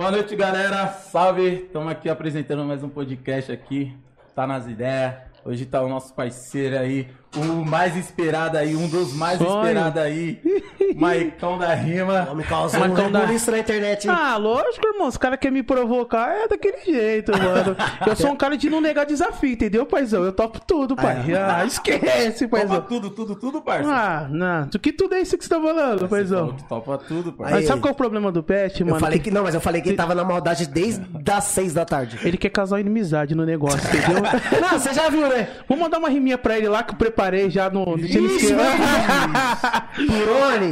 Boa noite, galera. Salve. Estamos aqui apresentando mais um podcast aqui. Tá nas ideias. Hoje tá o nosso parceiro aí, o mais esperado aí, um dos mais esperados aí, Maicão da Rima. Homem causou um Marcão da- na internet, hein? Ah, lógico, irmão. Os caras querem me provocar, é daquele jeito, mano. Eu sou um cara de não negar desafio, entendeu, paizão? Eu topo tudo, pai. Ah, esquece, Topa paizão. tudo, tudo, tudo, parça. Ah, não. Do que tudo é isso que você tá falando, paizão? falou que topa tudo, parça. Mas sabe qual é o problema do Pet, mano? eu falei que não, mas eu falei que ele tava na maldade desde das seis da tarde. Ele quer causar inimizade no negócio, entendeu? Não, você já viu, né? Vou mandar uma riminha pra ele lá que eu preparei já no. Ixi, esquecer.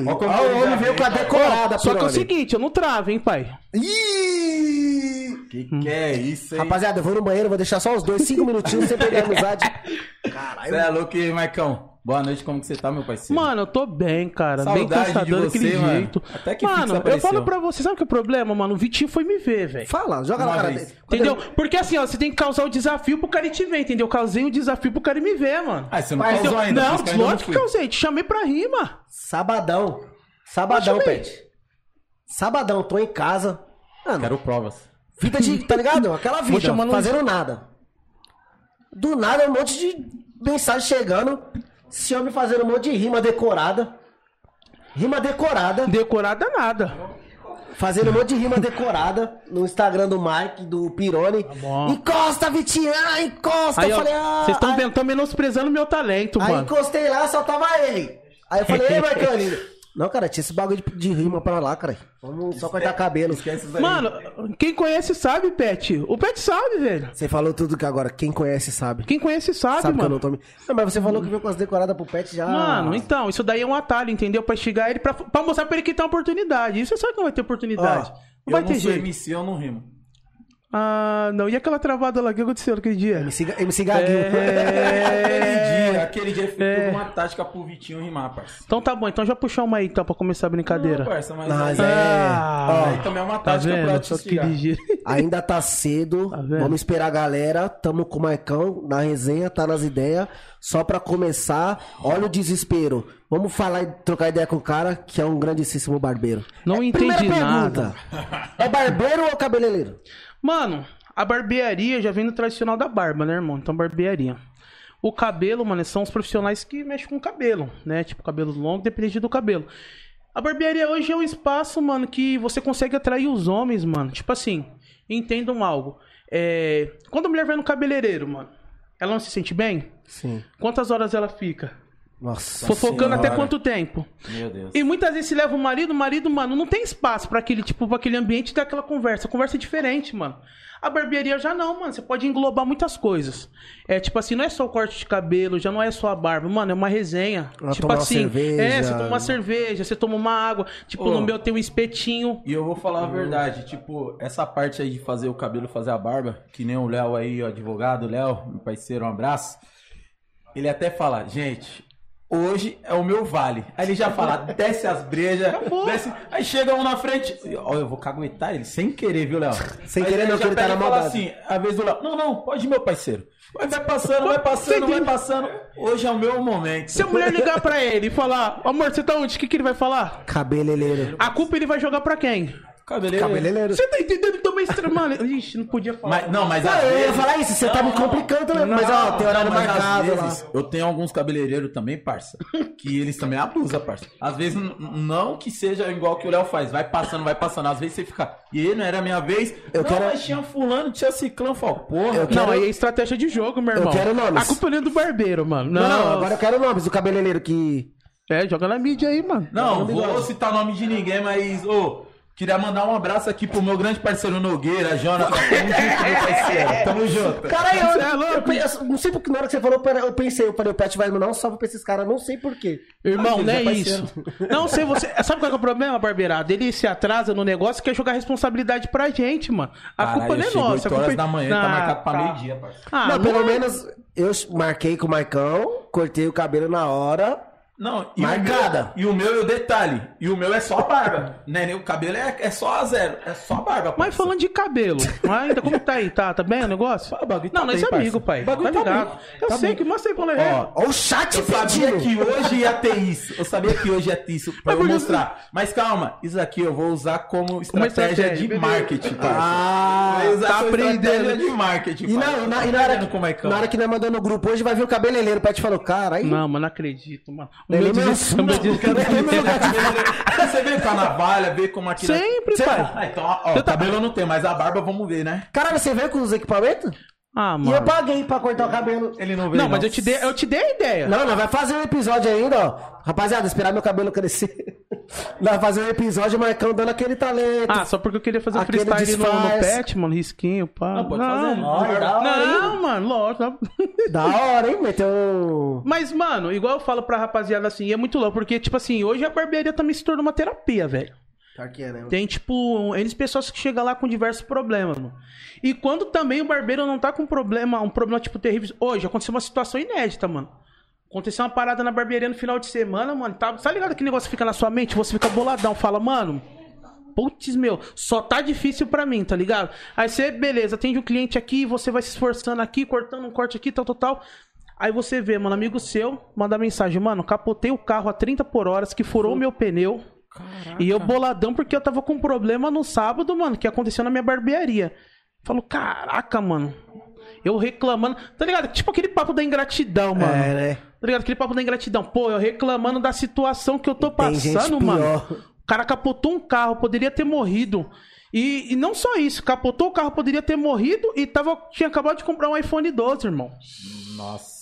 Ó como o homem veio com a decorada, Só que é o seguinte, eu não travo, hein, pai? Ih! Que que é isso, hein? Rapaziada, eu vou no banheiro, vou deixar só os dois, cinco minutinhos sem perder a amizade. Você é louco, hein, Maicão? Boa noite, como que você tá, meu parceiro? Mano, eu tô bem, cara. bem Saudade de cansadão daquele você, mano. jeito. Até que mano, eu falo pra você, sabe o que é o problema, mano? O Vitinho foi me ver, velho. Fala, joga Uma na cara vez. dele. Entendeu? Porque assim, ó, você tem que causar o desafio pro cara ir te ver, entendeu? Eu causei o desafio pro cara ir me ver, mano. Ah, você não Mas causou eu- ainda. não, ainda lógico que causei. Te chamei pra rima. Sabadão. Sabadão. Pet. Sabadão, tô em casa. Mano, Quero provas. vida de, tá ligado? Aquela vida, fazendo nada. Do nada, um monte de mensagem chegando. Esse homem fazendo um monte de rima decorada. Rima decorada. Decorada nada. Fazendo um monte de rima decorada no Instagram do Mike, do Pirone. bom. encosta, Vitinho! Ah, encosta! Aí, eu falei, ah. vocês estão aí- menosprezando meu talento, Aí mano. encostei lá, só tava ele. Aí eu falei, ei, ele, Não, cara, tinha esse bagulho de, de rima pra lá, cara. Vamos só cortar cabelo. Esquece isso aí. Mano, quem conhece sabe, Pet. O Pet sabe, velho. Você falou tudo que agora, quem conhece sabe. Quem conhece sabe, Sabe que eu mano. não tô me... Não, mas você falou que veio com as decoradas pro pet já. Mano, então, isso daí é um atalho, entendeu? Pra chegar ele, pra, pra mostrar pra ele que tem uma oportunidade. Isso você sabe que não vai ter oportunidade. Ó, não eu vai não ter sou jeito. MC, eu não rimo. Ah, não. E aquela travada lá, o que aconteceu naquele dia? MC, MC Gaguinho. Aquele dia, aquele dia foi tudo uma tática pro Vitinho rimar, parça. Então tá bom, então já puxar uma aí, então, pra começar a brincadeira. Não, parça, mas, Mas aí, é- Ah, aí também é uma tá tática pra vendo? te dia. Ainda tá cedo. vendo? Vamos esperar a galera. Tamo com o Marcão na resenha, tá nas ideias. Só pra começar, olha o desespero. Vamos falar e trocar ideia com o cara, que é um grandíssimo barbeiro. Não É, entendi nada. É barbeiro ou cabeleireiro? Mano, a barbearia já vem no tradicional da barba, né, irmão? Então, barbearia. O cabelo, mano, são os profissionais que mexem com o cabelo, né? Tipo, cabelo longo, depende do cabelo. A barbearia hoje é um espaço, mano, que você consegue atrair os homens, mano. Tipo assim, entendam algo. É... Quando a mulher vai no cabeleireiro, mano, ela não se sente bem? Sim. Quantas horas ela fica? Nossa. Fofocando até Senhora. quanto tempo? Meu Deus. E muitas vezes se leva o marido, o marido, mano, não tem espaço pra aquele, tipo, pra aquele ambiente daquela conversa. A conversa é diferente, mano. A barbearia já não, mano. Você pode englobar muitas coisas. É tipo assim, não é só o corte de cabelo, já não é só a barba. Mano, é uma resenha. Ela tipo toma uma assim, cerveja. é, você toma uma cerveja, você toma uma água. Tipo, Ô. no meu tem um espetinho. E eu vou falar a verdade, tipo, essa parte aí de fazer o cabelo, fazer a barba, que nem o Léo aí, o advogado, Léo, meu parceiro, um abraço. Ele até fala, gente, hoje é o meu vale. Aí ele já fala, desce as brejas, desce. Aí chega um na frente, ó, eu vou caguetar ele, sem querer, viu, Léo? Sem Aí querer, ele não, já que ele tá na fala maldade. assim, a vez do Léo, não, não, pode ir, meu parceiro. Vai, vai passando, vai passando, vai passando. Hoje é o meu momento. Se a mulher ligar pra ele e falar, amor, você tá onde? O que, que ele vai falar? Cabeleireiro. A culpa ele vai jogar pra quem? Cabeleireiro. Cabeleireiro. Você tá entendendo? Então, mas, mano, ixi, não podia falar. Mas, não, mas Não, às eu ia vezes... falar isso, você tá me complicando também. Mas ó, tem horário Não, marcado às lá. vezes, Eu tenho alguns cabeleireiros também, parça, que eles também abusam, parça. Às vezes, não que seja igual que o Léo faz, vai passando, vai passando. Às vezes você fica, e aí, não era a minha vez? Eu não, quero- mas tinha fulano, tinha ciclano. Fala, porra. Eu Não, quero- aí é estratégia de jogo, meu Eu irmão. quero nomes. A culpa não é do barbeiro, mano. Não, Não, não, agora eu quero nomes do cabeleireiro que. É, joga na mídia aí, mano. Não, não vou citar nome de ninguém, mas, ô, queria mandar um abraço aqui pro meu grande parceiro Nogueira, Jonathan. Tamo junto, meu parceiro. Tamo junto. Cara, eu, é louco? eu, eu não sei porque na hora que você falou, eu pensei, eu falei, o Pet vai mandar um salve pra esses caras, não sei porquê. Irmão, não é isso. Não sei, você. Sabe qual que é o problema, barbeirado? Ele se atrasa no negócio e quer jogar responsabilidade pra gente, mano. A Caralho, culpa não é nossa. 8 a culpa horas é- da manhã, tá Ah, marcado pra tá. meio-dia, parceiro. Ah, não, não pelo é- menos eu marquei com o Marcão, cortei o cabelo na hora. Não, e Marcada. O meu, e o meu é o detalhe. E o meu é só a barba. Né? nem O cabelo é, é só a zero. É só a barba. Mas falando de cabelo, ainda como tá aí? Tá, tá bem o negócio? Ah, o bagulho tá não, nós é amigo, pai. O bagulho tá tá ligado. bem. Eu Tá sei bem. que mostrei quando é. Ó, Ó o chat Eu sabia que hoje ia ter isso. Eu sabia que hoje ia ter isso pra Mas eu que mostrar. Mas calma, isso aqui eu vou usar como estratégia, estratégia, de marketing, parça. Ah, Vou usar tá aprendendo. de marketing, E na, parça. e na, Tá e na hora, aprendendo como é que na hora que nós mandou no grupo hoje, vai vir o cabeleireiro. O Pet falou, cara, aí. Não, mas não acredito, mano. O Ele meu me meu porque eu meu lugar de Você vê com a navalha, vê como aqui... Sempre, pai. Ah, então, ó, Você o tá- cabelo eu não tenho, mas a barba vamos ver, né? Caralho, você veio com os equipamentos? Ah, E eu mano. paguei pra cortar o cabelo. Ele não veio, Não, mas eu te dei, eu te dei a ideia. Não, nós vai fazer um episódio ainda, ó. Rapaziada, esperar meu cabelo crescer. nós vai fazer um episódio, Marcão dando aquele talento. Ah, só porque eu queria fazer Aquele freestyle no, no disfarce. pet, mano, risquinho, pá. Não, pode não, fazer. Olha, da hora, hein? Não, mano, lógico. não. Da hora, hein? Meteu. Mas, mano, igual eu falo pra rapaziada assim, é muito louco, porque, tipo assim, hoje a barbearia também se tornou uma terapia, velho. Né? Tem, tipo, eles pessoas que chegam lá com diversos problemas, mano. E quando também o barbeiro não tá com problema, um problema, tipo, terrível. Hoje aconteceu uma situação inédita, mano. Aconteceu uma parada na barbearia no final de semana, mano. Tá, tá ligado que negócio fica na sua mente? Você fica boladão, fala, mano. Putz, meu, só tá difícil pra mim, tá ligado? Aí você, beleza, atende um cliente aqui, você vai se esforçando aqui, cortando um corte aqui, tal, tal, tal. Aí você vê, mano, amigo seu, manda mensagem, mano, capotei o carro a 30 por horas, que furou o meu pneu. E eu boladão porque eu tava com um problema no sábado, mano, que aconteceu na minha barbearia. Falou, caraca, mano. Eu reclamando. Tá ligado? Tipo aquele papo da ingratidão, mano. É, né? Tá ligado? Aquele papo da ingratidão. Pô, eu reclamando da situação que eu tô Tem gente passando, mano. pior. O cara capotou um carro, poderia ter morrido. E, e não só isso, capotou o carro, poderia ter morrido e tava, tinha acabado de comprar um iPhone 12, irmão. Nossa.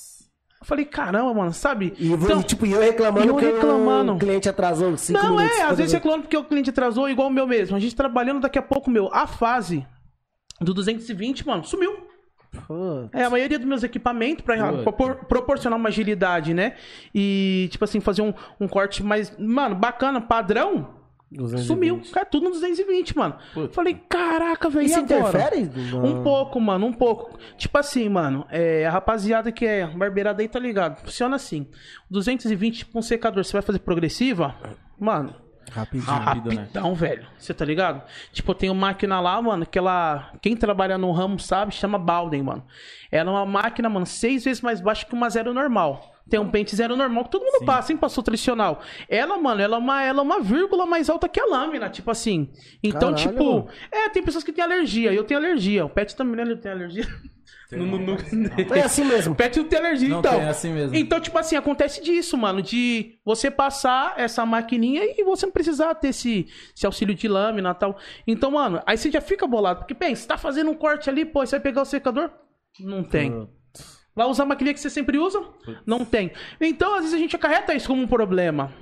Eu falei, caramba, mano, sabe? E, eu- Então- tipo, eu reclamando eu que reclamando. o cliente atrasou cinco Não, minutos. é, às vezes reclamando porque o cliente atrasou, igual o meu mesmo. A gente trabalhando daqui a pouco, meu, a fase do 220, mano, sumiu. Pô, É, a maioria dos meus equipamentos pra Puta. propor- proporcionar uma agilidade, né? E, tipo assim, fazer um, um corte mais, mano, bacana, padrão, 220. sumiu. Cai tudo no 220, mano. Puta. Falei, caraca, velho, Isso agora? interfere? Um pouco, mano, um pouco. Tipo assim, mano, é, a rapaziada que é barbeirada aí tá ligado. Funciona assim. 220 tipo um secador, você vai fazer progressiva, mano, Rapidinho. Rápido, né? rapidão, velho. Você tá ligado? Tipo, eu tenho máquina lá, mano, que ela. Quem trabalha no ramo sabe, chama Balden, mano. Ela é uma máquina, mano, seis vezes mais baixa que uma zero normal. Tem um pente zero normal que todo mundo passa, hein? Passou tradicional. Ela, mano, ela é, uma, ela é uma vírgula mais alta que a lâmina, tipo assim. Então, Caralho, tipo. mano. É, tem pessoas que têm alergia. Eu tenho alergia. O Pet também, né? Tem alergia. No- no- no- É assim mesmo. o Pet não tem alergia, Não então. tem, é assim mesmo. Então, tipo assim, acontece disso, mano, de você passar essa maquininha e você não precisar ter esse, esse auxílio de lâmina e tal. Então, mano, aí você já fica bolado. Porque, pensa, você tá fazendo um corte ali, pô, você vai pegar o secador? Não tem. Vai usar a maquininha que você sempre usa? Não tem. Então, às vezes a gente acarreta isso como um problema.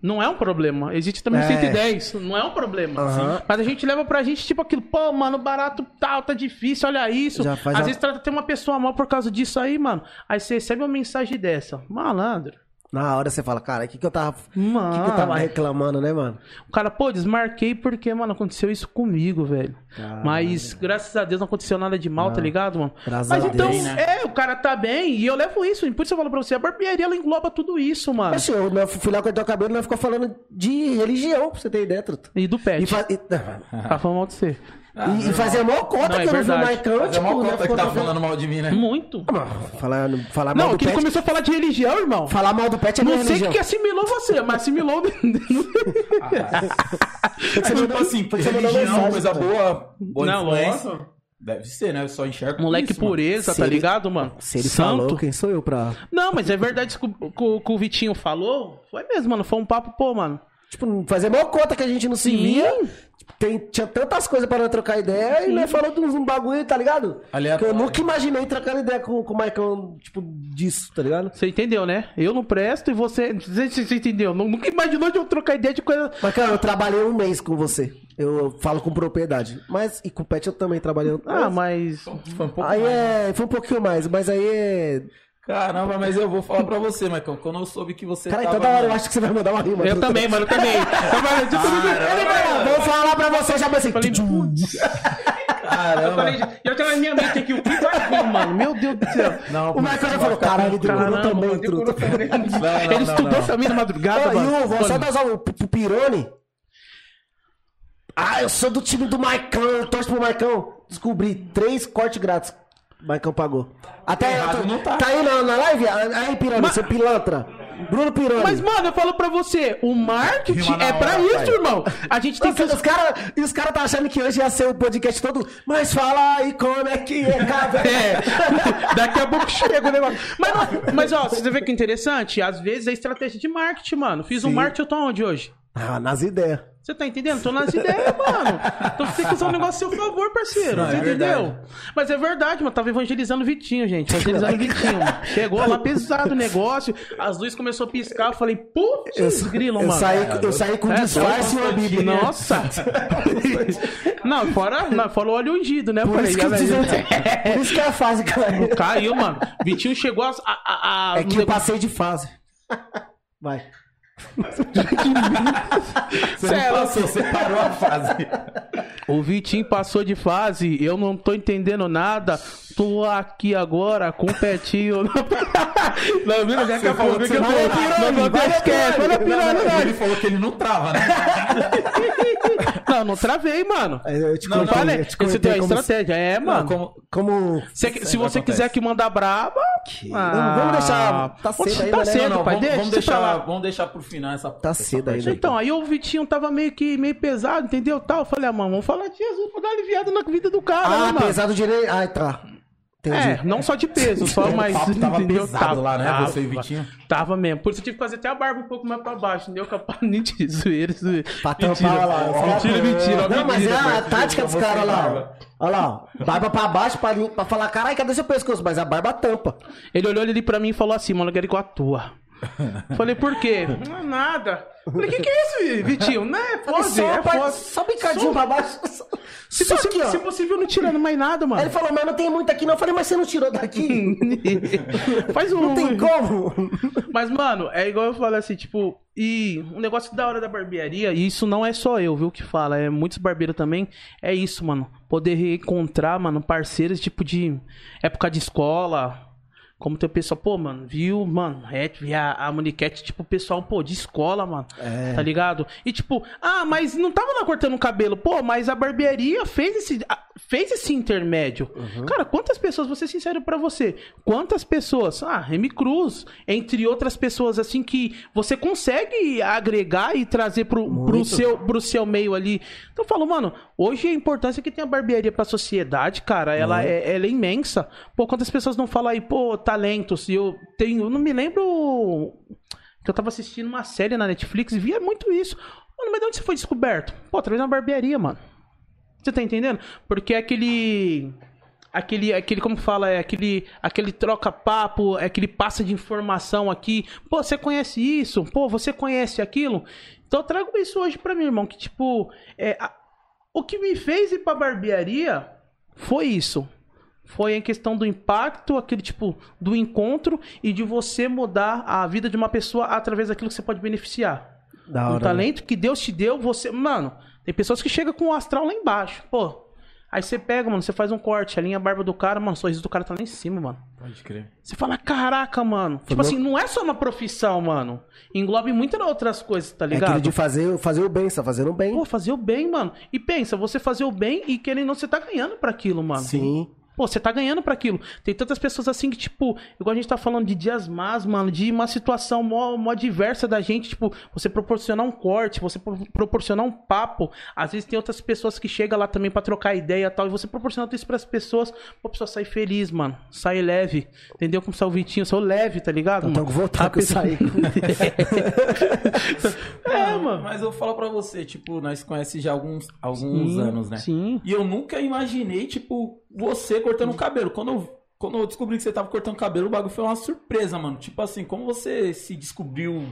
Não é um problema. Existe também É. 110. Não é um problema. Aham. Mas a gente leva pra gente, tipo, aquilo, pô, mano, barato tal, tá difícil, olha isso. Já faz Às a- vezes trata até uma pessoa mal por causa disso aí, mano. Aí você recebe uma mensagem dessa. Malandro. Na hora você fala, cara, o que, que eu tava. O Mano. que, que eu tava reclamando, né, mano? O cara, pô, desmarquei porque, mano, aconteceu isso comigo, velho. Caralho. Mas, graças a Deus, não aconteceu nada de mal, tá ligado, mano? Graças Mas a então, Deus, né? é, o cara tá bem e eu levo isso. Por isso eu falo pra você, a barbearia, ela engloba tudo isso, mano. Assim, eu eu fui lá cortar o cabelo e ficou falando de religião, pra você ter ideia, truta. E do pet. E, fa... e... Tá falando mal de você. E, e fazia mó cota Não, é que eu não vi o Mas é tipo, uma né, conta que ficou tá falando- mal de mim, né? Muito. Falar, falar mal Não, do que ele pet. começou a falar de religião, irmão. Falar mal do pet é minha Não sei o religião. que assimilou você, mas assimilou. Você tipo mandou- assim, você religião, mensagem, coisa cara. boa, boa Não, influência. lógico. Deve ser, né? Eu só enxergo Moleque isso, pureza, tá ele- ligado, mano? Se ele Santo. falou, quem sou eu pra. Não, mas é verdade isso que, o- que o- Vitinho falou. Foi mesmo, mano. Foi um papo, pô, mano. Tipo, fazer mó conta que a gente não se Sim. via. Tem, tinha tantas coisas pra nós trocar ideia e nós falou de uns um bagulho, tá ligado? Aleatório. Que eu nunca imaginei trocando ideia com, com o Maicon, tipo, disso, tá ligado? Você entendeu, né? Eu não presto e você. Você, você entendeu? Nu- Nunca imaginou de eu trocar ideia de coisa. Mas, cara, eu trabalhei um mês com você. Eu falo com propriedade. Mas, e com o Pet eu também trabalhei. Ah, mas. Foi um pouco Aí mais. é. Foi um pouquinho mais, mas aí é. Caramba, mas eu vou falar pra você, Maicon. Quando eu soube que você Cara, tava... toda hora eu acho que você vai mandar uma rima. Eu também, mano, eu também. Eu, eu- Ele vai, vou falar pra você já assim. Falei, tchum. Eu falei, já tem na minha mente aqui, o que vai vir, mano? Meu Deus do céu. Não, O Michael já falou, caralho, ele decorou Caramba, também, truta. Ele estudou não. também na madrugada, mano. e o, vou só dar o Pirone. Ah, eu sou do time do Maicão, eu torço pro Maicão. Descobri, três cortes grátis. Maicão pagou. Até Errado eu tô- não tá. tá aí na, na live? Aí, Mas- seu pilantra. Bruno Pirone. Mas, mano, eu falo pra você, o marketing é pra hora, isso, pai. irmão. A gente tem que... Os, os caras os cara tá achando que hoje ia ser o podcast todo. Mas fala aí como é que é, cara. É, daqui a pouco chega o negócio. Mas, mas ó, você vê que é interessante? Às vezes é estratégia de marketing, mano. Fiz um Sim. marketing, eu tô onde hoje? Ah, nas ideias. Você tá entendendo? Tô nas ideias, mano. Então você tem que usar um negócio a seu favor, parceiro. Não, você é entendeu? verdade. Mas é verdade, mano. Tava evangelizando o Vitinho, gente. Evangelizando o Vitinho. mano. Chegou lá pesado o negócio. As luzes começou a piscar. Eu falei, putz, grilo, eu mano. saí, eu saí com É, disfarce e uma bíblia. Nossa! não, fora, não, fora o óleo ungido, né? Eu Por falei, isso, que eu preciso- por isso que é a fase, cara. Caiu, mano. Vitinho chegou a. a, a- É que eu passei de fase. Vai. Você Cê é não passou, você parou a fase. O Vitinho passou de fase, eu não tô entendendo nada. Tô aqui agora com o Petinho. Não, viu? A a Vai na pouco. pirâmide, Não, não, vai na esquece, vai na pirâmide. Ele falou que ele não trava, né? Não, não travei, mano. Aí Eu te Não, Não contei, falei. eu te Você tem uma como- estratégia, é, mano. como... Como. Cê- se Sempre você acontece. quiser que mandar braba. Não, vamos deixar- tá cedo ainda, Tá né? cedo, Não, não, pai. vamos, deixa vamos deixar, vamos deixar pro final essa Tá essa cedo ainda. Então, aí o Vitinho tava meio que meio pesado, entendeu? Tal. Eu falei, ah, mano, vamos falar de Jesus pra dar aliviado na vida do cara, né, Ah, mano? pesado direito. Ai, tá. Entendi. É, não só de peso, só mais. O papo tava entendeu? pesado lá, né? Tava, Você e o Vitinho. Tava mesmo. Por isso eu tive que fazer até a barba um pouco mais pra baixo, entendeu? Capaz de zoeira, zoeira. Pra tampar lá. os caras- Mentira, mentira, Não, mas é mentira, a tática dos caras lá. Olha lá, ó. barba pra baixo pra, pra falar, caralho, cadê seu pescoço? Mas a barba tampa. Ele olhou ali pra mim e falou assim, mano, eu quero igual a tua. Falei, por quê? Não é nada. Falei, que que é isso, Vitinho? Não é pose, só, é parte- pose. só bicadinho pra baixo. Se, Só possi- aqui, se possível, não tirando mais nada, Aí mano. ele falou, mas não tem muito aqui não. Eu falei, mas você não tirou daqui? Faz um... Não tem como. Mas, mano, é igual eu falei assim, tipo, e um negócio da hora da barbearia, e isso não é só eu, viu, que fala, é muitos barbeiros também, é isso, mano. Poder reencontrar, mano, parceiros, tipo, de época de escola. Como tem o pessoal, pô, mano, viu, mano, é, a, a Moniquete, tipo, o pessoal, pô, de escola, mano, tá ligado? E tipo, ah, mas não tava lá cortando o cabelo, pô, mas a barbearia fez esse, fez esse intermédio. Cara, quantas pessoas, vou ser sincero pra você, quantas pessoas, ah, Remy Cruz, entre outras pessoas, assim, que você consegue agregar e trazer pro, pro, seu, pro seu meio ali. Então eu falo, mano, hoje a importância que tem a barbearia pra sociedade, cara, ela é, ela é imensa. Pô, quantas pessoas não falam aí, pô, talentos, e eu tenho, eu não me lembro que eu tava assistindo uma série na Netflix e via muito isso. Mano, mas de onde você foi descoberto? Pô, através da barbearia, mano. Você tá entendendo? Porque é aquele. Aquele, aquele, como fala, é aquele, aquele troca-papo, é aquele passa de informação aqui. Pô, você conhece isso? Pô, você conhece aquilo? Então eu trago isso hoje pra mim, irmão. Que tipo, é, a- o que me fez ir pra barbearia foi isso. Foi em questão do impacto, aquele tipo, do encontro e de você mudar a vida de uma pessoa através daquilo que você pode beneficiar Da um hora, né? talento que Deus te deu, você. Mano, tem pessoas que chegam com o astral lá embaixo. Pô. Aí você pega, mano, você faz um corte, alinha a barba do cara, mano, o sorriso do cara tá lá em cima, mano. Pode crer. Você fala, caraca, mano. tipo meu- assim, não é só uma profissão, mano. Englobe muitas outras coisas, tá É ligado? aquilo de fazer, fazer o bem, você tá fazendo o bem. Pô, fazer o bem, mano. E pensa, você fazer o bem e querendo não, você tá ganhando pra aquilo, mano. Sim. Pô, você tá ganhando pra aquilo. Tem tantas pessoas assim que, tipo, igual a gente tá falando de dias más, mano, de uma situação mó, mó diversa da gente, tipo, você proporcionar um corte, você pro- proporcionar um papo. Às vezes tem outras pessoas que chegam lá também pra trocar ideia e tal, e você proporciona isso pras pessoas, pô, a pessoa sai feliz, mano. Sai leve. Entendeu? Como saiu o Vitinho, saiu leve, tá ligado? Então mano? vou voltar A que eu pessoa- saí. É, mano. Mas eu falo pra você, tipo, nós conhecemos já há alguns, alguns Sim, anos, né? Sim. E eu nunca imaginei, tipo, você cortando o cabelo. Quando eu, quando eu descobri que você tava cortando o cabelo, o bagulho foi uma surpresa, mano. Tipo assim, como você se descobriu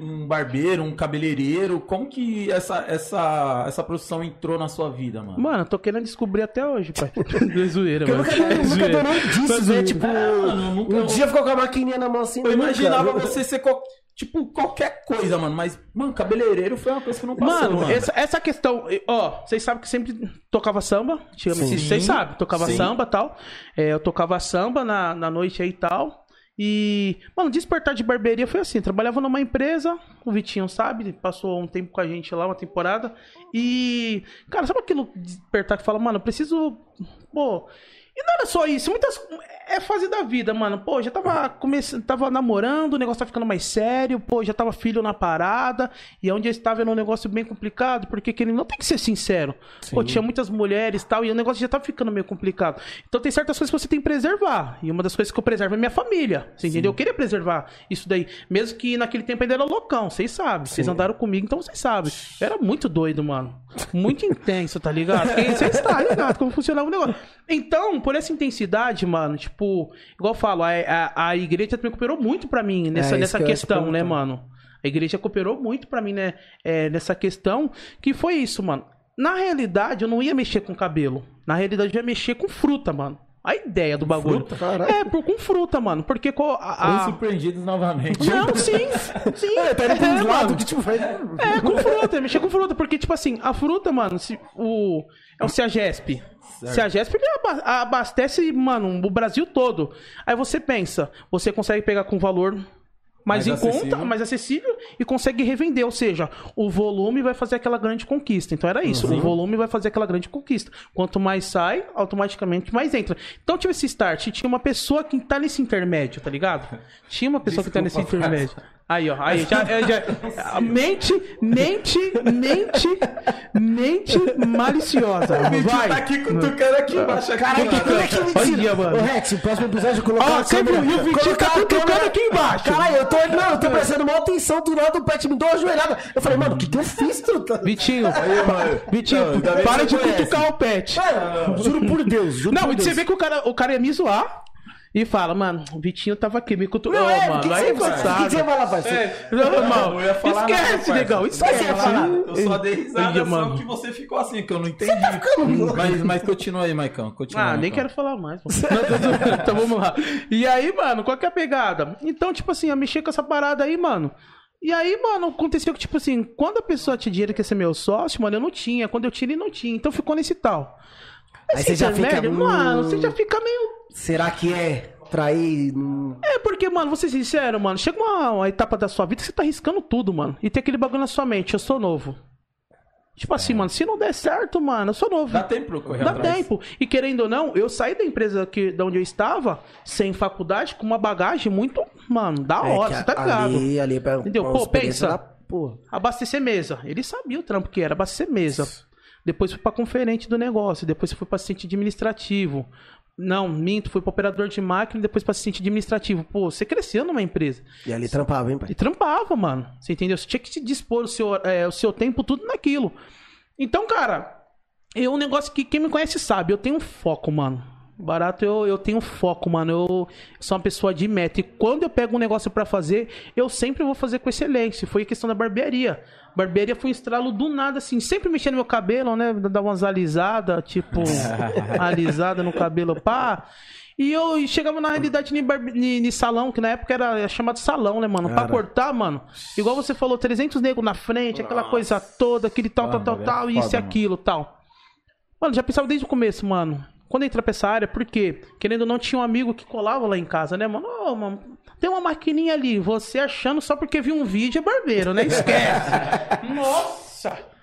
um barbeiro, um cabeleireiro? Como que essa, essa, essa profissão entrou na sua vida, mano? Mano, eu tô querendo descobrir até hoje, pai. É zoeira, Eu mano. nunca, É nunca zoeira. dei nem disso, né? Tipo, mano, nunca- um dia ficou com a maquininha na mão assim. Eu nunca. imaginava você ser. co- Tipo, qualquer coisa, mano. Mas, mano, cabeleireiro foi uma coisa que não passou, Mano, mano. Essa, essa questão, ó, vocês sabem que sempre tocava samba, vocês sabem, tocava Sim. samba e tal. É, eu tocava samba na, na noite aí e tal. E, mano, despertar de barbearia foi assim, trabalhava numa empresa, o Vitinho sabe, passou um tempo com a gente lá, uma temporada. E, cara, sabe aquilo despertar que fala, mano, eu preciso, pô, e não era só isso, muitas. É fase da vida, mano. Pô, já tava começando, tava namorando, o negócio tá ficando mais sério, pô, já tava filho na parada, e onde eu estava era um negócio bem complicado, porque que ele não tem que ser sincero. Pô, tinha muitas mulheres e tal, e o negócio já tava ficando meio complicado. Então tem certas coisas que você tem que preservar. E uma das coisas que eu preservo é minha família. Você entendeu? Eu queria preservar isso daí. Mesmo que naquele tempo ainda era loucão, vocês sabem. Vocês andaram comigo, então vocês sabem. Eu era muito doido, mano. Muito intenso, tá ligado? Vocês estão ligados como funcionava o negócio. Então, por essa intensidade, mano, tipo, igual eu falo, a, a, a igreja também cooperou muito pra mim nessa, isso nessa que questão, né, mano? A igreja cooperou muito pra mim, né, é, nessa questão, que foi isso, mano. Na realidade, eu não ia mexer com cabelo. Na realidade, eu ia mexer com fruta, mano. A ideia do bagulho. Fruta? Caralho. É, por, com fruta, mano. Porque com a, a- surpreendidos novamente. Não, sim. Sim. É, tá indo pra uns É, lados mano. que tipo foi. É, com fruta, mexer com fruta, porque, tipo assim, a fruta, mano, se, o, é o Ciagesp. Ciagesp ele aba- abastece, mano, o Brasil todo. Aí você pensa, você consegue pegar com valor mais, Mais em conta, mais acessível e consegue revender, ou seja, o volume vai fazer aquela grande conquista. Então era isso, o volume vai fazer aquela grande conquista. Quanto mais sai, automaticamente mais entra. Então tive esse start, e tinha uma pessoa que tá nesse intermédio, tá ligado? Tinha uma pessoa que tá nesse Desculpa, intermédio. Aí, ó, aí já, é, já mente, mente, mente, mente maliciosa. O Vai. tá aqui cutucando aqui embaixo. Aqui, Caralho, que mano. coisa que mentira. Olha, mano. Ô, Rex, o próximo episódio eu colocar Ó, sempre o Vitinho tá cutucando aqui embaixo. Caralho, eu tô, não, eu tô prestando maior atenção do nada, o Pet me deu uma joelhada. Eu falei, mano, o que que eu fiz, truta? Vitinho, Aí, mano. Vitinho, Não, para de conhece. cutucar o pet. Mano, juro por Deus, juro Não, por Deus. você vê que o cara, o cara ia me zoar e fala, mano, o Vitinho tava aqui, me cutucou, Não, é, mano. que que aí você é faz? O que você vai lá, parceiro? É, não, irmão, Eu ia falar esquece, nada, negão, esquece. falar. Eu só dei risada, só mano. que você ficou assim, que eu não entendi. tá ficando louco. mas, mas continua aí, Maicão. Continua, Ah, nem quero falar mais. pô. então vamos lá. E aí, mano, qual que é a pegada? Então, tipo assim, eu mexer com essa parada aí, mano. E aí, mano, aconteceu que, tipo assim, quando a pessoa tinha dinheiro que ia ser meu sócio, mano, eu não tinha. Quando eu tinha, ele não tinha. Então ficou nesse tal. Aí você já fica, hum. Mano, você já fica meio. Será que é trair? Hum, É, porque, mano, vou ser sincero, mano. Chega uma, uma etapa da sua vida que você tá arriscando tudo, mano. E tem aquele bagulho na sua mente, eu sou novo. Tipo assim, mano, se não der certo, mano, eu sou novo. Dá tempo pra correr Dá atrás. tempo. E querendo ou não, eu saí da empresa que, da onde eu estava, sem faculdade, com uma bagagem muito, mano, da é hora, que você tá ligado? Ali, ali, pra, Entendeu? pra Pô, pensa. da. Abastecer mesa. Ele sabia o trampo que era, abastecer mesa. Depois fui pra conferente do negócio, depois fui pra assistente administrativo. Não, minto, fui pra operador de máquina e depois pra assistente administrativo. Pô, você cresceu numa empresa. E ali trampava, hein, pai? E trampava, mano. Você entendeu? Você tinha que se dispor o seu, é, o seu tempo tudo naquilo. Então, cara, eu um negócio que quem me conhece sabe, eu tenho um foco, mano. Barato, eu, eu tenho foco, mano. Eu sou uma pessoa de meta. E quando eu pego um negócio pra fazer, eu sempre vou fazer com excelência. Foi a questão da barbearia. Barbearia foi um estralo do nada, assim. Sempre mexendo no meu cabelo, né? Dar umas alisadas, tipo, alisada no cabelo, pá. E eu chegava na realidade em, barbe... em- salão, que na época era chamado salão, né, mano? Pra Cara. cortar, mano. Igual você falou, 300 negros na frente, aquela coisa toda, aquele tal, tal, Ah, tal, velho, tal, é isso e aquilo, tal. Mano, já pensava desde o começo, mano. Quando eu entrei pra essa área, porque, querendo ou não, tinha um amigo que colava lá em casa, né, mano? Mano, tem uma maquininha ali, você achando só porque viu um vídeo é barbeiro, né? Esquece. Nossa!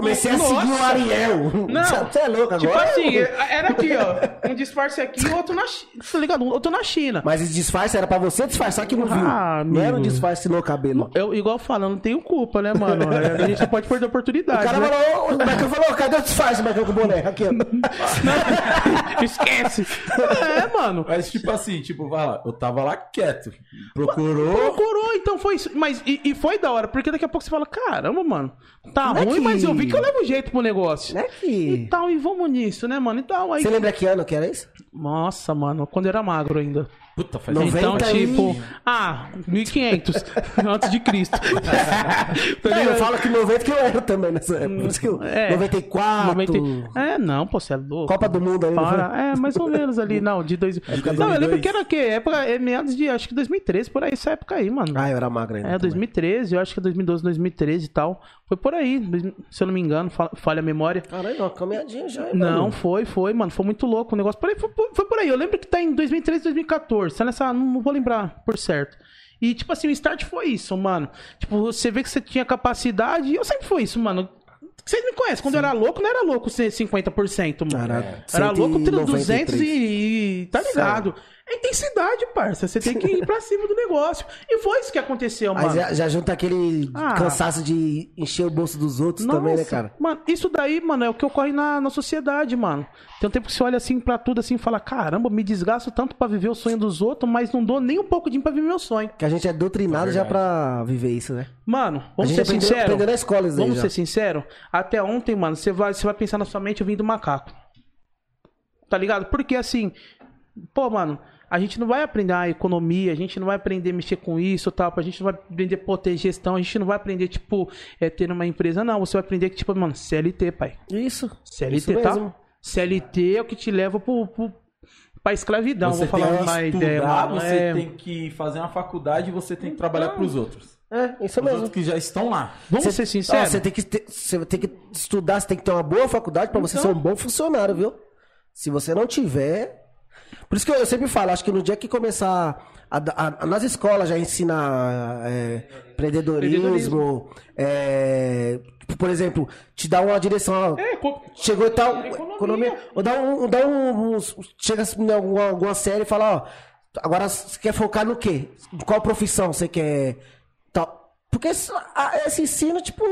Comecei a seguir o Ariel. Não. Você é louco agora? Tipo assim, era aqui, ó. Um disfarce aqui e outro na China. Tá ligado? Outro na China. Mas esse disfarce era pra você disfarçar que não viu. Ah, não era um disfarce no cabelo. Eu, igual falando, não tenho culpa, né, mano? A gente pode perder a O oportunidade. cara né? falou, o Michael falou, cadê o disfarce, Michael, com o boné? Aqui, ó. Esquece. É, mano. Mas, tipo assim, tipo, vai lá, eu tava lá quieto. Procurou. Procurou, então foi isso. Mas, e, e foi da hora, porque daqui a pouco você fala, caramba, mano, tá Não é ruim, que- mas eu vi que eu levo jeito pro negócio. Não é E que... tal, e vamos nisso, né, mano? E tal, aí. Você lembra que ano que era isso? Nossa, mano, quando eu era magro ainda. Puta, faz 90 então, e- tipo, ah, 1500 antes de Cristo. Não, eu falo que 90 que eu era também nessa época. Por isso que eu, É. 94. 90 É, não, pô, você é louco. Copa do Mundo aí? Para. É, mais ou menos ali, não, de dois... Época Não, eu 2002. lembro que era o quê? Época, é meados de, acho que 2013, por aí, essa época aí, mano. Ah, eu era magro ainda. É, também. 2013, eu acho que é 2012, 2013 e tal. Foi por aí, se eu não me engano, fa- falha a memória. Caralho, uma caminhadinha já, hein, Não, foi, foi, mano. Foi muito louco o negócio. Por aí, foi, foi por aí. Eu lembro que tá em 2013, 2014. Tá nessa. Não, não vou lembrar por certo. E, tipo assim, o start foi isso, mano. Tipo, você vê que você tinha capacidade. Eu sempre fui isso, mano. Vocês me conhecem. Quando eu era louco, não era louco ser 50%, mano. Era Era louco ter 193. 200 e, e. Tá ligado? É intensidade, parça. Você tem que ir pra cima do negócio. E foi isso que aconteceu, Aí mano. já, já junta aquele Ah. cansaço de encher o bolso dos outros também, né, Nossa, cara? Mano, isso daí, mano, é o que ocorre na, na sociedade, mano. Tem um tempo que você olha assim pra tudo assim e fala: caramba, me desgasto tanto pra viver o sonho dos outros, mas não dou nem um pouco de mim pra viver meu sonho. Que a gente é doutrinado É já pra viver isso, né? Mano, A vamos gente ser aprendeu, sinceros. aprendeu na escola isso Vamos já. ser sinceros? Até ontem, mano, você vai, você vai pensar na sua mente, eu vim do macaco. Tá ligado? Porque assim, pô, mano, a gente não vai aprender a economia, a gente não vai aprender a mexer com isso tal, a gente não vai aprender a ter gestão, a gente não vai aprender, tipo, é, ter uma empresa, não. Você vai aprender que, tipo, mano, CLT, pai. Isso. CLT, isso tá? mesmo. CLT é o que te leva pro, pro, pra escravidão. Você Vou falar tem que uma estudar, ideia, mano. você É... tem que fazer uma faculdade e você tem que trabalhar pros outros. É, isso Os mesmo. outros que já estão lá. Vamos Cê- ser Ó, sinceros? Você tem, que ter- você tem que estudar, você tem que ter uma boa faculdade pra você Então. ser um bom funcionário, viu? Se você não tiver. Por isso que eu, eu sempre falo, acho que no dia que começar. a a- a- nas escolas já ensina é, empreendedorismo, é, por exemplo, te dá uma direção. É, Chegou e tal, Economia. economia. Ou dá um. Dá um uns- chega em alguma, alguma série e fala, ó. Agora você quer focar no quê? Qual profissão você quer. Tal. Porque esse, a- esse ensino, tipo.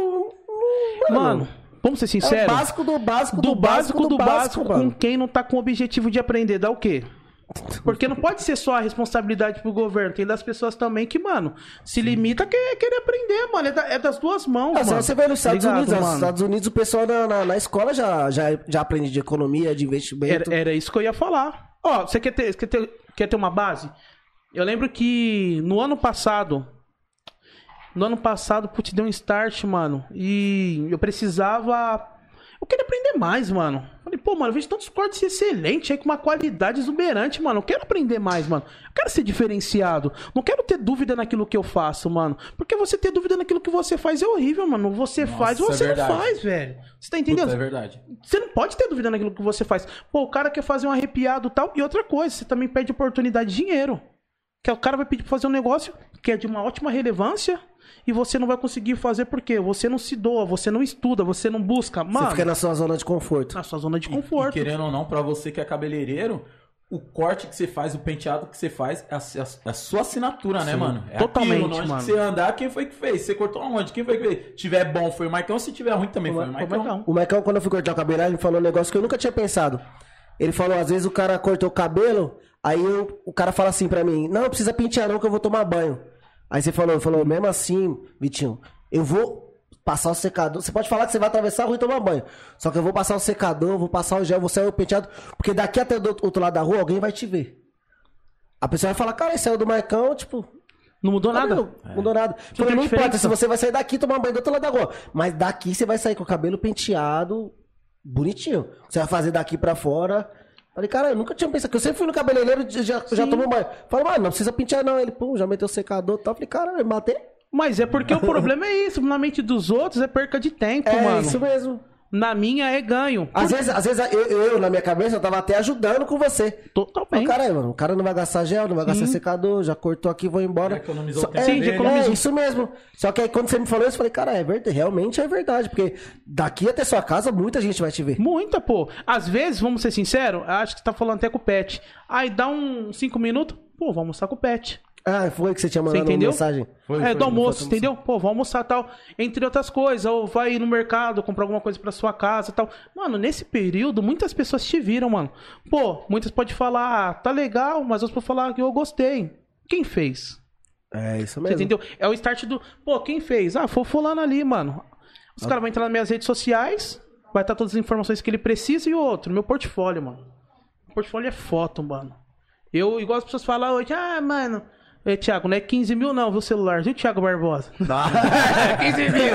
não- Mano, vamos ser é o sinceros? básico do básico do básico do básico, com mano. quem não tá com o objetivo de aprender, dá o quê? Porque não pode ser só a responsabilidade pro governo, tem das pessoas também que, mano, se limita a querer, aprender, mano. É, da- é das duas mãos, só mano. você vê nos Estados Ligado, Unidos, nos? Estados Unidos o pessoal na, na, na escola já, já, já aprende de economia, de investimento. Era, era isso que eu ia falar. Ó, você quer ter, quer, ter, quer ter uma base? Eu lembro que no ano passado. No ano passado, putz, deu um start, mano. E eu precisava. Eu queria aprender mais, mano. Falei, pô, mano, eu vejo tantos cortes excelentes aí com uma qualidade exuberante, mano. Eu quero aprender mais, mano. Eu quero ser diferenciado. Não quero ter dúvida naquilo que eu faço, mano. Porque você ter dúvida naquilo que você faz é horrível, mano. Você Nossa, faz, é você não verdade. faz, velho. Você tá Puta, entendendo? é verdade. Você não pode ter dúvida naquilo que você faz. Pô, o cara quer fazer um arrepiado e tal. E outra coisa, você também pede oportunidade de dinheiro. Que o cara vai pedir pra fazer um negócio que é de uma ótima relevância e você não vai conseguir fazer porque você não se doa, você não estuda, você não busca. Mano, Você fica na sua zona de conforto. na sua zona de E- conforto. E, querendo ou não, pra você que é cabeleireiro, o corte que você faz, o penteado que você faz, é a, é a- é a sua assinatura, né, mano? É totalmente, aquilo, onde mano. que você andar, quem foi que fez? Você cortou aonde? Quem foi que fez? Se tiver bom, foi o Marcão. Se tiver ruim, também foi o Marcão. Marcão. O Maicon, quando eu fui cortar o cabelo, ele falou um negócio que eu nunca tinha pensado. Ele falou, às vezes o cara cortou o cabelo, aí eu- o cara fala assim pra mim, não, precisa pentear não que eu vou tomar banho. Aí você falou, falou, mesmo assim, Vitinho, eu vou passar o secador. Você pode falar que você vai atravessar a rua e tomar banho. Só que eu vou passar o secador, vou passar o gel, vou sair o penteado, porque daqui até do outro lado da rua alguém vai te ver. A pessoa vai falar, cara, esse é o do Marcão, tipo, Não mudou nada. Não, mudou nada. Tem não importa se você vai sair daqui e tomar banho do outro lado da rua. Mas daqui você vai sair com o cabelo penteado bonitinho. Você vai fazer daqui pra fora. Falei, cara, eu nunca tinha pensado. que Eu sempre fui no cabeleireiro e já, já tomou banho. Falei, mano, não precisa pentear não. Ele, pum, já meteu o secador e tal. Falei, cara, eu matei. Mas é porque o problema é isso. Na mente dos outros é perca de tempo, É mano. isso mesmo. Na minha é ganho. Às vezes, às vezes eu, eu, na minha cabeça, eu tava até ajudando com você. Totalmente. cara, mano, o cara não vai gastar gel, não vai gastar secador, já cortou aqui, vou embora. Já economizou Só- o tempo é, Sim, dele. economizou. É, isso mesmo. Só que aí quando você me falou isso, eu falei, cara, é verdade, realmente é verdade, porque daqui até sua casa muita gente vai te ver. Muita, pô. Às vezes, vamos ser sinceros, acho que você tá falando até com o Pet. Aí dá uns 5 minutos, pô, vamos almoçar com o Pet. Ah, foi que você tinha Você mandado uma mensagem. Foi, é, foi, do almoço, foi, entendeu? Pô, vamos almoçar tal. Entre outras coisas, ou vai no mercado comprar alguma coisa pra sua casa tal. Mano, nesse período, muitas pessoas te viram, mano. Pô, muitas podem falar, ah, tá legal, mas outras podem falar que eu gostei. Quem fez? É, isso Você mesmo. entendeu? É o start do. Pô, quem fez? Ah, foi o fulano ali, mano. Os caras vão entrar nas minhas redes sociais, vai estar todas as informações que ele precisa e o outro, meu portfólio, mano. portfólio é foto, mano. Eu, igual as pessoas falam hoje, ah, mano. Ei, Thiago, não é 15 mil não, viu, celular? Viu, Thiago Barbosa? 15 mil!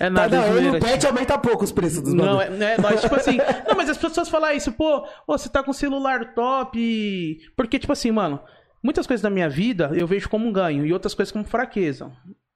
É nada, Tá, não, zoeira, no pet aumenta pouco os preços dos não, é, é nós, tipo assim. Não, mas as pessoas falam isso, pô, você tá com celular top. Porque, tipo assim, mano, muitas coisas da minha vida eu vejo como um ganho e outras coisas como fraqueza.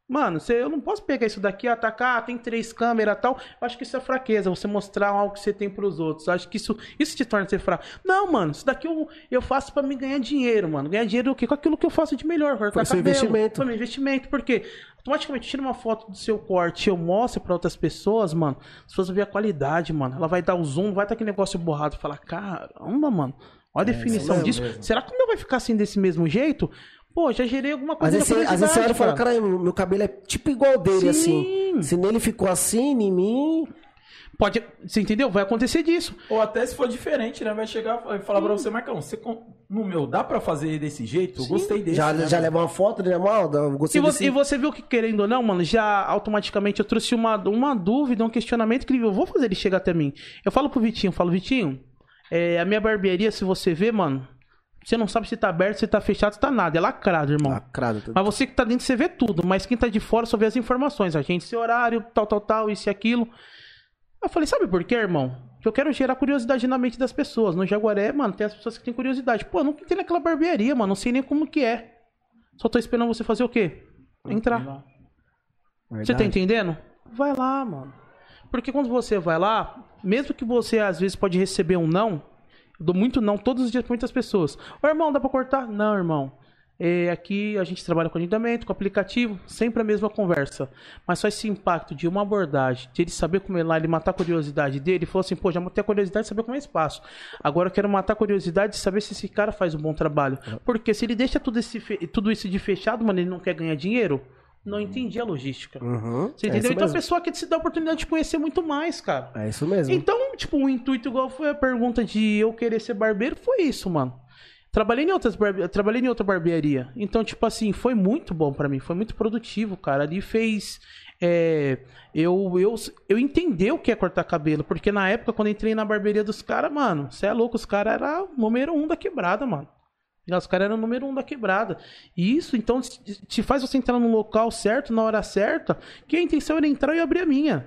Mano, você, eu não posso pegar isso daqui, atacar, ah, tem três câmeras e tal. Eu acho que isso é fraqueza, você mostrar algo que você tem pros outros. Eu acho que isso, isso te torna ser fraco. Não, mano, isso daqui eu, eu faço pra me ganhar dinheiro, mano. Ganhar dinheiro o quê? Com aquilo que eu faço de melhor. seu cabelo. investimento. Foi meu investimento. Porque automaticamente tira uma foto do seu corte e eu mostro pra outras pessoas, mano. As pessoas vão ver a qualidade, mano. Ela vai dar o zoom, vai estar aquele negócio borrado e falar, caramba, mano. Olha a definição mesmo, disso. mesmo. Será que o meu vai ficar assim desse mesmo jeito? Pô, já gerei alguma Às coisa vezes, às vezes você olha e fala, caralho, meu cabelo é tipo igual dele, Sim. assim. Se nele ficou assim, em mim. Pode, você entendeu? Vai acontecer disso. Ou até se for diferente, né? Vai chegar e falar pra você, Marcão, você no meu dá pra fazer desse jeito? Eu gostei desse. Já, né, já leva uma foto, né, mal? Eu E gostei você, desse. e você viu que, querendo ou não, mano, já automaticamente eu trouxe uma, uma dúvida, um questionamento que eu vou fazer ele chegar até mim. Eu falo pro Vitinho, eu falo, Vitinho, é, a minha barbearia, se você vê, mano, você não sabe se tá aberto, se tá fechado, se tá nada. É lacrado, irmão. Lacrado. tudo. Mas você que tá dentro, você vê tudo. Mas quem tá de fora só vê as informações. A gente, esse horário, tal, tal, tal, isso e aquilo. Eu falei, sabe por quê, irmão? Que eu quero gerar curiosidade na mente das pessoas. No Jaguaré, mano, tem as pessoas que têm curiosidade. Pô, eu nunca entrei naquela barbearia, mano. Não sei nem como que é. Só tô esperando você fazer o quê? Entrar. Você tá entendendo? Vai lá, mano. Porque quando você vai lá, mesmo que você às vezes pode receber um não, dou muito não todos os dias pra muitas pessoas. Ô irmão, dá pra cortar? Não, irmão. É, aqui a gente trabalha com agendamento, com aplicativo, sempre a mesma conversa. Mas só esse impacto de uma abordagem, de ele saber como é lá, ele matar a curiosidade dele, ele falou assim, pô, já matei a curiosidade de saber como é espaço. Agora eu quero matar a curiosidade de saber se esse cara faz um bom trabalho. Porque se ele deixa tudo, esse tudo isso de fechado, mano, ele não quer ganhar dinheiro, não entendi a logística. Uhum. Você é entendeu? isso então a mesmo. pessoa quer te dar a oportunidade de conhecer muito mais, cara. É isso mesmo. Então, tipo, o intuito, igual foi a pergunta de eu querer ser barbeiro, foi isso, mano. Trabalhei em, outras barbe... Trabalhei em outra barbearia. Então, tipo assim, foi muito bom pra mim. Foi muito produtivo, cara. Ali fez. é, eu, eu, eu entender o que é cortar cabelo. Porque na época, quando entrei na barbearia dos caras, mano, você é louco, os caras eram o número um da quebrada, mano. Os caras eram o número um da quebrada. E isso, então, te faz você entrar no local certo, na hora certa, que a intenção era entrar e abrir a minha.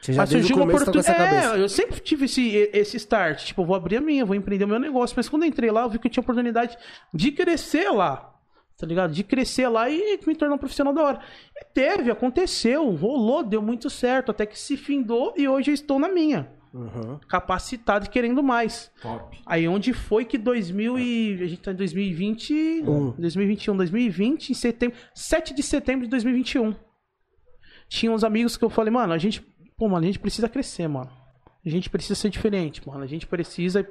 Você já Mas surgiu uma tá oportunidade. É, eu sempre tive esse, esse start. Tipo, vou abrir a minha, vou empreender o meu negócio. Mas quando eu entrei lá, eu vi que eu tinha oportunidade de crescer lá. Tá ligado? De crescer lá e me tornar um profissional da hora. E teve, aconteceu, rolou, deu muito certo. Até que se findou e hoje eu estou na minha. Uhum. Capacitado e querendo mais. Top. Aí onde foi que 2000 e... A gente tá em 2020... 2021, 2020, em setembro... 7 de setembro de 2021. Tinha uns amigos que eu falei, mano, a gente... Pô, mano, a gente precisa crescer, mano. A gente precisa ser diferente, mano. A gente precisa...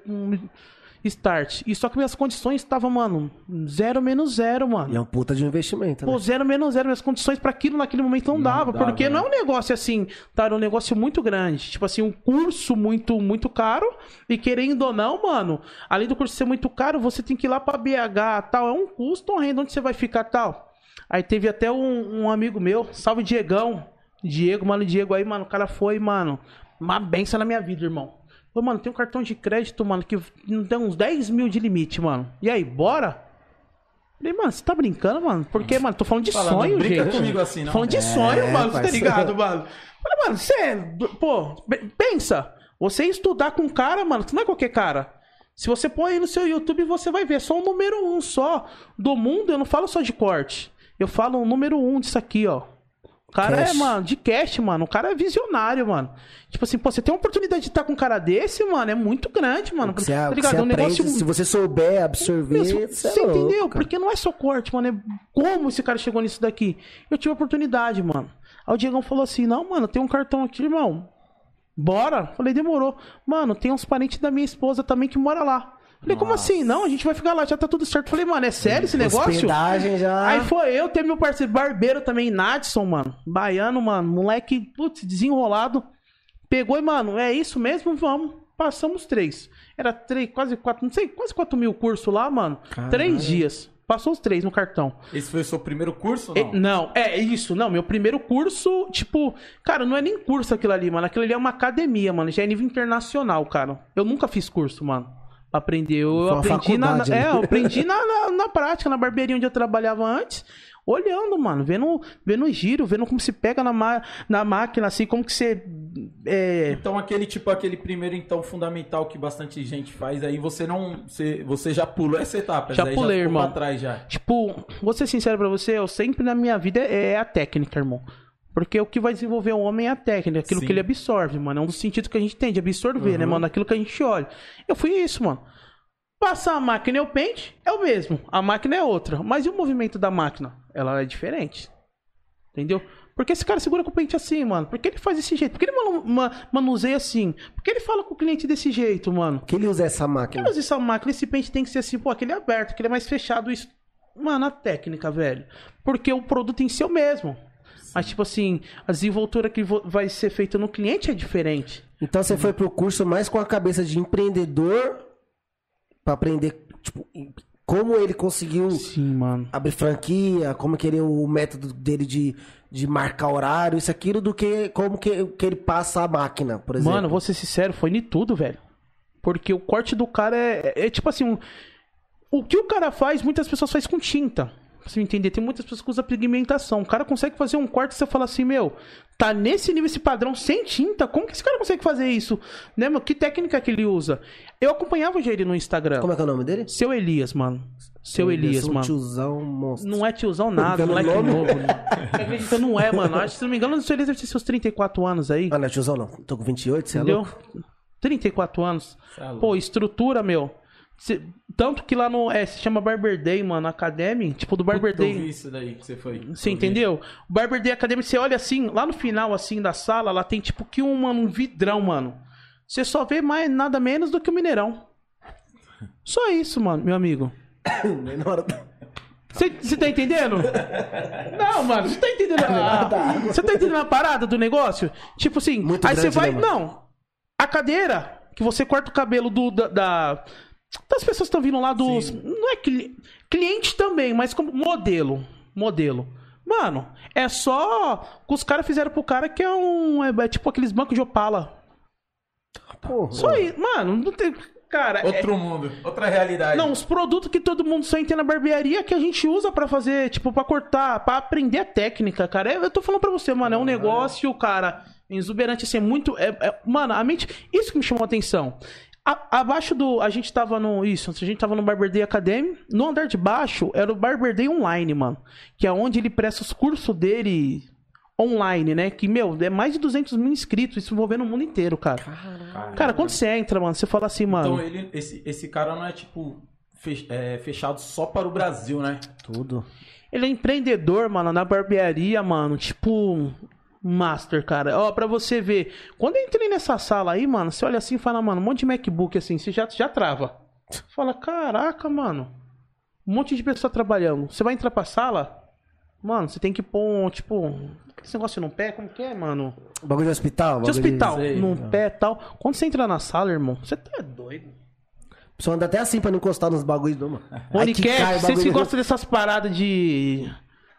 Start. E só que minhas condições estavam, mano, zero menos zero, mano. E é um puta de investimento, né? Pô, zero menos zero, minhas condições pra aquilo naquele momento não, Não dava, dava, porque né? não é um negócio assim, tá? Era um negócio muito grande. Tipo assim, um curso muito, muito caro. E querendo ou não, mano, além do curso ser muito caro, você tem que ir lá pra BH tal. É um custo, uma renda onde você vai ficar tal. Aí teve até um, um amigo meu, salve Diegão. Diego, mano, Diego aí, mano, o cara foi, mano, uma benção na minha vida, irmão. Pô, mano, tem um cartão de crédito, mano, que tem uns 10 mil de limite, mano. E aí, bora? Falei, mano, você tá brincando, mano? Porque, mano, tô falando de Fala, não sonho, brinca gente. comigo assim, não. Tô falando de É, sonho, mano, você tá ligado, mano? Falei, mano, você é. Pô, pensa. Você estudar com um cara, mano, que não é qualquer cara. Se você põe aí no seu YouTube, você vai ver. É só o número um só do mundo. Eu não falo só de corte. Eu falo o número um disso aqui, ó. O cara Cash. é, mano, de cash, mano. O cara é visionário, mano. Tipo assim, pô, você tem uma oportunidade de estar com um cara desse, mano, é muito grande, mano. Você, tá você ligado? É um aprende, negócio se você souber absorver, isso, você, você é entendeu? Porque não é só corte, mano. É como esse cara chegou nisso daqui. Eu tive a oportunidade, mano. Aí o Diegão falou assim: Não, mano, tem um cartão aqui, irmão. Bora? Falei, demorou. Mano, tem uns parentes da minha esposa também que mora lá. Falei, como Nossa. assim? Não, a gente vai ficar lá, já tá tudo certo. Falei, mano, é sério esse negócio? Hospedagem já. Aí foi eu, teve meu parceiro barbeiro também, Nadson, mano. Baiano, mano. Moleque, putz, desenrolado. Pegou e, mano, é isso mesmo? Vamos. Passamos três. Era três, quase quatro, não sei, quase quatro mil curso lá, mano. Caralho. Três dias. Passou os três no cartão. Esse foi o seu primeiro curso ou E- não? Não, é isso. Não, meu primeiro curso, tipo, cara, não é nem curso aquilo ali, mano. Aquilo ali é uma academia, mano. Já é nível internacional, cara. Eu nunca fiz curso, mano. Pra aprender. Eu aprendi na, faculdade, né? é, eu aprendi na, na, na prática, na barbearia onde eu trabalhava antes. Olhando, mano, vendo, vendo o giro, vendo como se pega na, ma- na máquina, assim, como que você. É, Então aquele tipo, aquele primeiro então fundamental que bastante gente faz, aí você não, você, você já pulou essa etapa, Já aí pulei, já irmão. pra trás já. Tipo, vou ser sincero pra você, eu sempre na minha vida é a técnica, irmão. Porque o que vai desenvolver o homem é a técnica, aquilo Sim. que ele absorve, mano. É um dos sentidos que a gente tem de absorver, né, mano? Aquilo que a gente olha. Eu fui isso, mano. Passar a máquina e o pente é o mesmo. A máquina é outra. Mas e o movimento da máquina? Ela é diferente. Entendeu? Porque esse cara segura com o pente assim, mano? Por que ele faz desse jeito? Por que ele manu- ma- manuseia assim? Por que ele fala com o cliente desse jeito, mano? Que ele usa essa máquina? Mas essa máquina, esse pente tem que ser assim, pô, aquele é aberto, aquele é mais fechado. Isso... Mano, a técnica, velho. Porque o produto em si é o mesmo. Mas, tipo assim, a desenvoltura que vai ser feita no cliente é diferente. Então você foi pro curso mais com a cabeça de empreendedor pra aprender, tipo, como ele conseguiu Sim, abrir franquia, como que ele, o método dele de, de marcar horário, isso aquilo, do que como que, que ele passa a máquina, por exemplo. Mano, vou ser sincero, foi em tudo, velho. Porque o corte do cara é, é, é tipo assim, um- o que o cara faz, muitas pessoas fazem com tinta. Pra você entender, tem muitas pessoas que usam pigmentação. O cara consegue fazer um corte e você fala assim, meu, tá nesse nível, esse padrão sem tinta? Como que esse cara consegue fazer isso? Né, meu? Que técnica que ele usa? Eu acompanhava já ele no Instagram. Como é que é o nome dele? Seu Elias, mano. Seu Elias, é um mano. tiozão monstro. Não é tiozão nada, Pelo moleque nome? novo. Mano. Você acredita? Não é, mano. Acho que, se não me engano, o seu Elias deve ter seus 34 anos aí. Ah, não é tiozão não. Tô com 28, você é Entendeu? louco? 34 anos. É louco. Pô, estrutura, meu. Cê- tanto que lá no. É, se chama Barber Day, mano, Academy. Tipo, do Barber Puta, eu Day. vi isso daí que você foi. Você Eu entendeu? O Barber Day Academy, você olha assim, lá no final, assim, da sala, lá tem tipo que um, mano, um vidrão, mano. Você só vê mais nada menos do que o Mineirão. Só isso, mano, meu amigo. Da- Você tá entendendo? Não, mano, você tá entendendo? a- Você tá entendendo a parada do negócio? Tipo assim, Muito aí você vai. né, não. A cadeira, que você corta o cabelo do, da, da- das pessoas que estão vindo lá dos. Não é cli- cliente também, mas como modelo. Modelo. Mano, é só. que Os caras fizeram pro cara que é um. É, é tipo aqueles bancos de Opala. Porra. Só isso. Mano, não tem. Cara, é- Outro mundo, outra realidade. não, os produtos que todo mundo só tem na barbearia que a gente usa pra fazer, tipo, pra cortar, pra aprender a técnica, cara. Eu tô falando pra você, mano, é um negócio, cara, exuberante, assim, é muito. é- é- mano, a mente. Isso que me chamou a atenção. A- abaixo do. A gente tava no. Isso, a gente tava no Barber Day Academy. No andar de baixo era o Barber Day Online, mano. Que é onde ele presta os cursos dele online, né? Que, meu, é mais de 200 mil inscritos, isso envolvendo o mundo inteiro, cara. Cara, quando você entra, mano, você fala assim, mano. Então ele, esse, esse cara não é tipo fech- é, fechado só para o Brasil, né? Tudo. Ele é empreendedor, mano, na barbearia, mano. Tipo, master, cara. Ó, pra você ver. Quando eu entrei nessa sala aí, mano, você olha assim e fala, mano, um monte de MacBook assim, você já, já trava. Você fala, caraca, mano. Um monte de pessoa trabalhando. Você vai entrar pra sala, mano, você tem que pôr, um, tipo, esse negócio no pé, como que é, mano? Bagulho de hospital? De bagulho hospital, sei, num não. pé e tal. Quando você entra na sala, irmão, você tá doido. Só anda até assim pra não encostar nos bagulhos, não, mano. Aí que Onicat, cai o vocês que gostam dessas paradas de,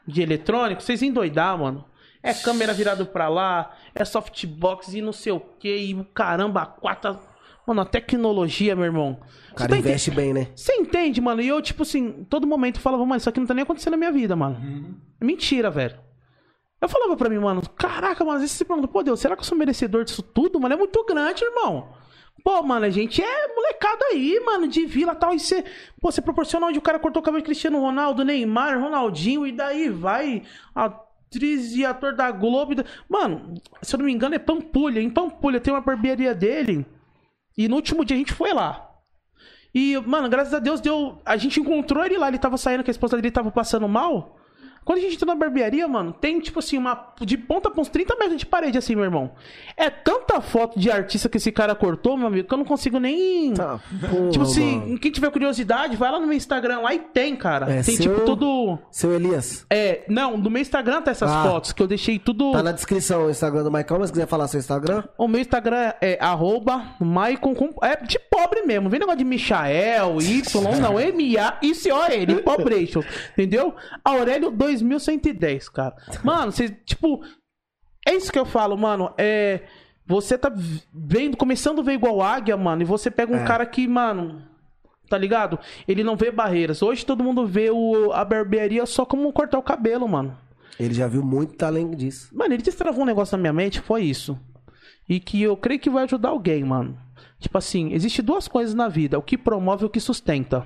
de eletrônico, vocês endoidar, mano. É câmera virada pra lá, é softbox e não sei o que, e o caramba, a quatro. Mano, a tecnologia, meu irmão. O cara Você tá investe bem, né? Você entende, mano? E eu, tipo assim, todo momento eu falava, mano, isso aqui não tá nem acontecendo na minha vida, mano. É mentira, velho. Eu falava pra mim, mano, caraca, mano, às vezes você pergunta, pô, Deus, será que eu sou merecedor disso tudo? Mano, é muito grande, irmão. Pô, mano, a gente é molecada aí, mano, de vila e tal. E você, pô, você proporciona onde o cara cortou o cabelo de Cristiano Ronaldo, Neymar, Ronaldinho, e daí vai atriz e ator da Globo. Mano, se eu não me engano, é Pampulha. Em Pampulha tem uma barbearia dele. E no último dia a gente foi lá. E, mano, graças a Deus deu. A gente encontrou ele lá, ele tava saindo, que a esposa dele tava passando mal. Quando a gente entrou na barbearia, mano, tem, tipo assim, uma. De ponta pra uns 30 metros de parede, assim, meu irmão. É tanta foto de artista que esse cara cortou, meu amigo, que eu não consigo nem. Tá, porra, tipo assim, mano. quem tiver curiosidade, vai lá no meu Instagram lá e tem, cara. É tem, seu- tipo, tudo. Seu Elias, É, não, no meu Instagram tá essas Ah. fotos, que eu deixei tudo. tá na descrição o Instagram do Maicon, mas se quiser falar seu Instagram, O meu Instagram é arroba Maicon. É de pobre mesmo. Vem negócio de Michael, Y, não. M-A-I-C-O-N, Pobration. Entendeu? Aurélio 2110, cara. Mano, você, tipo... É isso que eu falo, mano. É... Você tá vendo, começando a ver igual águia, mano, e você pega um É. cara que, mano... Tá ligado? Ele não vê barreiras. Hoje todo mundo vê o, a barbearia só como cortar o cabelo, mano. Ele já viu muito além disso. Mano, ele destravou um negócio na minha mente, foi isso. E que eu creio que vai ajudar alguém, mano. Tipo assim, existe duas coisas na vida: o que promove e o que sustenta.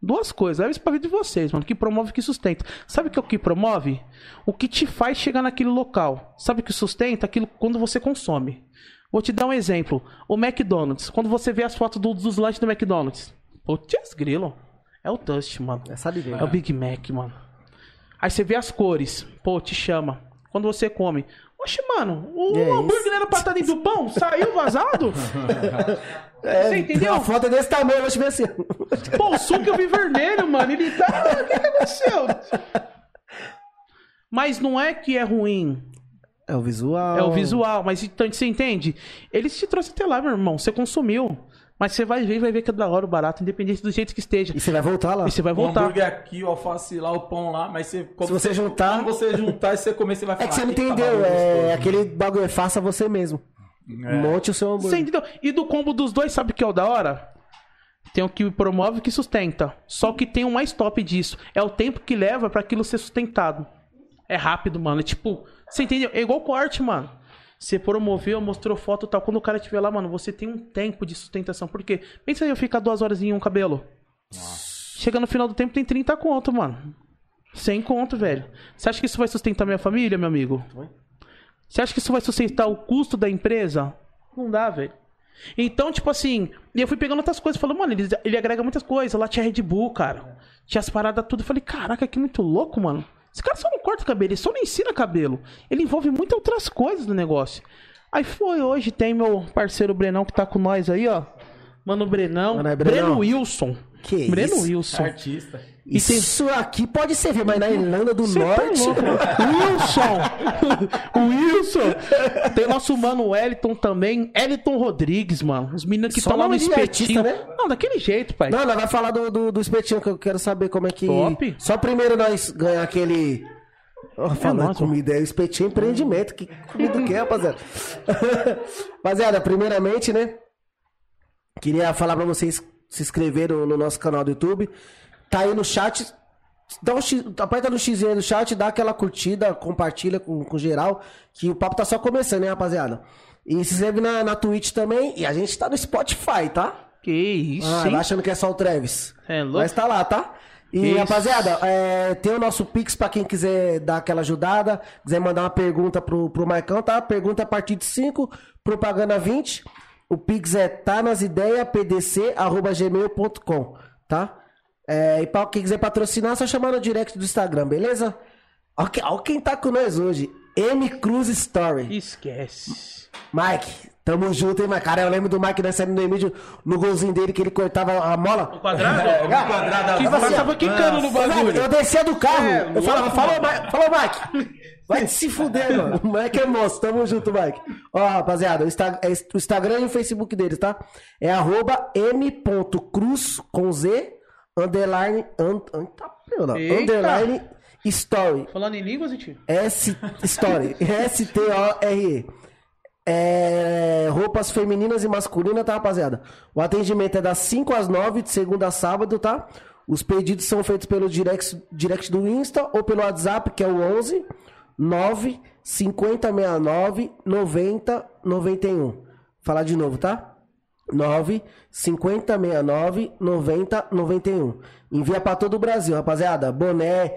Duas coisas, leva isso pra vida de vocês, mano. Que promove o que sustenta. Sabe o que é o que promove? O que te faz chegar naquele local. Sabe o que sustenta? Aquilo quando você consome. Vou te dar um exemplo. O McDonald's. Quando você vê as fotos do- dos lanches do McDonald's. Putz, grilo. É o Dust, mano. É sabe. É o Big Mac, mano. Aí você vê as cores. Pô, te chama. Quando você come. Oxe, mano, o É hambúrguer isso. era pra estar dentro do pão? Saiu vazado? É, Você entendeu? A foto é desse tamanho, eu ver assim. Pô, o suco eu vi vermelho, mano. Ele tá. O que que aconteceu? Mas não é que é ruim. É o visual. É o visual. Mas então, você entende? Ele te trouxe até lá, meu irmão. Você consumiu. Mas você vai ver e vai ver que é da hora o barato, independente do jeito que esteja. E você vai voltar lá. E você vai O voltar. hambúrguer aqui, o alface lá, o pão lá, mas você... Se você juntar- Quando você juntar e você comer, você vai É falar... que você não "Eita, entendeu. É gostoso." aquele bagulho, é faça você mesmo. É. Monte o seu Você hambúrguer. entendeu? E do combo dos dois, sabe o que é o da hora? Tem o que promove e o que sustenta. Só que tem um mais top disso. É o tempo que leva pra aquilo ser sustentado. É rápido, mano. É tipo, você entendeu? É igual corte, mano. Você promoveu, mostrou foto e tal. Quando o cara estiver lá, mano, você tem um tempo de sustentação. Por quê? Pensa aí eu ficar duas horas em um cabelo. Chega no final do tempo, tem 30 conto, mano. 100 conto, velho. Você acha que isso vai sustentar minha família, meu amigo? Você acha que isso vai sustentar o custo da empresa? Não dá, velho. Então, tipo assim, e eu fui pegando outras coisas, falando, mano, ele, ele agrega muitas coisas. Lá tinha Red Bull, cara. Tinha as paradas tudo. Eu falei, caraca, que muito louco, mano. Esse cara só não corta cabelo, ele só não ensina cabelo. Ele envolve muitas outras coisas no negócio. Aí foi, hoje tem meu parceiro Brenão que tá com nós aí, ó. Mano, Brenão. Mano, é Brenão. Breno Wilson. Que Breno isso? Wilson. Artista. E tem- Isso aqui pode ser, viu? mas na Irlanda do Cê tá Norte. louco. Wilson! o Wilson! Tem nosso mano Wellington também. Eliton Rodrigues, mano. Os meninos que estão lá no espetinho. artista, né? Não, daquele jeito, pai. Não, nós vai falar do, do, do espetinho que eu quero saber como é que. Top. Só primeiro nós ganhar aquele. Oh, falando de comida, é o espetinho é empreendimento. Que comida que é, rapaziada? rapaziada, primeiramente, né? Queria falar pra vocês se inscreverem no, no nosso canal do YouTube. Tá aí no chat. Dá um X, aperta no X aí do chat, dá aquela curtida, compartilha com, com geral. Que o papo tá só começando, hein, rapaziada? E se inscreve na, na Twitch também. E a gente tá no Spotify, tá? Que isso, Ah, hein? vai achando que é só o Travis. É louco. Mas tá lá, tá? E, isso. rapaziada, é, tem o nosso Pix pra quem quiser dar aquela ajudada, quiser mandar uma pergunta pro, pro Marcão, tá? Pergunta a partir de 5, propaganda 20. O Pix é tanasideiapdc.gmail.com, tá? É, e pra quem quiser patrocinar, é só chamar no direct do Instagram, beleza? Ó quem tá com nós hoje. M Cruz Story. Esquece. Mike, tamo junto, hein, Mike? Cara, eu lembro do Mike nessa no Emílio, no golzinho dele, que ele cortava a mola. O quadrado? É, o quadrado que você tava quicando no bagulho. Eu descia do carro, É, eu falava, falou. Mike, falou, Mike. Vai se fuder, mano. O Mike é moço, tamo junto, Mike. Ó, rapaziada, o, é o Instagram e o Facebook deles, tá? É arroba m.cruz com Z, underline, un, un, tá, underline, story. Falando em línguas, gente. S Story. S-T-O-R-E. É, roupas femininas e masculinas, tá, rapaziada? O atendimento é das 5 às 9, de segunda a sábado, tá? Os pedidos são feitos pelo direct, direct do Insta ou pelo WhatsApp, que é o 11 9 5069 90 91. Falar de novo, tá? 9 5069 90 91. Envia pra todo o Brasil, rapaziada. Boné,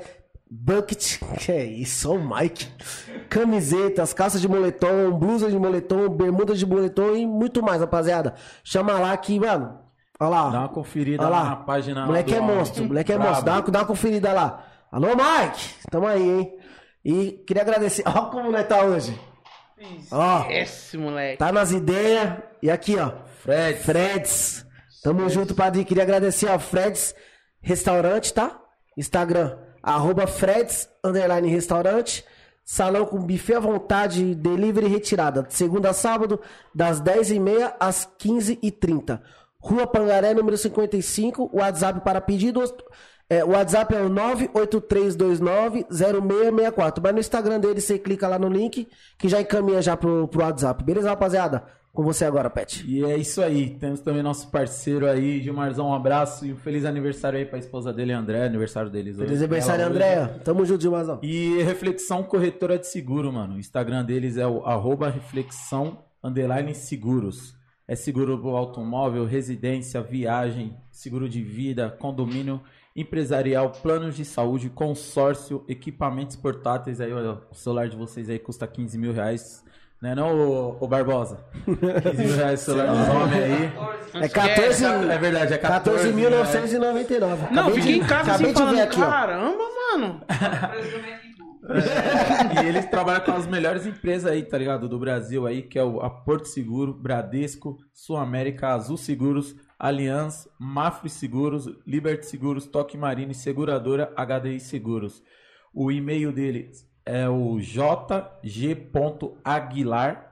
bucket, que é isso, ó, o Mike. Camisetas, calças de moletom, blusa de moletom, bermuda de moletom e muito mais, rapaziada. Chama lá que, mano. Olha lá. Dá uma conferida lá lá. na página Moleque do é álbum. monstro, moleque é Brabo. monstro. Dá uma, dá uma conferida lá. Alô, Mike? Tamo aí, hein? E queria agradecer. Olha como nós tá hoje. Ó. Esse moleque. Tá nas ideias. E aqui, ó. Fred. Freds. Tamo junto, padrinho. Queria agradecer ao Freds Restaurante, tá? Instagram, arroba Freds, underline restaurante. Salão com buffet à vontade, delivery retirada. De segunda a sábado, das 10h30 às 15h30. Rua Pangaré, número 55. WhatsApp para pedidos. É, o WhatsApp é o 983290664. Mas no Instagram dele você clica lá no link que já encaminha já pro, pro WhatsApp. Beleza, rapaziada? Com você agora, Pet. E é isso aí. Temos também nosso parceiro aí, Gilmarzão, um abraço e um feliz aniversário aí pra esposa dele, André, aniversário deles hoje. Feliz aniversário, hoje. Andréia. Tamo junto, Gilmazão. E Reflexão Corretora de Seguro, mano. O Instagram deles é o arroba reflexão underline seguros. É seguro do automóvel, residência, viagem, seguro de vida, condomínio empresarial, planos de saúde, consórcio, equipamentos portáteis. Aí, olha, o celular de vocês aí custa 15 mil reais. Né não, ô, ô Barbosa? 15 mil reais o celular dos homens aí. É 14 É verdade, é 14 mil reais. 14.999. Não, Acabei fiquei de- em casa acabei assim falando, aqui, ó. caramba, mano. e eles trabalham com as melhores empresas aí, tá ligado? Do Brasil aí, que é o a Porto Seguro, Bradesco, Sul América, Azul Seguros, Aliança, Mafre Seguros, Liberty Seguros, Toque Marine, Seguradora, HDI Seguros. O e-mail deles é o jg.aguilar,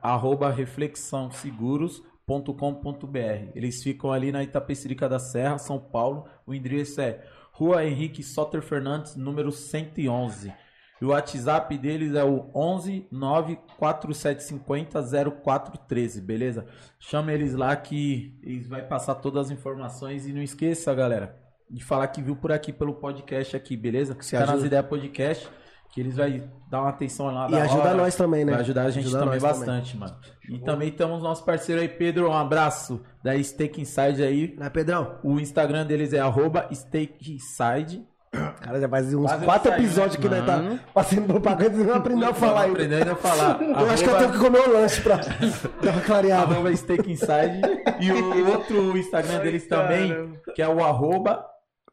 arroba reflexãoseguros.com.br. Eles ficam ali na Itapecerica da Serra, São Paulo. O endereço é Rua Henrique Soter Fernandes, número 111. E o WhatsApp deles é o 11 94750 0413, beleza? Chama eles lá que eles vai passar todas as informações e não esqueça, galera, de falar que viu por aqui pelo podcast aqui, beleza? Que se tá nas ideias podcast, que eles vai dar uma atenção lá E da ajuda hora. nós também, né? Vai ajudar a gente Ajuda também bastante, mano. E também temos nosso parceiro aí, Pedro, um abraço da Steak Inside aí. Né, Pedrão? O Instagram deles é arroba Steakside. Cara, já faz uns Quase quatro episódios que nós tá fazendo propaganda e não aprendeu a falar ainda. Aprendendo a falar. Eu acho que eu tenho que comer um lanche pra dar uma clareada. Arroba Steak Inside. E o outro Instagram deles também, que é o arroba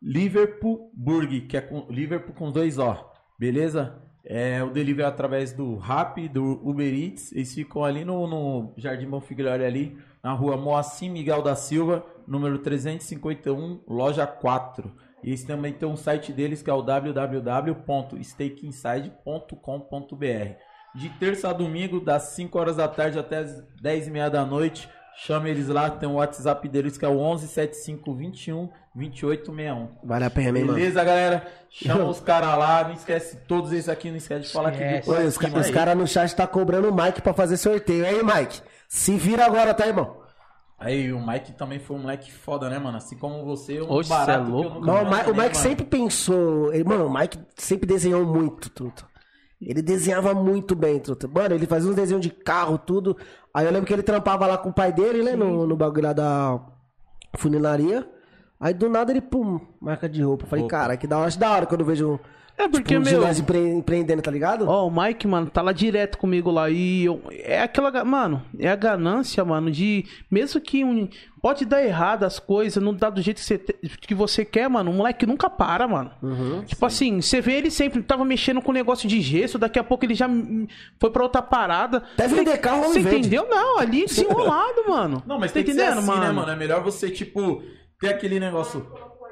Liverpool Burg, que é com Liverpool com dois O. Beleza? É o delivery através do Rap, do Uber Eats. Eles ficam ali no, no Jardim Bonfigliore ali, na rua Moacir Miguel da Silva, número 351, loja 4. E eles também tem um site deles que é o www.stakeinside.com.br. De terça a domingo, das 5 horas da tarde até as 10 e meia da noite. Chama eles lá, tem o WhatsApp deles que é o 11 75 21 2861. Vale a pena, hein, mano? Beleza, galera? Chama os caras lá, não esquece, todos esses aqui, não esquece de falar que Esquece. Oi, os, ca- os caras no chat tá cobrando o Mike pra fazer sorteio. Aí, Mike, se vira agora, tá, irmão? Aí, o Mike também foi um moleque foda, né, mano? Assim como você, um Oxe, barato é que eu louco. nunca Não, o imaginei, Mike, o Mike mano. sempre pensou. Ele, mano, o Mike sempre desenhou muito, truta. Ele desenhava muito bem, truta. Mano, ele fazia uns desenhos de carro, tudo. Aí eu lembro que ele trampava lá com o pai dele, né? No, no bagulho lá da funilaria. Aí do nada ele, pum, marca de roupa. Falei, Roupa. cara, que da hora, acho da hora quando eu vejo. É porque, tipo, um meu. empre- empreendendo, tá ligado? Ó, o Mike, mano, tá lá direto comigo lá. E eu, é aquela. Mano, é a ganância, mano, de. Mesmo que um. Pode dar errado as coisas, não dá do jeito que você, que você quer, mano. O moleque nunca para, mano. tipo assim, você vê ele sempre tava mexendo com negócio de gesso, daqui a pouco ele já foi pra outra parada. Até vender carro, Você entendeu? Não, ali desenrolado, mano. Não, mas tá tem que ser entendendo, assim, né, mano? É melhor você, tipo, ter aquele negócio.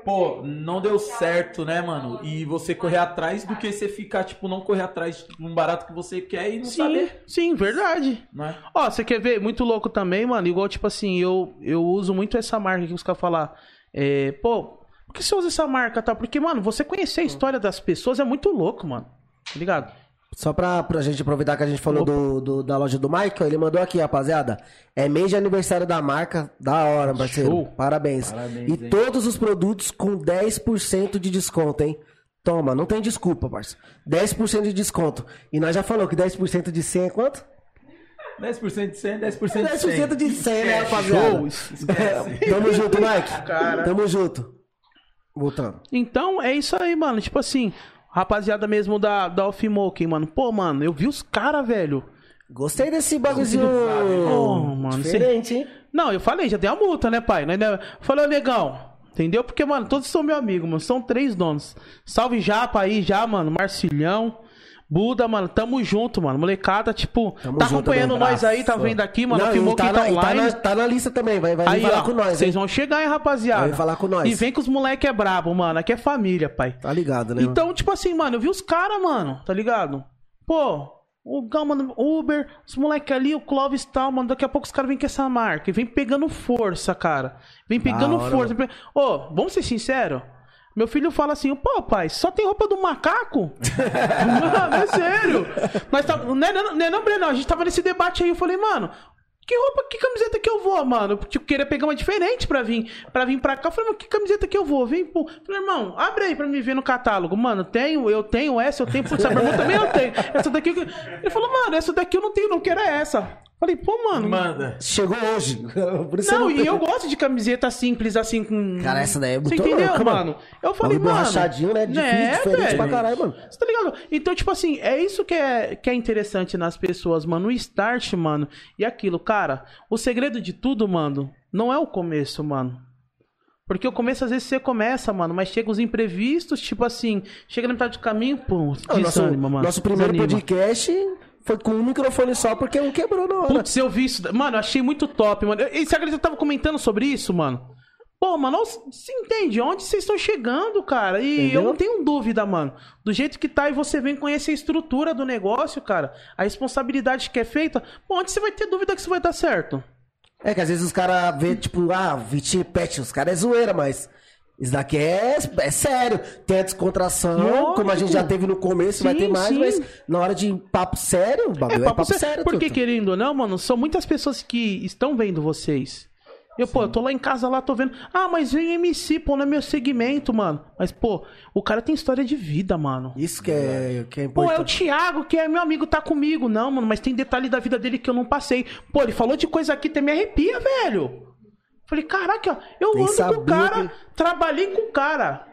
Pô, não deu certo, né, mano? E você correr atrás do que você ficar, tipo, não correr atrás de um barato que você quer e não Sim, saber, sim, verdade. né? Ó, você quer ver? Muito louco também, mano. Igual, tipo assim, eu, eu uso muito essa marca que os caras falam. É, pô, por que você usa essa marca, tá? Porque, mano, você conhecer a história das pessoas é muito louco, mano. Tá ligado? Só pra, pra gente aproveitar que a gente falou do, do- da loja do Michael, ele mandou aqui, rapaziada. É mês de aniversário da marca. Da hora, parceiro. Show. Parabéns. Parabéns, e hein? todos os produtos com 10% de desconto, hein? Toma, não tem desculpa, parceiro. 10% de desconto. E nós já falou que 10% de 100 é quanto? 10% de 100, 10% de 100. 10% de 100, né, rapaziada? Show. Esquece. Tamo junto, Mike. Tamo junto. Voltando. Então, é isso aí, mano. Tipo assim, rapaziada mesmo da, da Off-Moking, mano. Pô, mano, eu vi os caras, velho. Gostei desse bagulhozinho Oh, mano, diferente, hein? Não, eu falei, já tem a multa, né, pai? Né, né? Falei, ô, negão. Entendeu? Porque, mano, todos são meu amigo, mano. São três donos. Salve Japa aí, já, mano. Marcilhão. Buda, mano, tamo junto, mano. Molecada, tipo, Tamo tá acompanhando nós aí, tá vendo aqui, mano. Não, Filmou tá, quem tá na, tá, online. na, tá na lista também, vai, vai Aí, falar ó, com nós, vocês vão chegar, hein, rapaziada. Vai falar com nós. E vem que os moleque é brabo, mano. Aqui é família, pai. Tá ligado, né? Então, tipo assim, mano, eu vi os caras, mano, tá ligado? Pô, o Gal, mano, Uber, os moleque ali, o Clóvis tal, mano, daqui a pouco os caras vêm com essa marca e vem pegando força, cara. Vem pegando hora, força. Ô, vamos ser sinceros? Meu filho fala assim, pô, pai, só tem roupa do macaco? mano, é sério. Mas tá, não é não, não, é não, Breno, a gente tava nesse debate aí, eu falei, mano, Que roupa, que camiseta que eu vou, mano? Tipo, queria pegar uma diferente pra vir, pra vir pra cá. Eu falei, mano, que camiseta que eu vou? Vem, pô. Falei, irmão, abre aí pra me ver no catálogo. Mano, tenho, eu tenho essa, eu tenho, putz, essa bermuda também eu tenho. Essa daqui. eu- Ele falou, mano, essa daqui eu não tenho, não quero é essa. Falei, pô, mano. Manda. Chegou hoje. Por isso Não, eu e eu gosto de camiseta simples, assim, com. Cara, essa daí é Você muito entendeu, louca, mano? mano. Eu falei, mano. rachadinho, né? Difícil, É, diferente velho. pra caralho, mano. Você tá ligado? Então, tipo assim, é isso que é, que é interessante nas pessoas, mano. O start, mano. E aquilo, cara, o segredo de tudo, mano, não é o começo, mano. Porque o começo, às vezes, você começa, mano, mas chega os imprevistos, tipo assim, chega na metade do caminho, pô, Não, nosso, mano. nosso primeiro desanima. podcast foi com um microfone só porque um quebrou na hora. Putz, eu vi isso. Mano, achei muito top, mano. E você acredita que eu tava comentando sobre isso, mano? Pô, mano, você entende onde vocês estão chegando, cara? E Entendeu? eu não tenho dúvida, mano. Do jeito que tá e você vem conhecer a estrutura do negócio, cara. A responsabilidade que é feita. Pô, onde você vai ter dúvida que isso vai dar certo? É que às vezes os caras vê, tipo, ah, Vitinho Pet, os caras é zoeira, mas isso daqui é, é sério. Tem a descontração, Lógico. como a gente já teve no começo, vai Sim, ter mais, sim. mas na hora de papo sério, o bagulho é papo, sério. Porque, truta. querendo ou não, mano, são muitas pessoas que estão vendo vocês. Eu, pô, eu tô lá em casa, lá, tô vendo. Ah, mas vem MC, pô, não é meu segmento, mano. Mas, pô, o cara tem história de vida, mano. Isso que é, que é Pô, é o importante. Thiago, que é meu amigo, tá comigo. Não, mano, mas tem detalhe da vida dele que eu não passei. Pô, ele falou de coisa aqui, até me arrepia, velho. Falei, caraca, eu Nem ando com o cara, que- trabalhei com o cara.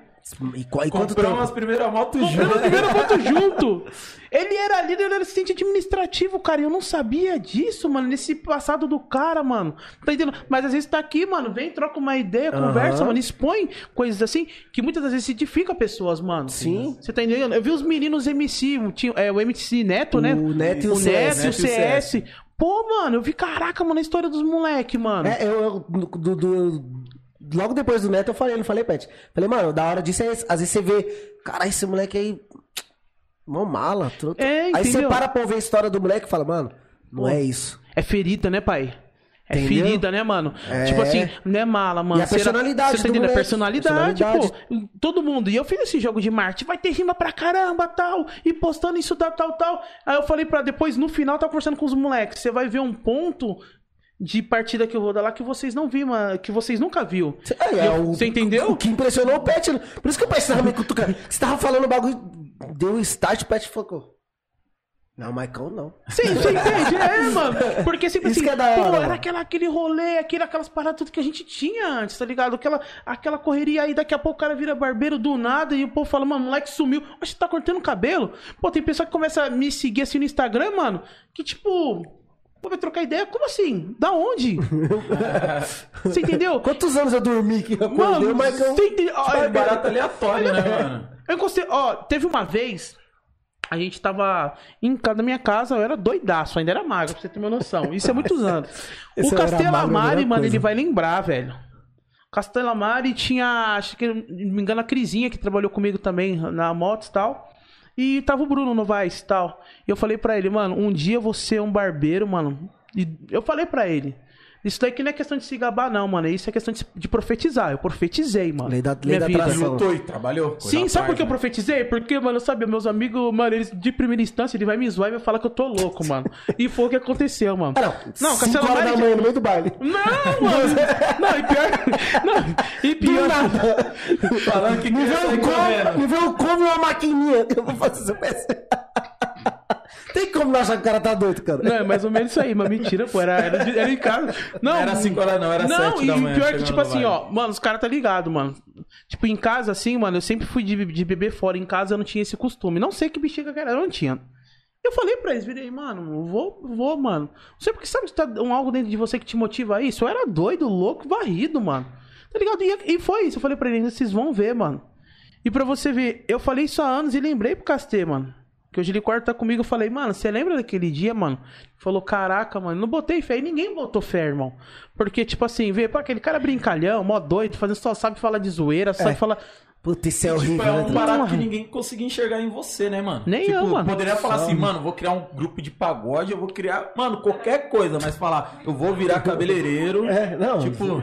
E, qu- e quanto Compramos tempo? as primeiras motos juntos. o primeiro voto junto. Ele era líder, ele era assistente administrativo, cara. e Eu não sabia disso, mano. Nesse passado do cara, mano. Tá entendendo? Mas às vezes tá aqui, mano. Vem, troca uma ideia, Aham. conversa, mano. Expõe coisas assim que muitas das vezes edifica pessoas, mano. Sim. Você tá entendendo? Eu vi os meninos MC, o tinha- é, o MC Neto, né? O Neto e o o CS. Neto e o CS. Pô, mano, eu vi, caraca, mano, a história dos moleque, mano. É, eu, eu- do, do- logo depois do Neto eu falei, não falei, Pet. Falei, mano, da hora disso é, às vezes você vê, cara, esse moleque aí, mó mala. truta. É, aí você para pra ouvir a história do moleque e fala, mano, não é isso. É ferida, né, pai? É Entendeu? ferida, né, mano? É. Tipo assim, não é mala, mano. E a personalidade Você tá do entendendo? A personalidade, Personalidade. pô. Todo mundo. E eu fiz esse jogo de marketing. Vai ter rima pra caramba, tal. E postando isso, tal, tal, tal. Aí eu falei pra depois, no final, tá conversando com os moleques. Você vai ver um ponto de partida que eu vou dar lá que vocês não viram, que vocês nunca viu. É, é, Eu- o- Você entendeu? O que impressionou o Pet. Por isso que o Pet tava me cutucando. Você tava falando o bagulho, deu um start, o Pet falou. Não, Maicon não. Sim, você entende? É, mano. Porque sempre Isso assim, é da hora, pô, era aquela, aquele rolê, aquele, aquelas paradas tudo que a gente tinha antes, tá ligado? Aquela, aquela correria aí, daqui a pouco o cara vira barbeiro do nada e o povo fala, mano, o moleque sumiu. Oxe, tá cortando o cabelo? Pô, tem pessoa que começa a me seguir assim no Instagram, mano, que tipo. Pô, vai trocar ideia? Como assim? Da onde? você entendeu? Quantos anos eu dormi que eu acordei, Mano, Maicon... você entendeu? Ó, É barato aleatório, né, mano? eu encostei, ó, teve uma vez, a gente tava em casa da minha casa, eu era doidaço, ainda era magro, pra você ter uma noção. Isso é muitos anos. O eu era magro, a Castelamari, melhor mano, ele vai lembrar, velho. O Castelamari tinha, acho que, não me engano, a Crisinha, que trabalhou comigo também na motos e tal. E tava o Bruno Novaes e tal. E eu falei pra ele, mano, um dia vou ser um barbeiro, mano. E eu falei pra ele. Isso daqui não é questão de se gabar, não, mano. Isso é questão de, de profetizar. Eu profetizei, mano. Lei da- lei Minha da vida. atração. Lutou e trabalhou. coisa Sim, sabe por que eu profetizei? Porque, mano, sabe, meus amigos, mano, eles de primeira instância, ele vai me zoar e vai falar que eu tô louco, mano. E foi o que aconteceu, mano. Ah, não. Não, Cinco Castelo horas da manhã no meio do baile. Não, mano. Não, e pior. Não, e pior. nada. Falando que Me vê um como, me vê um como e uma maquininha que eu vou fazer seu peça. Tem como não achar que o cara tá doido, cara. Não, é mais ou menos isso aí, mas mentira, pô. Era, era, de- era em casa. Não, Não era 5 horas, não, era Não, 7 e da manhã. pior que, chegando tipo assim, ó, mano, os caras tá ligado, mano. Tipo, em casa, assim, mano, eu sempre fui de, de beber fora. Em casa eu não tinha esse costume. Não sei que bexiga que era, eu não tinha. Eu falei pra eles, virei, mano, eu vou, vou, mano. Não sei porque sabe que tá um algo dentro de você que te motiva a isso? Eu era doido, louco, varrido, mano. Tá ligado? E, e foi isso. Eu falei pra eles, vocês vão ver, mano. E pra você ver, eu falei isso há anos e lembrei pro Castê, mano. Que hoje ele corta comigo, eu falei, mano, você lembra daquele dia, mano? Falou, caraca, mano, não botei fé. E ninguém botou fé, irmão. Porque, tipo assim, vê, pô, aquele cara brincalhão, mó doido, fazendo só sabe falar de zoeira, sabe É. falar. Puta, isso é Tipo, horrível, é né? um truta? barato que ninguém conseguia enxergar em você, né, mano? Nem tipo, eu, mano. Poderia falar assim, mano, vou criar um grupo de pagode, eu vou criar, mano, qualquer coisa, mas falar, eu vou virar cabeleireiro. É, não. Tipo,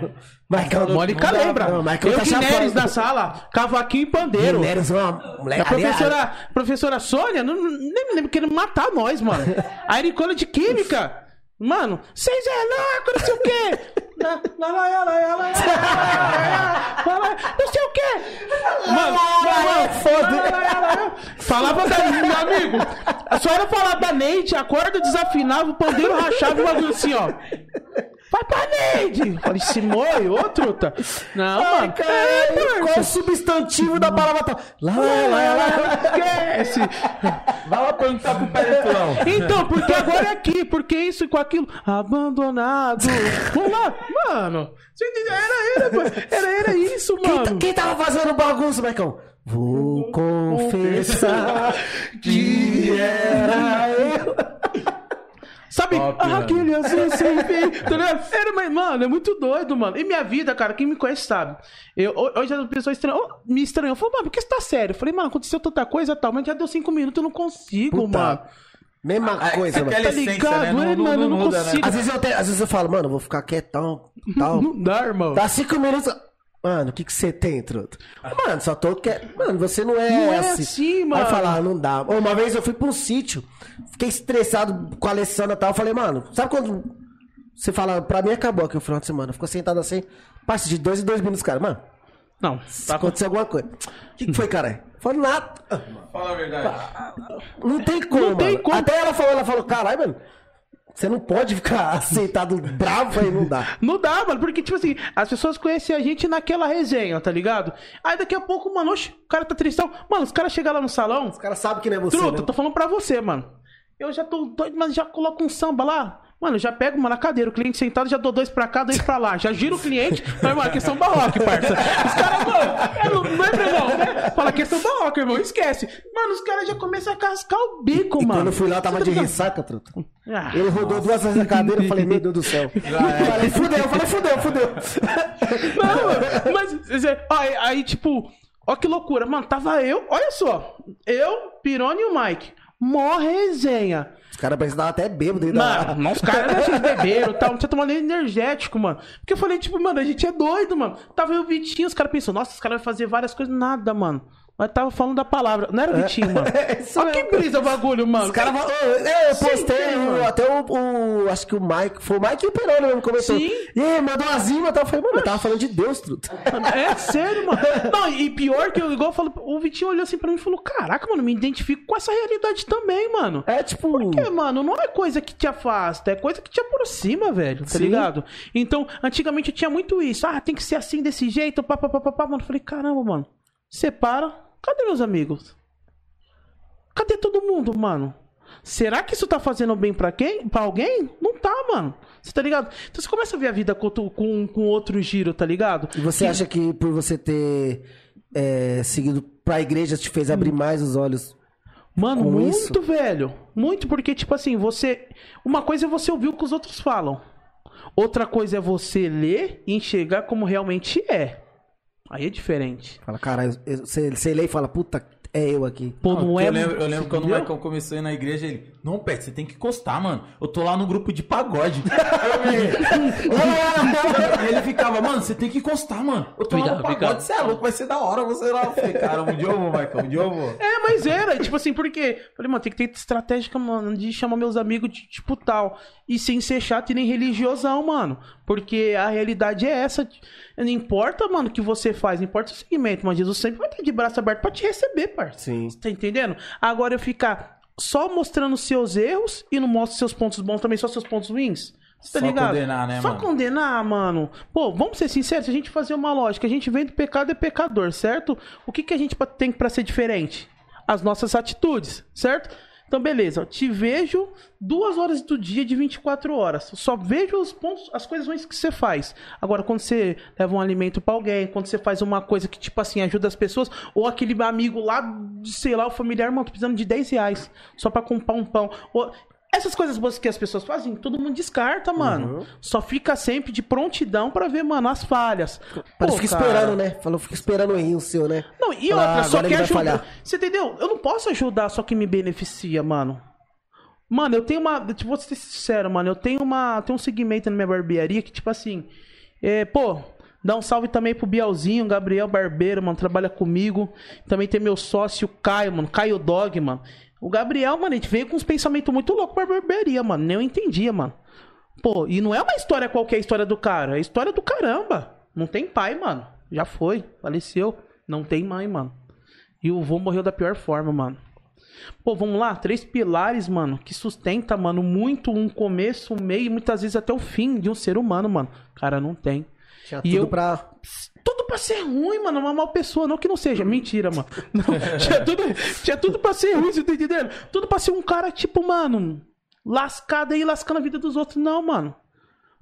Michael, Mônica não lembra. não, Michael eu tá que Neres na sala, cavaquinho e pandeiro. Neres, uma mulher. A professora, professora Sônia, não, nem me lembro querendo matar nós, mano. A Ericona de Química. Mano, vocês é louco, não sei o quê. Lá, lá, lá, não sei o quê. Mano, mano, foda. Falava da meu amigo. Só era falar da Neide, a corda desafinava, o pandeiro rachava e o bagulho assim, ó. Vai pra Neide! Falei, se morre, ô truta. Não, Ai, mano. É, qual o substantivo da palavra tal? Lá, lá, lá, lá. Esquece. Vai lá perguntar pro Peretrão. Então, porque agora é aqui, porque isso e com aquilo. Abandonado. Vamos lá, mano. Era, era, era, era isso, Quem, tá- mano. quem tava fazendo bagunça, Marcão? Vou confessar que era eu. Sabe, Top, ah, aquele assim, sem fim, tá ligado? Era, mas, mano, é muito doido, mano. E minha vida, cara, quem me conhece sabe. Eu, hoje as pessoas estranham, me estranham. Falei, mano, por que você tá sério? Eu falei, mano, aconteceu tanta coisa e tal, mas já deu cinco minutos, eu não consigo, Puta, mano. Mesma coisa, mano. aquela Tá ligado? né? Não, É, não, mano, eu não não muda, né? consigo. Às vezes, eu te- às vezes eu falo, mano, eu vou ficar quietão, tal. Não dá, irmão. Dá cinco minutos. Mano, o que que você tem, truto? Mano, só tô quieto. Mano, você não é Não é assim. assim, mano. Aí falar, não dá. Uma vez eu fui pra um sítio, fiquei estressado com a Alessandra e tal. Eu falei, mano, sabe quando você fala, pra mim acabou aqui o final de semana. Ficou sentado assim, passa de dois em dois minutos, cara. Mano, Não, se tá aconteceu alguma coisa. O que, que foi, cara? Falei, nada. Fala a verdade. Não tem como, Não tem como. Até ela falou, ela falou, caralho, mano. Você não pode ficar sentado bravo aí, não dá. Não dá, mano, porque, tipo assim, as pessoas conhecem a gente naquela resenha, tá ligado? Aí daqui a pouco, mano, oxe, o cara tá tristão. Mano, os caras chegam lá no salão, Os caras sabem que não é você, truta, né? tô falando pra você, mano. Eu já tô doido, mas já coloco um samba lá. Mano, eu já pego, mano, a cadeira, o cliente sentado, já dou dois pra cá, dois pra lá. Já gira o cliente, fala, mano, questão barroca, parça. Os caras, mano, é, não, é não, né? Fala questão barroca, irmão, esquece. Mano, os caras já começam a cascar o bico, E mano. quando eu fui lá, eu tava tá de ligado? ressaca, truta. Ah. Ele rodou duas vezes na cadeira e falei, meu Deus do céu. Falei, fudeu, eu falei, fudeu, fudeu. Não, mano, mas, aí, aí, tipo, ó que loucura, mano, tava eu, olha só, eu, Pirone e o Mike, mó resenha. Caras parecem até bêbado. Mano, não, os caras vocês beberam tal, não tinha tomado nem energético, mano. Porque eu falei, tipo, mano, a gente é doido, mano. Tava eu Vitinho, os caras pensam, nossa, os caras vão fazer várias coisas, nada, mano. Mas tava falando da palavra, não era o Vitinho, mano. É Olha que brisa o bagulho, mano. Os caras falam, "Ô, é, eu Sim, postei, o- até o, o- Acho que o Mike. Foi o Mike e o Peroni mesmo comentou. Sim. E aí, mandou uma zima e tal. Eu falei, mano, eu tava falando de Deus, truta. É sério, mano. Não, e pior que eu, igual eu falo, o Vitinho olhou assim pra mim e falou: Caraca, mano, me identifico com essa realidade também, mano. É tipo. Porque, mano, não é coisa que te afasta, é coisa que te aproxima, velho, tá Sim. ligado? Então, antigamente eu tinha muito isso. Ah, tem que ser assim, desse jeito, pá, pá, pá, pá, pá. Mano, eu falei, caramba, mano, separa. Cadê meus amigos? Cadê todo mundo, mano? Será que isso tá fazendo bem pra quem? Pra alguém? Não tá, mano. Você tá ligado? Então você começa a ver a vida com, outro- com, com outro giro, tá ligado? E você acha que por você ter é, seguido pra igreja te fez abrir mais os olhos? Mano, muito, isso? velho. Muito, porque, tipo assim, você. Uma coisa é você ouvir o que os outros falam. Outra coisa é você ler e enxergar como realmente é. Aí é diferente. Fala, caralho, eu- você, você lê e fala, puta, é eu aqui. Pô, não, é. eu, lembro, eu lembro quando o? Marcão começou a ir na igreja, ele, não, Pet, você tem que encostar, mano. Eu tô lá no grupo de pagode. Aí ele ficava, mano, você tem que encostar, mano. Eu tô lá no pagode, você é louco, vai ser da hora você lá. Eu falei, cara, um dia eu vou, Marcão, um dia eu vou. É, mas era, tipo assim, porque. Falei, mano, tem que ter estratégia, mano, de chamar meus amigos de tipo tal. E sem ser chato e nem religiosão, mano. Porque a realidade é essa. Não importa, mano, o que você faz, não importa o segmento, mas Jesus sempre vai estar de braço aberto pra te receber, parceiro. Sim. Tá entendendo? Agora eu ficar só mostrando seus erros e não mostro seus pontos bons também, só seus pontos ruins. Você tá Só ligado? condenar, né, Só mano? condenar, mano. Pô, vamos ser sinceros, se a gente fazer uma lógica, a gente vem do pecado é pecador, certo? O que, que a gente tem pra ser diferente? As nossas atitudes, certo? Então, beleza, te vejo duas horas do dia de 24 horas. Só vejo os pontos, as coisas ruins que você faz. Agora, quando você leva um alimento pra alguém, quando você faz uma coisa que, tipo assim, ajuda as pessoas, ou aquele amigo lá, sei lá, o familiar, mano, tô precisando de 10 reais só pra comprar um pão. Ou- essas coisas boas que as pessoas fazem, todo mundo descarta, mano. Só fica sempre de prontidão pra ver, mano, as falhas. Pô, fica cara. esperando, né? Falou, fica esperando o erro seu, né? Não, e Fala, outra, ah, só agora que ele vai ajuda. falhar. Você entendeu? Eu não posso ajudar só que me beneficia, mano. Mano, eu tenho uma. Tipo, vou ser sincero, mano. Eu tenho uma. Tem um segmento na minha barbearia que, tipo assim. É, pô, dá um salve também pro Bielzinho, Gabriel Barbeiro, mano. Trabalha comigo. Também tem meu sócio, Caio, mano. Caio Dog, mano. O Gabriel, mano, a gente veio com uns pensamentos muito loucos pra barbearia, mano. Nem eu entendia, mano. Pô, e não é uma história qualquer história do cara, é a história do caramba. Não tem pai, mano. Já foi, faleceu. Não tem mãe, mano. E o vô morreu da pior forma, mano. Pô, vamos lá, três pilares, mano, que sustenta, mano, muito um começo, um meio e muitas vezes até o fim de um ser humano, mano. Cara, não tem. Tinha E tudo eu- pra. Tudo pra ser ruim, mano. Uma mal pessoa. Não que não seja. Mentira, mano. Não, tinha, tudo, tinha tudo pra ser ruim, você tá entendendo? Tudo pra ser um cara, tipo, mano, lascado aí, lascando a vida dos outros. Não, mano.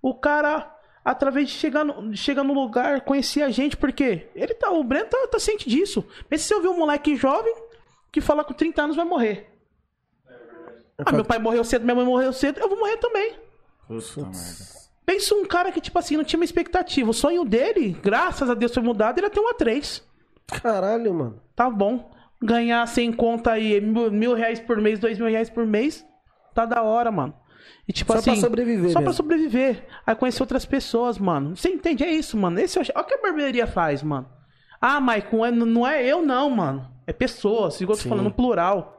O cara, através de chegar no, chegar no lugar, conhecer a gente, porque ele tá, o Breno tá, tá ciente disso. Mas se eu ver um moleque jovem que fala com 30 anos vai morrer. Ah, meu pai morreu cedo, minha mãe morreu cedo, eu vou morrer também. Puta merda. Pensa um cara que, tipo assim, não tinha uma expectativa. O sonho dele, graças a Deus foi mudado, ele ia ter um A3. Caralho, mano. Tá bom. Ganhar sem conta aí mil, mil reais por mês, dois mil reais por mês, tá da hora, mano. E tipo Só assim. pra sobreviver Só pra mesmo. sobreviver. Aí conhecer outras pessoas, mano. Você entende? É isso, mano. Esse, olha o que a barbearia faz, mano. Ah, Maicon, é- não é eu, não, mano. É pessoas, igual eu tô falando, no plural.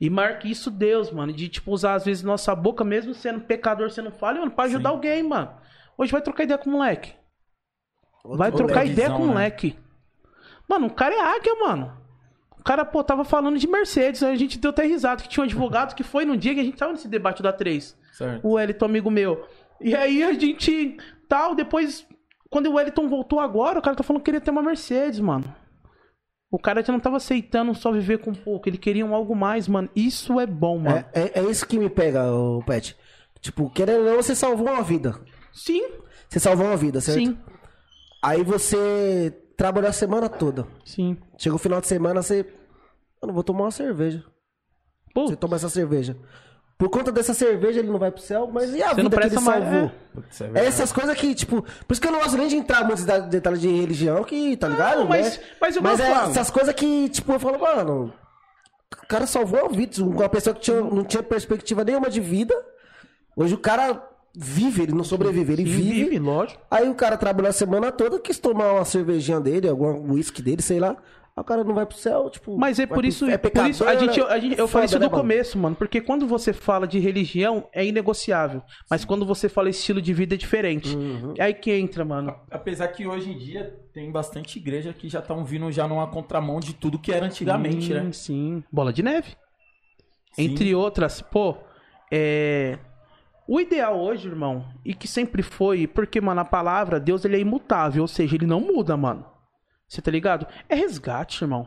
E marca isso Deus, mano. De, tipo, usar às vezes nossa boca, mesmo sendo pecador, sendo falho, mano, pra ajudar alguém, mano. Hoje vai trocar ideia com o moleque. Vai Outro trocar ideia com o né? moleque. Mano, o cara é águia, mano. O cara, pô, tava falando de Mercedes. A gente deu até risada que tinha um advogado que foi no dia que a gente tava nesse debate da 3. Certo. O Wellington, amigo meu. E aí a gente. Tal, depois. Quando o Wellington voltou agora, o cara tá falando que queria ter uma Mercedes, mano. O cara já não tava aceitando só viver com pouco. Ele queria um algo mais, mano. Isso é bom, mano. É, é, é isso que me pega, o Pet. Tipo, querendo ou não, você salvou uma vida. Sim, Você salvou uma vida, certo? sim, Aí você trabalhou a semana toda. sim. Chega o final de semana, você. Eu não vou tomar uma cerveja. Pô, Você toma essa cerveja. Por conta dessa cerveja, ele não vai pro céu, mas e a Você não vida que ele mais, salvou? é. É essas coisas que, tipo. Por isso que eu não gosto nem de entrar muito em detalhes de religião, que, tá ligado? mas- né? mas eu mas é falar. essas coisas que, tipo, eu falo, mano. O cara salvou a vida. Uma pessoa que tinha- não tinha perspectiva nenhuma de vida. Hoje o cara vive, ele não sobrevive, ele vive. vive, lógico. Aí o cara trabalhou a semana toda, quis tomar uma cervejinha dele, algum uísque dele, sei lá. Aí o cara não vai pro céu, tipo. Mas é por pro- isso, é por isso a gente, né? a gente- eu Foda, falei isso né, do mano? começo, mano, porque quando você fala de religião é inegociável, mas quando você fala estilo de vida é diferente. Uhum. É aí que entra, mano. Apesar que hoje em dia tem bastante igreja que já estão vindo já numa contramão de tudo que era antigamente, sim, né? Sim, bola de neve. Sim. Entre outras, pô, é o ideal hoje, irmão, e que sempre foi, porque mano, a palavra Deus ele é imutável, ou seja, ele não muda, mano. Você tá ligado? É resgate, irmão.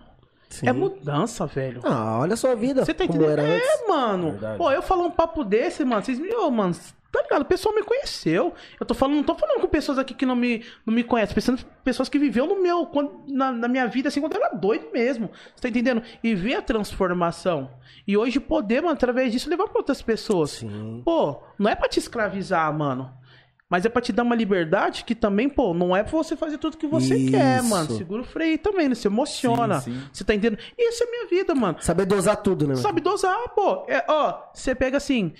Sim. É mudança, velho. Ah, olha a sua vida. Você tá como entendendo? era antes. É, mano. Verdade. Pô, eu falar um papo desse, mano, vocês me. Ô, mano, tá ligado? O pessoal me conheceu. Eu tô falando, não tô falando com pessoas aqui que não me, não me conhecem, pensando em pessoas que viveu no meu, quando- na, na minha vida, assim, quando eu era doido mesmo. Você tá entendendo? E ver a transformação. E hoje poder, mano, através disso, levar pra outras pessoas. Sim. Pô, não é pra te escravizar, mano. Mas é pra te dar uma liberdade que também, pô, não é pra você fazer tudo que você Isso. quer, mano. Segura o freio também, né? Você emociona. Sim, sim. Você tá entendendo? Isso é minha vida, mano. Saber dosar tudo, né? mano? Sabe dosar, pô. É, ó, você pega assim,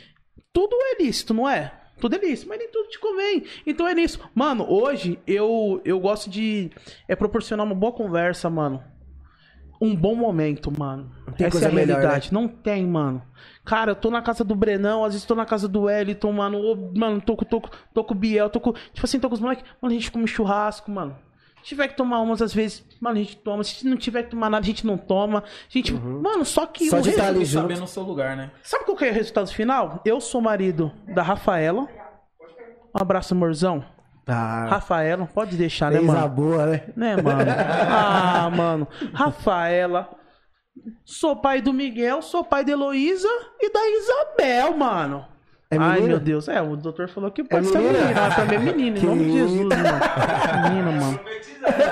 tudo é lícito, não é? Tudo é lícito, mas nem tudo te convém. Então é nisso. Mano, hoje eu, eu gosto de é proporcionar uma boa conversa, mano. Um bom momento, mano. tem Essa é coisa a melhor, realidade. Não tem, mano. Cara, eu tô na casa do Brenão, às vezes tô na casa do Wellington, mano. Ô, mano, tô, com- tô, com- tô com o Biel, tô com. Tipo assim, tô com os moleques. Mano, a gente come churrasco, mano. Se tiver que tomar umas, às vezes, mano, a gente toma. Se não tiver que tomar nada, a gente não toma. A gente. Mano, só que Só o de tá junto. saber no seu lugar, né? Sabe qual que é o resultado final? Eu sou marido da Rafaela. Um abraço, amorzão. Ah, Rafaela, pode deixar, né, mano? boa, né? Né, mano? Ah, mano. Rafaela. Sou pai do Miguel, sou pai da Heloísa e da Isabel, mano. É Ai, meu Deus. É, o doutor falou que pode ser menina? menina. Pra mim é menina, em Que nome de Jesus, mano. Menina, mano.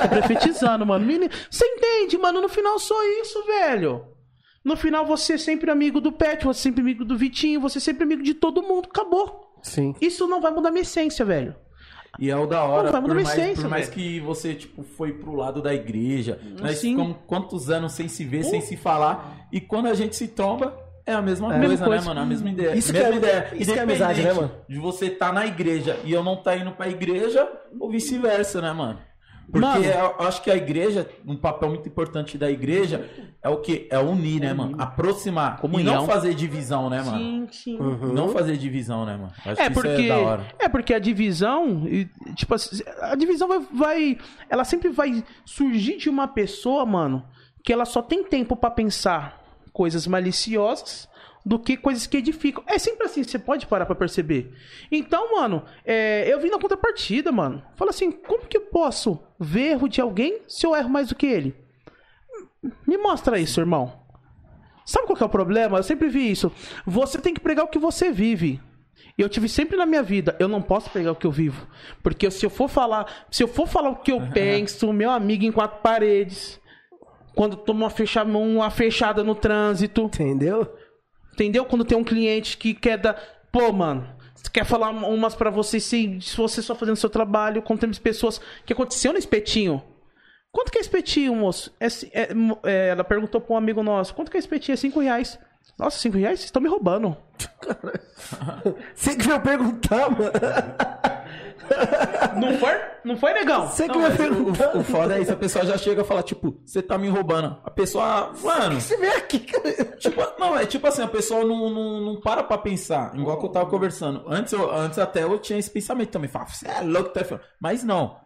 Tô profetizando, mano. Menina. Você entende, mano? No final só isso, velho. No final você é sempre amigo do Pet, você é sempre amigo do Vitinho, você é sempre amigo de todo mundo. Acabou. Sim. Isso não vai mudar minha essência, velho. E é o da hora, vai por mais, essência, por mais velho. que você, tipo, foi pro lado da igreja. Nós Sim. ficamos quantos anos sem se ver, sem se falar. E quando a gente se tromba, é a mesma a coisa, mesma coisa. né, mano? A mesma ideia. Isso que mesma é- ideia. isso que é amizade, né, mano? De você estar na igreja e eu não tá indo pra igreja, ou vice-versa, né, mano? Porque Mano. eu acho que a igreja, um papel muito importante da igreja é o que? É unir, né, mano? Aproximar. Comunhão. E não fazer divisão, né, mano? Sim, sim. Não fazer divisão, né, mano? Acho É que porque, isso é da hora. é porque a divisão, tipo, assim, a divisão vai, vai, ela sempre vai surgir de uma pessoa, mano, que ela só tem tempo pra pensar coisas maliciosas do que coisas que edificam. É sempre assim, você pode parar pra perceber. Então, mano, é, eu vim na contrapartida, mano. Fala assim, como que eu posso ver erro de alguém se eu erro mais do que ele? Me mostra isso, irmão. Sabe qual que é o problema? Eu sempre vi isso. Você tem que pregar o que você vive. E eu tive sempre na minha vida, eu não posso pregar o que eu vivo. Porque se eu for falar, se eu for falar o que eu penso, meu amigo em quatro paredes, quando toma uma, fecha, uma fechada no trânsito, Entendeu? Entendeu? Quando tem um cliente que quer dar, pô, mano, quer falar umas pra você se, você só fazendo seu trabalho, temos pessoas que aconteceu no espetinho. Quanto que é espetinho, moço? É é, é, ela perguntou pra um amigo nosso, quanto que é espetinho? É cinco reais. Nossa, cinco reais? Vocês estão me roubando. Você que veio perguntar, mano. Não foi? Não foi, negão? Você que perguntar. o, o foda é isso, a pessoa já chega e fala, tipo, você tá me roubando. A pessoa, mano, Você veio aqui, cara. tipo, não, é tipo assim, a pessoa não, não, não para pra pensar, igual que eu tava conversando. Antes, eu, antes até eu tinha esse pensamento também, falava, você é louco, tá falando. Mas não.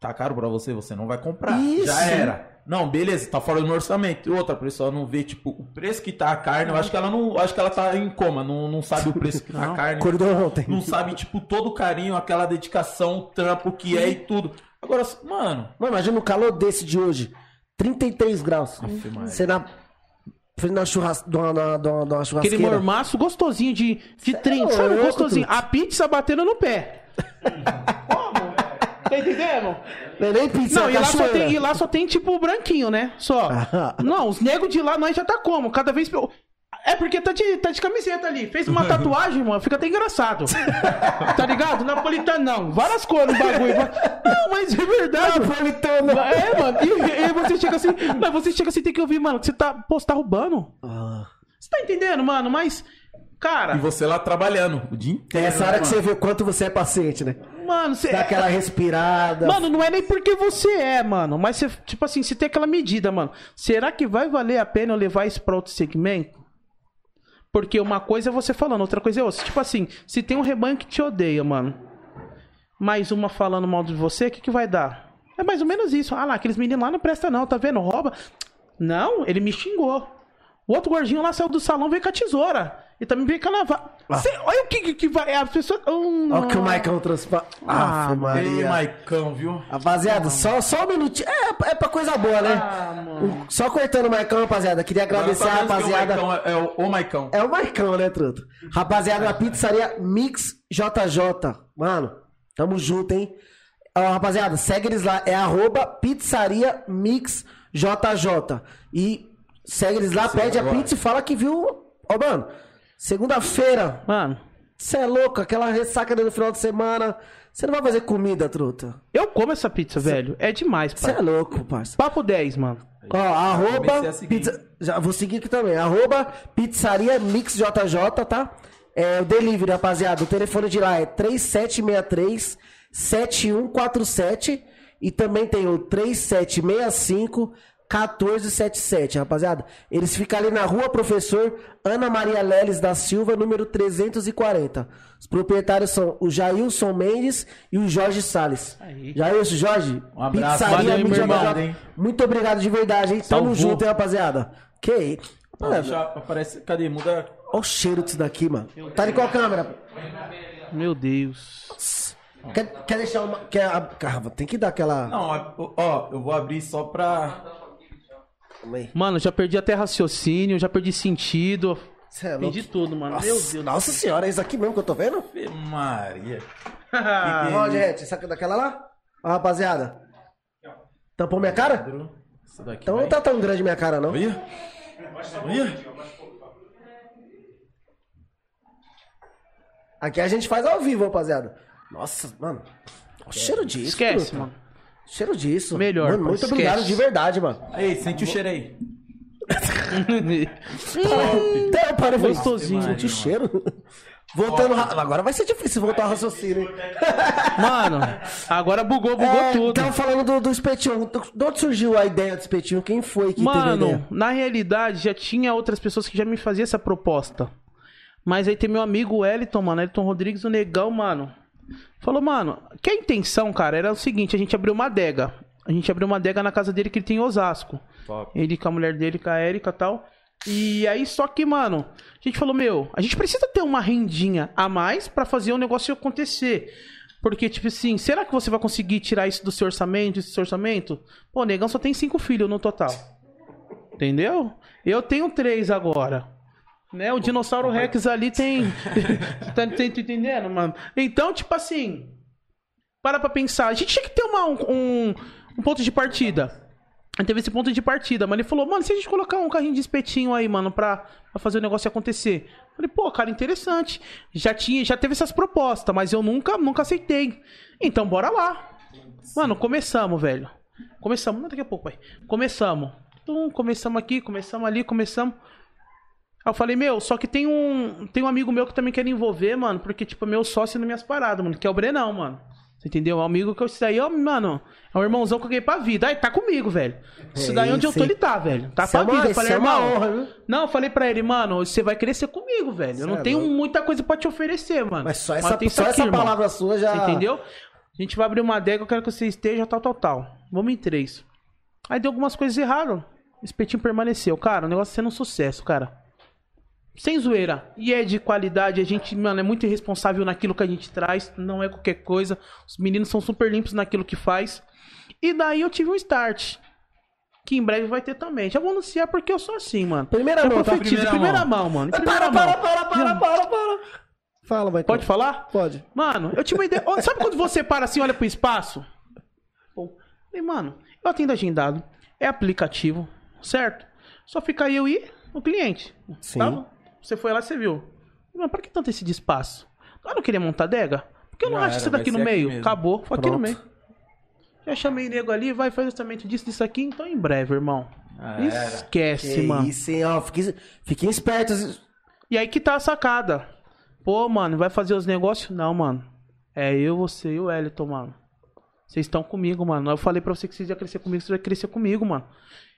Tá caro pra você, você não vai comprar. Isso. Já era. Não, beleza, tá fora do meu orçamento. E outra, a pessoa não vê, tipo, o preço que tá a carne. Eu acho que ela não. Acho que ela tá em coma, não, não sabe o preço que tá a carne. Acordou ontem. Não sabe, tipo, todo o carinho, aquela dedicação, o trampo que é e tudo. Agora, mano, Mano, imagina um calor desse de hoje. 33 graus. Você na. Frente da churras... de uma, de uma- de uma Aquele churrasqueira. mormaço gostosinho de, de trem, é sabe? louco, Gostosinho. A pizza batendo no pé. Tá entendendo? Não é nem pizza, Não, é e lá, só tem, e lá só tem tipo branquinho, né? Só. Não, os negros de lá nós já tá como? Cada vez. É porque tá de, tá de camiseta ali. Fez uma tatuagem, mano. Fica até engraçado. tá ligado? Napolitano não. Várias cores no bagulho. Não, mas é verdade. Napolitano. É, mano. E, e você chega assim. Mas você chega assim, tem que ouvir, mano. Que você tá. Pô, você tá roubando. Ah. Você tá entendendo, mano? Mas. Cara, e você lá trabalhando o dia inteiro. Essa hora né, que mano? você vê o quanto você é paciente, né? Mano, você. Dá aquela respirada. Mano, não é nem porque você é, mano. Mas você, tipo assim, você tem aquela medida, mano. Será que vai valer a pena eu levar isso pra outro segmento? Porque uma coisa é você falando, outra coisa é outra. Tipo assim, se tem um rebanho que te odeia, mano. Mais uma falando mal de você, o que, que vai dar? É mais ou menos isso. Ah lá, aqueles meninos lá não prestam não, tá vendo? Rouba. Não, ele me xingou. O outro gordinho lá saiu do salão, veio com a tesoura. E também veio com a navalha. Cê- olha o que, que, que vai... As pessoas... Hum, Olha o que o Maicon trouxe pra. Ah, Ei, Maria. Maicão, viu? Rapaziada, só, só um minutinho. É, é pra coisa boa, né? Ah, mano. Só cortando o Maicon, rapaziada. Queria agradecer a rapaziada. o Maicão é, é o, o Maicão. É o Maicão, né, truto? Rapaziada da pizzaria Mix JJ. Mano, tamo junto, hein? Ó, rapaziada, segue eles lá. É arroba pizzaria Mix JJ. E segue eles lá, pede a agora. pizza e fala que viu. Ó, mano, segunda-feira. Mano, Você é louco, aquela ressaca no final de semana. Você não vai fazer comida, truta. eu como essa pizza, velho. É demais, Você pai. é louco, parça. Papo 10, mano. Ó, arroba. Pizza... Já vou seguir aqui também. Arroba pizzaria Mix JJ, tá? É o delivery, rapaziada. O telefone de lá é 3763 7147 e também tem o 3765 1477, rapaziada. Eles ficam ali na rua Professor Ana Maria Leles da Silva, número 340. Os proprietários são o Jailson Mendes e o Jorge Salles. Aí. Jailson, Jorge, Um abraço. Valeu, Mix meu irmão, hein? Muito obrigado de verdade, hein? Tamo Salvou. junto, hein, rapaziada. Que isso? Deixa, aparece, cadê? Muda. Olha o cheiro disso daqui, mano. Tá de qual câmera? Meu Deus. Quer, quer deixar uma. Quer, a- Caramba, tem que dar aquela. Não, ó, ó, eu vou abrir só pra. Aí. Mano, já perdi até raciocínio, já perdi sentido. Cê é. Perdi tudo, mano. Nossa, Meu Deus. Nossa senhora, é isso aqui mesmo que eu tô vendo? Maria. Ó, gente, essa daquela lá? Ó, rapaziada. Tampou minha cara? Isso daqui. Então vai. não tá tão grande minha cara, não. Olha. Olha. Aqui a gente faz ao vivo, rapaziada. Nossa, mano. O cheiro disso. Esquece, mano. Cheiro disso. Melhor, Mano, muito esquece. obrigado de verdade, mano. Aí, sente o cheiro aí. Então, para, Gostosinho. Senti o cheiro. Voltando. ra- Agora vai ser difícil voltar ao raciocínio. hein? Mano, agora bugou, bugou É, tudo. Tava falando do, do espetinho. De onde surgiu a ideia do espetinho? Quem foi que teve a Mano, ideia? na realidade, já tinha outras pessoas que já me faziam essa proposta. Mas aí tem meu amigo Wellington, mano, Wellington Rodrigues, o negão, mano. Falou, mano, que a intenção, cara, era o seguinte, a gente abriu uma adega. A gente abriu uma adega na casa dele que ele tem em Osasco. Top. Ele com a mulher dele, com a Erika e tal. E aí, só que, mano, a gente falou, meu, a gente precisa ter uma rendinha a mais pra fazer o negócio acontecer. Porque, tipo assim, será que você vai conseguir tirar isso do seu orçamento, esse orçamento? Pô, o negão só tem cinco filhos no total. Entendeu? Eu tenho três agora. Né? O dinossauro Rex ali tem. tá, tá entendendo, mano? Então, tipo assim. Para pra pensar. A gente tinha que ter uma, um, um ponto de partida. Teve esse ponto de partida, mas ele falou, mano, se a gente colocar um carrinho de espetinho aí, mano, pra, pra fazer o negócio acontecer. Eu Falei, pô, cara, interessante. Já tinha, já teve essas propostas, mas eu nunca, nunca aceitei. Então, bora lá. Mano, começamos, velho. Começamos, daqui a pouco, pai. Começamos. Tum, começamos aqui, começamos ali, começamos. Aí eu falei, meu, só que tem um, tem um amigo meu que também quer envolver, mano, porque, tipo, é meu sócio nas minhas paradas, mano, que é o Brenão, mano. Você entendeu? É um amigo que eu. Isso daí, ó, mano, é um irmãozão que eu ganhei pra vida. Aí, tá comigo, velho. Isso É daí onde eu tô, ele tá, velho. Tá Isso é pra uma- vida. Eu falei, é uma irmão. honra, viu? Não, eu falei pra ele, mano, você vai crescer comigo, velho. Eu não é tenho louco. muita coisa pra te oferecer, mano. Mas só essa, isso só aqui, essa irmão. palavra sua já. Você entendeu? A gente vai abrir uma adega, eu quero que você esteja, tal, tal, tal. Vamos em três. Aí deu algumas coisas erradas. O espetinho permaneceu. Cara, o negócio sendo um sucesso, cara. Sem zoeira. E é de qualidade. A gente, mano, é muito irresponsável naquilo que a gente traz. Não é qualquer coisa. Os meninos são super limpos naquilo que faz. E daí eu tive um start. Que em breve vai ter também. Já vou anunciar porque eu sou assim, mano. Primeira Já mão, tá? profetizo. Primeira Primeira mão. mão, mano. Para, Primeira para, mão. para, para, para, para. Fala, vai. Pode falar? Pode. Mano, eu tinha uma ideia. Sabe quando você para assim, olha pro espaço? Pô, falei, mano, eu atendo agendado. É aplicativo, certo? Só fica eu e o cliente. Sim. Tá? Você foi lá, você viu. Mano, pra que tanto esse espaço? Eu não queria montar adega? Por que eu não acho isso daqui no aqui meio? mesmo. Acabou, foi aqui no meio. Já chamei nego ali, vai fazer o orçamento disso, disso aqui, então em breve, irmão. Ah. Esquece, Que mano. isso, hein? Ó, fiquem, fiquem espertos. E aí que tá a sacada. Pô, mano, vai fazer os negócios? Não, mano. É eu, você e o Wellington, mano. Vocês estão comigo, mano. Eu falei pra você que vocês iam crescer comigo, você vai crescer comigo, mano.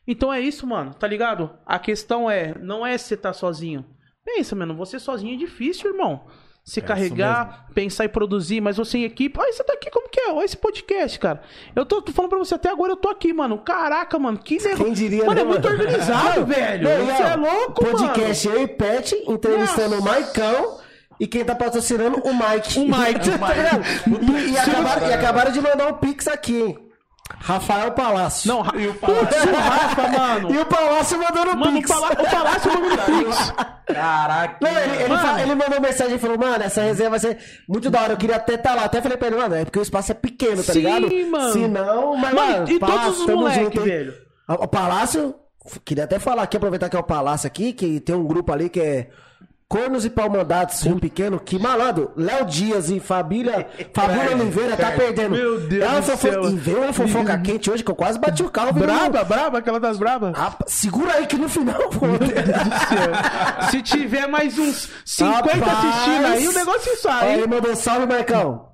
Então é isso, mano. Tá ligado? A questão é, não é você tá sozinho. Pensa, mano, você sozinho é difícil, irmão. Se É carregar, pensar e produzir, mas você em equipe. Olha, você tá aqui, como que é? Olha esse podcast, cara. Eu tô, tô falando pra você até agora, eu tô aqui, mano. Caraca, mano, que negócio. Quem diria, Mano, né, é muito mano? organizado, velho. não, Você não. é louco, mano. Podcast eu e Pet entrevistando Nossa. o Maicão. E quem tá patrocinando, o Mike. O Mike. Tá ligado? e, e acabaram, e acabaram de mandar um pix aqui, hein? Rafael Palácio. Não, Ra- Putz, o Rafa, mano. E o Palácio mandando Mano, o, pix. O Palácio mandando Pix. Caraca. Não, ele, ele, fa- ele mandou mensagem e falou, mano, essa resenha vai ser muito da hora. Eu queria até estar lá. Até falei pra ele, mano, é porque o espaço é pequeno, tá Sim, ligado? mano. Se não, mas, Mano, mano, e Palácio, todos os tamo moleque, junto, hein? velho. O o Palácio, queria até falar aqui, aproveitar que é o Palácio aqui, que tem um grupo ali que é Cornos e Palmandados, Rio Pequeno, que malandro, Léo Dias e Fabília, Fabília Oliveira tá perdendo. Meu Deus uma do céu. E veio uma fofoca quente hoje que eu quase bati o carro. viu? Braba, braba, aquela das brabas. Segura aí que no final, pô. Se tiver mais uns 50 Rapaz. assistindo aí, o negócio Aí sai. ele mandou salve, Marcão.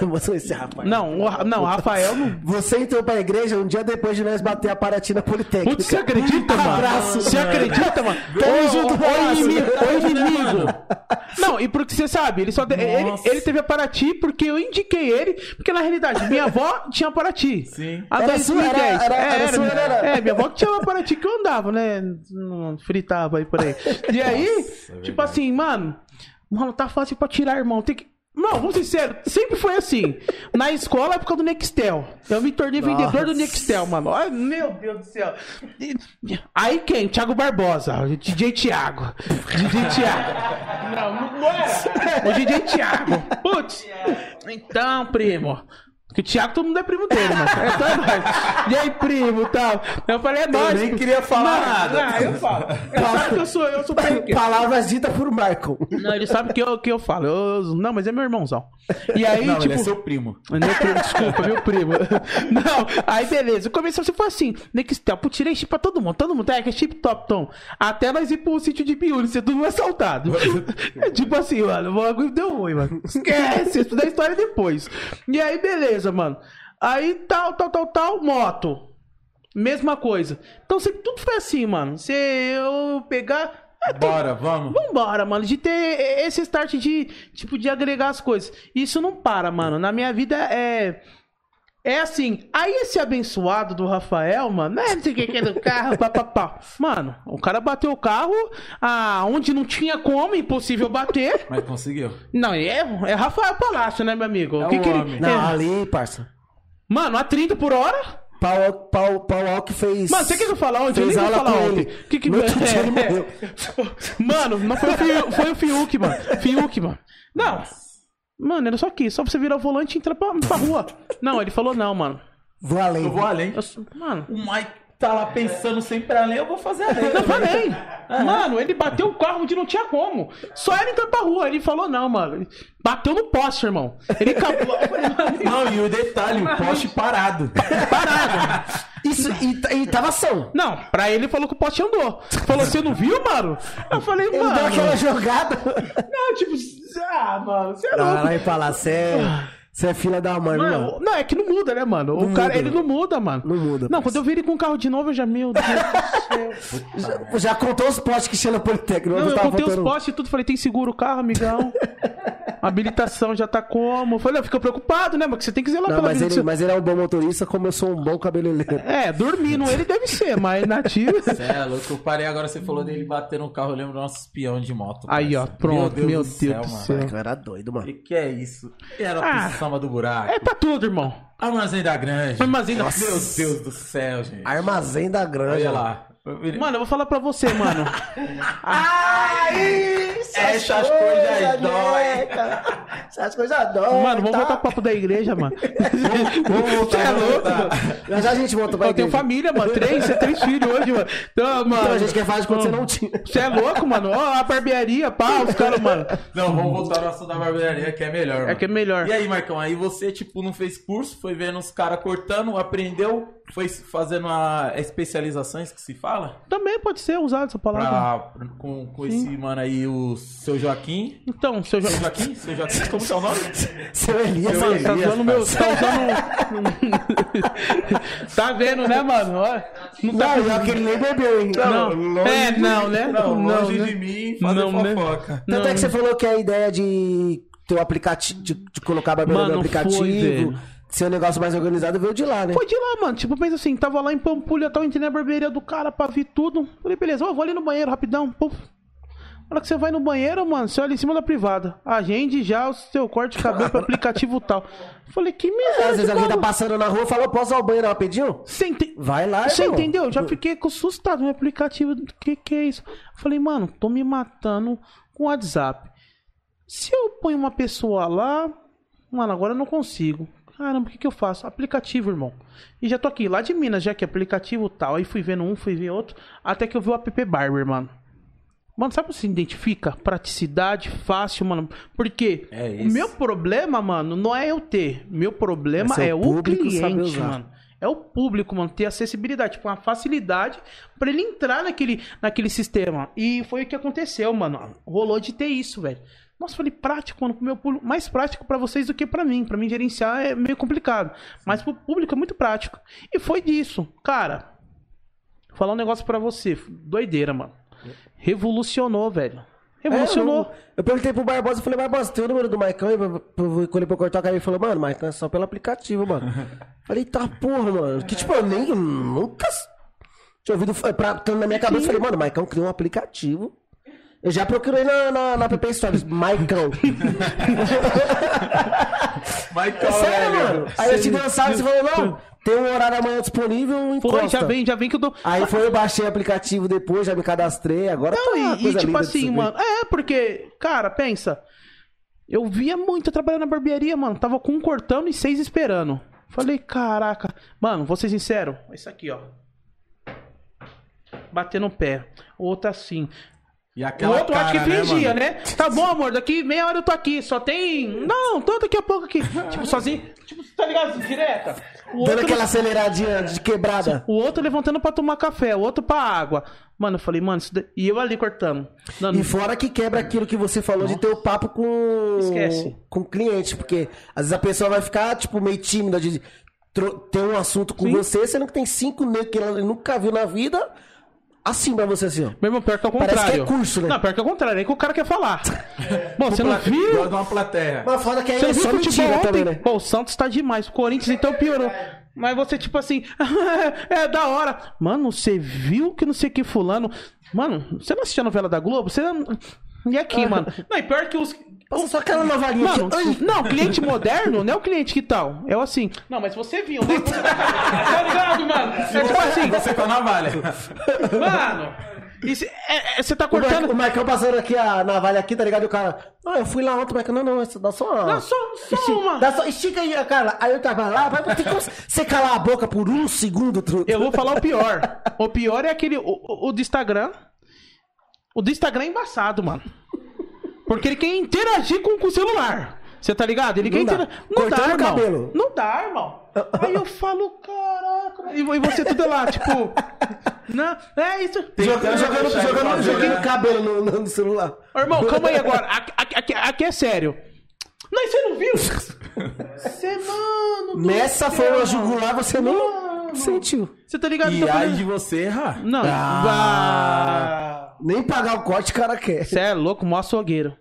Mandou esse rapaz. Não, o não, o Rafael não. Você entrou pra igreja um dia depois de nós bater a Paratina Politécnica. Putz, você acredita, mano? Abraço. Você acredita, mano? Tamo junto, Ô, inimigo, ô, inimigo. Não, e porque você sabe, ele só. Ele, Nossa. ele teve a Paraty porque eu indiquei ele. Porque na realidade, minha avó tinha Paraty. Sim. A Era sua, 2010. era- era- É, era sua, era? É, minha avó que tinha uma Paraty que eu andava, né? Não fritava aí por aí. E aí, tipo assim, mano, mano, tá fácil pra tirar, irmão. Tem que. Não, vamos ser sérios, sempre foi assim. Na escola, época do Nextel. Eu me tornei vendedor do Nossa. Nextel, mano. Ai, meu Deus do céu. Aí quem? Thiago Barbosa, DJ Thiago. DJ Thiago. Não, não era. O DJ Thiago. Putz. Então, primo. Porque o Thiago todo mundo é primo dele, mano. É só nós. E aí, primo, tal. Eu falei, é nóis. nem pô. queria falar Não, nada. Não, eu falo. Ele sabe que eu sou, eu sou periqueiro. Palavras ditas por Michael. Não, ele sabe que eu, que eu falo. Eu- não, mas é meu irmãozão. E aí, Não, tipo. ele é seu primo. Meu primo, desculpa, meu primo. Não, aí beleza. Começou assim, foi assim. Nextel, pô, tirei chip pra todo mundo. Todo mundo, é que é chip top, Tom. Até nós ir pro sítio de Piúli, ser tudo assaltado. É tipo assim, mano, o bagulho deu ruim, mano. Esquece, isso da história depois. E aí, beleza, mano. Aí, tal, tal, tal, tal, moto. Mesma coisa. Então, sempre tudo foi assim, mano. Se eu pegar. é, tem- Bora, vamos. Vambora, mano. De ter esse start de, tipo, de agregar as coisas. Isso não para, mano. Na minha vida é. É assim. Aí esse abençoado do Rafael, mano, né? Não sei o que que é do carro, papapá. Mano, o cara bateu o carro ah, onde não tinha como, impossível bater. Mas conseguiu. Não, é, é Rafael Palácio, né, meu amigo? É o que o que ele- homem. Não, é. ali, parça. Mano, a 30 por hora? Pau, pau, pau Alck fez. Mano, você quer que eu fale ontem? Eu Fez nem vou aula falar com ontem. ele. Que que... No outro dia ele É, é. Mano, não foi o, Fiuk, foi o Fiuk, mano. Fiuk, mano. Não. Mano, era só aqui. Só você virar o volante e entrar pra, pra rua. Não, ele falou não, mano. Vou além. Eu vou além. Eu mano, O Mike tá lá pensando sempre além, eu vou fazer além. eu falei. Mano, ele bateu o carro onde não tinha como. Só era entrar pra rua. Ele falou não, mano. Bateu no poste, irmão. Ele acabou. Não, e o detalhe, o poste parado. Parado. Isso, e, e tava ação. Não, pra ele falou que o poste andou. Falou, você não viu, mano? Eu falei, Ele mano. deu aquela jogada. Não, tipo, ah, mano, você é louco. Caralho, falar, é, você é filha da mãe, Não, mano. não, é que não muda, né, mano? O Não cara, muda. ele não muda, mano. Não muda, Não, quando eu vi ele com o carro de novo, eu já, meu Deus do céu. Já, já contou os postes que tinha no Politécnico. Não, eu contei os postes e tudo, falei, tem seguro o carro, amigão? Habilitação já tá como? Falei, eu fico preocupado, né, porque você tem que zelar Não, pela mas do ele, mas ele é um bom motorista, como eu sou um bom cabeleireiro. É, dormindo ele deve ser, mas nativo... Cê é louco, eu parei agora, você falou dele bater no carro, eu lembro do nosso espião de moto. Aí, ó, pronto, meu Deus do mano. céu. Eu era doido, mano. Que que é isso? Era Ah. a samba do buraco. É pra tudo, irmão. Armazém da Grande. Armazém da- Meu Deus do céu, gente. Armazém da Granja. Olha lá. Mano, eu vou falar pra você, mano. Ai, Essas coisas dói. Essas coisas dói. Mano, vamos tá? voltar pro papo da igreja, mano. Vamos voltar, Você é louco, mano. Já já a gente volta pra Eu tenho família, mano. Três, você tem três filhos hoje, mano. Então, mano. Então a gente quer de quando você não tinha. Você é louco, mano? Ó, a barbearia, pá, os caras, mano. Não, vamos voltar ao assunto da barbearia, que é melhor. É mano. que é melhor. E aí, Marcão, aí você, tipo, não fez curso, foi vendo os caras cortando, aprendeu, foi fazendo a especializações que se fala? Também pode ser usado essa palavra. Pra, com com esse mano aí, o seu Joaquim. Então, seu Seu Joaquim. Seu Joaquim, como que é o nome? Seu Elias. Mano, tá Elias, usando meu. Tá usando. tá vendo, né, mano? Não tá. Não, e aquele nem bebeu, hein? Não. É, não, né? Não, longe né? de mim fazer Não, né? fofoca. Tanto Não. é que você falou que a ideia de ter o aplicativo, de, de colocar a Mano, no foi, aplicativo, velho. Ser um negócio mais organizado, veio de lá, né? Foi de lá, mano. Tipo, pensa assim, tava lá em Pampulha, tava entrei na barbearia do cara pra ver tudo. Falei, beleza, ó, vou ali no banheiro rapidão. Puf. Na hora que você vai no banheiro, mano, você olha em cima da privada. Agende já o seu corte de cabelo pro aplicativo tal. Falei, que miséria. Às vezes alguém tá passando na rua e fala, posso usar o banheiro rapidinho? Você ente- Vai lá, Você irmão. entendeu? Já fiquei assustado no aplicativo. O que, que é isso? Falei, mano, tô me matando com o WhatsApp. Se eu ponho uma pessoa lá, mano, agora eu não consigo. Caramba, o que, que eu faço? Aplicativo, irmão. E já tô aqui, lá de Minas, já que é aplicativo tal. Aí fui vendo um, fui vendo outro. Até que eu vi o app Barber, mano. Mano, sabe como se identifica? Praticidade, fácil, mano. Porque É o meu problema, mano, não é eu ter. Meu problema É é, o cliente, mano. É o público, mano, ter acessibilidade, tipo, uma facilidade pra ele entrar naquele, naquele sistema. E foi o que aconteceu, mano. Rolou de ter isso, velho. Nossa, falei prático, mano, pro meu público. Mais prático pra vocês do que pra mim. Pra mim gerenciar é meio complicado. Mas pro público é muito prático. E foi disso. Cara, vou falar um negócio pra você. Doideira, mano. Revolucionou, velho. Revolucionou. É, eu, eu perguntei pro Barbosa, eu falei, Barbosa, tem o número do Maicão aí pra, pra, pra, quando ele for cortar o cabelo? Ele falou, mano, Maicão é só pelo aplicativo, mano. falei, tá porra, mano. Que tipo, eu nem, nunca tinha ouvido, fa- pra, tanto na minha cabeça, eu falei, mano, Maicão criou um aplicativo. Eu já procurei na, na, na App Stories, Maicão. Michael, Sério, velho. mano. Aí eu te salve e você falou, não, tem um horário amanhã disponível, Foi, encosta. já vem, já vem que eu dou. Aí foi, eu baixei o aplicativo depois, já me cadastrei, agora Não, tá e, e tipo assim, mano. É, porque, cara, pensa. Eu via muito trabalhando na barbearia, mano. Tava com um cortando e seis esperando. Falei, caraca. Mano, vou ser sincero. Isso aqui, ó. Bater no pé. O outro assim. E O outro acho que cara, né, fingia, mano? né, Tá bom, amor, daqui meia hora eu tô aqui. Só tem. Não, tô daqui a pouco aqui. tipo, sozinho. Tipo, tá ligado? Direta. O Dando outro, aquela aceleradinha de quebrada. o outro levantando pra tomar café, o outro pra água. Mano, eu falei, mano, isso e eu ali cortando. Dando- E fora que quebra aquilo que você falou de ter o papo com Esquece. com o cliente, porque às vezes a pessoa vai ficar tipo meio tímida de ter um assunto com Sim. você, sendo que tem cinco negros que ela nunca viu na vida, assim pra você assim, ó. Meu irmão, pior que é o Parece contrário. que é curso, né? Não, pior que é o contrário. É que o cara quer falar. Bom, você não viu? Igual de uma plateia. Mas foda que aí Você é não viu só mentira ontem? também, né? Pô, o Santos tá demais. O Corinthians então piorou. Mas você, tipo assim, é da hora. Mano, você viu que não sei que fulano. Mano, você não assistiu a novela da Globo? Você não. E aqui, mano? Não, e pior que os. Passa só aquela novalinha Mano, não, cliente moderno não é o cliente que tal. É o assim. Não, mas você viu, né? Você tá, tá ligado, mano? É tipo assim, Você com a navalha. mano. é- é- você tá O, Marcão, cortando. o Marcão passando aqui a navalha aqui, tá ligado? E o cara, ah, eu fui lá ontem, Marcão, não, não, essa dá só uma... Dá só, só Esti- uma. Dá só, estica aí, cara. Aí eu tava lá, vai ter como você calar a boca por um segundo, truto. Eu vou falar o pior. O pior é aquele. O, o- o do Instagram. O do Instagram é embaçado, mano. Porque ele quer interagir com, com o celular. Você tá ligado? Ele Não quer dá. interagir. Não Cortando dá, irmão. cabelo. Não dá, irmão. Aí eu falo, caraca. E, e você tudo lá, tipo. Não, é isso. Jogando, jogando, jogando, jogando cabelo no, no- celular. Ô, irmão, calma aí agora. Aqui, aqui- aqui- é sério. Não, você não viu? Você, mano. do Nessa forma jugular, você não Mano. sentiu. Você tá ligado? E Tá aí de você errar. Não. Ah. Ah. Nem pagar o corte o cara quer. Você é louco, mó açougueiro.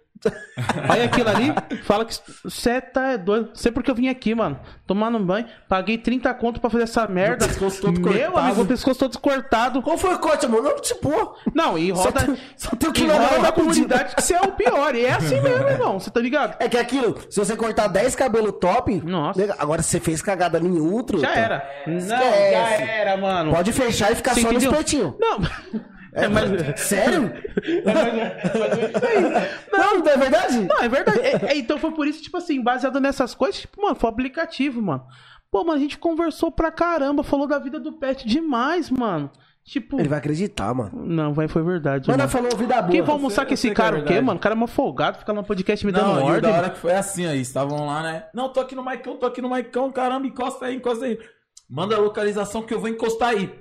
Olha aquilo ali, fala que você tá é doido. Sei porque eu vim aqui, mano. Tomando um banho, paguei 30 conto pra fazer essa merda. pescoço todo Meu cortado. amigo, o pescoço todo cortado. Qual foi o corte, amor? Não, tipo... Não, e roda. Só tem- só tem o que roda na rapidinho. comunidade que você é o pior. E é assim mesmo, irmão. Você tá ligado? É que aquilo, se você cortar 10 cabelos top, Nossa. agora se você fez cagada nenhum, truta, Já era. Não, já Esquece. era, mano. Pode fechar e ficar Você só entendeu? no espetinho. Não. É, mas. Sério? é, mas- é aí. Não, não é verdade? Não, é verdade. É- é, então foi por isso, tipo assim, baseado nessas coisas, tipo, mano, foi aplicativo, mano. Pô, mano, a gente conversou pra caramba, falou da vida do pet demais, mano. Tipo. Ele vai acreditar, mano. Não, vai, foi verdade. Mas mano. falamos vida boa. Quem vai almoçar eu com esse que é cara o quê, mano? O cara é uma folgado, fica lá no podcast me dando Não, e o ordem. da hora que foi assim aí, estavam lá, né? Não, tô aqui no Maicão, tô aqui no Maicão, caramba, encosta aí, encosta aí. Manda a localização que eu vou encostar aí.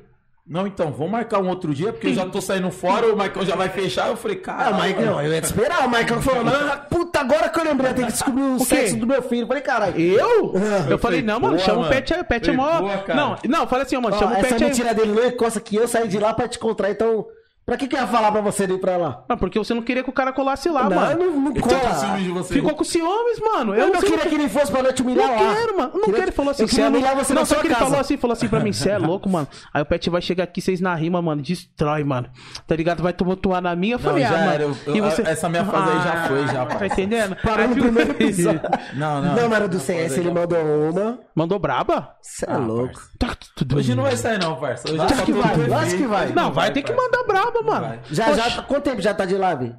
Não, então, vamos marcar um outro dia, porque eu já tô saindo fora, o Maicão já vai fechar. Eu falei, cara, o Maicon, não, eu ia te esperar. O Maicon falou, não, puta, agora que eu lembrei, eu tenho que descobrir o, quê? sexo do meu filho. Eu falei, caralho. Eu? Eu falei, falei, não, mano, chama o pet, o pet é mó. cara. Não, não, eu falei assim, ó, mano, Ó, chama o essa pet aí. mentira dele não encosta que eu saí de lá pra te encontrar, então... Pra que que eu ia falar pra você ir pra lá? Não, porque você não queria que o cara colasse lá, não, mano. não, não eu cola. você. Ficou com ciúmes, mano. Eu não sei- queria que ele fosse pra não te humilhar Não lá. quero, mano. Não Queria- quero. Ele falou assim, eu queria "Cê é louco." humilhar você Não, na só sua que ele falou assim, falou assim pra mim, você é louco, mano. Aí o Pet vai chegar aqui, vocês na rima, mano, destrói, mano. Tá ligado? Vai tumultuar na minha. Eu Não, falei, já ah, mano. era, eu- eu- essa minha fase aí já foi, já, Tá entendendo? Parou no primeiro episódio. Não, não. Não, mas era do CS, ele mandou uma. Mandou braba? Você é Ah, louco. Tá tudo- Hoje não vai sair não, parça. Hoje Acho tá que tudo vai, perfeito. acho que vai. Não, vai ter que mandar braba, mano. Já, Poxa. já, quanto tempo já tá de live?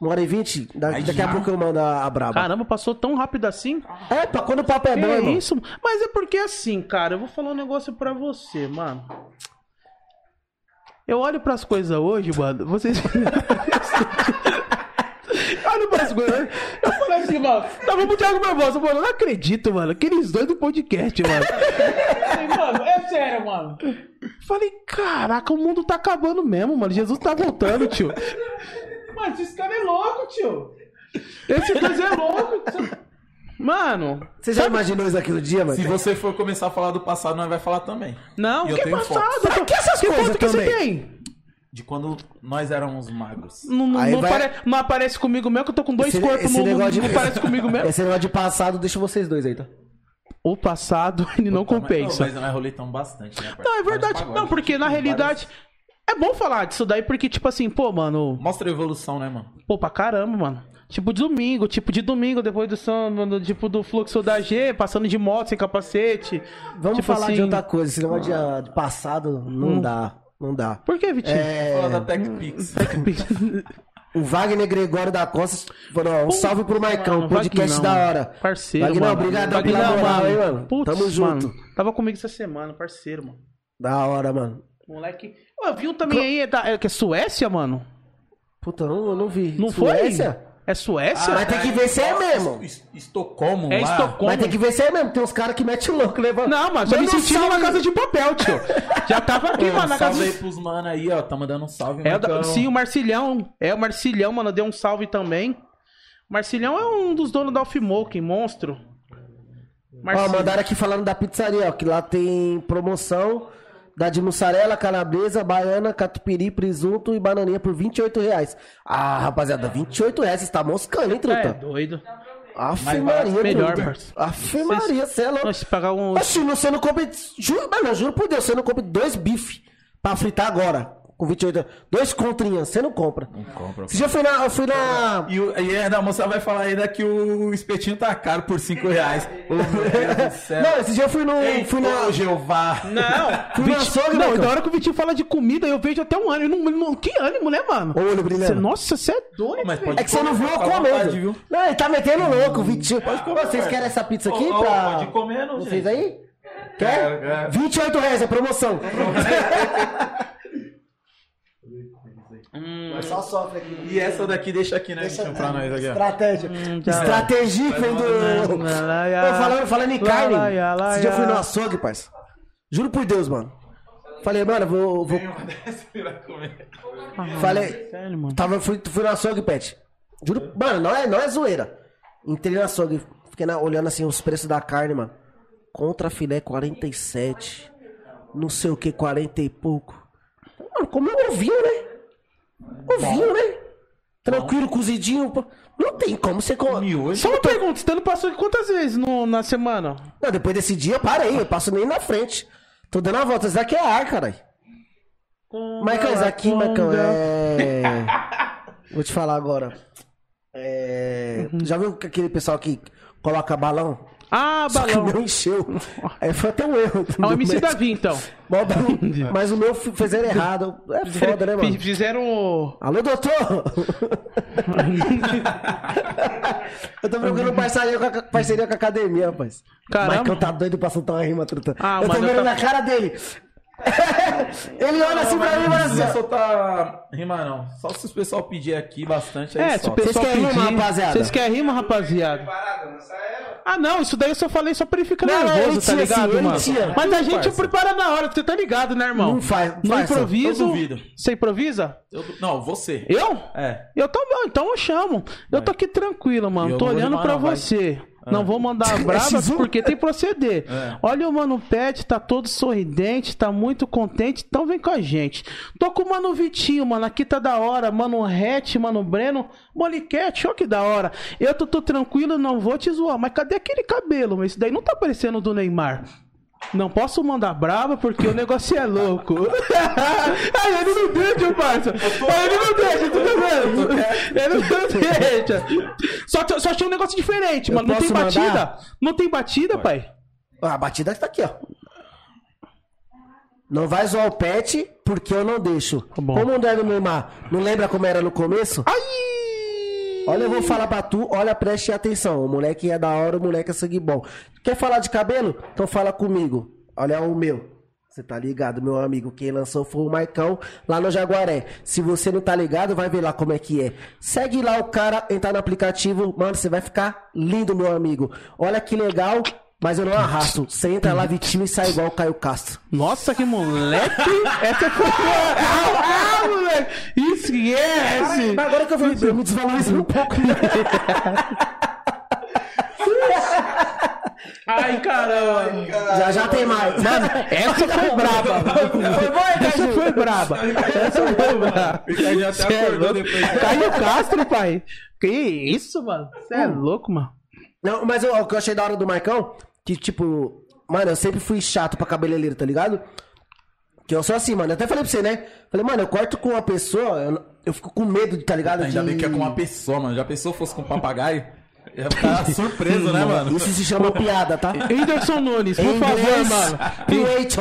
Uma hora e vinte? Da- daqui a já. pouco eu mando a, a braba. Caramba, passou tão rápido assim. É, pra quando o papo é Que bom, irmão. isso? Mas é porque assim, cara, eu vou falar um negócio pra você, mano. Eu olho pras coisas hoje, mano. Vocês. olho pras coisas. Assim, mano. Tava pro Thiago Barbosa, mano. Eu não acredito, mano. Aqueles dois do podcast, mano. Falei, mano, é sério, mano. Falei, caraca, o mundo tá acabando mesmo, mano. Jesus tá voltando, tio. Mano, esse cara é louco, tio. Esse dois é louco. Mano, Você já sabe- imaginou isso aqui no dia, mano? Se você for começar a falar do passado, nós vai falar também. Não, E eu que tenho passado? Pra que essas coisas foto que você tem? De quando nós éramos magros. Não, não, Aí não vai- apare- não aparece comigo mesmo, que eu tô com dois Esse- corpos, esse não, não, negócio de- não parece comigo mesmo. Esse negócio de passado, deixa vocês dois aí, tá? O passado, ele não compensa. Mas, nós roletamos bastante, né? Não, é verdade. Vários pagodes, Não, porque na vários- realidade... É bom falar disso daí, porque, tipo assim, pô, mano... Mostra a evolução, né, mano? Pô, pra caramba, mano. Tipo de domingo, tipo de domingo, depois do som, do- tipo do fluxo da G, passando de moto sem capacete. Vamos Tipo falar de assim- outra coisa. Esse negócio de, de passado, não Hum. dá. Não dá. Por que, Vitinho? É... Fala da TechPix. O Wagner Gregório da Costa falou, ó, um salve pro Maicão, podcast da hora. Parceiro, Vagnão, mano. obrigado pela moral, hein, mano. Putz, Tamo junto. mano. Tava comigo essa semana, parceiro, mano. Da hora, mano. Moleque. Ó, viu também aí, é, da, é que é Suécia, mano? Puta, não, eu não vi. Não Suécia? foi? É Suécia? mas tem que ver se é mesmo. Es- Estocolmo, É lá. Estocolmo. Mas tem que ver se é mesmo. Tem uns caras que metem o louco, levando. Não, mas já me senti numa salve. casa de papel, tio. Já tava aqui, Pô, mano, um na casa salve aí de... pros mano aí, ó. Tá mandando um salve, É, o da- Marcão. sim, o Marcilhão. É, o Marcilhão, mano, deu um salve também. Marcilhão é um dos donos da Off-Smoking, monstro. Ó, Marcilhão. mandaram aqui falando da pizzaria, ó, que lá tem promoção da de mussarela, calabresa, baiana, catupiry, presunto e bananinha por 28 reais. Ah, rapaziada, 28 reais, você tá moscando, hein, É, truta? doido. Aff, Mas Maria, melhor, truta. parça. Aff, Maria, você é louco. Se pagar um... Oxi, você não compra. Juro, mano, juro por Deus, você não compra dois bife pra fritar agora. Com 28 Dois contrinhas, você não compra. Não compra. Esse dia eu fui na. Eu fui na. E, o, e ainda a moça vai falar ainda que o espetinho tá caro por 5 reais. Ô, meu Deus do céu. Não, esse dia eu fui no. Ei, fui na. ô, Jeová. Não, Fui Viti- açougue, não, Marcão. da hora que o Vitinho fala de comida, eu vejo até um ânimo. Não, não- que ânimo, né, mano? Olho brilhando. Nossa, você é doido, Mas pode É que você não viu eu comendo. Não, ele tá metendo louco, Vitinho. comer, Vocês querem essa pizza aqui ô, pra. pode comer, não, Vocês gente. aí? Quer? Quero, quero. 28 reais, é promoção. Hum, Mas só sofre aqui. E essa daqui deixa aqui, né? Deixa pra nós aqui. Estratégia. Estratégia vem do. Ô, falando, falando em carne. Lá, lá, lá, Esse dia eu fui no açougue, parça. Juro por Deus, mano. Falei, mano, vou. vou... Comer. Falei. Sério, mano. Tava, fui, fui no açougue, Pet. Juro, mano, não é, não é zoeira. Entrei no açougue, fiquei na- olhando assim os preços da carne, mano. Contra filé 47. Não sei o que, 40 e pouco. Mano, comeu um ovinho, né? Ovinho, né? Tranquilo, cozidinho. pô. Não tem como você comer. Miojo. Só uma pergunta, você não passou quantas vezes no- na semana? Não, depois desse dia, eu parei. Eu passo nem na frente. Tô dando a volta. Isso daqui é ar, caralho. Michael, isso aqui, Michael, é. Vou te falar agora. É. Já viu aquele pessoal que coloca balão? Ah, balão. o meu encheu. Aí foi até um erro. Ah, o MC. Davi, então. Mas o meu fizeram errado. É foda, né, mano? Fizeram. Alô, doutor! eu tô procurando parceria com, a, parceria com a academia, rapaz. Caramba. Michael tá doido pra soltar uma rima, truta. Ah, eu tô mano, eu vendo tô- na cara dele. Ele olha assim pra mim e Não fala precisa assim. ó. soltar rima, não. Só se o pessoal pedir aqui bastante, aí É, se o pessoal Vocês querem pedir. rima, rapaziada? Vocês querem rima, rapaziada? Ah, não, isso daí eu só falei só pra ele ficar Não, não, nervoso, tá tinha, ligado, sim, ele mano? tinha. Mas a gente Parça. prepara na hora, você tá ligado, né, irmão? Não faz- No faça. improviso. Eu duvido. Você improvisa? Eu- não, você. Eu? É. Eu tô bom, então eu chamo. Eu tô aqui tranquilo, mano. Eu Tô não olhando rimar, pra não, Não vou mandar brava X1? porque tem proceder. É. Olha o Mano Pet, tá todo sorridente, tá muito contente, então vem com a gente. Tô com o Mano Vitinho, mano, aqui tá da hora. Mano Rete, Mano Breno, Moliquete, ó que da hora. Eu tô, tô tranquilo, não vou te zoar, mas cadê aquele cabelo? Isso daí não tá parecendo do Neymar. Não posso mandar brava porque o negócio é louco. Aí ele não deixa, parça. Aí ele não deixa, tu tá vendo? Ele não deixa. Só, só achei um negócio diferente, mano. Não tem batida? mandar? Não tem batida, pai? Ah, a batida tá aqui, ó. Não vai zoar o pet, porque eu não deixo. Tá bom. Como o André do Neymar não lembra como era no começo? Ai! Olha, eu vou falar pra tu, olha, preste atenção. O moleque é da hora, o moleque é sangue bom. Quer falar de cabelo? Então fala comigo. Olha o meu. Você tá ligado, meu amigo? Quem lançou foi o Maicão lá no Jaguaré. Se você não tá ligado, vai ver lá como é que é. Segue lá o cara, entrar no aplicativo. Mano, você vai ficar lindo, meu amigo. Olha que legal, mas eu não arrasto. Você entra lá, Vitinho, e sai igual o Caio Castro. Nossa, que moleque! Essa foi. Ah, moleque! Esquece! Mas agora que eu vi, eu me desvalorizei um pouco. Ai, caramba! já já tem mais. Mano, Essa foi braba! foi hein, Essa foi braba! Essa foi braba! Ricardinho até Cê é acordou louco. depois. Caio Castro, pai! Que isso, mano? Você é louco, mano? Não, mas eu- o que eu achei da hora do Marcão, que tipo, mano, eu sempre fui chato pra cabeleireiro, tá ligado? Que eu sou assim, mano. Eu até falei pra você, né? Falei, mano, eu corto com uma pessoa, eu, eu fico com medo, de, tá ligado? Ainda de... bem que é com uma pessoa, mano. Já pensou fosse com um papagaio? Ia ficar surpreso, né, mano? Isso se chama piada, tá? Anderson Nunes, por favor, mano.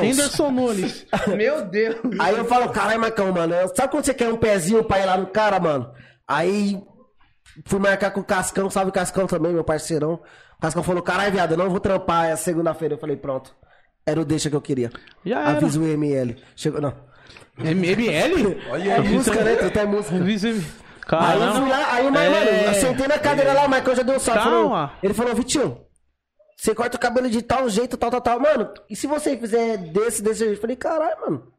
Anderson Nunes. Meu Deus. Aí eu falo, caralho, Marcão, mano, sabe quando você quer um pezinho pra ir lá no cara, mano? Aí fui marcar com o Cascão, salve Cascão também, meu parceirão. Cascão falou, caralho, viado, eu não vou trampar é segunda-feira. Eu falei, pronto. Era o deixa que eu queria. Já era. Avisa o ML. Chegou, não. ML? Olha É música, né? Tu tá em música. Avisa- Aí eu Caramba. fui lá, aí, mas, É. mano, eu sentei na cadeira lá, o Marcão já deu um. Calma. falou- Ele falou, Vitinho, você corta o cabelo de tal jeito, tal, tal, tal. Mano, e se você fizer desse, desse jeito? Eu falei, caralho, mano.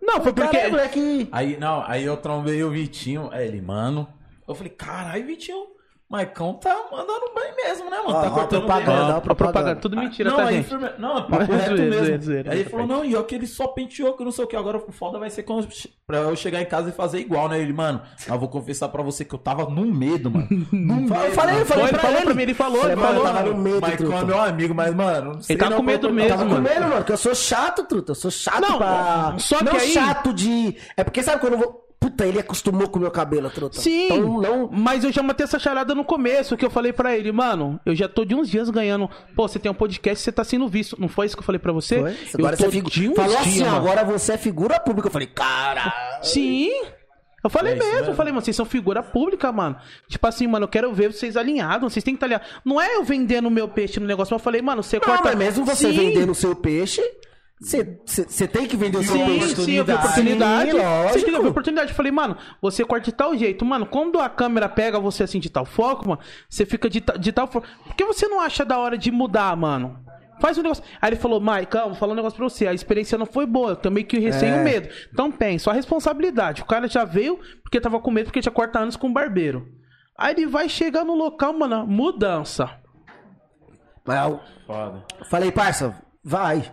Não, foi porque. Caralho, moleque. Aí, não, aí eu trombei o Vitinho. Aí ele, mano. Eu falei, caralho, Vitinho. Maicão tá mandando bem mesmo, né, mano? Ó, tá ó, cortando propaganda, bem. ó, A propaganda, propaganda. tudo mentira, não, tá, aí gente? Não, papo Zoeira, reto zoeira, mesmo. zoeira, aí ele zoeira. falou, não, e ó, que ele só penteou, que não sei o que. Agora o foda vai ser quando, pra eu chegar em casa e fazer igual, né? Ele, mano, mas vou confessar pra você que eu tava no medo, mano. No medo. Eu falei, eu falei Foi, ele pra falou ele. pra mim, ele falou, ele mano, falou. eu tava no medo, Maicon é meu amigo, mas, mano, não sei Ele tá não com medo mesmo, Tava com mano. medo, mano, que eu sou chato, truta. Eu sou chato Não, pra. só que não aí- chato de. É porque sabe quando eu vou. Puta, ele acostumou com o meu cabelo, truta. Sim, Então não. mas eu já matei essa charada no começo, que eu falei pra ele, mano, eu já tô de uns dias ganhando. Pô, você tem um podcast, você tá sendo visto. Não foi isso que eu falei pra você? Foi? Eu Agora tô você é figu... de uns Falou assim, dias, ó, mano. agora você é figura pública. Eu falei, cara. Sim. Eu falei É isso mesmo, eu mesmo. falei, mano, vocês são figura pública, mano. Tipo assim, mano, eu quero ver vocês alinhados, vocês têm que estar alinhados. Não é eu vendendo meu peixe no negócio, mas eu falei, mano, você Não, corta. mas mesmo você Sim. vendendo o seu peixe, você, tem que vender o seu Sim, peixe. sim, eu vi oportunidade. Sim, lógico. eu vi oportunidade. Eu falei, mano, você corta de tal jeito. Mano, quando a câmera pega você assim de tal foco, mano, você fica de, de tal foco. Por que você não acha da hora de mudar, mano? Faz um negócio. Aí ele falou, Maicon, vou falar um negócio pra você. A experiência não foi boa. Eu também que receio É. o medo. Então pensa, a responsabilidade. O cara já veio porque tava com medo, porque tinha 40 anos com um barbeiro. Aí ele vai chegar no local, mano, mudança. Mas eu Foda. falei, parça, vai.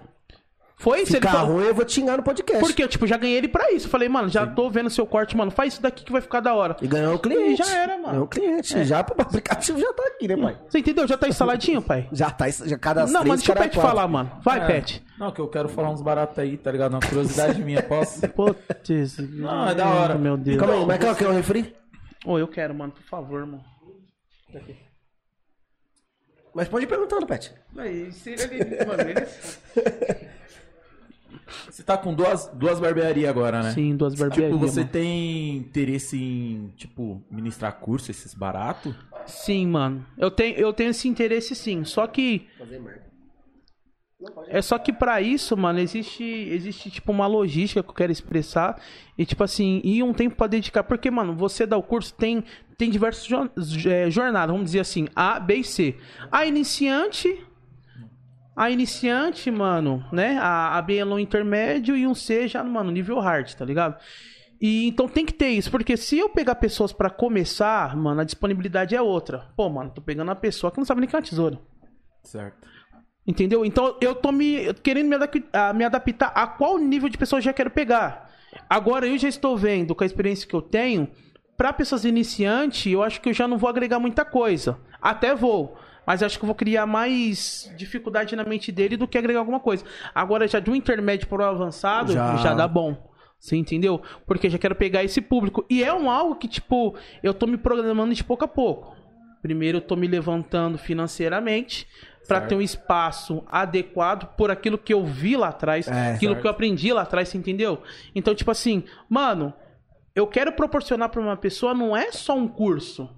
Foi isso? Ele Ficar falou. ruim, eu vou te xingar no podcast. Porque eu, tipo, já ganhei ele pra isso. Eu falei, mano, já tô vendo seu corte, mano. Faz isso daqui que vai ficar da hora. E ganhou o cliente. E já era, mano. Ganhou o cliente. Já pro aplicativo já tá aqui, né, pai? Você entendeu? Já tá instaladinho, pai? Já tá, já cada Não, mas deixa o Pet falar, mano. Vai, É. Pet. Não, que eu quero falar uns baratos aí, tá ligado? Uma curiosidade minha, posso? Putz. Não, é da hora. Meu Deus. Calma aí, Michael, quer um refri? Ô, eu quero, mano, por favor, mano. Mas pode ir perguntando, Pet. Você tá com duas, duas barbearias agora, né? Sim, duas barbearias. Tipo, você mano. tem interesse em, tipo, ministrar curso, esses baratos? Sim, mano. Eu tenho, eu tenho esse interesse sim. Só que. É só que pra isso, mano, existe, existe tipo uma logística que eu quero expressar e tipo assim, e um tempo pra dedicar, porque mano, você dá o curso tem tem diversas eh, jornadas, vamos dizer assim, A, B e C. A iniciante, a iniciante, mano, né? A, a B é intermédio e um C já, mano, nível hard, tá ligado? E então tem que ter isso, porque se eu pegar pessoas pra começar, mano, a disponibilidade é outra. Pô, mano, tô pegando uma pessoa que não sabe nem que é uma tesoura. Certo. Entendeu? Então eu tô me querendo me, adap- a- me adaptar a qual nível de pessoa eu já quero pegar. Agora eu já estou vendo com a experiência que eu tenho, para pessoas iniciantes, eu acho que eu já não vou agregar muita coisa. Até vou, mas acho que eu vou criar mais dificuldade na mente dele do que agregar alguma coisa. Agora já de um intermédio para o avançado, Já. já, dá bom. Você entendeu? Porque já quero pegar esse público. E é um algo que, tipo, eu tô me programando de pouco a pouco. Primeiro eu tô me levantando financeiramente para ter um espaço adequado por aquilo que eu vi lá atrás, É, aquilo certo. que eu aprendi lá atrás, você entendeu? Então, tipo assim, mano, eu quero proporcionar para uma pessoa não é só um curso.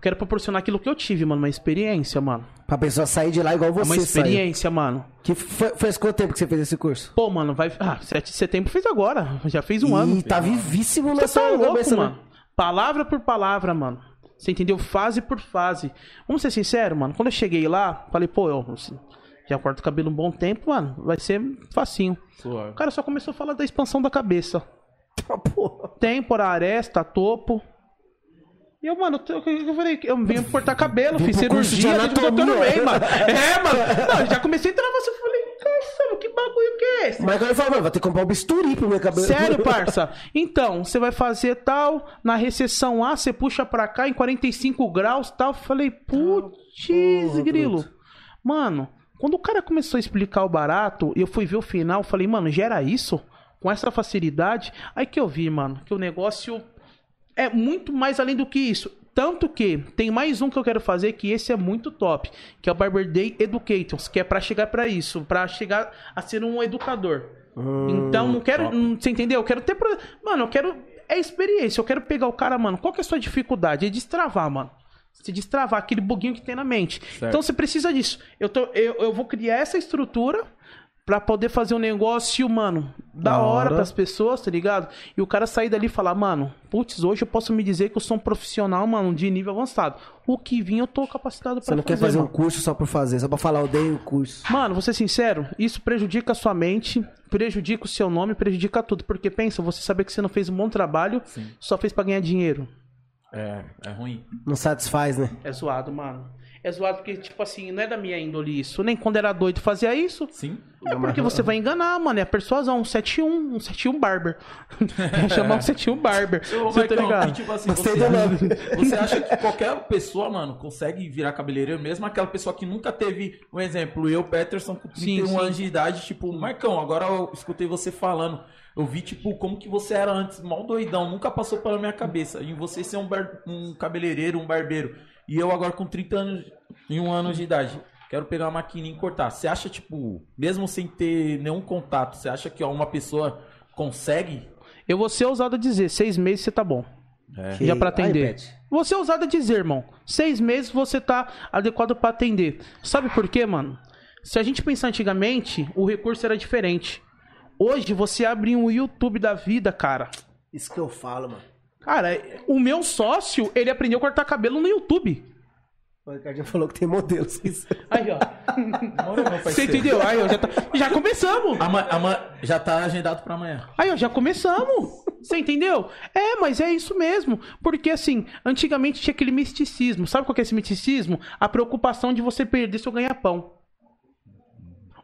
Eu quero proporcionar aquilo que eu tive, mano, uma experiência, mano. Pra pessoa sair de lá igual você uma saiu. experiência, mano. Que foi, faz quanto tempo que você fez esse curso? Pô, mano, vai. Ah, 7 de setembro fez agora. Já fez um ano. E tá vivíssimo nessa tá louco, cabeça, né? mano. Palavra por palavra, mano. Você entendeu? Fase por fase. Vamos ser sinceros, mano. Quando eu cheguei lá, falei, pô, eu já corto o cabelo um bom tempo, mano. Vai ser facinho. Suave. O cara só começou a falar da expansão da cabeça. Têmpora, aresta, topo. E eu, mano, eu, eu falei, eu vim cortar cabelo, fiz cirurgia, eu anatomia. tornei, mano. É, mano. Não, já comecei a entrar você, eu falei, caramba, que bagulho que é esse? Mas quando ele falou, mano, vai ter que comprar um bisturi pro meu cabelo. Sério, parça? Então, você vai fazer tal, na recessão A, você puxa pra cá em 45 graus tal. Falei, putz, porra, grilo. Mano, quando o cara começou a explicar o barato, eu fui ver o final, falei, mano, gera isso? Com essa facilidade? Aí que eu vi, mano, que o negócio é muito mais além do que isso. Tanto que tem mais um que eu quero fazer que esse é muito top, que é o Barber Day Educators, que é pra chegar pra isso, pra chegar a ser um educador. então não quero, top. não- você entendeu? Eu quero ter, mano, eu quero é experiência. Eu quero pegar o cara, mano. Qual que é a sua dificuldade? É destravar, mano. Você destravar aquele buguinho que tem na mente. Então você precisa disso. Eu, tô, eu, eu vou criar essa estrutura pra poder fazer um negócio, mano, da, Da hora hora. pras pessoas, tá ligado? E o cara sair dali e falar, mano, putz, hoje eu posso me dizer que eu sou um profissional, mano, de nível avançado. O que vir eu tô capacitado pra Você não quer fazer mano. um curso só por fazer, só pra falar, odeio o curso. Mano, vou ser sincero, isso prejudica a sua mente, prejudica o seu nome, prejudica tudo. Porque pensa, você saber que você não fez um bom trabalho, só fez pra ganhar dinheiro. É, é ruim. Não satisfaz, né? É zoado, mano. É zoado porque, tipo assim, não é da minha índole isso. Nem quando era doido fazia isso. Sim. É porque você vai enganar, mano. É a persuasão. Um 71, um 71 Barber. Vai chamar um 71 Barber. Ô, Você tá Marcão, ligado? e, tipo assim, você, nome. você acha que qualquer pessoa, mano, consegue virar cabeleireiro, mesmo aquela pessoa que nunca teve, um exemplo, eu, Peterson, com 31 Sim, sim. anos de idade, tipo, Marcão, agora eu escutei você falando, eu vi, tipo, como que você era antes, mal doidão, nunca passou pela minha cabeça, em você ser um, bar- um cabeleireiro, um barbeiro, e eu agora com 30 anos e um ano de idade, quero pegar uma maquininha e cortar. Você acha, tipo, mesmo sem ter nenhum contato, você acha que ó, uma pessoa consegue? Eu vou ser ousado a dizer, seis meses você tá bom. É. Já pra Aí, atender. Pet. Vou ser ousado a dizer, irmão. Seis meses você tá adequado pra atender. Sabe por quê, mano? Se a gente pensar antigamente, o recurso era diferente. Hoje você abre um YouTube da vida, cara. Isso que eu falo, mano. Cara, o meu sócio, ele aprendeu a cortar cabelo no YouTube. O Ricardinho falou que tem modelos. Isso. Aí, ó. Você entendeu? Aí, ó, já, tá- já começamos. Ama- ama- já tá agendado pra amanhã. Aí, ó, já começamos. Você entendeu? É, mas é isso mesmo. Porque, assim, antigamente tinha aquele misticismo. Sabe qual que é esse misticismo? A preocupação de você perder seu ganha-pão.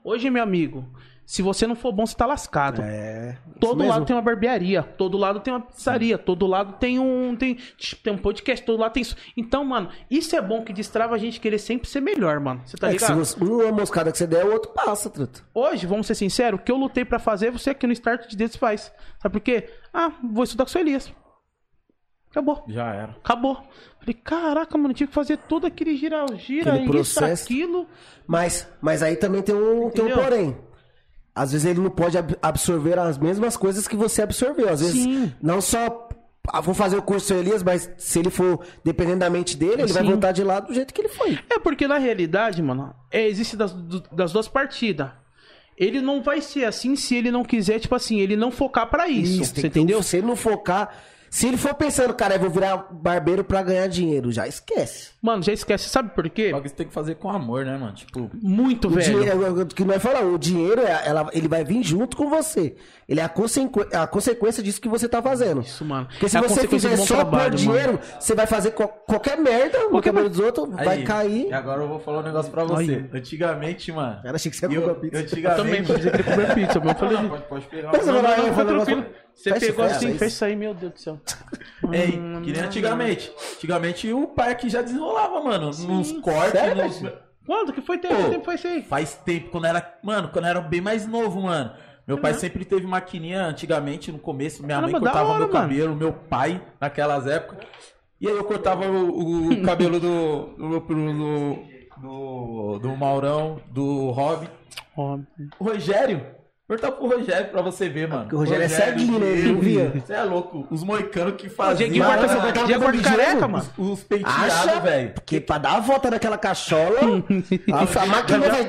Hoje, meu amigo, se você não for bom, você tá lascado. É. Todo lado tem uma barbearia, todo lado tem uma pizzaria, todo lado tem um tem, tem um podcast, todo lado tem isso. Então, mano, isso é bom que destrava a gente querer sempre ser melhor, mano. Você tá É que se ligado? você, uma moscada que você der, o outro passa, truta. Hoje, vamos ser sinceros, o que eu lutei pra fazer, você aqui no Start de Dedos faz. Sabe por quê? Ah, vou estudar com o seu Elias. Acabou. Já era. Acabou. Falei, caraca, mano, tinha que fazer todo aquele gira, gira, Aquele isso, processo. aquilo. Mas, mas aí também tem um, tem um porém. Às vezes ele não pode ab- absorver as mesmas coisas que você absorveu. Às vezes, Sim. não só. Ah, vou fazer o curso do Elias, mas se ele for dependendo da mente dele, ele vai voltar de lado do jeito que ele foi. É porque na realidade, mano, é, existe das, das duas partidas. Ele não vai ser assim se ele não quiser, tipo assim, ele não focar pra isso. tem você entendeu? Se ele não focar. Se ele for pensando, cara, eu vou virar barbeiro pra ganhar dinheiro, já esquece. Mano, já esquece. Sabe por quê? Só que você tem que fazer com amor, né, mano? Tipo, Muito, O velho. dinheiro, é o que nós falamos, o dinheiro, é- ela- ele vai vir junto com você. Ele é a, consequ- a consequência disso que você tá fazendo. Isso, mano. Porque se É você fizer só trabalho, por dinheiro, você vai fazer co- qualquer merda no Qualquer cabelo mer- dos outros, vai aí, cair. E agora eu vou falar um negócio pra você. Aí. Antigamente, mano. Cara, achei que você ia eu, comer pizza. Eu Antigamente. também, pra dizer que pizza. mas Eu falei, Não, pode, pode pegar Mas eu não, eu tranquilo. eu vou- Você Fecha, pegou fecha assim, fez isso aí, meu Deus do céu. Ei, que nem antigamente. Antigamente o pai aqui já desenrolava, mano. Nos cortes, Sério, nos... Quando que foi tempo? Pô, Que tempo foi isso aí? Faz tempo, quando era. Mano, quando eu era bem mais novo, mano. Meu pai sempre teve maquininha antigamente, no começo. Minha mãe Caramba, da cortava hora, meu mano. cabelo, meu pai, naquelas épocas. E aí eu cortava o, o cabelo do, do, do, do, do Maurão, do Rob. Ó, O Rogério. Cortava pro Rogério pra você ver, mano. Porque o Rogério é ceguinho, né? Não via. Você é louco. Os moicanos que faziam. Dieguinho corta, Diego cabelo corta careca, mano. Os, os penteados, velho. Porque pra dar a volta naquela cachola, a, a máquina vai...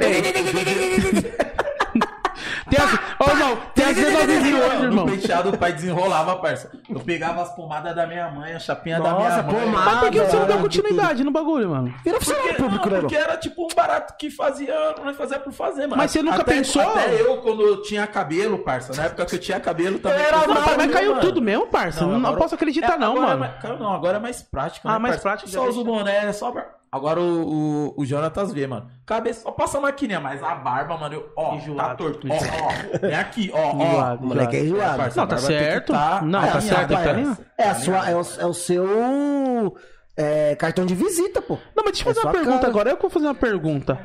Tem as, ô, irmão, tem as 19 hoje, No irmão. penteado o pai desenrolava, parça. Eu pegava as pomadas da minha mãe, a chapinha da Nossa, minha mãe. pomada. Mas por que você não deu continuidade no bagulho, mano? Vira funcionário Porque, público, não, né, porque era tipo um barato que fazia, nós fazia por fazer, mano. Mas você nunca Até- pensou? Até eu, quando eu tinha cabelo, parça, na época que eu tinha cabelo também. Era fazia, Mas caiu mano. tudo mesmo, parça. Não, agora- posso acreditar, é, não, agora mano. É mais, caiu não, agora é mais prático, Ah, né, mais prático, Só usa o deixa. boné, é só... Agora o, o, o Jonatas vê, mano. Cabeça só passa a maquininha, mas a barba, mano, eu, ó, tá Enjoado. torto. Ó, ó, é aqui, ó, ó. O moleque é enjoado. parça, Não, tá certo. tá Não, tá alinhada, certo, tá. É, a sua, é, o, é o seu é, cartão de visita, pô. Não, mas deixa eu É fazer uma pergunta cara. agora. Eu que vou fazer uma pergunta.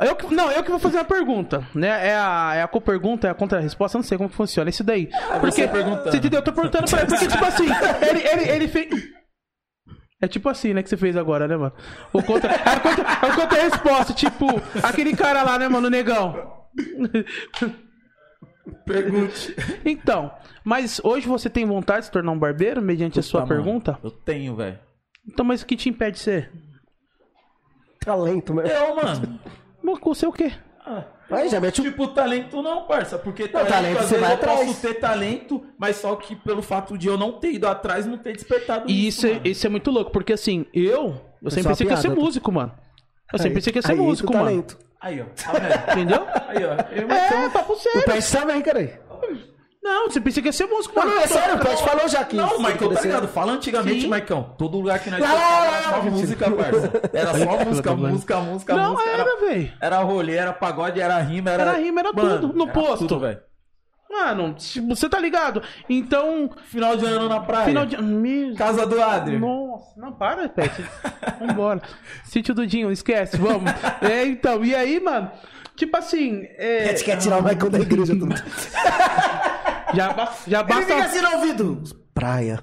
Eu que, não, eu que vou fazer uma pergunta. Né? É a, é a co-pergunta, é a contra-resposta, não sei como que funciona isso daí. Porque, você. Você entendeu? Eu tô perguntando pra ele, porque, tipo assim, ele, ele, ele fez. É tipo assim, né, que você fez agora, né, mano? O contra, é a contra, é o contra-resposta, tipo, aquele cara lá, né, mano, o negão. Pergunte. Então, mas hoje você tem vontade de se tornar um barbeiro, mediante a sua Puta, mano, pergunta? Eu tenho, velho. Então, mas o que te impede de ser? Talento mesmo. Eu, mano. Mas Com o seu o quê? Aí já mete o. Tipo, talento não, parça. Porque talento, talento às você vezes vai eu posso atrás. ter talento, mas só que pelo fato de eu não ter ido atrás, não ter despertado E isso, é, mano. isso é muito louco, porque assim, eu. Eu sempre pensei que ia ser tá? músico, mano. Eu sempre pensei que ia ser aí o músico, mano. talento. Aí, ó. Tá vendo? Entendeu? Aí, ó. Eu, É, papo O sério. Pet também, cara. Não, você pensei que ia ser músico, Não, mano. não, é sério, o Pet falou já que. Não, Maicon, tá ligado? Fala antigamente. Maicon. Todo lugar que nós lá, era só música, parça. Era só música, música, música, Não, música. era, velho. Era rolê, era pagode, era rima, era. Era rima, era tudo, no era posto. Tudo, velho. Mano, você tá ligado? Então, Final de ano na praia. final de. Me... Casa do Adri. Nossa, não, para, Pet. Vambora. Sítio do Dinho, esquece, vamos. É, então, e aí, mano? Tipo assim, é, Pet quer tirar o Michael da igreja. Já, ba- já Ele basta. fica assim no ouvido. Praia.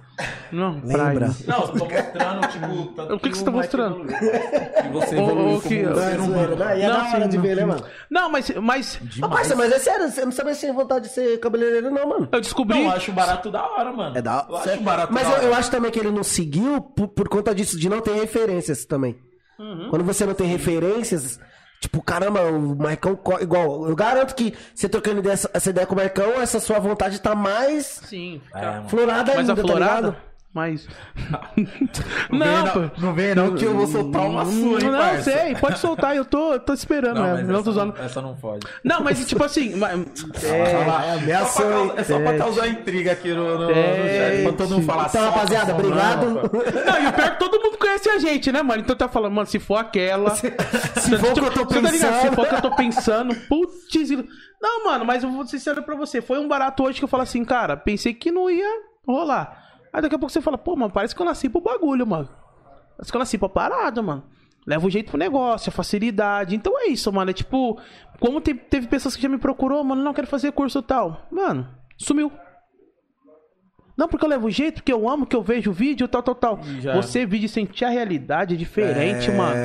Não, Lembra? praia. Não, eu tô mostrando, tipo. tanto O que que você tá mostrando? evoluiu. Que você evoluiu que- como Não, ser humano. não, e é Não, da hora sim, de não. ver, né, mano? Não, mas, mas Ô, parça, mas é sério, você não sabe se tem vontade de ser cabeleireiro, não, mano. eu descobri. Não, eu acho barato da hora, mano. É da Eu sério. acho barato Mas da eu, hora. eu acho também que ele não seguiu por, por conta disso, de não ter referências também. Uhum. Quando você não tem referências, tipo, caramba, o Marcão, igual, eu garanto que você trocando ideia- essa ideia com o Marcão, essa sua vontade tá mais Sim, É, fica- mano. florada mais ainda, tá aflorada. ligado? Mas. Não, não, vem, não, não vem não que eu vou soltar uma sua, hein, Não, parça. sei, pode soltar, eu tô, tô esperando, Não, né? Não tô essa, usando. não, essa não pode. Não, mas tipo assim. É, É, causar- é só pra causar intriga aqui no, no, no É, chat, pra todo mundo falar Então, rapaziada, obrigado. não, e o pior é que todo mundo conhece a gente, né, mano? Então tá falando, mano, se for aquela. Se for o que eu tô tá ligado? Se pensando. for o que eu tô pensando, putz. Não, mano, mas eu vou ser sincero pra você. Foi um barato hoje que eu falo assim, cara, pensei que não ia rolar. Aí daqui a pouco você fala, pô, mano, parece que eu nasci pro bagulho, mano. Parece que eu nasci pra parada, mano. Leva o jeito pro negócio, a facilidade. Então é isso, mano. É tipo, como te- teve pessoas que já me procurou, mano, não quero fazer curso tal. Mano, sumiu. Não, porque eu levo o jeito, porque eu amo, que eu vejo o vídeo, tal, tal, tal. já- Você vídeo e sentir a realidade é diferente, mano.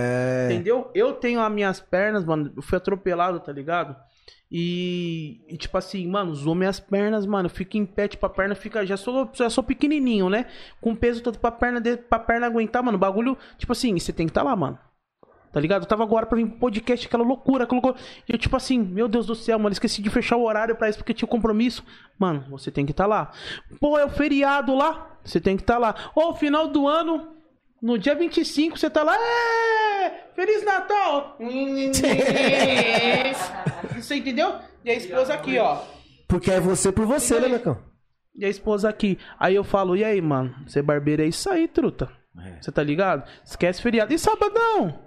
Entendeu? Eu tenho as minhas pernas, mano. Eu fui atropelado, tá ligado? E, e, tipo assim, mano, zoou minhas pernas, mano. Fica em pé, tipo, a perna fica. Já sou, já sou pequenininho, né? Com peso todo pra perna, de- pra perna aguentar, mano. Bagulho, tipo assim, você tem que estar tá lá, mano. Tá ligado? Eu tava agora pra vir pro podcast, aquela loucura, loucura. E eu, tipo assim, meu Deus do céu, mano, esqueci de fechar o horário pra isso porque tinha compromisso. Mano, você tem que estar tá lá. Pô, é o feriado lá, você tem que estar tá lá. Ô, final do ano, no dia 25, você tá lá. É! Feliz Natal! você entendeu? E a esposa aqui, ó. Porque é você por você, né, Marcão? E a esposa aqui. Aí eu falo, e aí, mano? Ser barbeiro é isso aí, truta. Você tá ligado? Esquece feriado. E sabadão?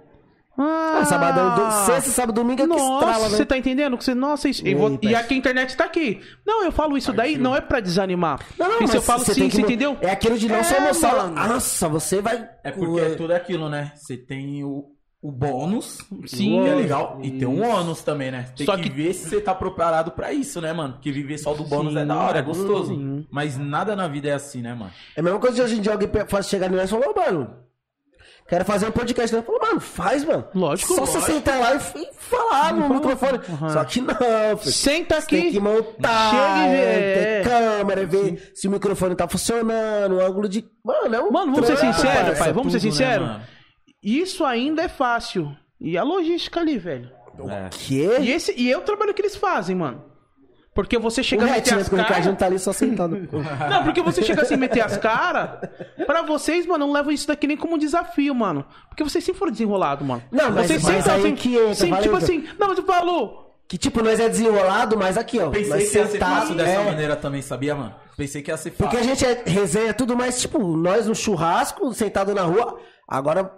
Ah, Ah, sabadão, do... sexta, sábado, domingo é que estrala, Nossa, né? você tá entendendo? Que Você, nossa, isso, e, E vou- e aqui a internet tá aqui. Não, eu falo isso daí, não é pra desanimar. Não, não, isso mas eu falo você sim, tem que você entendeu? É aquilo de não É, só mostrar. mano. Nossa, você vai. É porque é tudo aquilo, né? Você tem o, o bônus, Sim. que é legal, e tem um ônus também, né? Tem Só que, que- ver se você tá preparado pra isso, né, mano? Porque viver só do bônus Sim, é da hora, é gostoso. sim. Mas nada na vida é assim, né, mano? É a mesma coisa de hoje em dia alguém faz chegar no e falar, "Ô, mano, quero fazer um podcast. Eu falo, mano, faz, mano. Lógico, Só você lógico. sentar lá e, falar no microfone. Só que não, filho. Senta Você tem aqui. que montar, Chega e vê, é, é. ter câmera, ver se o microfone tá funcionando, o ângulo de. Mano, é um. Mano, vamos ser sinceros, pai. Vamos ser tudo, né, sinceros. mano? Isso ainda é fácil. E a logística ali, velho. É. Que? E, esse, e é o trabalho que eles fazem, mano. Porque você O chega a Hatch, meter né? as Porque o caras. tá ali só sentado. Não, porque você chega assim e meter as caras. Pra vocês, mano, não levam isso daqui nem como um desafio, mano. Porque vocês sempre foram desenrolados, mano. Não, mas- vocês mas sempre aí assim, que entra, sim, valeu, tipo assim, não, mas eu falo. que tipo, nós é desenrolado, mas aqui, ó. Pensei nós que ia ser sentado, fácil dessa é, maneira também, sabia, mano? Pensei que ia ser fácil. Porque a gente é resenha tudo mais, tipo, nós no churrasco, sentado na rua, agora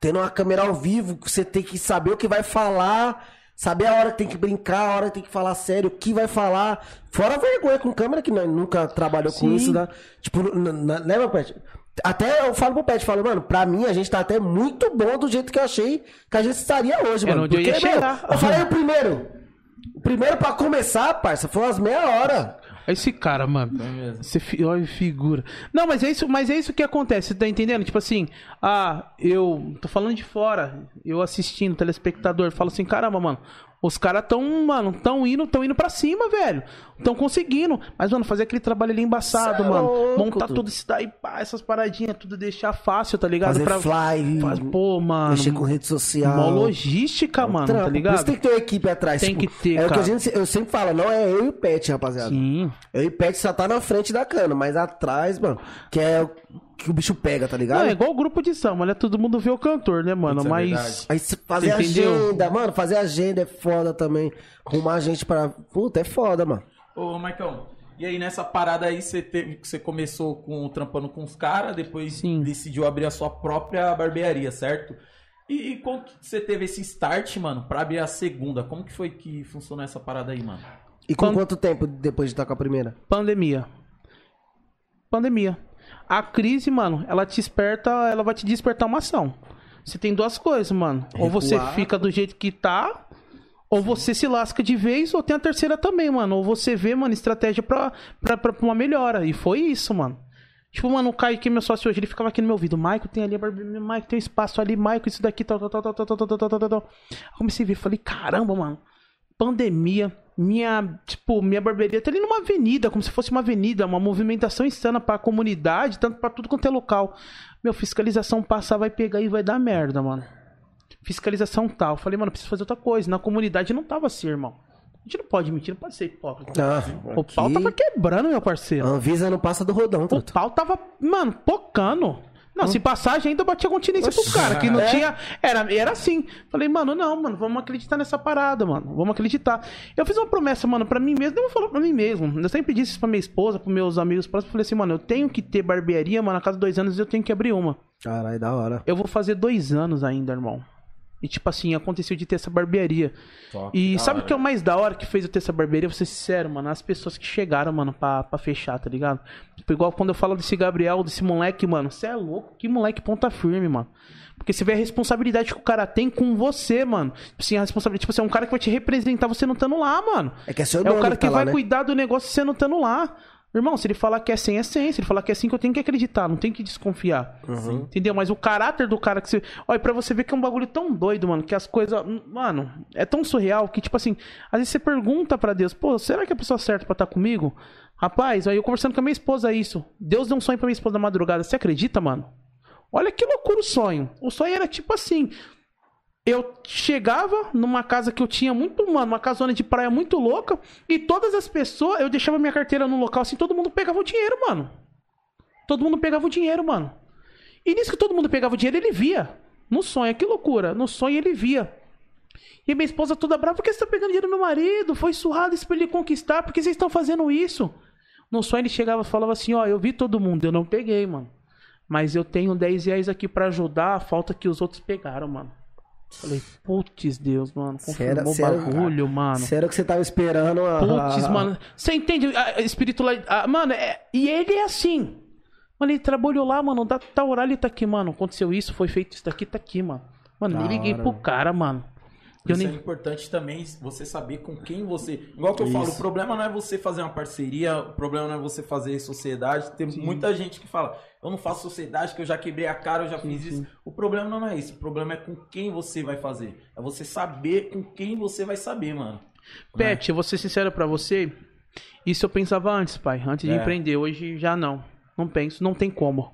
tendo uma câmera ao vivo, você tem que saber o que vai falar, saber a hora que tem que brincar, a hora que tem que falar sério, o que vai falar. Fora a vergonha com câmera, que nunca trabalhou com Sim. isso, né? Tipo, né, meu Pet? Até eu falo pro Pet, falo, mano, pra mim a gente tá até muito bom do jeito que eu achei que a gente estaria hoje, mano. onde eu Porque, meu, eu falei o primeiro. O primeiro pra começar, parça, foi umas meia hora. Esse cara, mano. mesmo. Você olha, figura. Não, mas é isso, mas é isso que acontece, você tá entendendo? Tipo assim, ah, eu tô falando de fora, eu assistindo, telespectador, falo assim, caramba, mano, Os caras tão, mano, tão indo, tão indo pra cima, velho. Tão conseguindo. Mas, mano, fazer aquele trabalho ali embaçado, Cê é mano. louco, montar tu. tudo isso daí, pá, essas paradinhas, tudo deixar fácil, tá ligado? Fazer fly, Faz, pô, mano. mexer com rede social. Mó logística, mano, Trampo. tá ligado? isso tem que ter uma equipe atrás. Tem tipo, que ter, É o que cara. a gente, eu sempre falo, não é eu e o Pet, rapaziada. Sim. Eu e o Pet só tá na frente da cana, mas atrás, mano, que é que o bicho pega, tá ligado? Não, é igual o grupo de samba, né? Todo mundo vê o cantor, né, mano? Isso é Mas. verdade. Aí se- fazer Você entendeu? agenda, mano, fazer agenda é foda também. Arrumar gente pra. Puta, é foda, mano. Ô, Marcão, e aí nessa parada aí você teve, você começou com trampando com os caras, depois Sim. decidiu abrir a sua própria barbearia, certo? E como que você teve esse start, mano, pra abrir a segunda? Como que foi que funcionou essa parada aí, mano? E com Quando- quanto tempo depois de estar com a primeira? Pandemia. Pandemia. A crise, mano, ela te esperta, ela vai te despertar uma ação. Você tem duas coisas, mano. Ou você fica do jeito que tá, ou você se lasca de vez, ou tem a terceira também, mano. Ou você vê, mano, estratégia pra, pra, pra uma melhora. E foi isso, mano. Tipo, mano, o Kaique, meu sócio hoje, ele ficava aqui no meu ouvido. Maico tem ali, Maico tem um espaço ali, Maico, isso daqui, tal, tal, tal, tal, tal, tal, tal, tal, tal, tal, comecei a ver, falei, caramba, mano. Pandemia, minha, tipo, minha barbearia tá ali numa avenida, como se fosse uma avenida, uma movimentação insana pra comunidade, tanto pra tudo quanto é local. Meu, fiscalização passar, vai pegar e vai dar merda, mano. Fiscalização tal. Falei, mano, preciso fazer outra coisa. Na comunidade não tava assim, irmão. A gente não pode mentir, não pode ser hipócrita. Ah, O pau aqui, tava quebrando, meu parceiro. A Anvisa não passa do rodão, O pau tava, mano, pocando. Não, se passagem ainda batia continência pro cara, que não É? tinha. Era, era assim. Falei, mano, não, mano, vamos acreditar nessa parada, mano. Vamos acreditar. Eu fiz uma promessa, mano, pra mim mesmo, não vou falar pra mim mesmo. Eu sempre disse isso pra minha esposa, pros meus amigos próximos. Falei assim, mano, eu tenho que ter barbearia, mano, a cada dois anos eu tenho que abrir uma. Caralho, da hora. Eu vou fazer dois anos ainda, irmão. E tipo assim, aconteceu de ter essa barbearia. E sabe o que é o mais da hora que fez eu ter essa barbearia? Vou ser sincero, mano. As pessoas que chegaram, mano, pra, pra fechar, tá ligado? Tipo, igual quando eu falo desse Gabriel, desse moleque, mano. Você é louco? Que moleque ponta firme, mano. Porque você vê a responsabilidade que o cara tem com você, mano. Tipo assim, a responsabilidade. Tipo assim, é um cara que vai te representar você não estando lá, mano. É que é seu É o cara que que tá lá, vai né? cuidar do negócio você não estando lá. Irmão, se ele falar que é 100, é 100. Se ele falar que é 5, eu tenho que acreditar. Não tenho que desconfiar. Uhum. Entendeu? Mas o caráter do cara que você. Olha, pra você ver que é um bagulho tão doido, mano. Que as coisas. Mano, é tão surreal que, tipo assim. Às vezes você pergunta pra Deus, pô, será que é a pessoa certa pra estar comigo? Rapaz, aí eu conversando com a minha esposa isso. Deus deu um sonho pra minha esposa na madrugada. Você acredita, mano? Olha que loucura o sonho. O sonho era tipo assim. Eu chegava numa casa que eu tinha muito, mano, uma casona de praia muito louca, e todas as pessoas, eu deixava minha carteira no local assim, todo mundo pegava o dinheiro, mano. Todo mundo pegava o dinheiro, mano. E nisso que todo mundo pegava o dinheiro, ele via. No sonho, que loucura. No sonho ele via. E minha esposa toda brava, por que você tá pegando dinheiro do meu marido? Foi surrado isso pra ele conquistar, por que vocês estão fazendo isso? No sonho ele chegava e falava assim, ó, eu vi todo mundo, eu não peguei, mano. Mas eu tenho 10 reais aqui pra ajudar, a falta que os outros pegaram, mano. Falei, putz, Deus, mano, confirmou o bagulho, mano. Sério que você tava esperando a... Putz, a- mano. Você entende a espiritualidade? ah, mano, é- e ele é assim. Mano, ele trabalhou lá, mano. Da tal horário ele tá aqui, mano. Aconteceu isso, foi feito isso daqui, tá aqui, mano. Mano, Da nem liguei hora, pro cara, mano. Isso nem... é importante também você saber com quem você. Igual que eu falo, o problema não é você fazer uma parceria, o problema não é você fazer sociedade. Tem muita gente que fala, eu não faço sociedade, que eu já quebrei a cara, eu já fiz isso. O problema não é isso, o problema é com quem você vai fazer. É você saber com quem você vai saber, mano. Pet, eu vou ser sincero pra você. Isso eu pensava antes, pai. Antes de É. empreender. Hoje já não. Não penso, não tem como.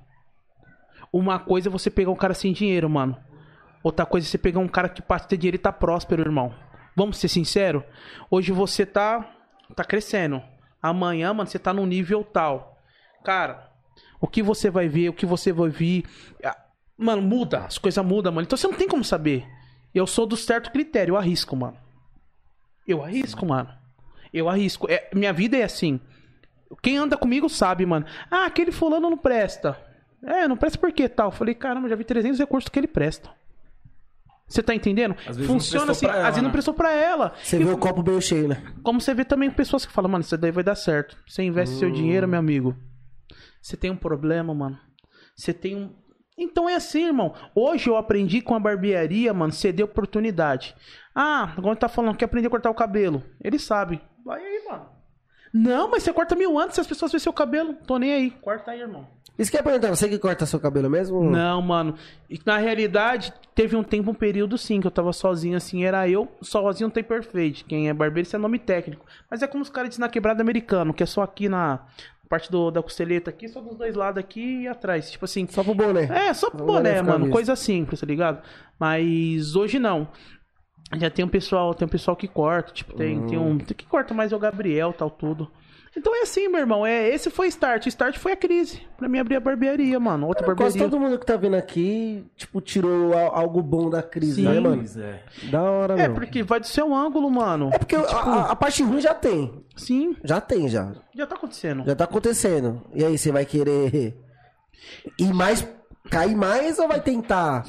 Uma coisa é você pegar um cara sem dinheiro, mano. Outra coisa é você pegar um cara que parte ter dinheiro e tá próspero, irmão. Vamos ser sinceros? Hoje você tá, tá crescendo. Amanhã, mano, você tá num nível tal. Cara, o que você vai ver, o que você vai ah, Mano, muda. As coisas mudam, mano. Então você não tem como saber. Eu sou do certo critério, eu arrisco, mano. Eu arrisco, mano. Eu arrisco. É, minha vida é assim. Quem anda comigo sabe, mano. Ah, aquele fulano não presta. É, não presta por que tal? Eu Falei, caramba, já vi 300 recursos que ele presta. Você tá entendendo? Às vezes não Funciona assim. prestou pra ela, às vezes não né? prestou pra ela. Você E vê o copo meio cheio, né? como você vê também pessoas que falam, mano, isso daí vai dar certo. Você investe seu dinheiro, meu amigo. Você tem um problema, mano. Você tem um. Então é assim, irmão. Hoje eu aprendi com a barbearia, mano, ceder oportunidade. Ah, agora tá falando que aprender a cortar o cabelo. Ele sabe. Vai aí, mano. Não, mas você corta mil antes se as pessoas verem seu cabelo. Tô nem aí. Corta aí, irmão. Isso que eu ia perguntar, você que corta seu cabelo mesmo? Não, mano. E, Na realidade, teve um tempo, um período sim, que eu tava sozinho, assim, era eu sozinho tem perfeito. Quem é barbeiro, isso é nome técnico. Mas é como os caras dizem na quebrada americano, que é só aqui na parte do, da costeleta aqui, só dos dois lados aqui e atrás. Tipo assim. Só pro boné. É, só pro boné, ficar mano. Coisa simples, tá ligado? Mas hoje não. Já tem um pessoal, tem um pessoal que corta, tipo, tem, tem Hum. um. Que corta mais é o Gabriel, tal, tudo. Então é assim, meu irmão. É, esse foi o start. O start foi a crise. Pra mim abrir a barbearia, mano. Outra Quase barbearia. todo mundo que tá vindo aqui, tipo, tirou al- algo bom da crise, Sim. né, mano? É. Da hora, É, meu. porque vai do seu ângulo, mano. É porque a- a, a parte ruim já tem. Sim, Já tem, já. já tá acontecendo. Já tá acontecendo. E aí, você vai querer ir mais, cair mais ou vai tentar?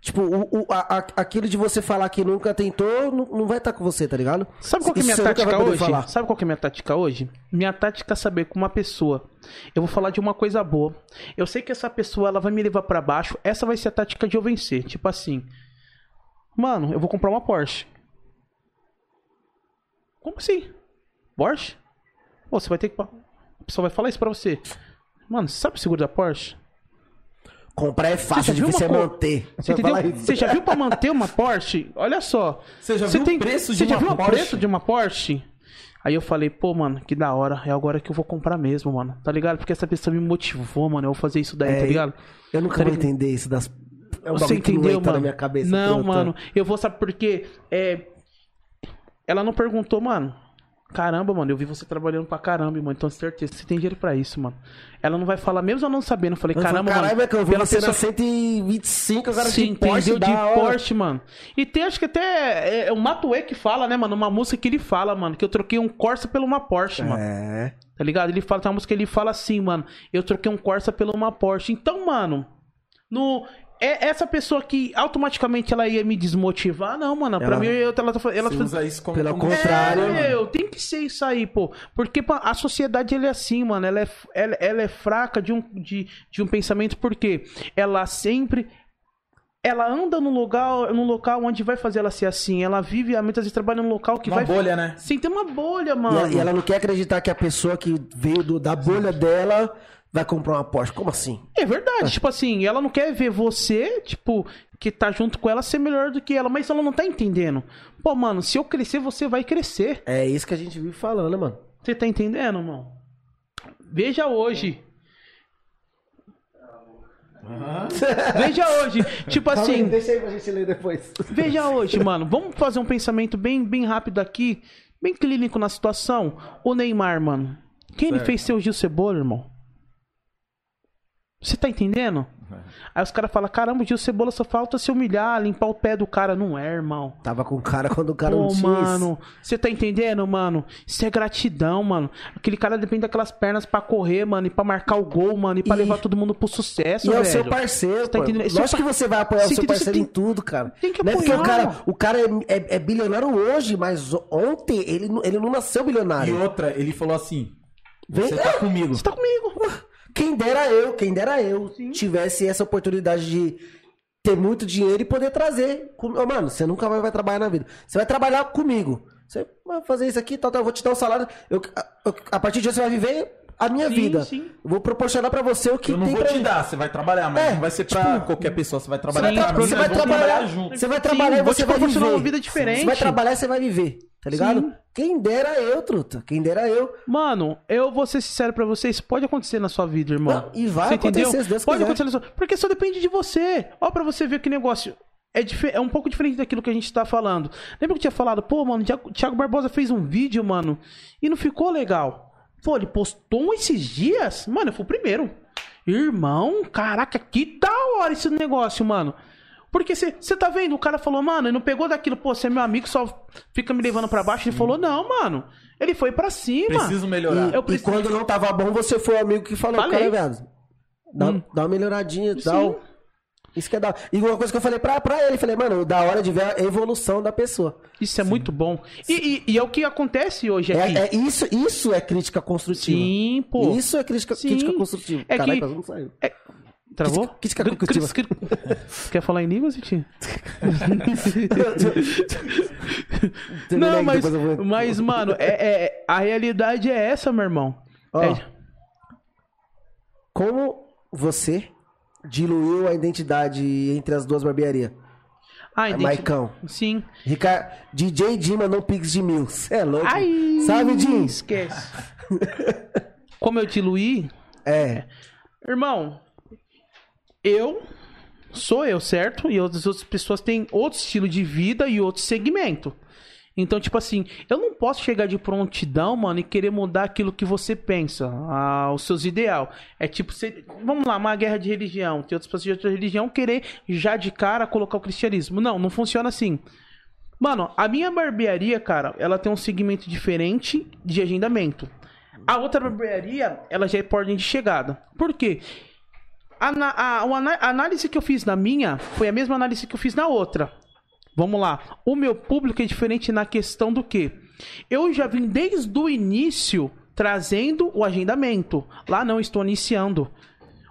Tipo, o, o- a- aquilo de você falar que nunca tentou, não, não vai estar com você, tá ligado? Sabe qual que é minha tática hoje? falar. Sabe qual que é minha tática hoje? Minha tática é saber com uma pessoa. Eu vou falar de uma coisa boa. Eu sei que essa pessoa ela vai me levar pra baixo. Essa vai ser a tática de eu vencer. Tipo assim. Mano, eu vou comprar uma Porsche. Como assim? Porsche? Pô, você vai ter que. A pessoa vai falar isso pra você. Mano, você sabe o seguro da Porsche? Comprar é fácil, Você difícil é uma manter. Você. Você já viu pra manter uma Porsche? Olha só. Você já viu o preço de Você já uma viu o Porsche? preço de uma Porsche? Aí eu falei, pô, mano, que da hora. É agora que eu vou comprar mesmo, mano. Tá ligado? Porque essa pessoa me motivou, mano. Eu vou fazer isso daí, É, tá ligado? Eu nunca Tá vou entender isso das. É um Você entendeu, mano? na minha cabeça. não, mano. Eu vou, sabe por quê? É... Ela não perguntou, mano. Caramba, mano, eu vi você trabalhando pra caramba, mano. Então, certeza, você tem dinheiro pra isso, mano. Ela não vai falar, mesmo eu não sabendo. Eu falei, Eu falei, caramba, Caralho, mano. Becão, eu vi pela você na pessoa- 125, agora Sim, de Porsche, da De. Porsche, mano. E tem, acho que até. É, é o Matuê que fala, né, mano? Uma música que ele fala, mano. Que eu troquei um Corsa por uma Porsche, mano. É. Tá ligado? Ele fala, tem uma música que ele fala assim, mano. Eu troquei um Corsa por uma Porsche. Então, mano. No. É essa pessoa que automaticamente ela ia me desmotivar, não, mano. Pra Ela- mim, eu, ela, tá- ela, usa isso como... Pelo como- contrário. é, meu, tem que ser isso aí, pô. Porque a sociedade ela é assim, mano. Ela é, ela, ela é fraca de um, de, de um pensamento, porque ela sempre. Ela anda num local, num local onde vai fazer ela ser assim. Ela vive, muitas vezes trabalha num local que Uma vai. bolha, né? Sim, tem uma bolha, E mano. ela, e ela não quer acreditar que a pessoa que veio do- da bolha dela vai comprar uma Porsche. Como assim? É verdade, tipo assim, ela não quer ver você, tipo, que tá junto com ela ser melhor do que ela, mas ela não tá entendendo. Pô, mano, se eu crescer, você vai crescer. É isso que a gente vive falando, mano. Você tá entendendo, irmão? Veja hoje. Veja hoje. Tipo assim, Deixa aí pra gente ler depois. veja hoje, mano. Vamos fazer um pensamento bem, bem rápido aqui, bem clínico na situação. O Neymar, mano. Quem ele Certo. fez ser o Gil Cebola, irmão? Você tá entendendo? Aí os caras falam, caramba, o Gil Cebola só falta se humilhar, limpar o pé do cara. Não é, irmão. Tava com o cara quando o cara Pô, não tinha mano, você tá entendendo, mano? Isso é gratidão, mano. Aquele cara depende daquelas pernas pra correr, mano, e pra marcar o gol, mano, e pra E- levar todo mundo pro sucesso, E é o velho. seu parceiro, Você tá entendendo? Lógico seu que você vai apoiar o Você seu entendeu? parceiro Você em tudo, cara. tem que não é porque o apoiar, cara, o cara é, é- é bilionário hoje, mas ontem ele, não- ele não nasceu E bilionário. outra, ele falou assim, Vem- você tá comigo. Você tá comigo. Quem dera eu, quem dera eu tivesse essa oportunidade de ter muito dinheiro e poder trazer. Mano, você nunca vai, vai trabalhar na vida. Você vai trabalhar comigo. Você vai fazer isso aqui, tal, tal, eu vou te dar um salário. Eu, a, a partir de hoje você vai viver a minha Sim, vida. sim. Eu vou proporcionar pra você o que Eu não tem vou pra te mim. dar, você vai trabalhar, mas É, não vai ser pra tipo, qualquer pessoa, você vai trabalhar vai, pra mim, você nós vai trabalhar, trabalhar junto. você vai Sim, trabalhar e vou você vai viver. uma vida diferente. Você vai trabalhar e você vai viver, tá ligado? Sim. Quem dera eu, truta. Quem dera eu. Mano, eu vou ser sincero pra vocês, pode acontecer na sua vida, irmão. Não, e vai Você acontecer, entendeu? se Deus Pode quiser. acontecer na sua... Porque só depende de você. Ó, pra você ver que negócio é, dife- é um pouco diferente daquilo que a gente tá falando. Lembra que eu tinha falado, pô, mano, Thiago, Thiago Barbosa fez um vídeo, mano, e não ficou legal. Pô, ele postou um esses dias? Mano, eu fui o primeiro. Irmão, caraca, que da hora esse negócio, mano. Porque você tá vendo, o cara falou, mano, ele não pegou daquilo, pô, você é meu amigo, só fica me levando pra baixo. Ele falou, não, mano. Ele foi pra cima. Preciso melhorar. Eu E preciso- quando não tava bom, você foi o amigo que falou, Falei. cara, viado. Dá, Hum. dá uma melhoradinha, dá Sim. Isso que é da E uma coisa que eu falei pra, pra ele, falei, mano, da hora de ver a evolução da pessoa. Isso é muito bom. E, e- e é o que acontece hoje É, aqui. é isso, isso é crítica construtiva. Sim, pô. Isso é crítica, Sim. crítica construtiva. É Caralho, que- não saiu. Travou? Crítica construtiva. cri- Quer falar em línguas, Vitinho? Termina Não, mas, mas mano, é, é- a realidade é essa, meu irmão. Ó. É- Como você diluiu a identidade entre as duas barbearias? Ah, Maicão. Sim. Ricardo, DJ Jim mandou um pix de mil. Cê é louco. Ai, Sabe, Jim? Esquece. Como eu diluí, É. Irmão, eu sou eu, certo? E outras outras pessoas têm outro estilo de vida e outro segmento. Então, tipo assim, eu não posso chegar de prontidão, mano, e querer mudar aquilo que você pensa, ah, os seus ideal. É tipo, você- vamos lá, uma guerra de religião, tem outras pessoas de outra religião querer já de cara colocar o cristianismo. Não, não funciona assim. Mano, a minha barbearia, cara, ela tem um segmento diferente de agendamento. A outra barbearia, ela já é por ordem de chegada. Por quê? A, a- ana- a análise que eu fiz na minha foi a mesma análise que eu fiz na outra. Vamos lá. O meu público é diferente na questão do quê? Eu já vim desde o início trazendo o agendamento. Lá não, estou iniciando.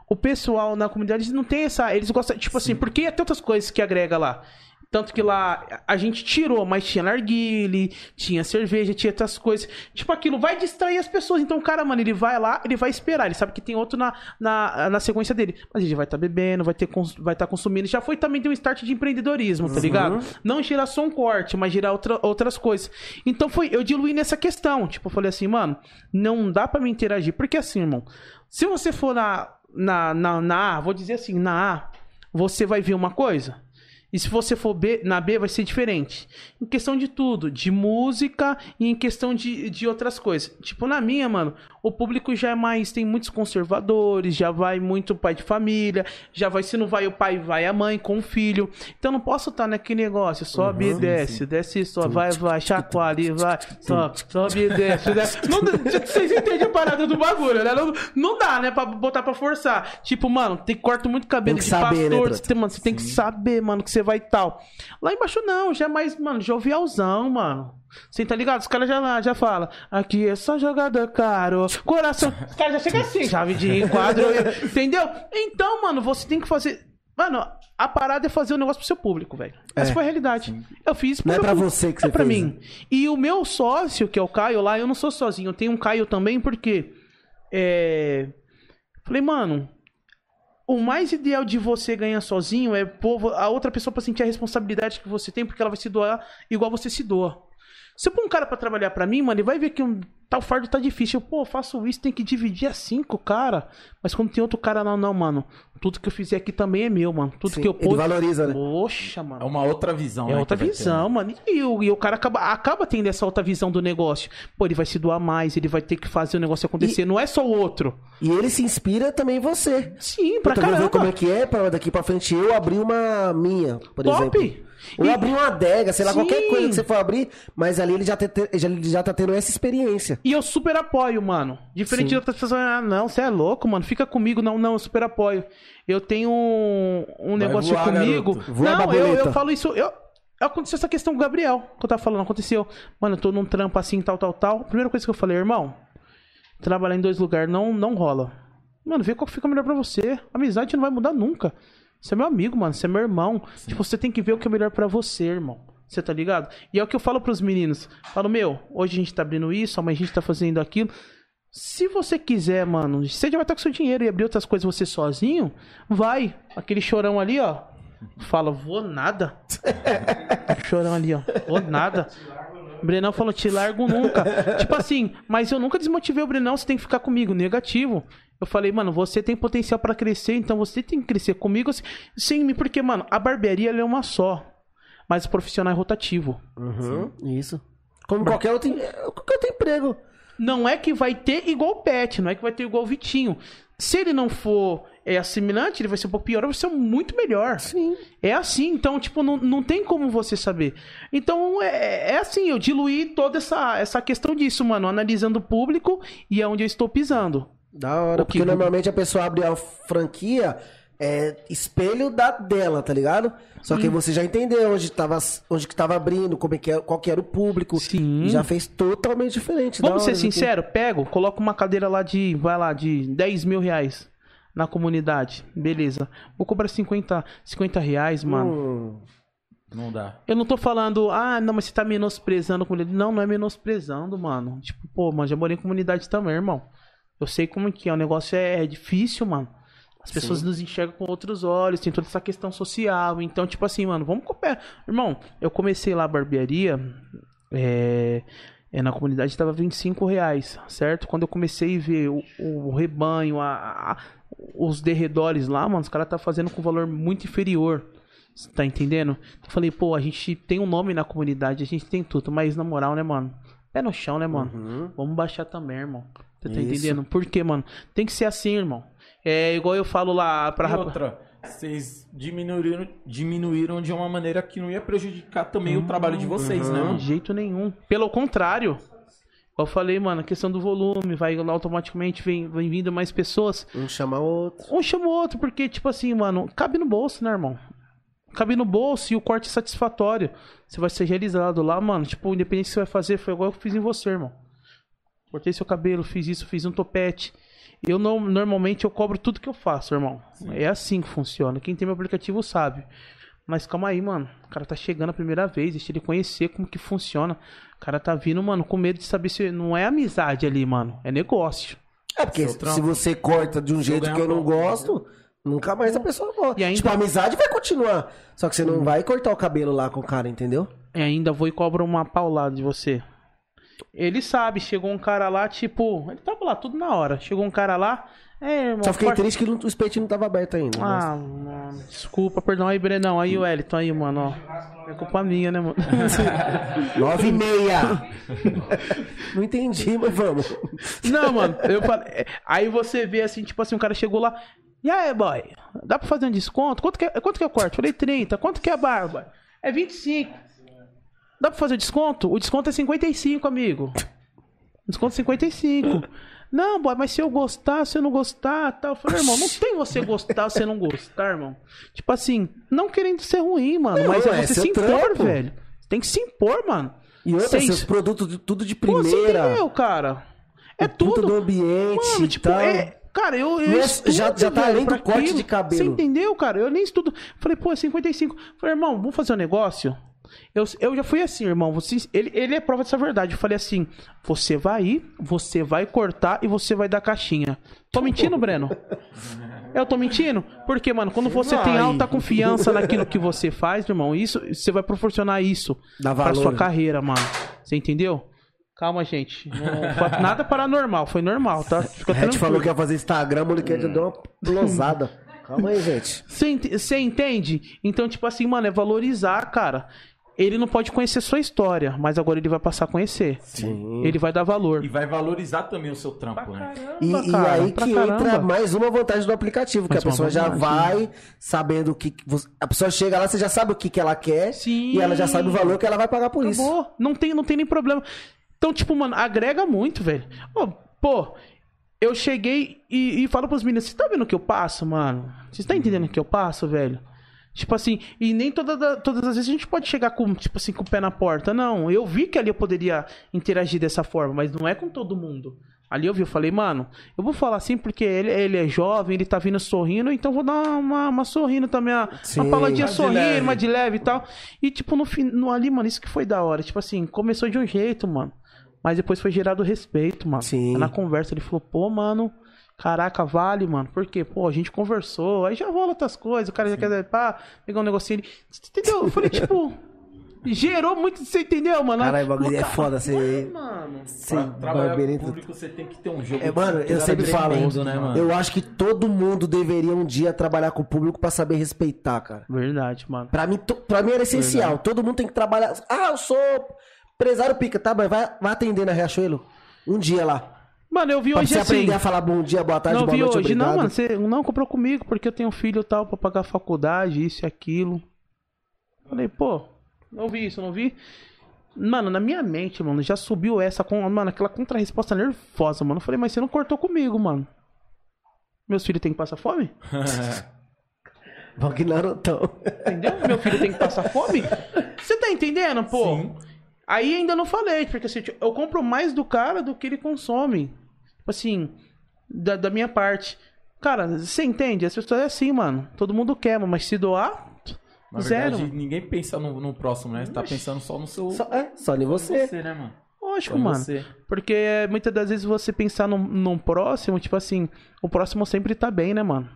O pessoal na comunidade não tem essa. Eles gostam. Tipo assim, porque tem outras coisas que agrega lá. Tanto que lá a gente tirou, mas tinha narguile, tinha cerveja, tinha outras coisas. Tipo, aquilo vai distrair as pessoas. Então, o cara, mano, ele vai lá, ele vai esperar. Ele sabe que tem outro na, na, na sequência dele. Mas ele vai estar bebendo, vai cons- vai estar consumindo. Já foi também de um start de empreendedorismo, tá ligado? Não girar só um corte, mas girar outra, outras coisas. Então, foi, eu diluí nessa questão. Tipo, eu falei assim, mano, não dá pra me interagir. Porque assim, irmão, se você for na, na, na, na A, vou dizer assim, na A, você vai ver uma coisa. E se você for B, na B, vai ser diferente. Em questão de tudo, de música e em questão de, de outras coisas. Tipo, na minha, mano, o público já é mais. Tem muitos conservadores, já vai muito pai de família, já vai, se não vai o pai, vai a mãe com o filho. Então não posso estar naquele negócio, sobe e desce, desce, só vai, vai, chacoalha e vai, sobe, sobe e desce, desce. Não, dá- vocês entendem a parada do bagulho, né? Não, não dá, né, pra botar pra forçar. Tipo, mano, tem corta muito cabelo Tem que de saber, né, pastor, Trota? você tem- mano, você tem que saber, mano, que você vai e tal. Lá embaixo não, já é mais, mano, jovialzão, mano. Você tá ligado? Os caras já, já falam, aqui é só jogador caro, coração. Os caras já chegam assim, chave de enquadro, entendeu? Então, mano, você tem que fazer. Mano, a parada é fazer o negócio pro seu público, velho. Essa É, foi a realidade. Eu fiz pro Não é pra público. você que é você pra fez, mim. E o meu sócio, que é o Caio lá, eu não sou sozinho. Eu tenho um Caio também, porque. É. Falei, mano, o mais ideal de você ganhar sozinho é pôr a outra pessoa pra sentir a responsabilidade que você tem, porque ela vai se doar igual você se doa. Se eu pôr um cara pra trabalhar pra mim, mano, ele vai ver que um tal fardo tá difícil. Eu, pô, faço isso, tem que dividir a cinco, cara. Mas quando tem outro cara, não, não, mano. Tudo que eu fizer aqui também é meu, mano. Tudo Sim, que eu ele pôr. valoriza, né? Poxa, mano. É uma outra visão, É né, outra ter, visão, né? mano. E o, e o cara acaba, acaba tendo essa outra visão do negócio. Pô, ele vai se doar mais, ele vai ter que fazer o negócio acontecer. Não é só o outro. E ele se inspira também em você. Sim, pra eu também ver caramba. como é que é pra daqui pra frente eu abrir uma minha, por Top. exemplo. Ou E- abrir uma adega, sei lá, Sim. qualquer coisa que você for abrir, mas ali ele já, te- já, ele já tá tendo essa experiência. E eu super apoio, mano. Diferente Sim. de outras pessoas, ah, não, você é louco, mano. Fica comigo. Não, não, eu super apoio. Eu tenho um, um negócio voar, comigo. garoto. Voa, não, eu, eu falo isso. Eu, aconteceu essa questão com o Gabriel, que eu tava falando. Aconteceu. Mano, eu tô num trampo assim, tal, tal, tal. Primeira coisa que eu falei, irmão, trabalhar em dois lugares não, não rola. Mano, vê qual que fica melhor pra você. Amizade não vai mudar nunca. Você é meu amigo, mano. Você é meu irmão. Tipo, você tem que ver o que é melhor pra você, irmão. Você tá ligado? E é o que eu falo pros meninos. Falo, meu, hoje a gente tá abrindo isso, amanhã a gente tá fazendo aquilo. Se você quiser, mano, você já vai estar com seu dinheiro e abrir outras coisas você sozinho, vai. Aquele chorão ali, ó. Fala, vou nada. chorão ali, ó. Vou nada. Brenão falou, te largo nunca. tipo assim, mas eu nunca desmotivei o Brenão, você tem que ficar comigo, negativo. Eu falei, mano, você tem potencial pra crescer, então você tem que crescer comigo sem mim, porque, mano, a barbearia ela é uma só. Mas o profissional é rotativo. Uhum, isso. Como qualquer outro, qualquer outro emprego. Não é que vai ter igual o Pet, não é que vai ter igual o Vitinho. Se ele não for é, assimilante, ele vai ser um pouco pior, ou vai ser muito melhor. Sim. É assim, então, tipo, não, não tem como você saber. Então, é, é assim, eu diluí toda essa, essa questão disso, mano, analisando o público e é onde eu estou pisando. Da hora, que- porque normalmente a pessoa abre a franquia é espelho da dela, tá ligado? Só que você já entendeu onde tava, onde que tava abrindo, como é que é, qual que era o público. Sim. E já fez totalmente diferente. da Vamos ser hora, né? sinceros, pego, coloco uma cadeira lá de, vai lá, de 10 mil reais na comunidade. Beleza. Vou cobrar 50, 50 reais, mano. Hum, Não dá. Eu não tô falando, ah, não, mas você tá menosprezando a comunidade. Não, não é menosprezando, mano. Tipo, pô, mas já morei em comunidade também, irmão. Eu sei como que é. O negócio é, é difícil, mano. As pessoas nos enxergam com outros olhos, tem toda essa questão social. Então, tipo assim, mano, vamos copiar. Irmão, eu comecei lá a barbearia. É, é, na comunidade estava 25 reais, certo? Quando eu comecei a ver o, o rebanho, a, a- os derredores lá, mano, os caras tá fazendo com valor muito inferior. Cê Tá entendendo? Eu falei, pô, a gente tem um nome na comunidade, a gente tem tudo, mas na moral, né, mano? Pé no chão, né, mano? Vamos baixar também, irmão. Você tá Uhum. Isso. entendendo? Por quê, mano? Tem que ser assim, irmão. É igual eu falo lá pra E outra, vocês diminuíram, diminuíram de uma maneira que não ia prejudicar também o trabalho de vocês, né, De mano? jeito nenhum. Pelo contrário. Eu falei, mano, a questão do volume, vai automaticamente vem, vem vindo mais pessoas. Um chama o outro. Um chama o outro, porque, tipo assim, mano, cabe no bolso, né, irmão? Cabe no bolso e o corte é satisfatório. Você vai ser realizado lá, mano. Tipo, independente do que você vai fazer, foi igual eu fiz em você, irmão. Cortei seu cabelo, fiz isso, fiz um topete. Eu não, normalmente eu cobro tudo que eu faço, irmão. É assim que funciona. Quem tem meu aplicativo sabe. Mas calma aí, mano. O cara tá chegando a primeira vez, deixa ele conhecer como que funciona. O cara tá vindo, mano, com medo de saber se não é amizade ali, mano. É negócio. É, porque trampo. se você corta de um jeito ganhar que eu não pronto, gosto, nunca mais a pessoa gosta. E ainda- Tipo, a amizade vai continuar. Só que você não vai cortar o cabelo lá com o cara, entendeu? E ainda vou e cobro uma paulada de você. Ele sabe, chegou um cara lá, tipo. Ele tava lá tudo na hora. Chegou um cara lá. É, irmão. Só fiquei corta- triste que o espetinho não tava aberto ainda. mas- Ah, mano. Desculpa, perdão aí, Brenão. Aí o Wellington aí, mano, ó. É culpa minha, né, mano? Nove e meia. não entendi, mas vamos. Não, mano. Eu falei. é, Aí você vê assim, tipo assim, o cara chegou lá. E aí, boy? Dá pra fazer um desconto? Quanto que é, quanto que é o corte? Falei 30. Quanto que é a barba? É 25. Dá pra fazer desconto? O desconto é 55, amigo. Desconto é 55. Não, boy, mas se eu gostar, se eu não gostar, tal. Eu falei, irmão, não tem você gostar, você não gostar, irmão. Tipo assim, não querendo ser ruim, mano. Não, mas é é você se impor, trampo. velho. Tem que se impor, mano. E outra, Sem- seus produtos tudo de Pô, você primeira. entendeu, cara? É Puta tudo. do ambiente Mano, tipo, tal. é. Cara, eu. eu Não é- estudo, já- já tá velho, além do corte aquilo. de cabelo. Você entendeu, cara? Eu nem estudo. Falei, pô, é 55. Falei, irmão, vamos fazer um negócio? Eu, eu já fui assim, irmão. Você, ele, ele é prova dessa verdade. Eu falei assim: você vai ir, você vai cortar e você vai dar caixinha. Tô mentindo, Breno? Eu tô mentindo? Porque, mano, quando você tem alta confiança naquilo que você faz, irmão, isso, você vai proporcionar isso Dá pra valor. sua carreira, mano. Você entendeu? Calma, gente. Não nada paranormal, foi normal, tá? Fica A gente falou que ia fazer Instagram, a moleque deu uma plosada. Calma aí, gente. Você ent- Você entende? Então, tipo assim, mano, é valorizar, cara. Ele não pode conhecer sua história, mas agora ele vai passar a conhecer. Sim. Ele vai dar valor. E vai valorizar também o seu trampo, né? E, Caramba, e cara, aí pra que caramba. entra mais uma vantagem do aplicativo, que Mais a uma pessoa já vai sabendo o que. que você- A pessoa chega lá, você já sabe o que, que ela quer Sim. e ela já sabe o valor que ela vai pagar por isso. Acabou. Não tem, não tem nem problema. Então, tipo, mano, agrega muito, velho. Ô, pô, eu cheguei e, e falo pros meninos, você tá vendo o que eu passo, mano? Você tá entendendo o que eu passo, velho? Tipo assim, e nem toda, da- todas as vezes a gente pode chegar com, tipo assim, com o pé na porta. Não, eu vi que ali eu poderia interagir dessa forma, mas não é com todo mundo. Ali eu vi, eu falei, mano, eu vou falar assim porque ele, ele é jovem, ele tá vindo sorrindo, então eu vou dar uma, uma sorrindo também, uma, Sim. uma paladinha sorrindo, uma de leve e tal. E, tipo, no, fim, no ali, mano, isso que foi da hora. Tipo assim, começou de um jeito, mano. Mas depois foi gerado respeito, mano. Sim. Na conversa ele falou, pô, mano, caraca, vale, mano. Por quê? Pô, a gente conversou, aí já rola outras coisas, o cara já quer, pá, pegar um negocinho ali. Entendeu? Eu falei, tipo, gerou muito, você entendeu, mano? Caralho, o bagulho é Cara, foda. Você. Mano. Você Pra trabalhar barbeiro com o público, você tem que ter um jogo. É, mano, eu sempre falo, tremendo, né, mano? eu acho que todo mundo deveria um dia trabalhar com o público pra saber respeitar, cara. Verdade, mano. Pra mim, to- pra mim era essencial. Todo mundo tem que trabalhar. Ah, eu sou empresário pica, tá? Mas vai, vai atender na Riachuelo um dia lá. Mano, eu vi Pra hoje você assim. aprender a falar bom dia, boa tarde, não boa vi noite, hoje, obrigado. não, mano. Você não comprou comigo porque eu tenho um filho e tal pra pagar a faculdade, isso e aquilo. Falei, pô, não vi isso, não vi. Mano, na minha mente, mano, já subiu essa com, mano, aquela contra-resposta nervosa, mano. Eu falei, mas você não cortou comigo, mano. Meus filhos têm que passar fome? Bom que Narutão. Entendeu? Meu filho tem que passar fome? Você tá entendendo, pô? Sim. Aí ainda não falei, porque assim, eu compro mais do cara do que ele consome. Tipo assim, da, da minha parte. Cara, você entende? As pessoas é assim, mano. Todo mundo quer, mas se doar, Na zero. verdade, ninguém pensa no, no próximo, né? Você tá pensando só no seu. Só, é, só em em você. você, né, mano? Lógico, mano. você. Porque muitas das vezes você pensar num, num próximo, tipo assim, o próximo sempre tá bem, né, mano?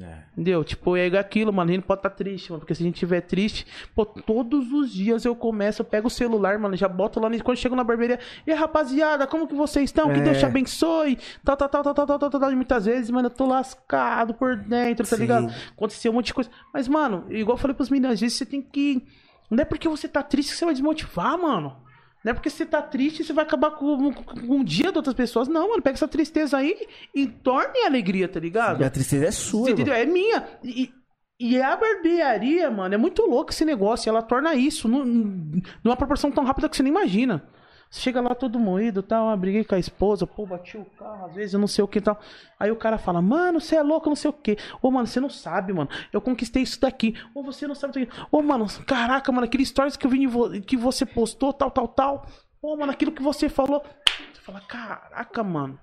É. Entendeu? Tipo, é aquilo, mano. A gente pode estar tá triste, mano. Porque se a gente estiver triste, pô, todos os dias eu começo, eu pego o celular, mano, já boto lá. Quando chego na barbearia, e rapaziada, como que vocês estão? É. Que Deus te é. abençoe. Tal, tal, tal, tal, tal, tal, tal, tal. E muitas vezes, mano, eu tô lascado por dentro, tá Sim. ligado? Aconteceu um monte de coisa. Mas, mano, igual eu falei pros meninos, às vezes você tem que. Não é porque você tá triste que você vai desmotivar, mano. Não é porque você tá triste você vai acabar com, com, com o dia de outras pessoas. Não, mano, pega essa tristeza aí e torne em alegria, tá ligado? E a tristeza é sua, Você entendeu? É minha. E, e a barbearia, mano, é muito louco esse negócio. Ela torna isso num- numa proporção tão rápida que você nem imagina. Chega lá todo moído, tal, ah, briguei com a esposa, pô, bati o carro, às vezes eu não sei o que tal. Aí o cara fala, mano, você é louco, não sei o que. Ô, mano, você não sabe, mano. Eu conquistei isso daqui. Ô, você não sabe isso. Ô, mano, caraca, mano, aquele stories que eu vi vo- que você postou, tal, tal, tal. Ô, mano, aquilo que você falou. Você fala, caraca, mano.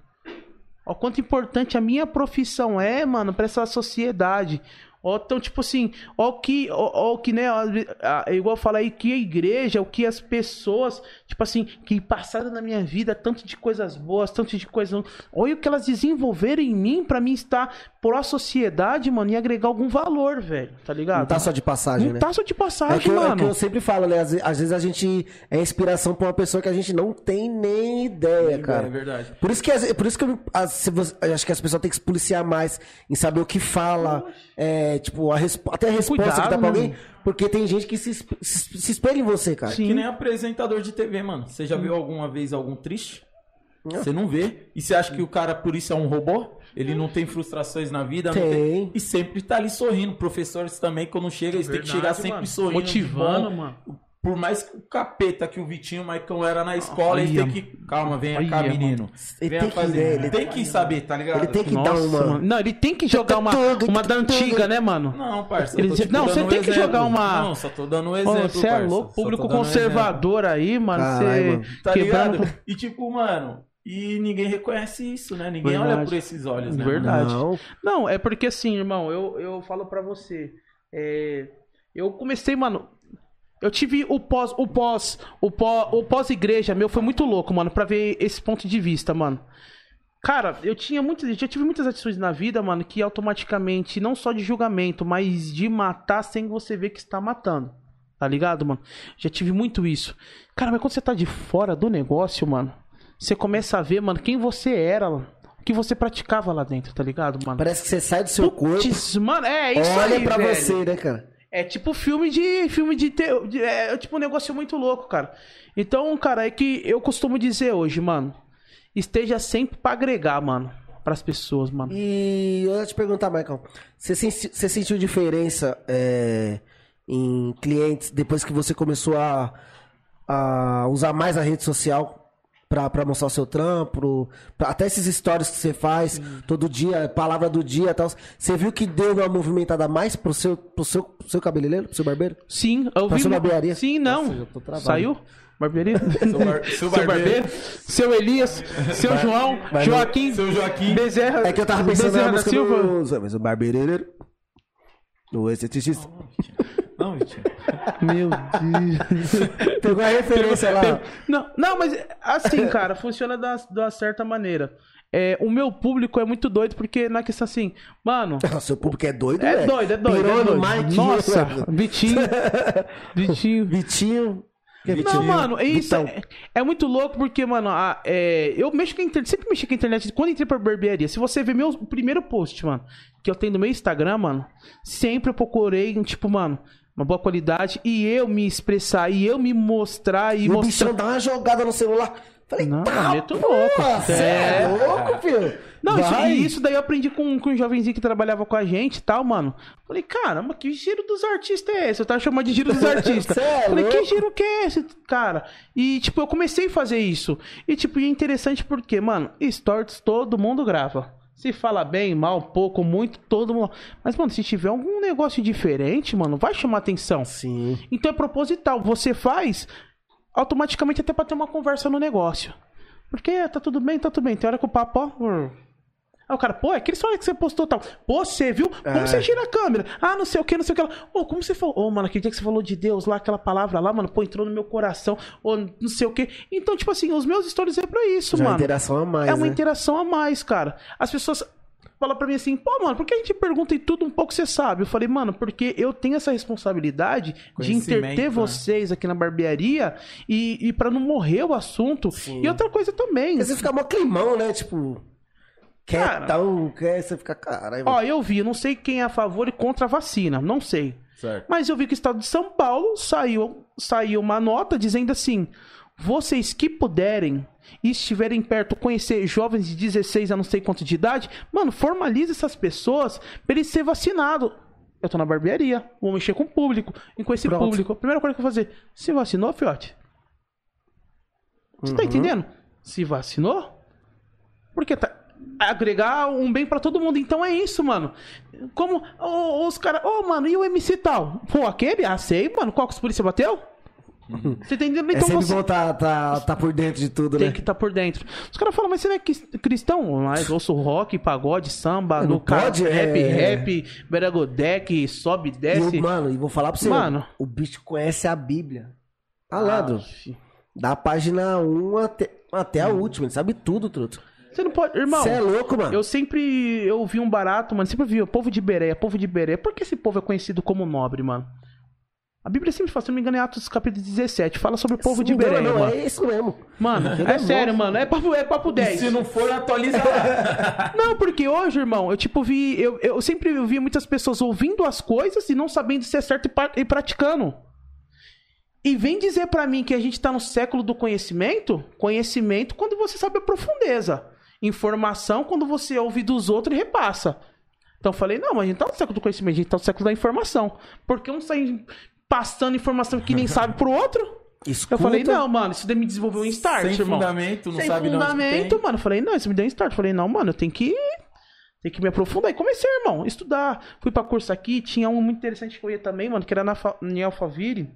Ó, quanto importante a minha profissão é, mano, pra essa sociedade. Ó, então, tipo assim, ó o que, ó, ó o que, né, ó, a- é igual eu falei que a igreja, o que as pessoas, tipo assim, que passaram na minha vida, tanto de coisas boas, tanto de coisas... Olha o que elas desenvolveram em mim pra mim estar pró sociedade, mano, e agregar algum valor, velho, tá ligado? Não tá só de passagem, Não né? tá só de É passagem, que, eu, é mano. que eu sempre falo, né? Às, às vezes a gente é inspiração pra uma pessoa que a gente não tem nem ideia, cara. É verdade. Por isso que, por isso que eu, as- se você- eu acho que as pessoas têm que se policiar mais em saber o que fala, é, tipo, a respo- até a resposta Cuidado, que dá pra alguém, porque tem gente que se, se, se espelha em você, cara. Sim. Que nem apresentador de TV, mano. Você já viu alguma vez algum triste? Você não vê. E você acha que o cara, por isso, é um robô? Ele não tem frustrações na vida? não Tem. E sempre tá ali sorrindo. Professores também, quando chega, eles têm que chegar sempre mano. sorrindo. Motivando, bom. mano. Por mais que o capeta que o Vitinho e o Maicon era na escola, eles Olha, têm que. Calma, venha cá, menino. Ele tem que fazer. ver, ele- tem que saber, tá ligado? Ele tem que Nossa, dar uma. mano. Não, ele tem que jogar uma, uma da antiga, né, mano? Não, parça. Ele tipo, não, você um tem que exemplo. jogar uma- Não, só tô dando um Ô, exemplo. Você é parça. louco, público dando um conservador aí, mano. Caralho, Você mano. Tá quebrando. ligado? E tipo, mano, e ninguém reconhece isso, né? Ninguém Verdade. olha por esses olhos, né? Verdade. Não. Não, é porque assim, irmão, eu, eu falo pra você. é, eu comecei, mano. Eu tive o pós, o pós, o pós, o pós-igreja meu foi muito louco, mano, pra ver esse ponto de vista, mano. Cara, eu tinha muitas, já tive muitas atitudes na vida, mano, que automaticamente, não só de julgamento, mas de matar sem você ver que está matando. Tá ligado, mano? Já tive muito isso. Cara, mas quando você tá de fora do negócio, mano, você começa a ver, mano, quem você era, o que você praticava lá dentro, tá ligado, mano? Parece que você sai do seu corpo, mano, é isso olha aí, pra velho. você, né, cara? É tipo filme de. filme de, te- de- É tipo um negócio muito louco, cara. Então, cara, é que eu costumo dizer hoje, mano. Esteja sempre pra agregar, mano. Pras pessoas, mano. E eu ia te perguntar, Michael, você, senti- você sentiu diferença é, em clientes depois que você começou a, a usar mais a rede social pra, pra mostrar o seu trampo, pra- até esses stories que você faz todo dia, palavra do dia e tal. Você viu que deu uma movimentada mais pro seu, pro seu, pro seu cabeleireiro, pro seu barbeiro? Sim, eu Pra vi. sua barbearia? Sim, não. Nossa. Saiu? Barbearia? Seu, bar- seu barbeiro. Seu Elias, seu João, vai- Joaquim, Seu Joaquim. Bezerra. É que eu tava pensando Bezerra na Silva. do... Mas o barbeiro... O esteticista. Não, Vitinho. Meu Deus. Pegou a referência lá. Não, não, mas assim, cara, funciona da, de uma certa maneira. É, o meu público é muito doido, porque na questão assim, mano. Nossa, seu público é doido, É velho. doido, é doido. é doido. Mike, Nossa, Vitinho. Vitinho. Vitinho. Que é Não, Vitinho? mano, é isso é, é muito louco porque, mano, a- é, eu mexo com a internet, sempre mexi com a internet. Quando entrei pra barbearia, se você ver meu o primeiro post, mano, que eu tenho no meu Instagram, mano, sempre eu procurei, tipo, mano, uma boa qualidade e eu me expressar e eu me mostrar e, E o mostrar. bichão dá uma jogada no celular. Falei, Não, tá, meto louco. Você é É. louco, filho. Não, isso, isso daí eu aprendi com, com um jovenzinho que trabalhava com a gente e tal, mano. Falei, caramba, que giro dos artistas é esse? Eu tava chamando de giro dos artistas. É Falei, que louco? giro que é esse, cara? E, tipo, eu comecei a fazer isso. E, tipo, é interessante porque, mano, stories todo mundo grava. Se fala bem, mal, pouco, muito, todo mundo. Mas, mano, se tiver algum negócio diferente, mano, vai chamar atenção. Sim. Então é proposital. Você faz automaticamente até pra ter uma conversa no negócio. Porque tá tudo bem, tá tudo bem. Tem hora que o papo, ó. Aí o cara, pô, é aquele história que você postou tal. Pô, você viu? Como É. você gira a câmera? Ah, não sei o que, não sei o que. Ô, como você falou? Ô, mano, aquele dia que você falou de Deus lá, aquela palavra lá, mano, pô, entrou no meu coração. Ou não sei o que. Então, tipo assim, os meus stories é pra isso, Já é mano. interação a mais, É uma né? interação a mais, cara. As pessoas. fala pra mim assim, pô, mano, por que a gente pergunta e tudo um pouco você sabe? Eu falei, mano, porque eu tenho essa responsabilidade de interter né? vocês aqui na barbearia e, e para não morrer o assunto. E outra coisa também. Porque você fica mó climão, né? Tipo. Cara. Quietão, quer, você fica, caralho. Ó, eu vi, não sei quem é a favor e contra a vacina, não sei. Certo. Mas eu vi que o estado de São Paulo saiu, saiu uma nota dizendo assim: vocês que puderem e estiverem perto conhecer jovens de 16 a não sei quanto de idade, mano, formalize essas pessoas pra eles ser vacinados. Eu tô na barbearia, vou mexer com o público, e com esse Pronto. público. A primeira coisa que eu vou fazer, se vacinou, fiote? Você Uhum. tá entendendo? Se vacinou? Porque tá agregar um bem pra todo mundo. Então é isso, mano. Como ô, os caras, ô, mano, e o MC tal? Pô, aquele? Ah, sei, mano. Qual que os polícia bateu? Você tá entendendo? É Então sempre você bom tá, tá, tá por dentro de tudo, tem né? que estar por dentro. Os caras falam, mas você não é cristão? Mas ouço rock, pagode, samba, no pode, rap, é. rap, beragodec, sobe, desce. mano, e vou falar pra você, Mano. o bicho conhece a Bíblia. Ah, Malandro, fi. da página 1 até, até a última, ele sabe tudo, truto. Você não pode. Irmão, Você é louco, mano. eu sempre eu vi um barato, mano. Sempre vi o povo de Bereia, povo de Bereia. Por que esse povo é conhecido como nobre, mano? A Bíblia sempre fala, se não me engano, em Atos capítulo 17, fala sobre o povo de Não, Bereia, não, mano. é isso mesmo. Mano, é é sério, mano. É papo, é papo E 10. se não for, atualiza lá. Não, porque hoje, irmão, eu tipo vi. Eu, eu sempre vi muitas pessoas ouvindo as coisas e não sabendo se é certo e, e praticando. E vem dizer pra mim que a gente tá no século do conhecimento? Conhecimento quando você sabe a profundeza. Informação quando você ouve dos outros e repassa. Então eu falei, não, mas a gente tá no século do conhecimento, a gente tá no século da informação. Porque um sai passando informação que nem sabe pro outro. Escuta. Eu falei, não, mano, isso daí me desenvolveu um start, Sem irmão. fundamento, não Sem sabe que fundamento, mano. Eu falei, não, isso me deu um start. Eu falei, não, mano, eu tenho que. Tem que me aprofundar. E comecei, irmão, estudar. Fui pra curso aqui, tinha um muito interessante que eu ia também, mano, que era na em Alphaville.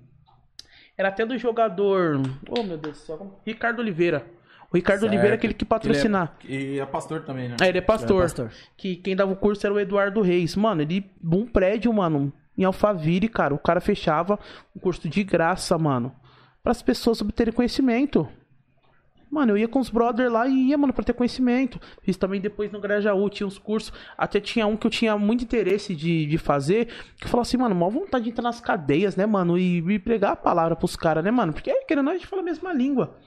Era até do jogador. Oh, meu Deus do céu. Ricardo Oliveira. O Ricardo Certo. Oliveira é aquele que patrocinar. Ele é, e é pastor também, né? É, ele é pastor. É, pastor. Que quem dava o curso era o Eduardo Reis. Mano, ele. Um prédio, mano. Em Alphaville, cara. O cara fechava um curso de graça, mano. Para as pessoas obterem conhecimento. Mano, eu ia com os brothers lá e ia, mano, pra ter conhecimento. Fiz também depois no Grajaú, tinha uns cursos. Até tinha um que eu tinha muito interesse de, de fazer. Que eu falava assim, mano, maior vontade de entrar nas cadeias, né, mano? E, e pregar a palavra pros caras, né, mano? Porque, querendo ou não, a gente fala a mesma língua.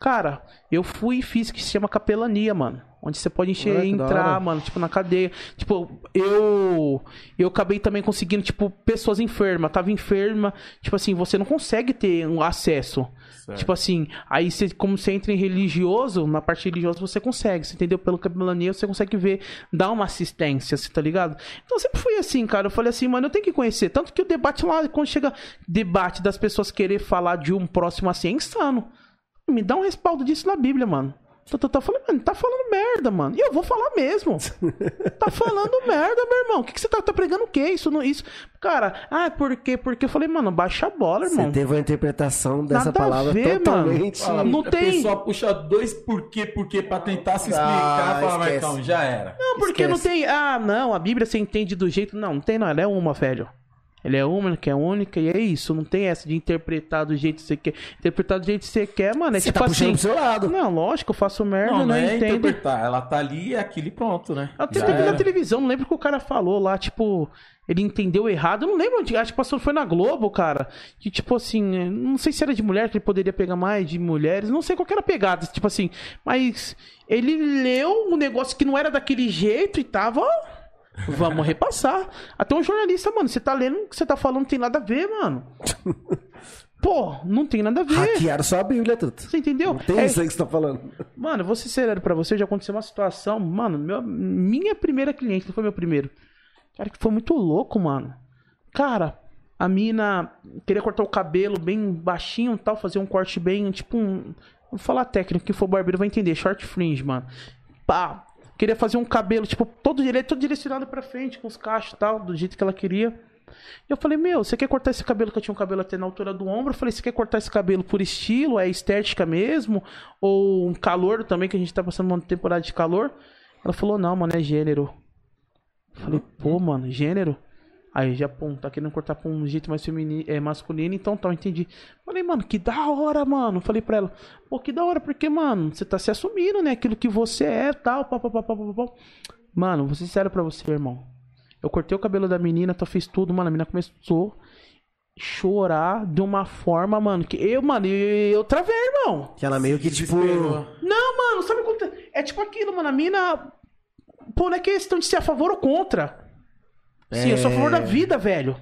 Cara, eu fui e fiz que se chama capelania, mano. Onde você pode encher, Olha que da entrar, mano, tipo, na cadeia. Tipo, eu. Eu acabei também conseguindo, tipo, pessoas enfermas. Tava enferma. Tipo assim, você não consegue ter um acesso. Certo. Tipo assim, aí você, como você entra em religioso, na parte religiosa você consegue, você entendeu? Pelo capelania você consegue ver, dar uma assistência, você tá ligado? Então eu sempre fui assim, cara. Eu falei assim, mano, eu tenho que conhecer. Tanto que o debate lá, quando chega debate das pessoas querer falar de um próximo assim, é insano. Me dá um respaldo disso na Bíblia, mano. Tá, tá, tá falando, mano, tá falando merda, mano. E eu vou falar mesmo. tá falando merda, meu irmão. O que, que você tá, tá pregando o quê? Isso, não, isso. Cara, ah, por quê? Porque eu falei, mano, baixa a bola, irmão. Você teve uma interpretação dessa Nada a palavra ver, totalmente. Fala, Não a tem- pessoa puxa dois porquê, porquê pra tentar se explicar. Ah, fala, então, já era. Não, porque não Esquece. tem. Ah, não, a Bíblia você entende do jeito. Não, não tem, não. Ela é uma, velho. Ela é uma, que é única, e é isso. Não tem essa de interpretar do jeito que você quer. Interpretar do jeito que você quer, mano. É Você tipo tá puxando assim. pro seu lado. Não, lógico, eu faço merda, Não, não, não é entendo. interpretar. Ela tá ali, é aquilo e pronto, né? Até teve na televisão, não lembro o que o cara falou lá, tipo, ele entendeu errado. Eu não lembro onde. Acho que passou, foi na Globo, cara. Que, tipo assim, não sei se era de mulher, que ele poderia pegar mais de mulheres. Não sei qual que era a pegada, tipo assim. Mas ele leu um negócio que não era daquele jeito e tava. Vamos repassar. Até um jornalista, mano, você tá lendo o que você tá falando, não tem nada a ver, mano. Pô, não tem nada a ver. Hackearam sua Bíblia, tudo. Você entendeu? Não tem É- isso aí que você tá falando. Mano, eu vou ser sério pra você, já aconteceu uma situação, mano, meu- minha primeira cliente, não foi meu primeiro. Cara, que foi muito louco, mano. Cara, a mina queria cortar o cabelo bem baixinho e tal, fazer um corte bem, tipo um. Vou falar técnico, que for barbeiro vai entender, short fringe, mano. Pá! Queria fazer um cabelo, tipo, todo, dire- todo direcionado pra frente, com os cachos e tal, do jeito que ela queria. E eu falei, meu, você quer cortar esse cabelo que eu tinha um cabelo até na altura do ombro? Eu falei, você quer cortar esse cabelo por estilo? É estética mesmo? Ou um calor também, que a gente tá passando uma temporada de calor? Ela falou, não, mano, é gênero. Eu falei, pô, mano, gênero? Aí já, pô, tá querendo cortar pra um jeito mais feminino, é, masculino, então tá, eu entendi. Falei, mano, que da hora, mano. Falei pra ela, pô, que da hora, porque, mano, você tá se assumindo, né? Aquilo que você é, tal, pá, pá, pá, pá, pá, pá. Mano, vou ser sincero pra você, irmão. Eu cortei o cabelo da menina, tu fiz tudo, mano. A menina começou a chorar de uma forma, mano, que eu, mano, eu, eu travei, irmão. Que ela meio que, tipo. Desesperou. Não, mano, sabe quanto. É tipo aquilo, mano. A mina. Pô, não é questão de ser a favor ou contra. Sim, eu sou a favor da vida, velho.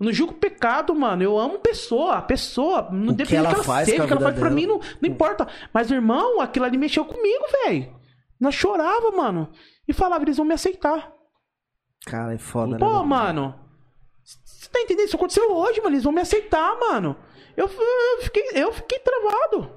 Eu não julgo pecado, mano. Eu amo pessoa. A pessoa, não O depende do ela que ela faz seja, o que ela faz pra dela. mim, não, não importa. Mas, irmão, aquilo ali mexeu comigo, velho. Nós chorava, mano. E falava, eles vão me aceitar. Cara, é foda, né? Pô, mano? mano. Você tá entendendo? Isso aconteceu hoje, mano. Eles vão me aceitar, mano. Eu, eu, fiquei, eu fiquei travado.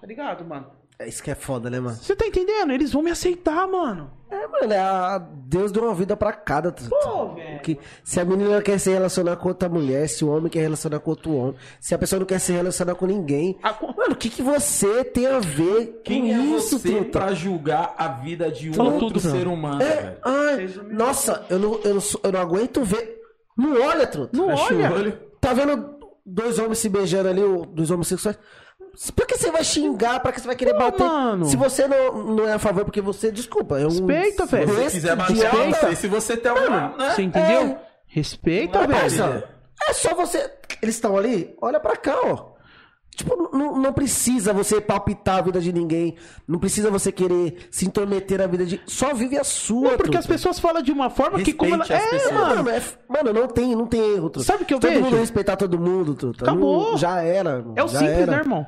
Tá ligado, mano? É isso que é foda, né, mano? Você tá entendendo? Eles vão me aceitar, mano. É, mano, é a... Deus deu uma vida pra cada. Pô, velho. Que se a menina quer se relacionar com outra mulher, se o homem quer relacionar com outro homem, se a pessoa não quer se relacionar com ninguém. A Mano, o que, que você tem a ver Quem com é isso, você truta? pra julgar a vida de um Falou outro tudo, ser humano, É, velho? ai, nossa, eu não, eu, não, sou- eu não aguento ver. Não olha, truta. Não Fecha olha. o olho. Tá vendo dois homens se beijando ali, dois homossexuais? Pra que você vai xingar? Pra que você vai querer Pô, bater? mano. Se você não, não é a favor, porque você, desculpa, é um. Respeita, velho. Se você quiser bater, sei se você tem uma, né? Você entendeu? É. Respeita, Não, velho. é só você. Eles estão ali, olha pra cá, ó. Tipo, não, não precisa você palpitar a vida de ninguém. Não precisa você querer se intrometer na vida de. Só vive a sua. Não, porque truta. as pessoas falam de uma forma que como ela... Respeite as É, pessoas. mano. Mano, é, mano, não tem, não tem erro, truta. Sabe o que eu Todo vejo? mundo respeitar todo mundo, truta. Acabou. Não- já era. É o já simples, era. né, irmão?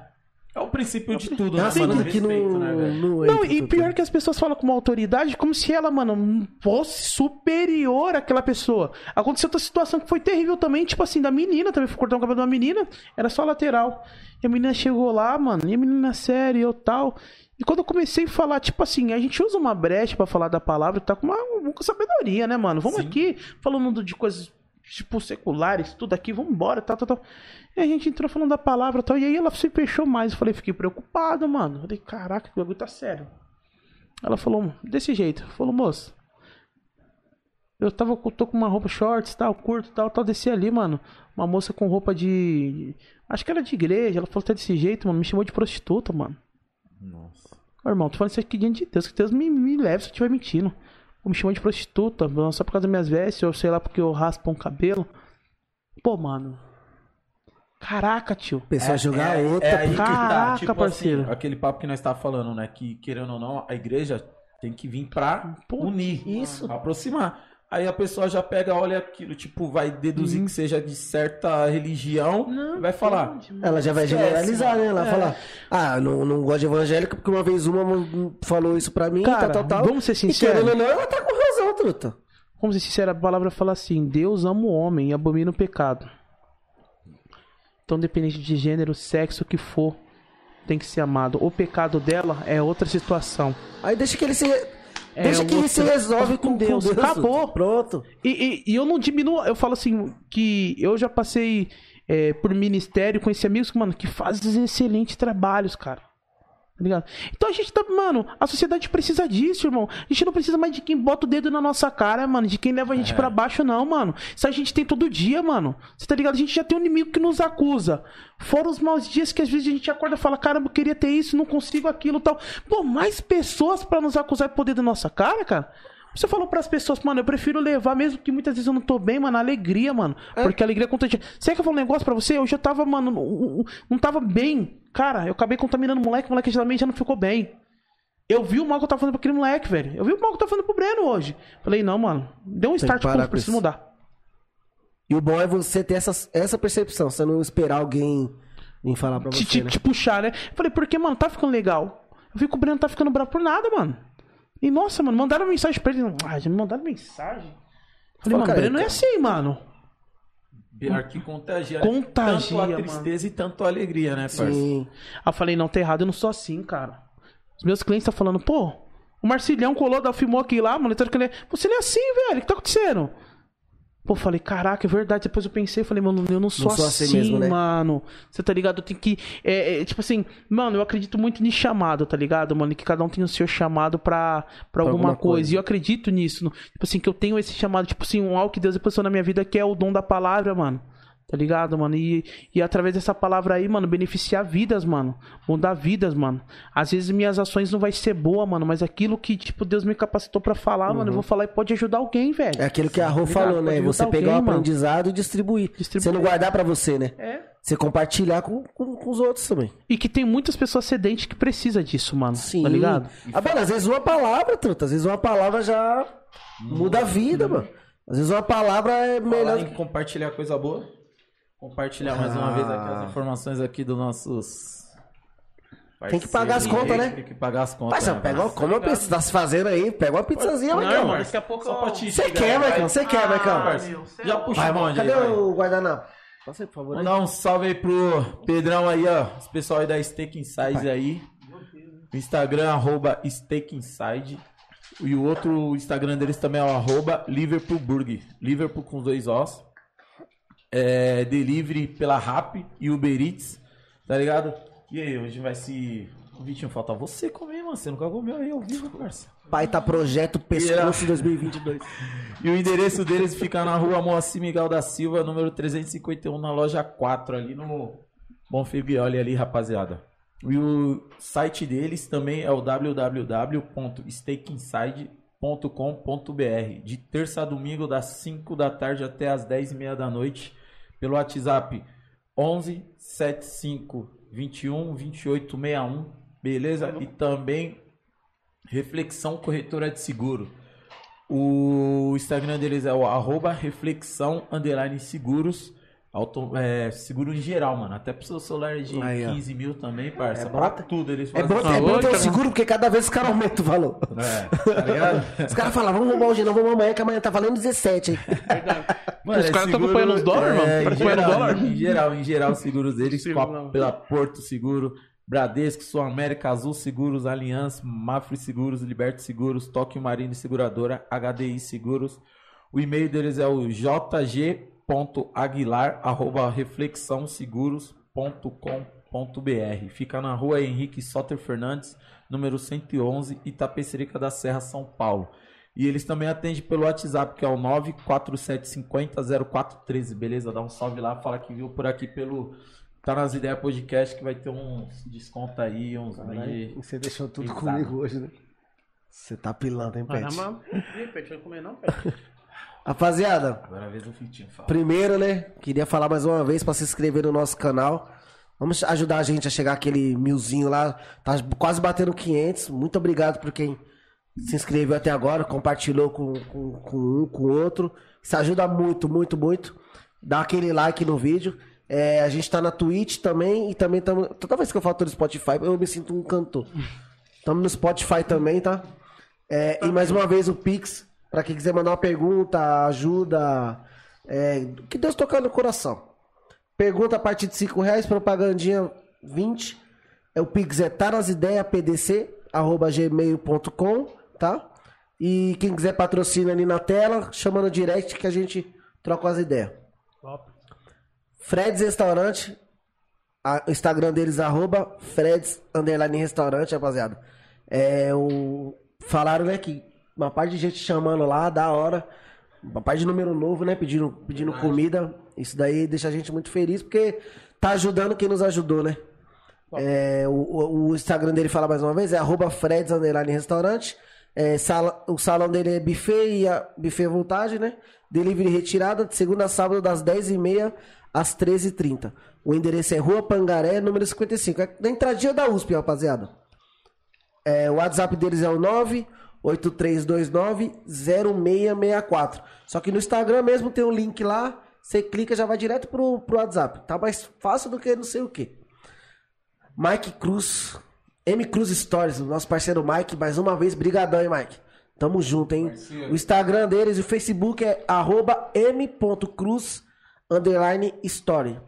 É o princípio de tudo, É né, assim mano? que não, Respeito, né, velho? não, e pior que as pessoas falam com uma autoridade como se ela, mano, fosse superior àquela pessoa. Aconteceu outra situação que foi terrível também, tipo assim, da menina também. Fui cortar o cabelo de uma menina, era só lateral. E a menina chegou lá, mano, e a menina séria e eu tal. E quando eu comecei a falar, tipo assim, a gente usa uma brecha pra falar da palavra, tá com uma, com sabedoria, né, mano? Vamos Sim. aqui, falando de coisas, tipo, seculares, tudo aqui, vamos embora, tal, tal, tal. E a gente entrou falando da palavra e tal, e aí ela se fechou mais. Eu falei, fiquei preocupado, mano. Eu falei, caraca, o bagulho tá sério. Ela falou, desse jeito. Falou, moço, eu tava, tô com uma roupa shorts, tal, curto, tal, tal, desci ali, mano. Uma moça com roupa de. Acho que era de igreja. Ela falou, tá desse jeito, mano. Me chamou de prostituta, mano. Nossa. Ô, irmão, tô falando isso aqui diante de Deus, que Deus me, me leve se eu estiver mentindo. Ou me chamou de prostituta, só por causa das minhas vestes, ou sei lá, porque eu raspo um cabelo. Pô, mano. Caraca, tio. Pessoa jogar é, outra. É aí que tá, Caraca, tipo parceiro. assim, aquele papo que nós tava falando, né? Que querendo ou não, a igreja tem que vir pra Pô, unir, isso. aproximar. Aí a pessoa já pega, olha aquilo, tipo, vai deduzir que seja de certa religião e vai falar. Ela já vai Esquece, generalizar, mano. né? Ela É. falar, ah, não, não gosto de evangélica porque uma vez uma hum, falou isso pra mim, Cara, tal, tal, tal. vamos ser E sinceros. querendo ou não, ela tá com razão, truta. Vamos ser sinceros, a palavra fala assim: Deus ama o homem e abomina o pecado. Então, independente de gênero, sexo, o que for, tem que ser amado. O pecado dela é outra situação. Aí deixa que ele se... É deixa que ele outra- se resolve com, com Deus. Deus. Acabou. Pronto. E, e- e eu não diminuo, eu falo assim, que eu já passei é, por ministério, conheci amigos, mano, que fazem excelentes trabalhos, cara. Tá ligado? Então a gente tá, mano, a sociedade precisa disso, irmão. A gente não precisa mais de quem bota o dedo na nossa cara, mano, de quem leva a gente pra baixo, não, mano. Isso a gente tem todo dia, mano. Você tá ligado? A gente já tem um inimigo que nos acusa. Fora os maus dias que às vezes a gente acorda e fala, caramba, eu queria ter isso, não consigo aquilo tal. Pô, mais pessoas pra nos acusar e poder da nossa cara, cara. Você falou pras pessoas, mano, eu prefiro levar, mesmo que muitas vezes eu não tô bem, mano, a alegria, mano. Porque a alegria é contagia. Você quer falar um negócio pra você? Hoje eu tava, mano, não, não tava bem. Cara, eu acabei contaminando o moleque, o moleque também já não ficou bem. Eu vi o mal que eu tava fazendo pra aquele moleque, velho. Eu vi o mal que eu tava fazendo pro Breno hoje. Falei, não, mano, deu um que start, pô, com preciso mudar. E o bom é você ter essa, essa percepção, você não esperar alguém vir falar pra te, você, te- né? te puxar, né? Falei, porque, mano, tá ficando legal. Eu vi que o Breno tá ficando bravo por nada, mano. E, nossa, mano, mandaram mensagem pra ele. Ah, já me mandaram mensagem. Falei, Fala, mano, Breno não é assim, mano. Pior que contagia. Contagia, Tanto a mano. tristeza e tanto a alegria, né, parceiro? Sim. Aí eu falei, não, tá errado, eu não sou assim, cara. Os meus clientes estão falando, pô, o Marcilhão colou, da- filmou aqui lá, mano, então que ele... Você não é assim, velho, o que tá acontecendo? Pô, falei, caraca, é verdade. Depois eu pensei, falei, mano, eu não sou, sou assim, assim mesmo, né? mano. Você tá ligado? Eu tenho que. é, é, tipo assim, mano, eu acredito muito em chamado, tá ligado, mano? Que cada um tem o seu chamado pra, pra, alguma, alguma coisa. coisa. E eu acredito nisso. no- tipo assim, que eu tenho esse chamado, tipo assim, um algo que Deus depositou na minha vida que é o dom da palavra, mano. Tá ligado, mano? E, e através dessa palavra aí, mano, beneficiar vidas, mano. Mudar vidas, mano. Às vezes minhas ações não vai ser boa, mano, mas aquilo que, tipo, Deus me capacitou pra falar, mano, eu vou falar e pode ajudar alguém, velho. É aquilo que a Rô Tá falou, né? Você pegar o alguém, mano. aprendizado e distribuir. Distribuir. Você não guardar pra você, né? É. Você compartilhar com, com, com os outros também. E que tem muitas pessoas sedentes que precisa disso, mano. Sim. Tá ligado? Ah, mano, às vezes uma palavra, truta. Às vezes uma palavra já muda a vida, mano. Às vezes uma palavra é Falar melhor. em compartilhar coisa boa. Compartilhar mais uma Ah. vez aqui as informações aqui dos nossos. Tem que pagar as contas, né? Tem que pagar as contas. Parça, né, pega uma, como pizza, tá se fazendo aí, pega uma pizzazinha, Não, Maicon. irmão, daqui a pouco. Você quer, vai. Maicon? Você quer, parça. meu, cê Já é puxa Vai, o bonde aí, cadê vai. o guardanapo? Passa aí, por favor. Mandar um salve aí pro Pedrão aí, ó. Os pessoal aí da Steak Inside aí. O Instagram, arroba Steak Inside. E o outro Instagram deles também é o arroba Liverpool Burger. Liverpool com dois Os. É, delivery pela Rap e Uber Eats. Tá ligado? E aí, hoje vai se... Vitinho, falta você comer, mano. Você nunca comeu aí ao vivo, parça. Pai tá projeto Pescoço 2022. E o endereço deles fica na rua Moacir Miguel da Silva, número 351, na loja 4, ali no Bom Figlioli ali, rapaziada. E o site deles também é o www.stakeinside.com.br De terça a domingo, das 5 da tarde até as 10 e meia da noite, pelo WhatsApp 11 75 21 28 61, beleza? E também Reflexão Corretora de Seguro. O Instagram deles é o arroba reflexão underline seguros. Auto, é, seguro em geral, mano. Até pro seu celular de Aí, ó. 15 mil também, parça. É pra bom- tudo eles É fazem. bom, é bom ter o seguro, porque cada vez os caras aumentam o valor. É, tá ligado? Os caras falam, vamos roubar hoje, não vamos amanhã, que amanhã tá valendo 17, hein? Mano, Os é caras tão seguro- acompanhando os dólares, mano? é, Parece em geral, dólar. Em geral, em geral, os seguros deles, Sim, com a- não. pela Porto Seguro, Bradesco, Sul América, Azul Seguros, Aliança, Mafre Seguros, Liberto Seguros, Tóquio Marine Seguradora, HDI Seguros. O e-mail deles é o jg.aguilar.reflexãoseguros.com.br. Fica na rua Henrique Soter Fernandes, número 111, Itapecerica da Serra, São Paulo. E eles também atendem pelo WhatsApp, que é o 947500413, beleza? Dá um salve lá, fala que viu por aqui pelo Tá nas ideias podcast que vai ter uns desconto aí, uns brinde. Você deixou tudo Exato. comigo hoje, né? Você tá pilando, hein, Pet? Ih, Pet, vai comer não, Pet? Rapaziada, é vez do Fitinho fala. primeiro, né? Queria falar mais uma vez pra se inscrever no nosso canal. Vamos ajudar a gente a chegar aquele milzinho lá. Tá quase batendo 500. Muito obrigado por quem se inscreveu até agora, compartilhou com, com, com um, com outro. Isso ajuda muito, muito, muito. Dá aquele like no vídeo. É, a gente tá na Twitch também e também estamos. Toda vez que eu falo no Spotify, eu me sinto um cantor. Estamos no Spotify também, tá? É, e mais uma vez o Pix, pra quem quiser mandar uma pergunta, ajuda. É, que Deus tocar no coração. Pergunta a partir de 5 reais, propagandinha 20. É o Pix é tarasideia.pdc.gmail.com, tá? E quem quiser patrocínio ali na tela, chama no direct que a gente troca as ideias. Top. Fred's Restaurante. a- o Instagram deles, arroba Fred's Underline Restaurante, rapaziada. É, o, falaram, né, que uma parte de gente chamando lá, da hora. Uma parte de número novo, né, pedindo, pedindo comida. Isso daí deixa a gente muito feliz, porque tá ajudando quem nos ajudou, né? É, o, o- Instagram dele fala mais uma vez, é arroba Fred's Restaurante. É, sala- o salão dele é buffet e a, buffet à vontade, né? Delivery retirada de segunda a sábado das 10h30 às 13h30. O endereço é Rua Pangaré, número 55. É na entradinha da USP, rapaziada. É, o WhatsApp deles é o 983290664. Só que no Instagram mesmo tem um link lá. Você clica já vai direto pro, pro WhatsApp. Tá mais fácil do que não sei o que. Mike Cruz. M Cruz Stories, nosso parceiro Mike, mais uma vez, brigadão, hein, Mike? Tamo junto, hein? O Instagram deles e o Facebook é arroba m.cruz underline story.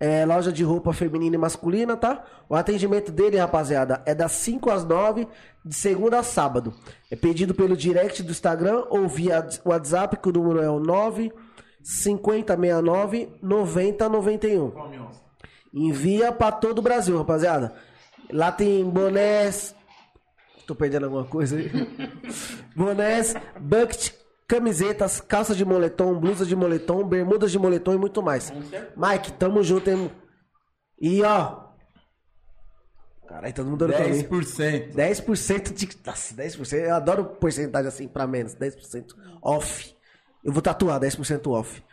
É loja de roupa feminina e masculina, tá? O atendimento dele, rapaziada, é das 5 às 9, de segunda a sábado. É pedido pelo direct do Instagram ou via WhatsApp, que o número é o 9 5069 9091. Envia pra todo o Brasil, rapaziada. Lá tem bonés. Tô perdendo alguma coisa aí. bonés, bucket, camisetas, calça de moletom, blusa de moletom, bermudas de moletom e muito mais. Mike, tamo junto, hein? E ó. Caralho, todo mundo mim. 10%. 10% de. Nossa, 10%. Eu adoro porcentagem assim pra menos. 10% off. Eu vou tatuar 10% off.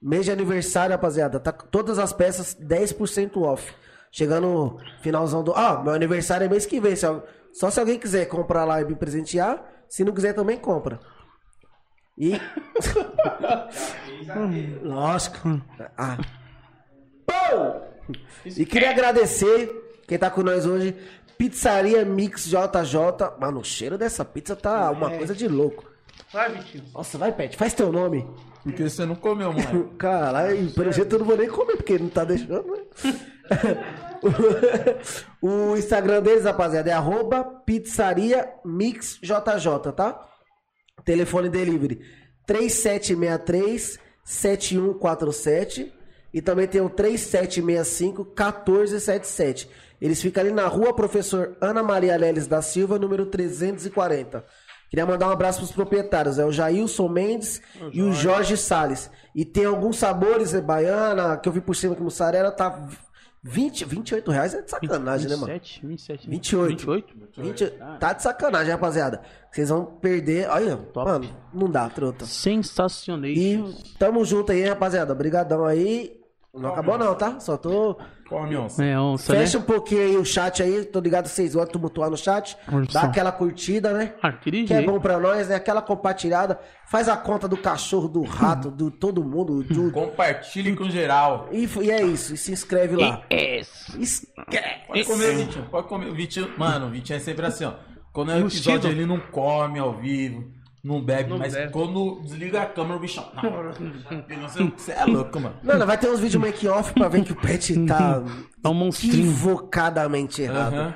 Mês de aniversário, rapaziada. Tá todas as peças 10% off. Chegando finalzão do. Ah, meu aniversário é mês que vem. Só se alguém quiser comprar lá e me presentear. Se não quiser, também compra. E. Lógico. Ah. E queria agradecer quem tá com nós hoje. Pizzaria Mix JJ. Mano, o cheiro dessa pizza tá uma coisa de louco. Vai, Vitinho. Nossa, vai, Pet, faz teu nome. Porque você não comeu, moleque. Caralho, pelo jeito eu não vou nem comer, porque não tá deixando, né? o Instagram deles, rapaziada, é arroba pizzaria mix JJ, tá? Telefone delivery 3763 7147 e também tem o 3765 1477. Eles ficam ali na rua Professor Ana Maria Leles da Silva, número 340. Queria mandar um abraço pros proprietários, é o Jailson Mendes e o Jorge Salles. E tem alguns sabores, é baiana, que eu vi por cima que mussarela tá 20, 28 reais, é de sacanagem, né, mano? 27, 27. 28. 28? 20, tá de sacanagem, rapaziada. Vocês vão perder. Olha, mano, não dá, trota. Sensacional. E tamo junto aí, rapaziada. Obrigadão aí. Não acabou não, tá? Só tô... Come, onça. É, onça, né? Fecha um pouquinho aí o chat aí. Tô ligado, vocês de tumultuar no chat. Olha Dá aquela curtida, né? Aquele Que é bom pra nós, né? Aquela compartilhada. Faz a conta do cachorro, do rato, do todo mundo. do- Compartilhe com geral. E, e é isso. E se inscreve lá. Esse. Escreve. Pode comer, Vitinho. Pode comer. Vitinho, mano, o Vitinho é sempre assim, ó. Quando é o episódio, ele não come ao vivo, não bebe, Não mas bebe. quando desliga a câmera, o bichão. Não, você, é louco, mano. Mano, vai ter uns vídeos making off pra ver que o pet tá É um monstrinho. equivocadamente errado. Aham.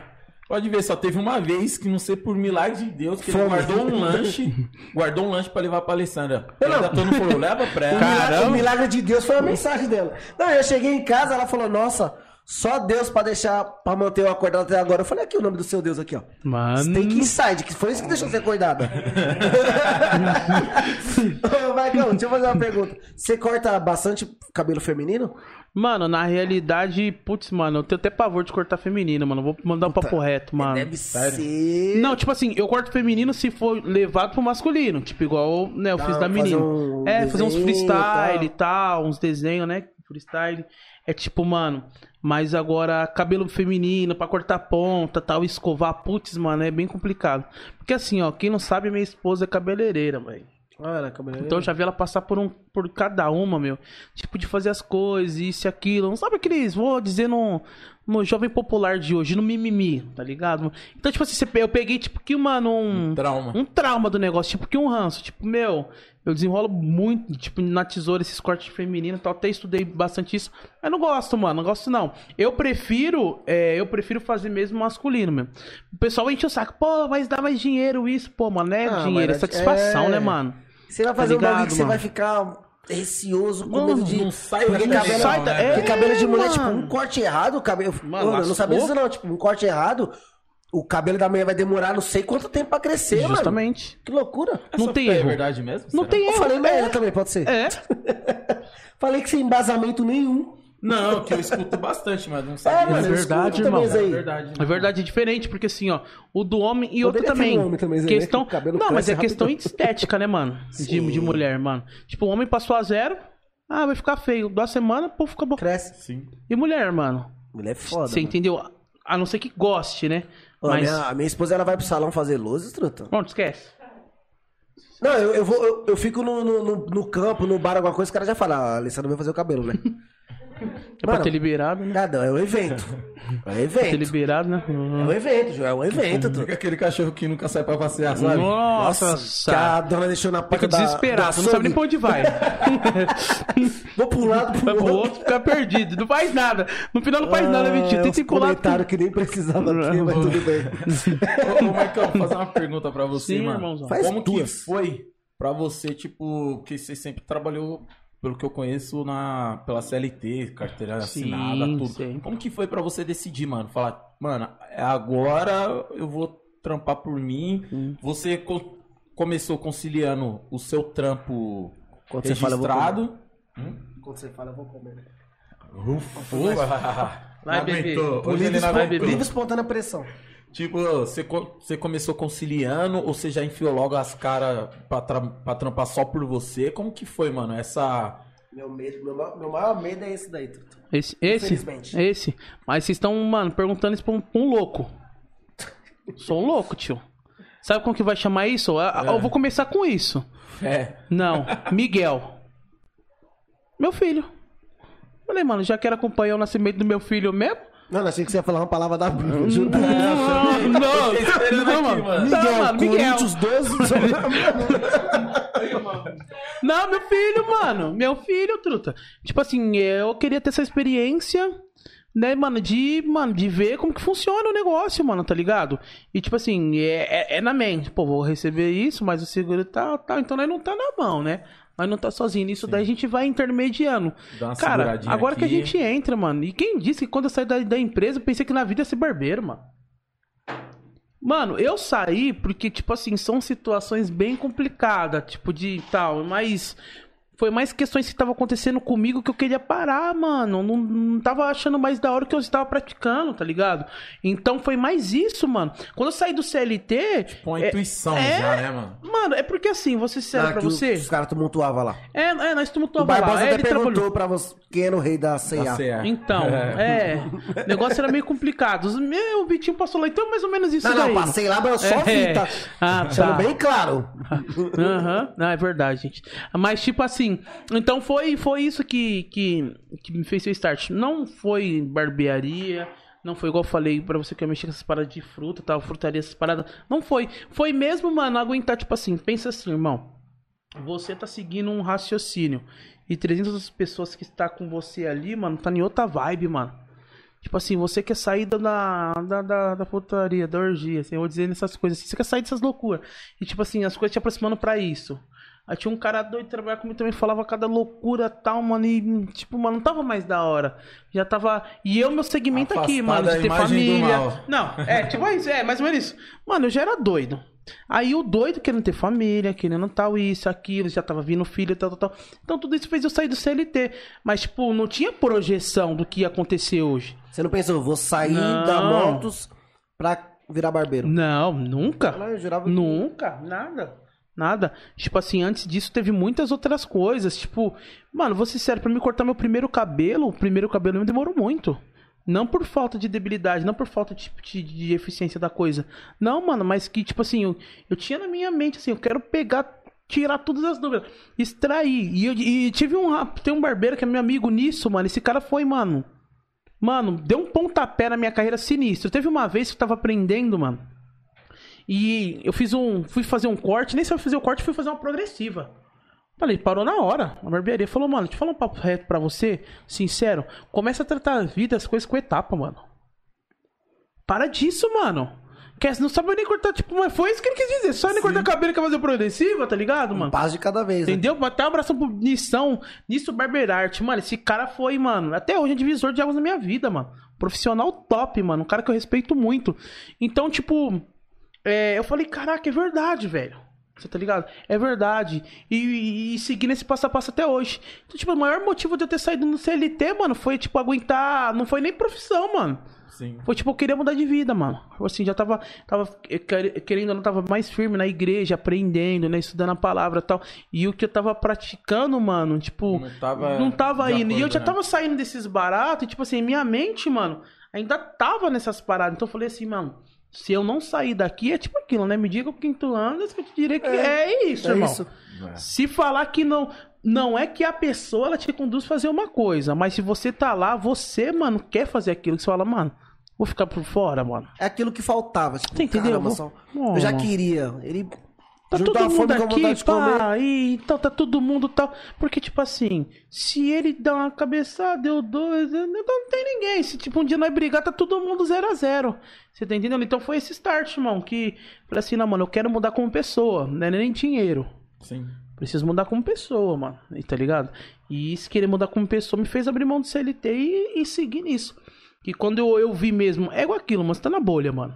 Pode ver, só teve uma vez que, não sei por milagre de Deus, que ele Fome. guardou um lanche, guardou um lanche pra levar pra Alessandra. Eu Eu não. tô no falou, leva pra O ela. milagre, Caramba. o milagre de Deus foi a mensagem dela. Não, eu cheguei em casa, ela falou, nossa, só Deus pra deixar, pra manter eu acordado até agora. Eu falei, aqui o nome do seu Deus aqui, ó. Mano. Steak Inside, que foi isso que deixou você acordada. Ô, Marcão, deixa eu fazer uma pergunta. Você corta bastante cabelo feminino? Mano, na realidade, putz, mano, eu tenho até pavor de cortar feminino, mano. Vou mandar um papo reto, mano. Deve ser. Não, tipo assim, eu corto feminino se for levado pro masculino. Tipo, igual, né, eu Dá fiz da menina. um é, fazer uns desenho e freestyle e tal, uns desenhos, né? Freestyle. É tipo, mano, mas agora cabelo feminino pra cortar ponta, tal, escovar, putz, mano, é bem complicado. Porque assim, ó, quem não sabe, minha esposa é cabeleireira, velho. Ah, era cabeleireiro. Então eu já vi ela passar por um por cada uma, meu. Tipo, de fazer as coisas, isso e aquilo. Não sabe aqueles, vou dizer no, no jovem popular de hoje, no mimimi, tá ligado? Então, tipo assim, eu peguei, tipo, que, mano, um. Trauma. Um trauma do negócio, tipo, que um ranço. Tipo, meu, eu desenrolo muito, tipo, na tesoura esses cortes femininos e tal. Até estudei bastante isso. Mas não gosto, mano, não gosto não. Eu prefiro, é, eu prefiro fazer mesmo masculino, meu. O pessoal enche o saco, pô, mas dá mais dinheiro isso, pô, mano. Não é Ah, dinheiro, é é- satisfação, é. né, mano? Você vai fazer Tá um bagulho ligado, que você vai ficar receoso, com Não, medo de. não sai porque da cabelo, sai da- porque é, cabelo de mulher, tipo, mano. um corte errado, o cabelo. Mano, Mano, eu não sabia disso, não. Tipo, um corte errado, o cabelo da mulher vai demorar não sei quanto tempo pra crescer, mano. Justamente. Que loucura. Não Essa tem é erro. verdade mesmo? Não Será? tem Eu erro. falei é. merda também, pode ser. É. Falei que sem embasamento nenhum. Não, que eu escuto bastante, mas não É, sabia. mano, eu verdade, escuto também irmão. É verdade. É verdade, é diferente, porque assim, ó, o do homem e outro também. um homem também, né, questão... que Não, mas é questão rapidão. estética, né, mano? De, de mulher, mano. Tipo, o homem passou a zero, ah, vai ficar feio. Duas semanas, pô, fica bom. Cresce. Sim. E mulher, mano? Mulher é foda. Você mano. entendeu? A não ser que goste, né? Ó, Mas. minha, a minha esposa ela vai pro salão fazer luzes, truta. Pronto, esquece. Não, eu, eu vou, eu, eu fico no, no, no- no campo, no bar, alguma coisa, os caras já falam, ah, a Alessandra vai fazer o cabelo, né? É pra ter liberado, né? Nada, é um evento. É um Pra ter evento. liberado, né? É um evento, João, é um evento, truta. Fica aquele cachorro que nunca sai pra passear, sabe? Nossa, que a dona deixou na porta Fica da, desesperado, do não sabe nem pra onde vai. Vou pro lado, pro Vai pro outro. outro, fica perdido. Não faz nada. No final não faz nada, Ah, mentira. uns Tenta ir pro lado. comentário que nem precisava aqui, mas tudo bem. Ô, ô Marcão, vou fazer uma pergunta pra você, Sim, mano. irmãozão. Faz Como duas. que foi pra você, tipo, que você sempre trabalhou, pelo que eu conheço, na, pela CLT, carteira Sim, assinada, tudo. sim. Como que foi pra você decidir, mano? Falar, mano, é agora eu vou trampar por mim. Hum. Você co- começou conciliando o seu trampo Quando você fala, registrado. Quando você fala, eu vou comer. Ufa! Vai, Não bebê. Por livre espontânea pressão. Tipo, você, você começou conciliando ou você já enfiou logo as caras pra, tra pra trampar só por você? Como que foi, mano? Essa. Meu, medo, meu, ma- meu maior medo é esse daí, Truto. Esse, esse, Infelizmente. esse. Mas vocês estão, mano, perguntando isso pra um, pra um louco. Sou um louco, tio. Sabe como que vai chamar isso? Ah, Eu vou começar com isso. É. Não, Miguel. Meu filho. Falei, mano, já quero acompanhar o nascimento do meu filho mesmo? Não, não, achei que você ia falar uma palavra da Bíblia. juro. Não, não, esperando não, aqui, mano. mano. Não, Miguel, mano, Miguel. Coríntios 12. Não, meu filho, mano. Meu filho, truta. Tipo assim, eu queria ter essa experiência, né, mano, de, mano, de ver como que funciona o negócio, mano, tá ligado? E tipo assim, é, é, é na mente. Pô, vou receber isso, mas o seguro tá, tá. Então nós não tá na mão, né? Nós não tá sozinho. Nisso daí a gente vai intermediando. Dá uma Cara, agora que a aqui. gente entra, mano. E quem disse que quando eu saí da, da empresa, eu pensei que na vida ia ser barbeiro, mano. Mano, eu saí porque, tipo assim, são situações bem complicadas, tipo de tal, mas foi mais questões que estavam acontecendo comigo que eu queria parar, mano. Não, não tava achando mais da hora o que eu estava praticando, tá ligado? Então foi mais isso, mano. Quando eu saí do CLT. Com a é- intuição é- já, né, mano? Mano, é porque assim, vou ser sincero Ah, pra você. Os caras tumultuavam lá. É, é, nós O tumultuava Barbosa lá. É, até ele perguntou trabalhou. pra você quem era o rei da C&A. Então, é. O negócio era meio complicado. Meu, o Vitinho passou lá, então mais ou menos isso Não, daí. não, passei lá, mas eu só É. vi, tá? Ah, Deixando tá. bem claro. Aham, Não, é verdade, gente. Mas, tipo assim, então foi, foi isso que, que, que me fez ser start. Não foi barbearia, não foi igual eu falei pra você que eu mexi com essas paradas de fruta, tal, frutaria, essas paradas. Não foi. Foi mesmo, mano, aguentar, tipo assim, pensa assim, irmão. Você tá seguindo um raciocínio. E 300 outras pessoas que está com você ali, mano, tá em outra vibe, mano. Tipo assim, você quer sair da, da, da, da putaria, da orgia, assim, eu vou essas coisas assim. Você quer sair dessas loucuras. E tipo assim, as coisas te aproximando pra isso. Aí tinha um cara doido que trabalhava comigo também, falava cada loucura tal, mano. E tipo, mano, não tava mais da hora. Já tava. E eu, meu segmento aqui, Afastado mano, de ter família. Não, é, tipo isso, é, mais ou menos isso. Mano, eu já era doido. Aí o doido querendo ter família, querendo tal, isso, aquilo, já tava vindo filho, tal, tal, tal. Então tudo isso fez eu sair do CLT. Mas, tipo, não tinha projeção do que ia acontecer hoje. Você não pensou, vou sair Não. da motos pra virar barbeiro? Não, nunca. Eu jurava que- Nunca, nada. Nada. Tipo assim, antes disso teve muitas outras coisas. Tipo, mano, ser sério, pra me cortar meu primeiro cabelo, o primeiro cabelo me demorou muito. Não por falta de debilidade, não por falta de, de, de eficiência da coisa. Não, mano, mas que, tipo assim, eu, eu tinha na minha mente, assim, eu quero pegar, tirar todas as dúvidas, extrair. E, eu, e tive um, tem um barbeiro que é meu amigo nisso, mano. Esse cara foi, mano. Mano, deu um pontapé na minha carreira sinistro. Teve uma vez que eu tava aprendendo, mano. E eu fiz um. Fui fazer um corte, nem sabia fazer o corte, fui fazer uma progressiva. Falei, parou na hora. A barbearia falou, mano, deixa eu falar um papo reto pra você, sincero. Começa a tratar a vida, as coisas com etapa, mano. Para disso, mano. Quer, não sabe nem cortar, tipo, mas foi isso que ele quis dizer. Só nem cortar cabelo que vai fazer progressiva, tá ligado, Um mano? passo de cada vez, né? Entendeu? Até um abração pro Nissão, Nisso Barberart. Mano, esse cara foi, mano, até hoje é divisor de águas na minha vida, mano. Profissional top, mano. Um cara que eu respeito muito. Então, tipo, é, eu falei, caraca, é verdade, velho. Você tá ligado? É verdade. E, e, e seguir nesse passo a passo até hoje. Então, tipo, o maior motivo de eu ter saído no CLT, mano, foi, tipo, aguentar. Não foi nem profissão, mano. Sim. Foi tipo, eu queria mudar de vida, mano. Assim, já tava, tava quer- querendo ou não, tava mais firme na igreja, aprendendo, né? Estudando a palavra e tal. E o que eu tava praticando, mano, tipo, Não tava não tava indo. E eu acordo, já né? tava saindo desses baratos, e tipo assim, minha mente, mano, ainda tava nessas paradas. Então eu falei assim, mano, se eu não sair daqui, é tipo aquilo, né? Me diga tu andas, que eu te direi que é, isso, É irmão. isso. É. Se falar que não. Não é que a pessoa ela te conduz a fazer uma coisa, mas se você tá lá, você, mano, quer fazer aquilo que você fala, mano, vou ficar por fora, mano. É aquilo que faltava. Tipo, Você entendeu? caramba, Vou- só-. Eu já queria. Ele Tá juntou todo mundo fome aqui, pá, e então tá todo mundo tal. Porque, tipo assim, se ele dá uma cabeçada, deu dois, então não tem ninguém. Se, tipo, um dia nós brigar, tá todo mundo zero a zero. Você tá entendendo? Então foi esse start, irmão, que, falei assim, não, mano, eu quero mudar como pessoa, não é nem dinheiro. Sim. Preciso mudar como pessoa, mano. E tá ligado? E isso querer mudar como pessoa me fez abrir mão do CLT e, e seguir nisso. Que quando eu, eu vi mesmo, é igual aquilo, mas tá na bolha, mano.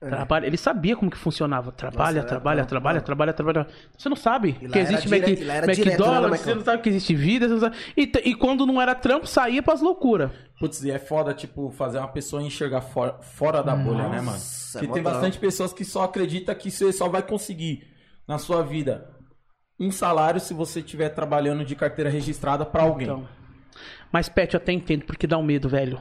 Trabalha, ele sabia como que funcionava. Trabalha, Nossa, trabalha, era trabalha, trabalha, trabalha. Você não sabe que existe Mac- né, McDonald's, você não sabe que existe vida, você não sabe. E, e quando não era trampo, saía pras loucuras. Putz, e é foda, tipo, fazer uma pessoa enxergar fora, fora da bolha, né, mano? É Porque mó tem bastante pessoas que só acreditam que você só vai conseguir na sua vida um salário se você estiver trabalhando de carteira registrada pra alguém. Então. Mas, Pet, eu até entendo porque dá um medo, velho.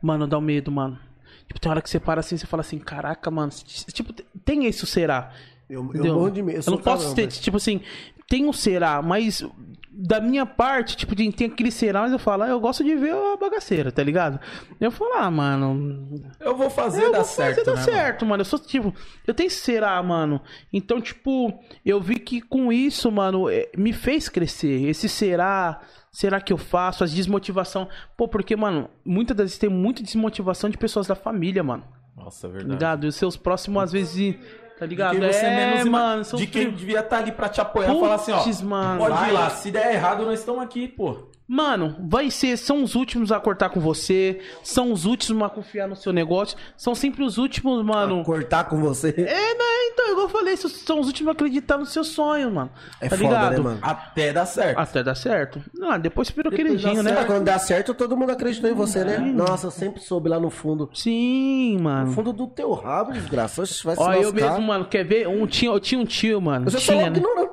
Mano, dá um medo, mano. Tipo, tem hora que você para assim, você fala assim, caraca, mano. Tipo, tem esse o será. Eu, eu Entendeu? morro de medo. Eu, sou não posso cagão, ter, tipo assim, tem um será, mas da minha parte, tipo, de- tem aquele será, mas eu falo, ah, eu gosto de ver a bagaceira, tá ligado? Eu falo, ah, mano, Eu vou fazer eu dar vou certo, fazer dar né, certo, mano. Eu sou, tipo, eu tenho será, mano. Então, tipo, eu vi que com isso, mano, eh, me fez crescer. Esse será, será que eu faço? As desmotivação. Pô, porque, mano, muitas das vezes tem muita desmotivação de pessoas da família, mano. Nossa, é Tá verdade. ligado? E os seus próximos, às vezes, tá De ligado? quem você é, menos mano, são De quem devia estar ali pra te apoiar e falar assim, ó. Puts, mano. Pode ir lá, se der errado, nós estamos aqui, pô. Mano, vai ser, são os últimos a cortar com você, são os últimos a confiar no seu negócio, são sempre os últimos, mano. Cortar com você. É, né? Então, igual eu falei, são os últimos a acreditar no seu sonho, mano. É tá foda, ligado? né, mano? Até dar certo. Até dar certo. Não, depois você virou queridinho, né? Ah, quando dá certo, todo mundo acreditou em você, né? Nossa, eu sempre soube lá no fundo. Sim, No mano. fundo do teu rabo, desgraça. Vai se Ó, eu mesmo, mano, quer ver? Um tio, eu tinha um tio, mano. Eu tinha, né? ignorante.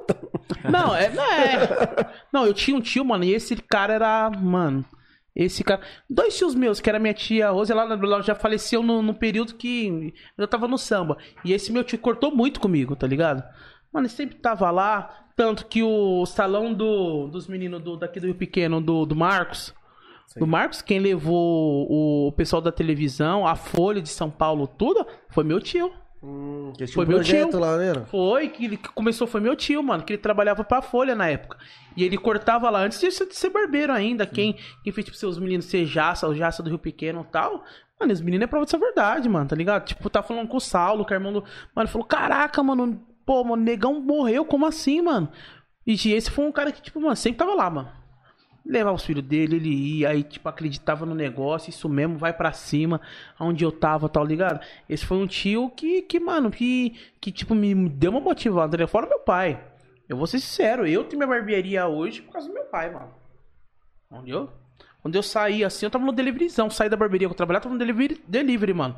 Não, é, não é. Não, eu tinha um tio, mano, e esse cara era, mano. Esse cara. Dois tios meus, que era minha tia Rose, ela, ela já faleceu no, no período que eu tava no samba. E esse meu tio cortou muito comigo, tá ligado? Mano, ele sempre tava lá. Tanto que o salão do, dos meninos do, daqui do Rio Pequeno, do, do Marcos. Do Marcos, quem levou o pessoal da televisão, a Folha de São Paulo, tudo, foi meu tio. Hum, que Foi um meu tio. lá, né? Foi, que ele começou foi meu tio, mano, que ele trabalhava pra Folha na época. E ele cortava lá antes de ser, barbeiro ainda. Quem, quem fez, tipo, seus meninos ser jaça, o jaça do Rio Pequeno e tal. Mano, os meninos é prova dessa verdade, mano, tá ligado? Tipo, tá falando com o Saulo, que é irmão do. Mano, ele falou: caraca, mano, pô, mano, negão morreu, como assim, mano? E esse foi um cara que, tipo, mano, sempre tava lá, mano. Levava os filhos dele, ele ia, aí, tipo, acreditava no negócio, isso mesmo, vai pra cima, aonde eu tava, tal, ligado? Esse foi um tio que, que mano, que, que, tipo, me deu uma motivada, né? Fora meu pai. Eu vou ser sincero, eu tenho minha barbearia hoje por causa do meu pai, mano. Entendeu? Quando eu saí assim, eu tava no deliveryzão, saí da barbearia que eu trabalhava, tava no delivery, delivery, mano.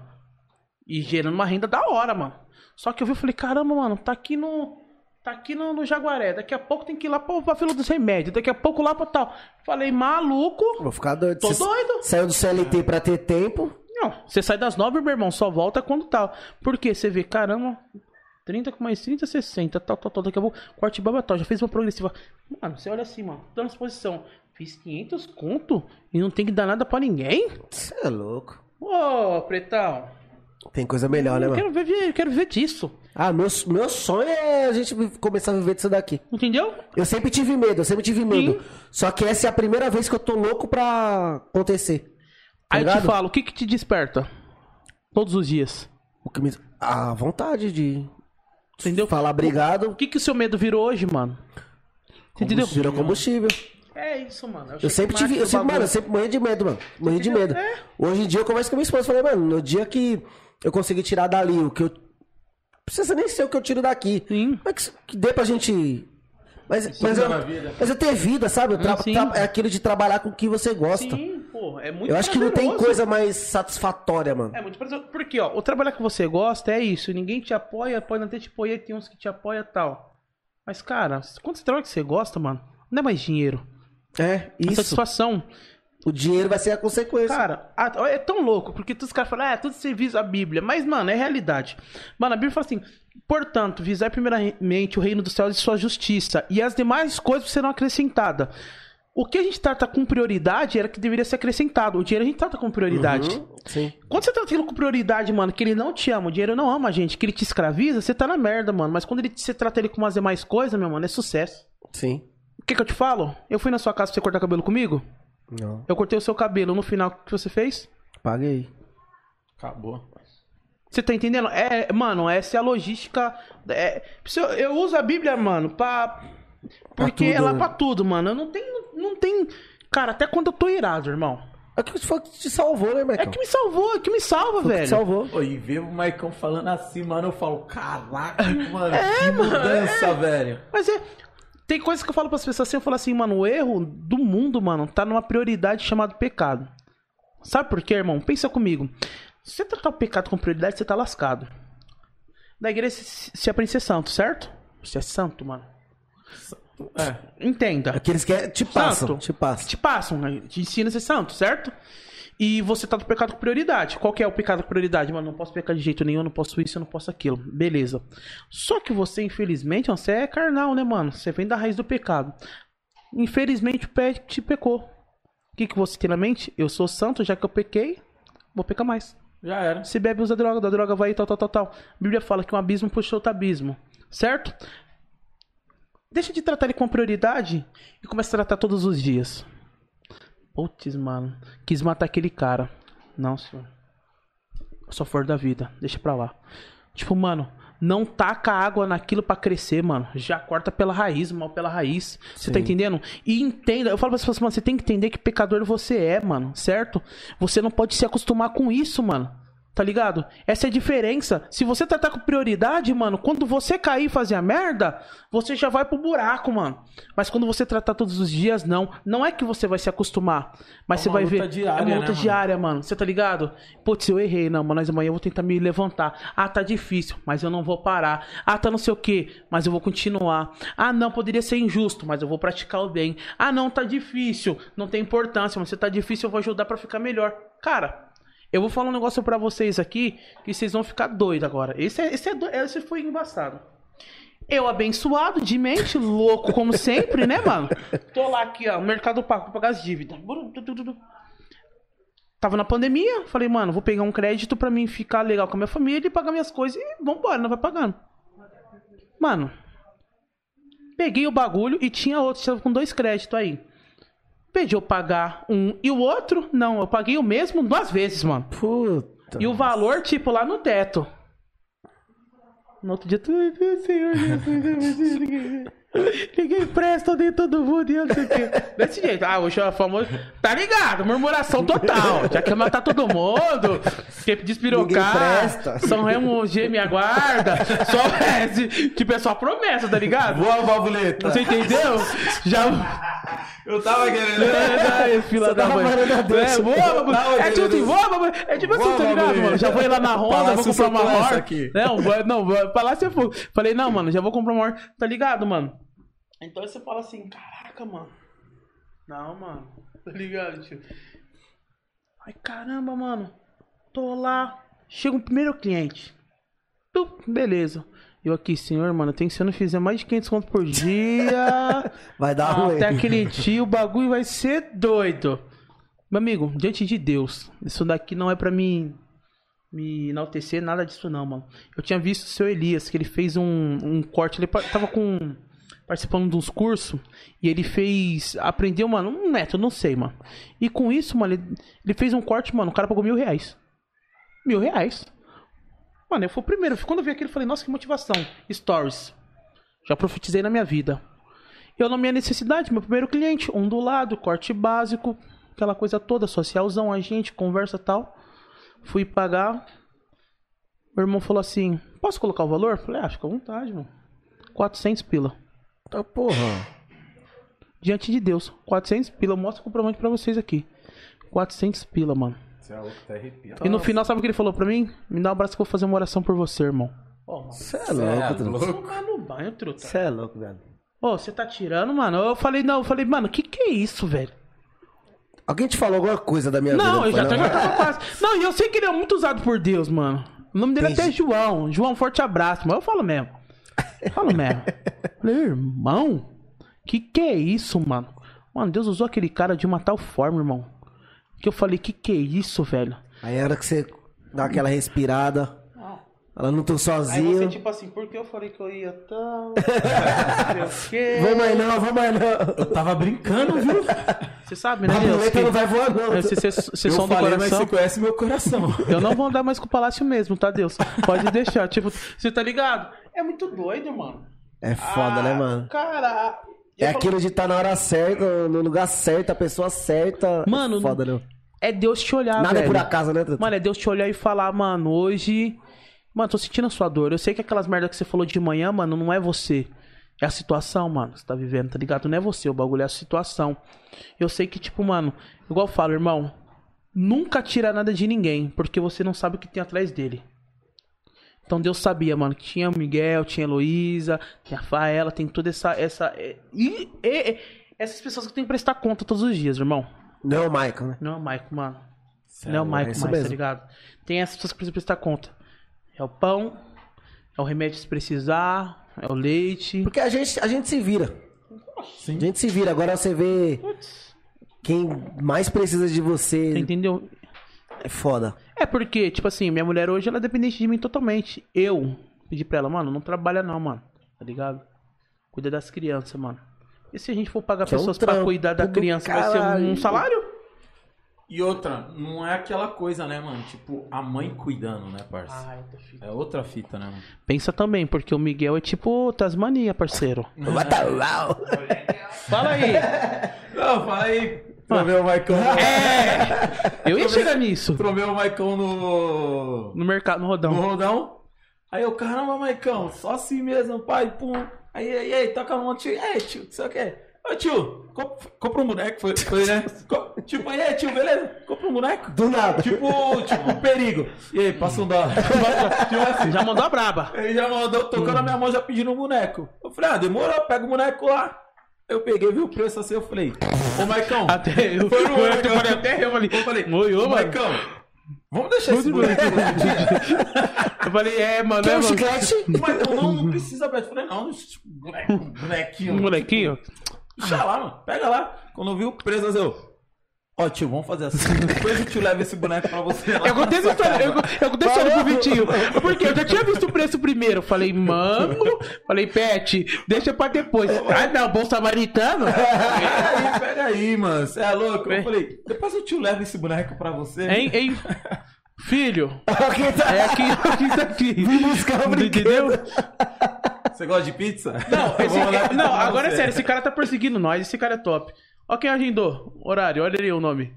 E gerando uma renda da hora, mano. Só que eu vi e falei, caramba, mano, tá aqui no. Tá aqui no, no Jaguaré. Daqui a pouco tem que ir lá pra, pra fila dos remédios. Daqui a pouco lá pra tal. Falei, maluco. Vou ficar doido. Tô Você doido. Saiu do CLT pra ter tempo. Não, você sai das nove, meu irmão, só volta quando tal. Porque você vê, caramba, 30 com mais 30, 60, tal, tal, tal. Daqui a pouco, corte baba tal. Já fez uma progressiva. Mano, você olha assim, mano, transposição. Fiz 500 conto e não tem que dar nada pra ninguém? Você é louco. Ô, pretão. Tem coisa melhor, né, Eu mano? quero ver, eu quero ver disso. Ah, meu, meu sonho é a gente começar a viver disso daqui. Entendeu? Eu sempre tive medo, eu sempre tive medo. Só que essa é a primeira vez que eu tô louco pra acontecer. Tá Aí eu te ligado? falo, o que que te desperta? Todos os dias. O que me... A vontade de Entendeu? falar obrigado. O que que o seu medo virou hoje, mano? Você entendeu? Virou combustível. É isso, mano. Eu sempre tive, eu sempre, mano, eu sempre morri de medo, mano. Morri de medo. É. Hoje em dia eu converso com a minha esposa, falei, mano, no dia que eu conseguir tirar dali o que eu precisa nem ser o que eu tiro daqui. Sim. Mas que, que dê pra gente mas, mas, eu, na vida. mas eu ter vida, sabe? Eu tra- tra- é aquilo de trabalhar com o que você gosta. Sim, pô, é muito Eu acho que não tem coisa mais satisfatória, mano. É muito prazeroso. Porque, ó, o trabalhar que você gosta é isso. Ninguém te apoia, pode até te apoiar, tem uns que te apoiam e tal. Mas, cara, quando você trabalha que você gosta, mano, não é mais dinheiro. É, É isso. satisfação. O dinheiro vai ser a consequência. Cara, é tão louco, porque todos os caras falam, ah, é tudo serviço à Bíblia. Mas, mano, é realidade. Mano, a Bíblia fala assim: portanto, visar primeiramente o reino dos céus e sua justiça, e as demais coisas serão acrescentadas. O que a gente trata com prioridade era que deveria ser acrescentado. O dinheiro a gente trata com prioridade. Uhum, sim. Quando você trata aquilo com prioridade, mano, que ele não te ama, o dinheiro não ama a gente, que ele te escraviza, você tá na merda, mano. Mas quando ele, você trata ele com umas demais coisas, meu mano, é sucesso. Sim. O que que eu te falo? Eu fui na sua casa pra você cortar cabelo comigo? Não. Eu cortei o seu cabelo. No final, o que você fez? Paguei. Acabou. Você tá entendendo? É, mano, essa é a logística. É, eu, eu uso a Bíblia, mano, pra. Porque tudo, ela é pra tudo, mano. Eu não tenho. Não tem. Cara, até quando eu tô irado, irmão. É que foi que te salvou, né, É Maicon? que me salvou, é que me salva, Foi que velho. te salvou. Pô, e ver o Maicon falando assim, mano, eu falo, caraca, mano, É, que mano, mudança, velho. Mas é. Tem coisas que eu falo pras pessoas assim, eu falo assim, mano, o erro do mundo, mano, tá numa prioridade chamada pecado. Sabe por quê, irmão? Pensa comigo. Se você tratar o pecado com prioridade, você tá lascado. Na igreja se se aprende a ser santo, certo? Você é santo, mano. É. Entenda. Aqueles que é- te passam, Santo. te passam. Te passam, né? te ensina a ser santo, certo? E você tá do pecado com prioridade. Qual que é o pecado com prioridade? Mano, não posso pecar de jeito nenhum, não posso isso, eu não posso aquilo. Beleza. Só que você, infelizmente, você é carnal, né, mano? Você vem da raiz do pecado. Infelizmente, o pé te pecou. O que, que você tem na mente? Eu sou santo, já que eu pequei, vou pecar mais. Já era. Se bebe, usa droga, da droga vai tal, tal, tal, tal. A Bíblia fala que um abismo puxa outro abismo, certo? Deixa de tratar ele com prioridade e começa a tratar todos os dias. Putz, mano, quis matar aquele cara. Não, senhor. Sou for da vida, deixa pra lá. Tipo, mano, não taca água naquilo pra crescer, mano. Já corta pela raiz, mal pela raiz. Você tá entendendo? E entenda, eu falo pra pessoas, mano, você tem que entender que pecador você é, mano, certo? Você não pode se acostumar com isso, mano. Tá ligado? Essa é a diferença. Se você tratar com prioridade, mano, quando você cair e fazer a merda, você já vai pro buraco, mano. Mas quando você tratar todos os dias, não. Não é que você vai se acostumar, mas É você vai ver. diária, é uma né, luta mano? diária, mano. Você tá ligado? Putz, eu errei, não, mas amanhã eu vou tentar me levantar. Ah, tá difícil, mas eu não vou parar. Ah, tá não sei o que, mas eu vou continuar. Ah, não, poderia ser injusto, mas eu vou praticar o bem. Ah, não, tá difícil, não tem importância, mas se tá difícil, eu vou ajudar pra ficar melhor. Cara, eu vou falar um negócio pra vocês aqui que vocês vão ficar doidos agora. Esse, é, esse, é, do- esse foi embaçado. Eu abençoado, de mente, louco como sempre, né, mano? Tô lá aqui, ó, Mercado Pago pagar as dívidas. Tava na pandemia, falei, mano, vou pegar um crédito pra mim ficar legal com a minha família e pagar minhas coisas e vambora, não vai pagando. Mano, peguei o bagulho e tinha outro, tava com dois créditos aí. Pedi eu pagar um e o outro, não, eu paguei o mesmo duas vezes, mano. Puta. E o valor, tipo, lá no teto. No outro dia, tu Senhor Jesus, ninguém- presta nem todo mundo, e eu não sei o quê. Desse jeito. Ah, hoje é famoso. Tá ligado? Murmuração total. Já quer matar todo mundo. Quer despirocar. São Remo G me aguarda. Só esse. Tipo, é só promessa, tá ligado? Boa, Valvuleta. Você entendeu? Já. Eu tava querendo. É, fila da mãe. falando a Deus. É, boa, bagulho. Tava É tipo assim, boa. É tipo assim, Boa, tá ligado, mano? Já vou ir lá na Honda, vou comprar uma Horta. aqui. Não, vou- não, vou- Palácio é fogo. Falei, não, mano, já vou comprar uma Horta. Tá ligado, mano? Então você fala assim, caraca, mano. Não, mano. Tá ligado, tio? Ai, caramba, mano. Tô lá. Chega um primeiro cliente. Beleza. Eu aqui, senhor, mano, tem que se eu não fizer mais de 500 conto por dia. Vai dar ruim. Até aquele dia o bagulho vai ser doido. Meu amigo, diante de Deus, isso daqui não é pra mim me enaltecer, nada disso não, mano. Eu tinha visto o seu Elias, que ele fez um, um corte, ele tava com participando de uns cursos e ele fez, aprendeu, mano, um método, não sei, mano. E com isso, mano, ele, ele fez um corte, mano, o cara pagou mil reais. Mil reais. Mano, eu fui o primeiro. Quando eu vi aquilo, eu falei, nossa, que motivação. Stories. Já profetizei na minha vida. Eu na minha necessidade, meu primeiro cliente, um do lado, corte básico, aquela coisa toda, socialzão, a gente, conversa e tal. Fui pagar. Meu irmão falou assim: Posso colocar o valor? Falei: Ah, fica à vontade, mano. 400 pila. Tá porra. Diante de Deus, 400 pila. Eu mostro o comprovante pra vocês aqui. 400 pila, mano. Você é louco, tá arrepiado. E no final, sabe o que ele falou pra mim? Me dá um abraço que eu vou fazer uma oração por você, irmão. Você é é louco, truta. no banho, truta. Você é louco, velho. Ô, você tá tirando, mano? Eu falei, não, eu falei, mano, que que é isso, velho? Alguém te falou alguma coisa da minha Não, eu vida? já, tô- já tava quase. Não, e eu sei que ele é muito usado por Deus, mano. O nome dele Entendi. até é João. João, forte abraço, mas eu falo mesmo. Falo mesmo. Falei, irmão, que que é isso, mano? Mano, Deus usou aquele cara de uma tal forma, irmão. Que eu falei, que que é isso, velho? Aí a hora que você dá aquela respirada, ela não tô Aí sozinho. você, tipo assim, por que eu falei que eu ia tão. Não sei o quê. Vamos mais não, vamos mais não. Eu tava brincando, viu? Você sabe, né, A Deus? não vai voar não. Você, você, você eu som do falei, mas coração. você conhece meu coração. Eu não vou andar mais com o palácio mesmo, tá, Deus? Pode deixar. Tipo, você tá ligado? É muito doido, mano. É foda, Ah, né, mano? Cara. É aquilo de estar na hora certa, no lugar certo, a pessoa certa. Mano, É foda, né? é Deus te olhar, Nada é velho. por acaso, né? Mano, é Deus te olhar e falar, mano, hoje. Mano, tô sentindo a sua dor. Eu sei que aquelas merdas que você falou de manhã, mano, não é você. É a situação, mano. Você tá vivendo, tá ligado? Não é você, o bagulho é a situação. Eu sei que, tipo, mano, igual eu falo, irmão, nunca tira nada de ninguém, porque você não sabe o que tem atrás dele. Então Deus sabia, mano, que tinha o Miguel, tinha a Heloísa, tem a Faela, tem toda essa. essa e, e- e- essas pessoas que tem que prestar conta todos os dias, irmão. Não, o Michael, né? Não é o Maico, mano. Não é o é Maico isso mais, tá mesmo. ligado? Tem essas pessoas que precisam prestar conta. É o pão, é o remédio se precisar, é o leite. Porque a gente, a gente se vira. Sim. A gente se vira. Agora você vê quem mais precisa de você. Entendeu? É foda. É porque, tipo assim, minha mulher hoje ela é dependente de mim totalmente. Eu pedi pra ela, mano, não trabalha não, mano. Tá ligado? Cuida das crianças, mano. E se a gente for pagar Que é um pessoas pra cuidar da criança, vai ser um salário? E outra, não é aquela coisa, né, mano? Tipo, a mãe cuidando, né, parça? É outra fita, né, mano? Pensa também, porque o Miguel é tipo Tasmania, parceiro. Fala aí. Não, fala aí. Tromeu o Maicon. Eu ia chegar nisso. Tromeu o Maicon no. No mercado, no no rodão. rodão. Aí eu, caramba, Maicão, só assim mesmo, pai, pum. Aí, aí, aí, toca a mão, tio. Ei, tio, sei o quê. Ô, tio, comp- compra um boneco, foi, foi né? Co- tipo, aí, tio, beleza? Compra um boneco. Do nada. Tipo, tipo, um perigo. E aí, passa um dólar. tipo assim. Já mandou a braba. Ele já mandou, tocou na minha mão, já pedindo um boneco. Eu falei, ah, demorou, pega o boneco lá. Eu peguei, vi o preço assim, eu falei, ô Maicão. Até eu, Foi no eu, falei, até eu falei, Eu falei, Oi, ô. Maicão, vamos deixar esse boneco Eu falei, é, mano, Quer é, um mano. chiclete? Maicão, não, não precisa, Beto. Eu falei, não. Um molequinho. Deixa lá, mano, pega lá. Quando eu vi o preço, assim, eu... Ó, tio, vamos fazer assim. Depois o tio leva esse boneco pra você Eu contei essa história, eu, eu contei história pro Vitinho. Porque eu já tinha visto o preço primeiro. Falei, mano. Falei, Pet, deixa pra depois. Ah, não, bom samaritano. Pega aí, pega aí, mano. Você é louco? Eu falei, depois o tio leva esse boneco pra você. Hein, hein? Filho, tá. é aqui, isso aqui. Vim buscar um Entendeu? Você gosta de pizza? Não, esse, não, agora é sério, esse cara tá perseguindo nós, esse cara é top. Ó quem agendou. Horário, olha ali o nome.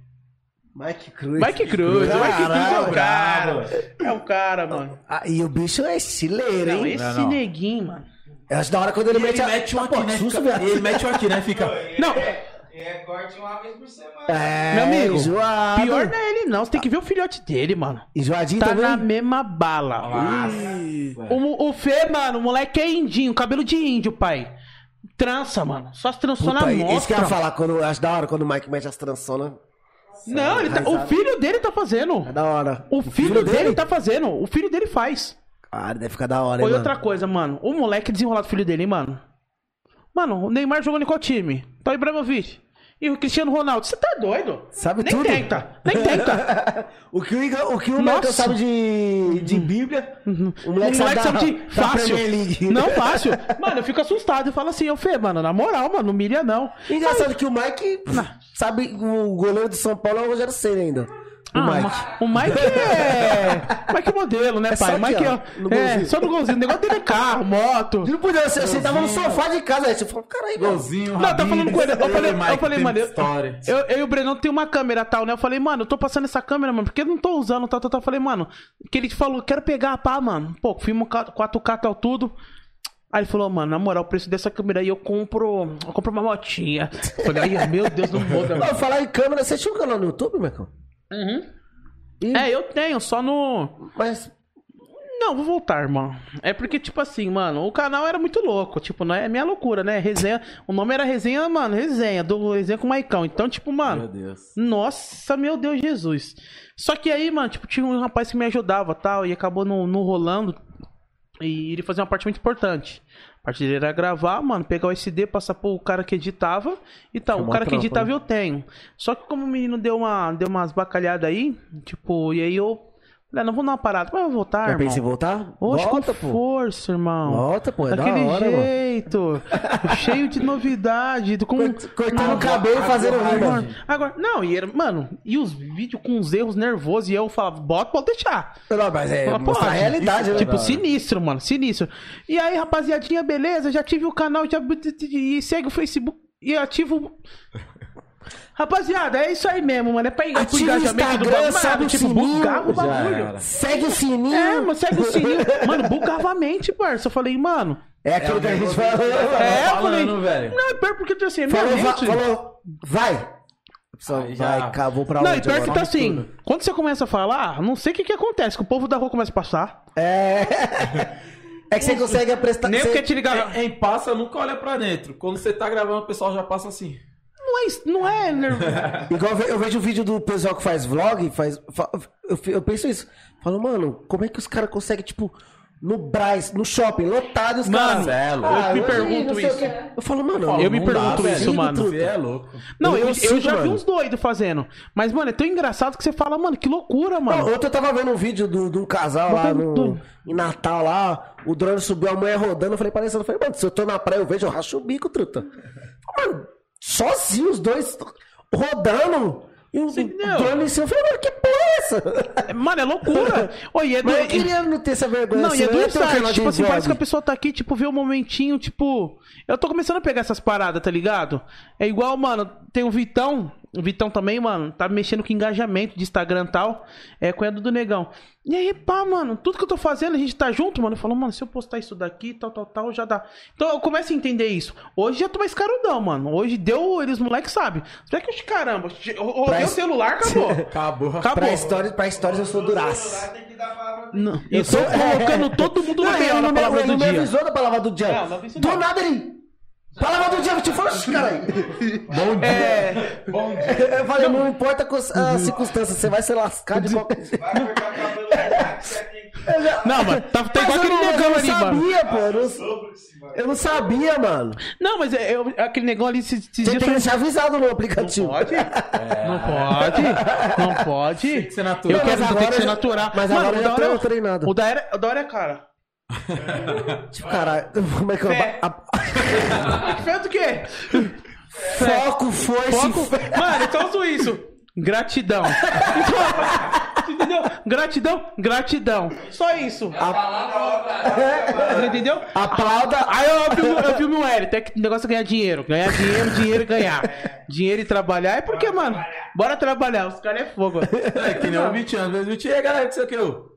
Mike Cruz. Mike Cruz, Mike Cruz é o cara. É o cara, mano. Ah, e o bicho é estileiro, Não, hein? esse Não, não. neguinho, mano. Eu acho da hora quando ele, Ele mete, a... mete um Pô, aqui, né? susto, Fica... Ele mete um aqui, né? Fica... Não, É corte uma vez por semana. É, meu amigo, enjoado. pior não é ele não, você tem que ver o filhote dele, mano. Enjoadinho Tá também? na mesma bala. Nossa. O, o Fê, mano, o moleque é indinho, cabelo de índio, pai. Trança, mano. Só se trançou Puta, na isso que eu mostra. ia falar, quando, eu acho da hora quando o Mike mete as trançonas. Não, ele tá- o filho dele tá fazendo. É da hora. O filho, dele? tá fazendo. O filho dele faz. Cara, deve ficar da hora, hein, Foi mano? outra coisa, mano. O moleque desenrolado filho dele, hein, mano. Mano, o Neymar jogando em qual time? Tá o Ibrahimovic. E o Cristiano Ronaldo. Você tá doido? Sabe Nem tudo. tenta. Nem tenta. O que o, o, que o. Michael sabe de, de Bíblia, o O moleque, moleque sabe de da fácil. Não fácil. Mano, eu fico assustado. Eu falo assim, ô Fê, mano, na moral, mano, não milha não. Engraçado que o Mike sabe, o goleiro do São Paulo é o Rogério Senna ainda. O Ah, Mike. o Mike é. Mike é modelo, né, É só pai? aqui, Mike ó, é. no é, golzinho. só no golzinho. O negócio dele é carro, moto. Não podia, você, você tava no sofá de casa, aí você falou, caralho, mano. Golzinho, Não, tá falando com ele. Eu falei, eu Mike, falei mano, eu, história. eu, eu e o Brenão tem uma câmera tal, né? Eu falei, mano, eu tô passando essa câmera, mano, porque eu não tô usando, tal, tal, tal. Eu falei, mano, que ele falou, quero pegar, pá, mano. Pô, filma 4K, tal, tudo. Aí ele falou, mano, na moral, o preço dessa câmera aí eu compro. Eu compro uma motinha. Eu falei, ai, meu Deus, não muda, Não, falar em câmera, você tinha um canal no YouTube, Michael? Uhum. É, eu tenho, só no. Mas, Não, vou voltar, irmão. É porque, tipo assim, mano, o canal era muito louco. Tipo, não é minha loucura, né? Resenha. O nome era Resenha, mano, Resenha, do Resenha com o Maicão. Então, tipo, mano. Meu Deus. Nossa, meu Deus, Jesus. Só que aí, mano, tipo, tinha um rapaz que me ajudava tal, e acabou não rolando. E ele fazia uma parte muito importante. A dele era gravar, mano, pegar o SD, passar pro cara que editava e tal. É o cara que editava né? eu tenho. Só que como o menino deu, uma, deu umas bacalhadas aí, tipo, e aí eu. Ah, não vou dar uma parada, mas eu vou voltar, já irmão. pensa em voltar? Oxe, Volta, com pô. força, irmão. Volta, pô, é da Daquele hora, mano. jeito. cheio de novidade. Com... Cort- Cortando o cabelo e fazendo agora- rima. Agora, não, e era, mano, e os vídeos com os erros nervosos, e eu falava, bota, pode deixar. Não, mas é mostrar a realidade, né? Tipo, da- sinistro, mano, sinistro. E aí, rapaziadinha, beleza, já tive o canal, já e segue o Facebook, e ativo. Rapaziada, é isso aí mesmo, mano. É pra ir pro Ativa o engajamento do Instagram, bagulho. sabe Mano, o tipo, sininho. bugava o bagulho. Segue o sininho. É, mas segue o sininho. Mano, bugava a mente, parça. Eu falei, mano. É aquilo que a gente falou. É, eu falei. falando, velho. Não, é pior porque, tipo assim, a minha Falou, va- mente. falou, vai. A pessoa Aí já- vai, cá, vou pra Não, onde e pior que tá assim, quando você começa a falar, não sei o que que acontece, que o povo da rua começa a passar. É. É que você consegue prestar. Nem você- porque te ligar. Em passa, nunca olha pra dentro. Quando você tá gravando, o pessoal já passa assim. Não é, isso- não é nervo- Igual eu ve- eu vejo o vídeo do pessoal que faz vlog, faz. fa- Eu, eu penso isso. Falo, mano, como é que os caras conseguem, tipo, no Braz, no shopping, lotado, os Mano, caras. é louco. eu me pergunto isso. Eu falo, mano, Eu me Não dá, pergunto velho. isso, mano. Você é louco. Não, Eu eu, eu já vi mano. uns doidos fazendo. Mas, mano, é tão engraçado que você fala, mano, que loucura, Não, mano. Ontem eu tava vendo um vídeo do- de um casal lá no, em Natal lá, o drone subiu, a mulher rodando, eu falei pra Alessandra, eu falei, mano, se eu tô na praia, eu vejo, eu racho o bico, truta. Mano, sozinho os dois rodando, e o, eu falei, mano, que porra é essa? Mano, é loucura. Oi, é do... Eu queria não ter essa vergonha. Não, e é do insight. Tipo assim, parece que a pessoa tá aqui, tipo, vê um momentinho, tipo. Eu tô começando a pegar essas paradas, tá ligado? É igual, mano, tem o Vitão. O Vitão também, mano, tá mexendo com engajamento de Instagram e tal. É cunhado do negão. E aí, pá, mano, tudo que eu tô fazendo, a gente tá junto, mano. Eu falo, mano, se eu postar isso daqui, tal, tal, tal, já dá. Então eu começo a entender isso. Hoje já tô mais carudão, mano. Hoje deu, eles moleque sabe. Será que eu, caramba, rodei o celular, acabou. Acabou. Acabou. Pra stories, pra stories eu sou duraço. Não, eu tô colocando todo mundo Não, na não na palavra ele do não me dia. avisou da palavra do dia. Não, não Do não. nada ele... Palavra do dia, eu te falo, caralho. É. Eu falei, não importa a circunstância, você vai se lascar de qualquer jeito. Vai cortar o cabelo lá, você tem que Não, mano, tá, tá igual eu aquele não, eu negão não ali, mano. sabia, pô. Eu não, eu não sabia, mano. Não, mas é, eu- aquele negão ali esses esses Você tem que deixar avisado no aplicativo. Pode? Não pode? Não pode? Tem que ser natural. Eu quero tem que ser já- natural. mas Mano, agora o já tô é- treinado. O da hora, o da hora é cara. Tipo, caralho, como é que eu... Fé. a- Feito o quê? Foco, força Foco. fé. Mano, então eu uso isso. Gratidão. Entendeu? Gratidão, gratidão. Só isso. Entendeu? Aplauda. Aí eu vi, eu vi o meu L, tem que o negócio é ganhar dinheiro. Ganhar dinheiro, dinheiro e ganhar. Dinheiro e trabalhar. É porque, mano, bora trabalhar. Os caras é fogo. É que nem o Vitinho. Às vezes o Vitinho, "E galera, que sei o que eu.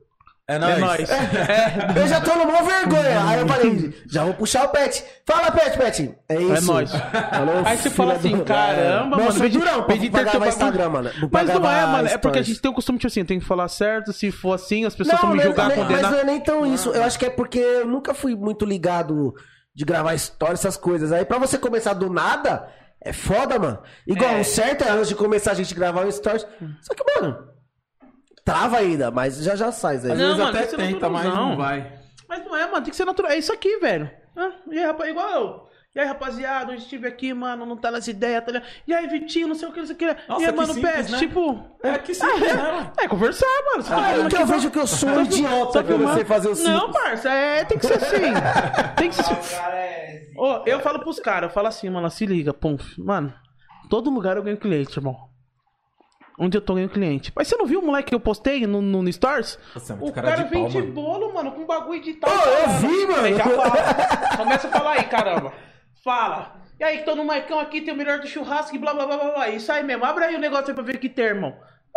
É nóis. É nóis. É, Eu já tô no maior vergonha. Aí eu falei, já vou puxar o Pet. Fala, Pet, Pet. É isso. É nóis. Falou, Aí você fala assim, do- caramba, Não, mano. de- durão de pra bagulho. Instagram, mano. Mas não é, mano. É porque a gente tem o costume, tipo assim, tem que falar certo. Se for assim, as pessoas vão Não, me não, julgar, não, condenar. mas não é nem tão isso. Eu acho que é porque eu nunca fui muito ligado de gravar stories, essas coisas. Aí pra você começar do nada, é foda, mano. Igual, É. o certo é antes de começar a gente gravar um stories. Só que, mano, trava ainda, mas já já sai. Aí. Às Não, vezes mano, até que tenta, mas não vai. Mas não é, mano. Tem que ser natural. É isso aqui, velho. Ah, e aí, rapaz, igual eu. E aí, rapaziada, hoje estive aqui, mano, não tá nas ideias, tá ligado? E aí, Vitinho, não sei o que, não sei o que. Nossa, e aí, que mano, simples, Pet, né? tipo. É que simples, né, mano? É, conversar, mano. Você tá Ah, então aqui, eu vejo que eu sou um idiota pra você fazer o Não, simples. parça, é, tem que ser assim. tem que ser assim. O cara é. Ô, eu falo pros caras, eu falo assim, mano, se liga, pum. Mano, todo lugar eu ganho cliente, irmão. Onde eu tô ganhando cliente. Mas você não viu o moleque que eu postei no, no, no Stories? Nossa, é muito o cara cara, de vem pau, de mano. bolo, mano, com bagulho de tal. Ô, eu vi, mano. Aí já fala. Começa a falar aí, caramba. Fala. E aí, tô no Maicão aqui, tem o melhor do churrasco e blá blá blá blá blá. Isso aí mesmo. Abre aí o negócio aí pra ver que tem, irmão.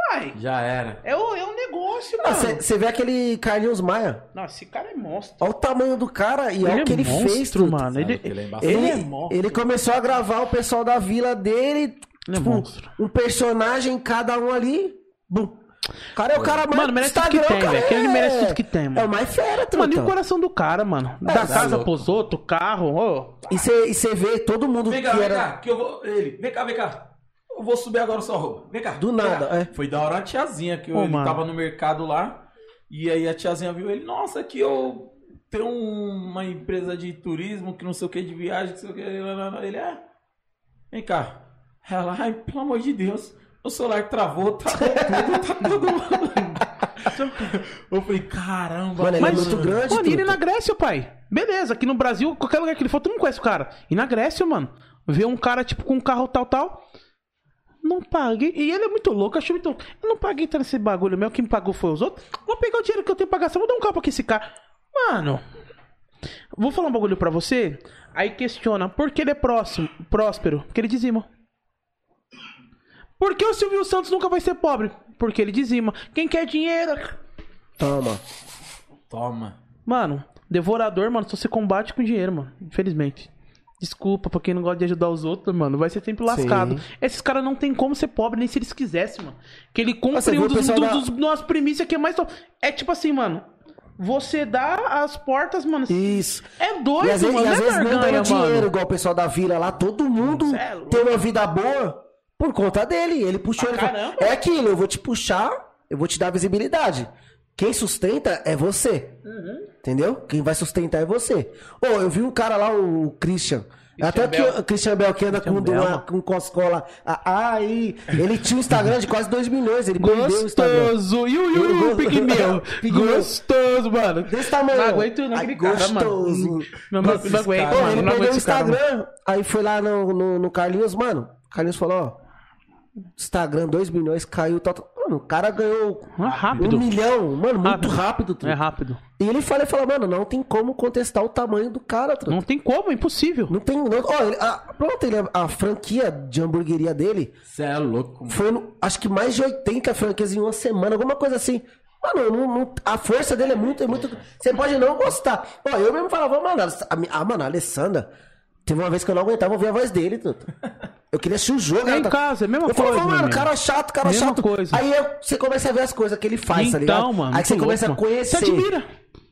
Vai. Já era. É, o, é um negócio, mano. Você vê aquele Carlinhos Maia. Nossa, esse cara é monstro. Olha o tamanho do cara e olha o que é ele monstro, fez, mano. Ele, que ele é embaçado. ele Ele, é monstro. ele começou a gravar o pessoal da vila dele, Ele é tipo, monstro. um personagem, cada um ali. Bum. O cara é o cara mais. Mano, merece tudo que tem, velho. Aquele é- merece tudo que tem, mano. É o mais fera, truta. Mano, e o coração do cara, mano? Da tá casa louco. pros outros, carro, ô. E você vê todo mundo Vem que cá, vem era. cá, que eu vou. Ele, vem cá, vem cá. Eu vou subir agora sua roupa. Vem cá. Do vem nada, cá. é. Foi da hora a tiazinha que Ô, ele mano. tava no mercado lá. E aí a tiazinha viu ele, nossa, aqui eu tenho uma empresa de turismo que não sei o que, de viagem, que não sei o que. Ele é. Vem cá. Ela, ai, pelo amor de Deus. O celular travou, tá tudo, tá tudo. Eu falei, caramba, Mano, ele Mas, é muito grande, mano, e ele na Grécia, pai. Beleza, aqui no Brasil, qualquer lugar que ele for, tu não conhece o cara. E na Grécia, mano, vê um cara, tipo, com um carro tal, tal. Não paguei. E ele é muito louco, eu acho muito louco. Eu não paguei tá nesse bagulho meu, quem me pagou foi os outros. Vou pegar o dinheiro que eu tenho pra gastar, vou dar um carro pra esse cara. Mano, vou falar um bagulho pra você. Aí questiona, por que ele é próximo, próspero? Porque ele dizima. Por que o Silvio Santos nunca vai ser pobre? Porque ele dizima. Quem quer dinheiro? Toma. Toma. Mano, devorador, mano, só se combate com dinheiro, mano. Infelizmente. Desculpa pra quem não gosta de ajudar os outros, mano. Vai ser sempre lascado. Sim. Esses caras não tem como ser pobre, nem se eles quisessem, mano. Que ele cumpre viu um o dos, pessoal dos, da- dos, das primícias que é mais. É tipo assim, mano. Você dá as portas, mano. Isso. É E doido, às vezes, mano. e às não é vezes não dando dinheiro, mano. igual o pessoal da vila lá. Todo mundo é tem uma vida boa por conta dele. Ele puxou Pra ele. falou. É aquilo, eu vou te puxar, eu vou te dar visibilidade. Quem sustenta é você. Uhum. Entendeu? Quem vai sustentar é você. Ô, eu vi um cara lá, o Christian. Até que o Christian Bell que anda com, Christian Bell, uma, com coscola. Ah, aí, ele tinha um Instagram de quase 2 milhões. Ele perdeu o Instagram. Gostoso. E o, Pigmeu? Gostoso, mano. Desse tamanho. Não aguento não aquele cara, gostoso. Não, não, não aguento, ele perdeu o esse cara. Instagram, aí foi lá no, no, no Carlinhos, mano. O Carlinhos falou, ó. Instagram, 2 milhões, caiu. Tal, tal. Mano, o cara ganhou rápido. um milhão. Mano, muito rápido. truta. É rápido. E ele fala, ele fala, mano, não tem como contestar o tamanho do cara, truta. Não tem como, é impossível. Não tem. Não, ó, ele- a, pronto, ele, a franquia de hamburgueria dele Você é louco. mano. foi, no- acho que mais de 80 franquias em uma semana, alguma coisa assim. Mano, não- não- a força dele é muito, é muito. Você pode não gostar. Ó, eu mesmo falava, mano, a, ah, mano, a Alessandra. Teve uma vez que eu não aguentava ouvir a voz dele, tudo. Eu queria assistir o jogo. É em tá- casa, é a mesma eu coisa, meu mano, amigo. cara chato, cara Mesma chato. coisa. Aí eu- você começa a ver as coisas que ele faz, tá ligado? então, mano. Aí você muito começa louco, a mano. conhecer. Você admira.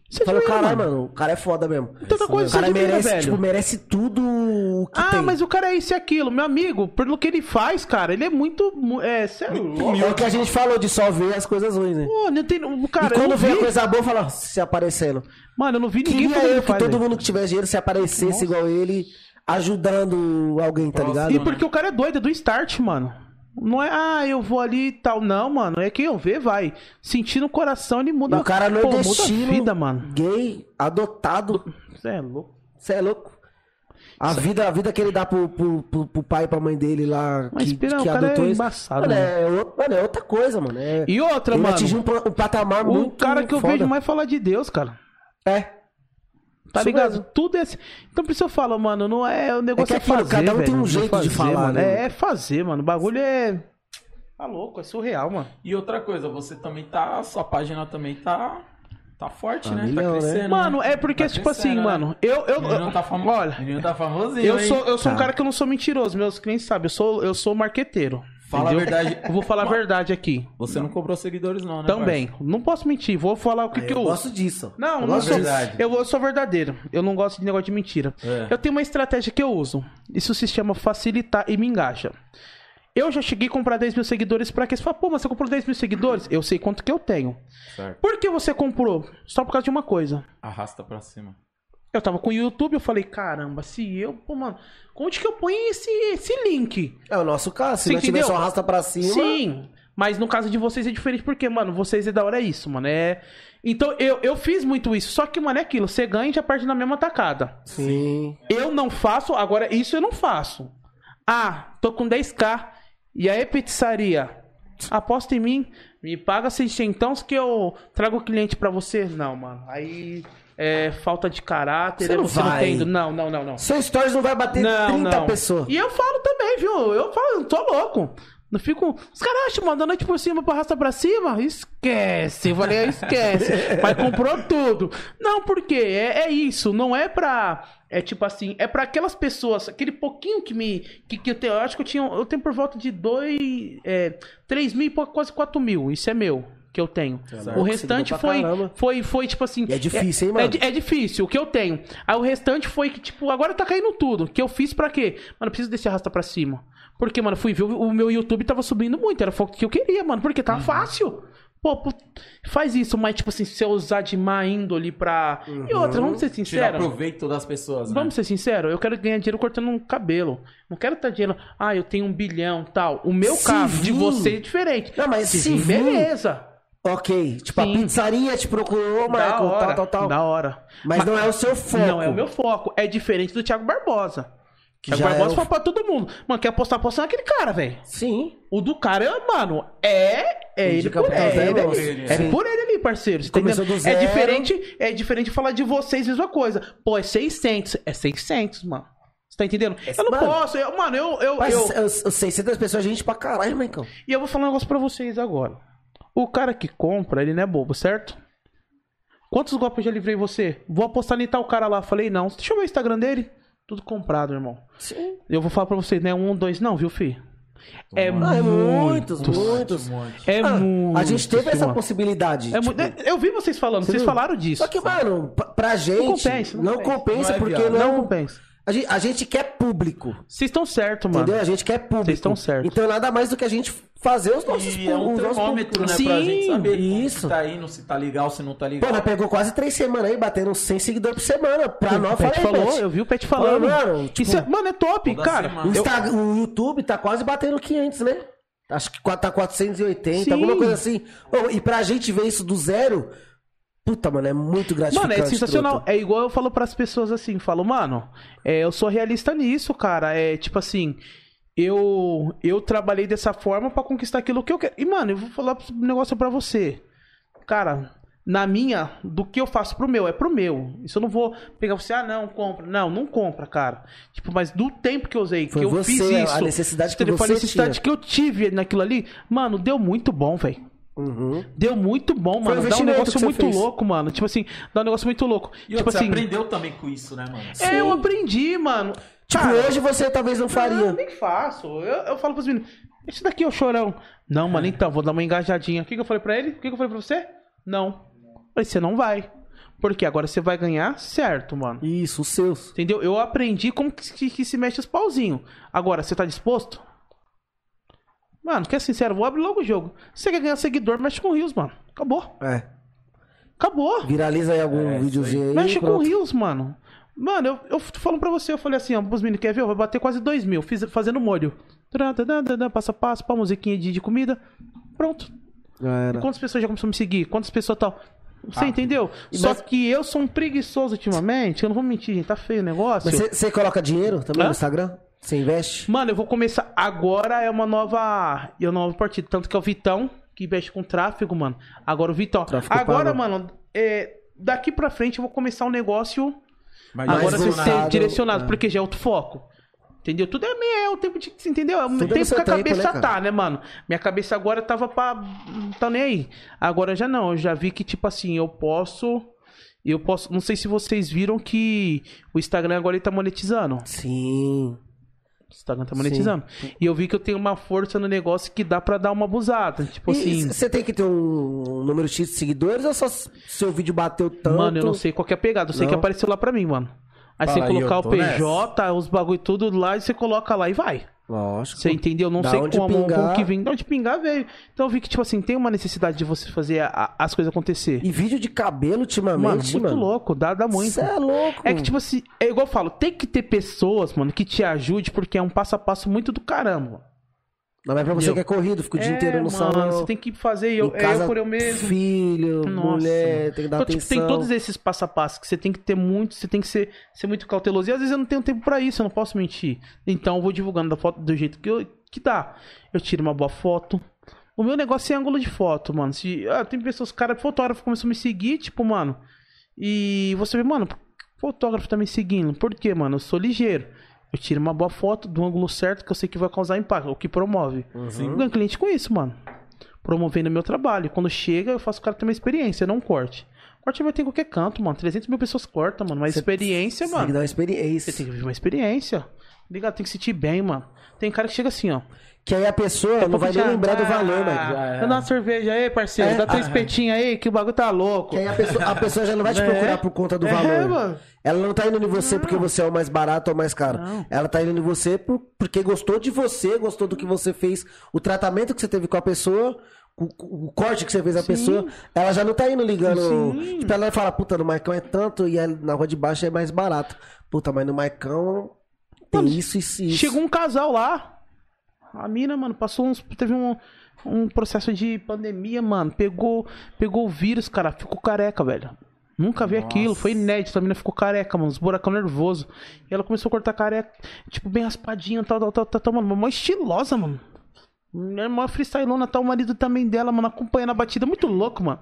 Você Fala, caralho, mano. mano, o cara é foda mesmo. Tanta coisa o cara admira, merece, velho. tipo, merece tudo o que Ah, tem. mas o cara é isso e aquilo. Meu amigo, pelo que ele faz, cara, ele é muito. mu- É, cê é louco. É o que a gente falou de só ver as coisas ruins, né? Pô, não tem. Cara, e eu quando vê a coisa boa, fala, se aparecendo. Mano, eu não vi ninguém Queria que eu ele que faz. todo mundo que tivesse dinheiro se aparecesse igual ele, ajudando alguém, tá ligado? E porque o cara é doido, é do start, mano. Não é, ah, eu vou ali e tal. Não, mano. É quem eu ver, vai. Sentir no coração, ele E muda. o cara pô, muda a vida, mano. gay, adotado. Você é louco. Você é louco? A vida, a vida que ele dá pro, pro, pro, pro pai e pra mãe dele lá, Mas, que, Pirão, que o cara adotou é embaçado, mano, é, outro- mano, é outra coisa, mano. É, E outra, ele mano. atingiu um, um patamar O muito cara que eu foda. vejo mais falar de Deus, cara. É. Tá Isso ligado? mesmo. Tudo é assim. Então por isso eu falo, mano, não é o negócio É é, fazer, cada um tem um jeito de fazer, falar, mano. né, É, mano? é fazer, mano. O bagulho é tá louco, é surreal, mano. E outra coisa, você também tá. Sua página também tá. Tá forte, Tá né? milhão, tá né? crescendo. Mano, né? é porque Tá tipo assim, né? mano, eu eu, O menino tá famo... olha, o menino tá famosinho. eu sou eu sou um Tá. cara que eu não sou mentiroso, meus clientes sabem, eu sou eu sou marqueteiro. Fala a entendeu? verdade. Eu vou falar a verdade aqui. Você não cobrou seguidores, não, né? Também. Não posso mentir, vou falar o que, que eu eu gosto disso. Não, eu não gosto sou. disso. verdade. Eu, sou verdadeiro. Eu não gosto de negócio de mentira. É. Eu tenho uma estratégia que eu uso. Isso se chama facilitar e me engaja. Eu já cheguei a comprar 10 mil seguidores pra quê? Você fala, pô, mas você comprou 10 mil seguidores? Eu sei quanto que eu tenho. Certo. Por que você comprou? Só por causa de uma coisa. Arrasta pra cima. Eu tava com o YouTube, eu falei, caramba, se eu, pô, mano, onde que eu ponho esse, esse link? É o nosso caso. Se Você não tiver só arrasta pra cima. Sim, mas no caso de vocês é diferente, porque, mano, vocês é da hora isso, mano. É. Então eu, eu fiz muito isso. Só que, mano, é aquilo, você ganha e já parte na mesma tacada. Sim. Eu não faço, agora isso eu não faço. Ah, tô com 10k. E aí, pizzaria? Aposta em mim, me paga seiscentãos que eu trago o cliente pra você. Não, mano. Aí é falta de caráter, Você não você não vai. tem. Não, não, não, não. Seu stories não vai bater Não, 30 não. pessoas. E eu falo também, viu? Eu falo, eu tô louco. Não fico. Os caras acham, mano, da noite por cima pra arrastar pra cima? Esquece. Eu falei, esquece. Mas comprou tudo. Não, por quê? É, é isso. Não é pra. É tipo assim, é pra aquelas pessoas, aquele pouquinho que me. Que, que eu, tenho, eu acho que eu tinha. Eu tenho por volta de dois. É, 3 mil e quase 4 mil. Isso é meu. Que eu tenho. louco, o restante foi, caramba. foi, foi tipo assim. E é difícil, hein, é- mano? é é difícil, o que eu tenho. Aí o restante foi que, tipo, agora tá caindo tudo. Que eu fiz pra quê? Mano, eu preciso desse arrasta pra cima. Porque, mano, eu fui ver, o o meu YouTube tava subindo muito. Era foco que eu queria, mano. Porque Uhum. tava fácil. Pô, faz isso, mas, tipo assim, se eu usar de má índole pra. E outra, vamos ser Tirar sinceros. proveito das pessoas, né? Vamos ser sinceros, eu quero ganhar dinheiro cortando um cabelo. Não quero estar dinheiro. Ah, eu tenho um bilhão tal. O meu caso de você é diferente. Não, mas vir, beleza. Ok. Tipo, Sim. a pizzaria te procurou, Da Marco, hora, tal, tal, tal. da hora. Mas, não é o seu foco. Não é o meu foco. É diferente do Thiago Barbosa. Que Thiago já Barbosa é o- fala pra todo mundo. Mano, quer apostar, apostar naquele cara, velho. Sim. O do cara, mano, é. É ele por, é ele, ali. É Sim. por ele ali, parceiro. você Começou do É zero. diferente, é diferente falar de vocês, mesma coisa. Pô, é 600. É 600, mano. Você tá entendendo? eu não mano, posso. eu- mano, eu. eu, Mas eu- eu, eu, 600 pessoas é gente pra caralho, Maicon. E eu vou falar um negócio pra vocês agora. O cara que compra, ele não é bobo, certo? Quantos golpes eu já livrei você? Vou apostar em tal cara lá. Falei, não. Deixa eu ver o Instagram dele. Tudo comprado, irmão. Sim. Eu vou falar pra vocês, não é um, dois, não, viu, fi? É Ah, é muitos, muitos. muitos. É Ah, muito. a gente teve essa mano. possibilidade. É tipo, muito- Eu vi vocês falando, vocês viu? falaram disso. Só que, mano, pra, gente. compensa, não não compensa. compensa, Não é porque não. Não compensa. A gente, a gente quer público. Vocês estão certos, mano. Entendeu? A gente quer público. Vocês estão certos. Então nada mais do que a gente fazer os nossos E é um os nossos termômetro, né? públicos. pra Sim, gente saber como isso. se tá indo, se tá legal, se não tá Pô, legal. nós pegou quase três semanas aí, batendo uns 100 seguidores por semana. Pra O nós, Pet falei, falou, Pet. eu vi o Pet falando. Falou, mano, tipo, Isso é, mano, é top, toda cara. semana. O, Eu- Insta- o YouTube tá quase batendo 500, né? Acho que tá 480, Sim. alguma coisa assim. Ô, e pra gente ver isso do zero, puta, mano, é muito gratificante. Mano, é sensacional. truta. É igual eu falo pras pessoas assim, falo, mano, é, eu sou realista nisso, cara. É tipo assim, eu eu trabalhei dessa forma pra conquistar aquilo que eu quero. E, mano, eu vou falar um negócio pra você. Cara, na minha, do que eu faço pro meu, é pro meu. Isso eu não vou pegar você, ah, não, compra. Não, não compra, cara. Tipo, mas do tempo que eu usei, Foi que eu você, fiz a isso. necessidade que? Foi a necessidade tinha. que eu tive naquilo ali. Mano, deu muito bom, velho. Uhum. Deu muito bom, Foi um mano. Dá um negócio muito fez. louco, mano. Tipo assim, dá um negócio muito louco. E tipo você assim, aprendeu também com isso, né, mano? é, eu aprendi, mano. Tipo, Cara, hoje você talvez não faria. Não, nem faço. Eu, eu falo pros meninos, esse daqui é o chorão. Não, mano, então, vou dar uma engajadinha. O que, que eu falei pra ele? O que, que eu falei pra você? Não. Falei, você não vai. Porque agora você vai ganhar certo, mano. Isso, os seus. Entendeu? Eu aprendi como que, que- que se mexe os pauzinhos. Agora, você tá disposto? Mano, quer sincero, vou abrir logo o jogo. Você quer ganhar seguidor, mexe com rios, mano. Acabou. É. Acabou. Viraliza aí algum É, videozinho aí. Mexe com pronto. rios, mano. Mano, eu, eu tô falando pra você, eu falei assim, ó, pros meninos, quer ver? Eu vou bater quase 2 mil, fiz, fazendo molho. Passo a passo, pá, musiquinha de, de comida. Pronto. Já E era. quantas pessoas já começaram a me seguir? Quantas pessoas tal? Você Ah, entendeu? e Só mas- que eu sou um preguiçoso ultimamente, eu não vou mentir, gente, tá feio o negócio. Mas você- você coloca dinheiro também Hã? no Instagram? Você investe? Mano, eu vou começar. Agora é uma nova. É uma nova partida. Tanto que é o Vitão, que mexe com tráfego, mano. Agora o Vitão. Tráfego Agora, pago. mano, é, daqui pra frente eu vou começar um negócio. Mas agora você ser direcionado, é. porque já é outro foco. Entendeu? Tudo é meio. É o tempo de. Entendeu? É o Tudo tempo que a tempo, cabeça né, tá, né, mano? Minha cabeça agora tava pra. Não tá nem aí. Agora já não. Eu já vi que, tipo assim, eu posso. Eu posso. Não sei se vocês viram que o Instagram agora ele tá monetizando. Sim. Instagram tá monetizando. E eu vi que eu tenho uma força no negócio que dá pra dar uma abusada. Tipo E assim. você tem que ter um número X de seguidores ou só seu vídeo bateu tanto? Mano, eu não sei qual que é a pegada. Eu sei Não. que apareceu lá pra mim, mano. Aí Fala você colocar o PJ, os bagulho tudo lá e você coloca lá e vai. Lógico. Você entendeu? Não Da sei como, pingar. como que vem. De onde pingar veio. Então eu vi que, tipo assim, tem uma necessidade de você fazer a- a- as coisas acontecer. E vídeo de cabelo Mano, ultimamente, muito mano. louco. Dá, dá muito. Você é louco. É que, tipo assim, é igual eu falo, tem que ter pessoas, mano, que te ajude, porque é um passo a passo muito do caramba. Não é pra você que é corrido, fica o dia É, inteiro no mano, salão. Você tem que fazer, eu, casa, eu por eu mesmo. Filho, Nossa, mulher, tem que dar Então, tipo, atenção. tem todos esses passo a passo que você tem que ter muito, você tem que ser, ser muito cauteloso. E às vezes eu não tenho tempo pra isso, eu não posso mentir. Então eu vou divulgando da foto do jeito que, eu, que dá. Eu tiro uma boa foto. O meu negócio é ângulo de foto, mano. Se, ah, tem pessoas, cara, fotógrafo começou a me seguir, tipo, mano. E você vê, mano, fotógrafo tá me seguindo. Por quê, mano? Eu sou ligeiro. Eu tiro uma boa foto do ângulo certo que eu sei que vai causar impacto, o que promove. Uhum. Eu ganho cliente com isso, mano. Promovendo meu trabalho. Quando chega, eu faço o cara ter uma experiência, não corte. Corte vai ter em qualquer canto, mano. 300 mil pessoas cortam, mano. Mas Cê- experiência, Você tem que mano. dar uma experiência. Você tem que viver uma experiência. Ligado? Tem que sentir bem, mano. Tem cara que chega assim, ó. Que aí a pessoa não vai nem Já- lembrar do Ah, valor, mano. Já é. Dá uma cerveja aí, parceiro. É, Dá três ah, espetinhos aí, que o bagulho tá louco. Que aí a pessoa, a pessoa já não vai te É. procurar por conta do É, valor. mano. Ela não tá indo em você porque você é o mais barato ou o mais caro. Não. Ela tá indo em você por- porque gostou de você, gostou do que você fez, o tratamento que você teve com a pessoa, o, o corte que você fez a pessoa. Ela já não tá indo ligando. Sim. Tipo, ela fala, puta, no Marcão é tanto e na rua de baixo é mais barato. Puta, mas no Marcão tem Mano, isso, isso, isso. Chegou um casal lá. A mina, mano, passou uns. Teve um, um processo de pandemia, mano. Pegou, pegou o vírus, cara. Ficou careca, velho. Nunca vi aquilo. Foi inédito. A mina ficou careca, mano. Os buracão nervoso. E ela começou a cortar careca. Tipo, bem raspadinha, tal, tal, tal, tal, tal mano. Mó estilosa, mano. Minha irmã freestylona, tá o marido também dela, mano, acompanhando a batida. Muito louco, mano.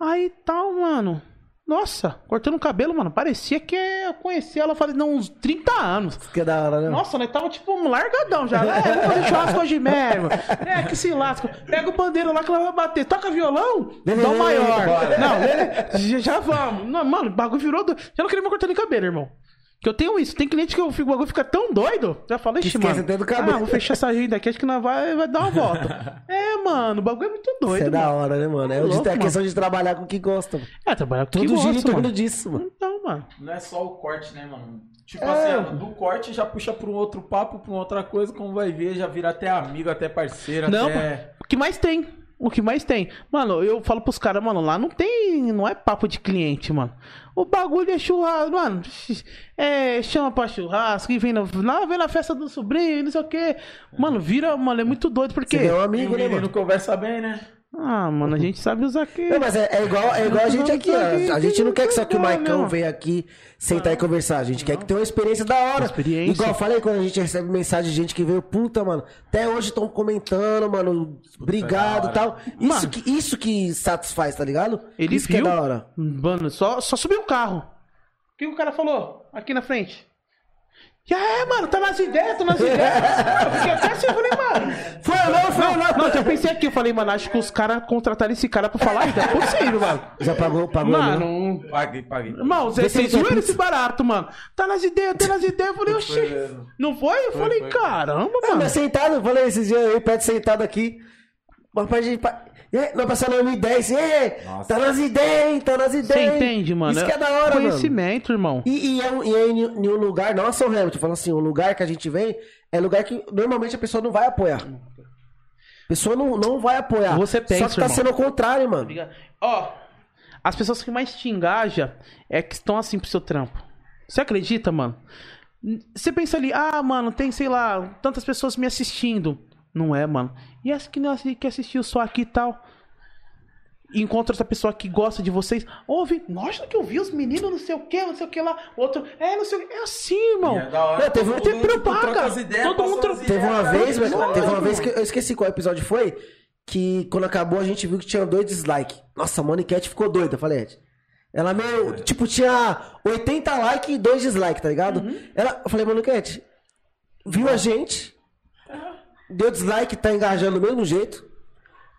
Aí tal, mano. Nossa, cortando o cabelo, mano. Parecia que eu conheci ela faz não, uns 30 anos. Que é da hora, né? Nossa, nós tava tipo um largadão já. É, vamos fazer churrasco hoje mesmo. É, que se lasca. Pega o pandeiro lá que ela vai bater. Toca violão, dá o maior. Não, já, já vamos. Não, mano, o bagulho virou. Do... Já não queria me cortar nem cabelo, irmão. Que eu tenho isso. Tem cliente que eu fico, o bagulho fica tão doido. Já falei, Que ixi, esquece mano. até do cabelo." Ah, vou fechar essa agenda aqui. Acho que nós vai, vai dar uma volta. é, mano, o bagulho é muito doido. Isso é da mano. hora, né, mano? É, Louco, de- é a mano. questão de trabalhar com o que gosta. mano. É, trabalhar com Tudo que gira em gosta, torno mano. disso, mano. Então, mano. Não é só o corte, né, mano? Tipo É. assim, ó, do corte já puxa pra um outro papo, pra uma outra coisa, como vai ver, já vira até amigo, até parceiro, Não, até... O que mais tem? O que mais tem? Mano, eu falo pros caras, mano, lá não tem. Não é papo de cliente, mano. O bagulho é churrasco, mano. É, chama pra churrasco e vem na, na, vem na festa do sobrinho, não sei o quê. Mano, vira, mano, é muito doido, porque. Você é um amigo, né, mano? conversa bem, né? Ah, mano, a gente sabe usar aqui. Não, mas é, é igual, é igual a gente aqui, ó. A gente não quer que só que o Maicão venha aqui sentar e conversar. A gente quer que tenha uma experiência da hora. Experiência. Igual eu falei, quando a gente recebe mensagem de gente que veio, puta, mano. Até hoje estão comentando, mano. Obrigado e tal. Isso Mano. que, isso que satisfaz, tá ligado? Ele isso viu. que é da hora. Mano, só, só subiu o carro. O que o cara falou? Aqui na frente. Já é, mano, tá nas ideias, tá nas ideias. Eu fiquei até assim, eu falei, mano. Foi não, foi não. Não, eu pensei aqui, eu falei, mano, acho que os caras contrataram esse cara pra falar isso. É possível, mano. Já pagou, pagou, né? Mano, Paguei, paguei. vocês quer viram pizza. esse barato, mano. Tá nas ideias, tá nas ideias. Eu falei, oxi. Não foi? Eu falei, foi. caramba, Ah, mano. mas sentado, eu falei esses dias aí, perto sentado aqui. Mas pra gente. aí, Nós passamos 2010, e aí, Nossa. tá nas ideias, hein, tá nas Você ideias. hein? entende, mano? Isso que é da hora, mano. Conhecimento, irmão. E, e é, um- e é em, um lugar, não é São Hamilton, falando assim, o lugar que a gente vem é lugar que normalmente a pessoa não vai apoiar. A pessoa não, não vai apoiar. Você pensa, Só que tá irmão. sendo o contrário, mano. Ó, as pessoas que mais te engajam é que estão assim pro seu trampo. Você acredita, mano? Você pensa ali, ah, mano, tem, sei lá, tantas pessoas me assistindo. Não é, mano. E essa que, não, que assistiu só aqui e tal. Encontra outra pessoa que gosta de vocês. Ouve, nossa, que eu vi os meninos, não sei o que, não sei o que lá. Outro, é, não sei o que. É assim, irmão. É da hora. Não, teve um- todo tem mundo propaga. as ideias, Todo mundo as troca- Teve uma vez, mas- teve uma vez que eu esqueci qual episódio foi, que quando acabou a gente viu que tinha dois dislikes. Nossa, a Moniquete ficou doida, eu falei, Ed. Ela meio, tipo, tinha 80 likes e 2 dislikes, tá ligado? Uhum. Ela, eu falei, Moniquete, viu a gente, deu dislike, tá engajando do mesmo jeito,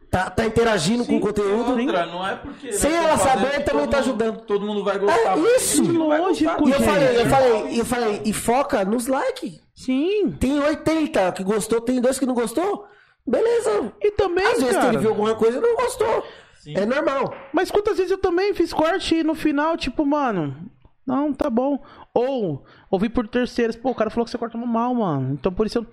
tá, tá interagindo com o conteúdo. Outra, não é porque. Sem ela saber, também tá ajudando. Todo mundo vai gostar. É isso, lógico, gostar. E eu gente. falei, eu falei, e eu falei, e foca nos likes. Sim. Tem 80 que gostou, tem dois que não gostou. Beleza. E também, Às vezes cara. ele viu alguma coisa e não gostou. É normal. Mas quantas vezes eu também fiz corte e no final, tipo, mano, não, tá bom. Ou, ouvi por terceiros, pô, o cara falou que você corta mal, mano. Então por isso eu.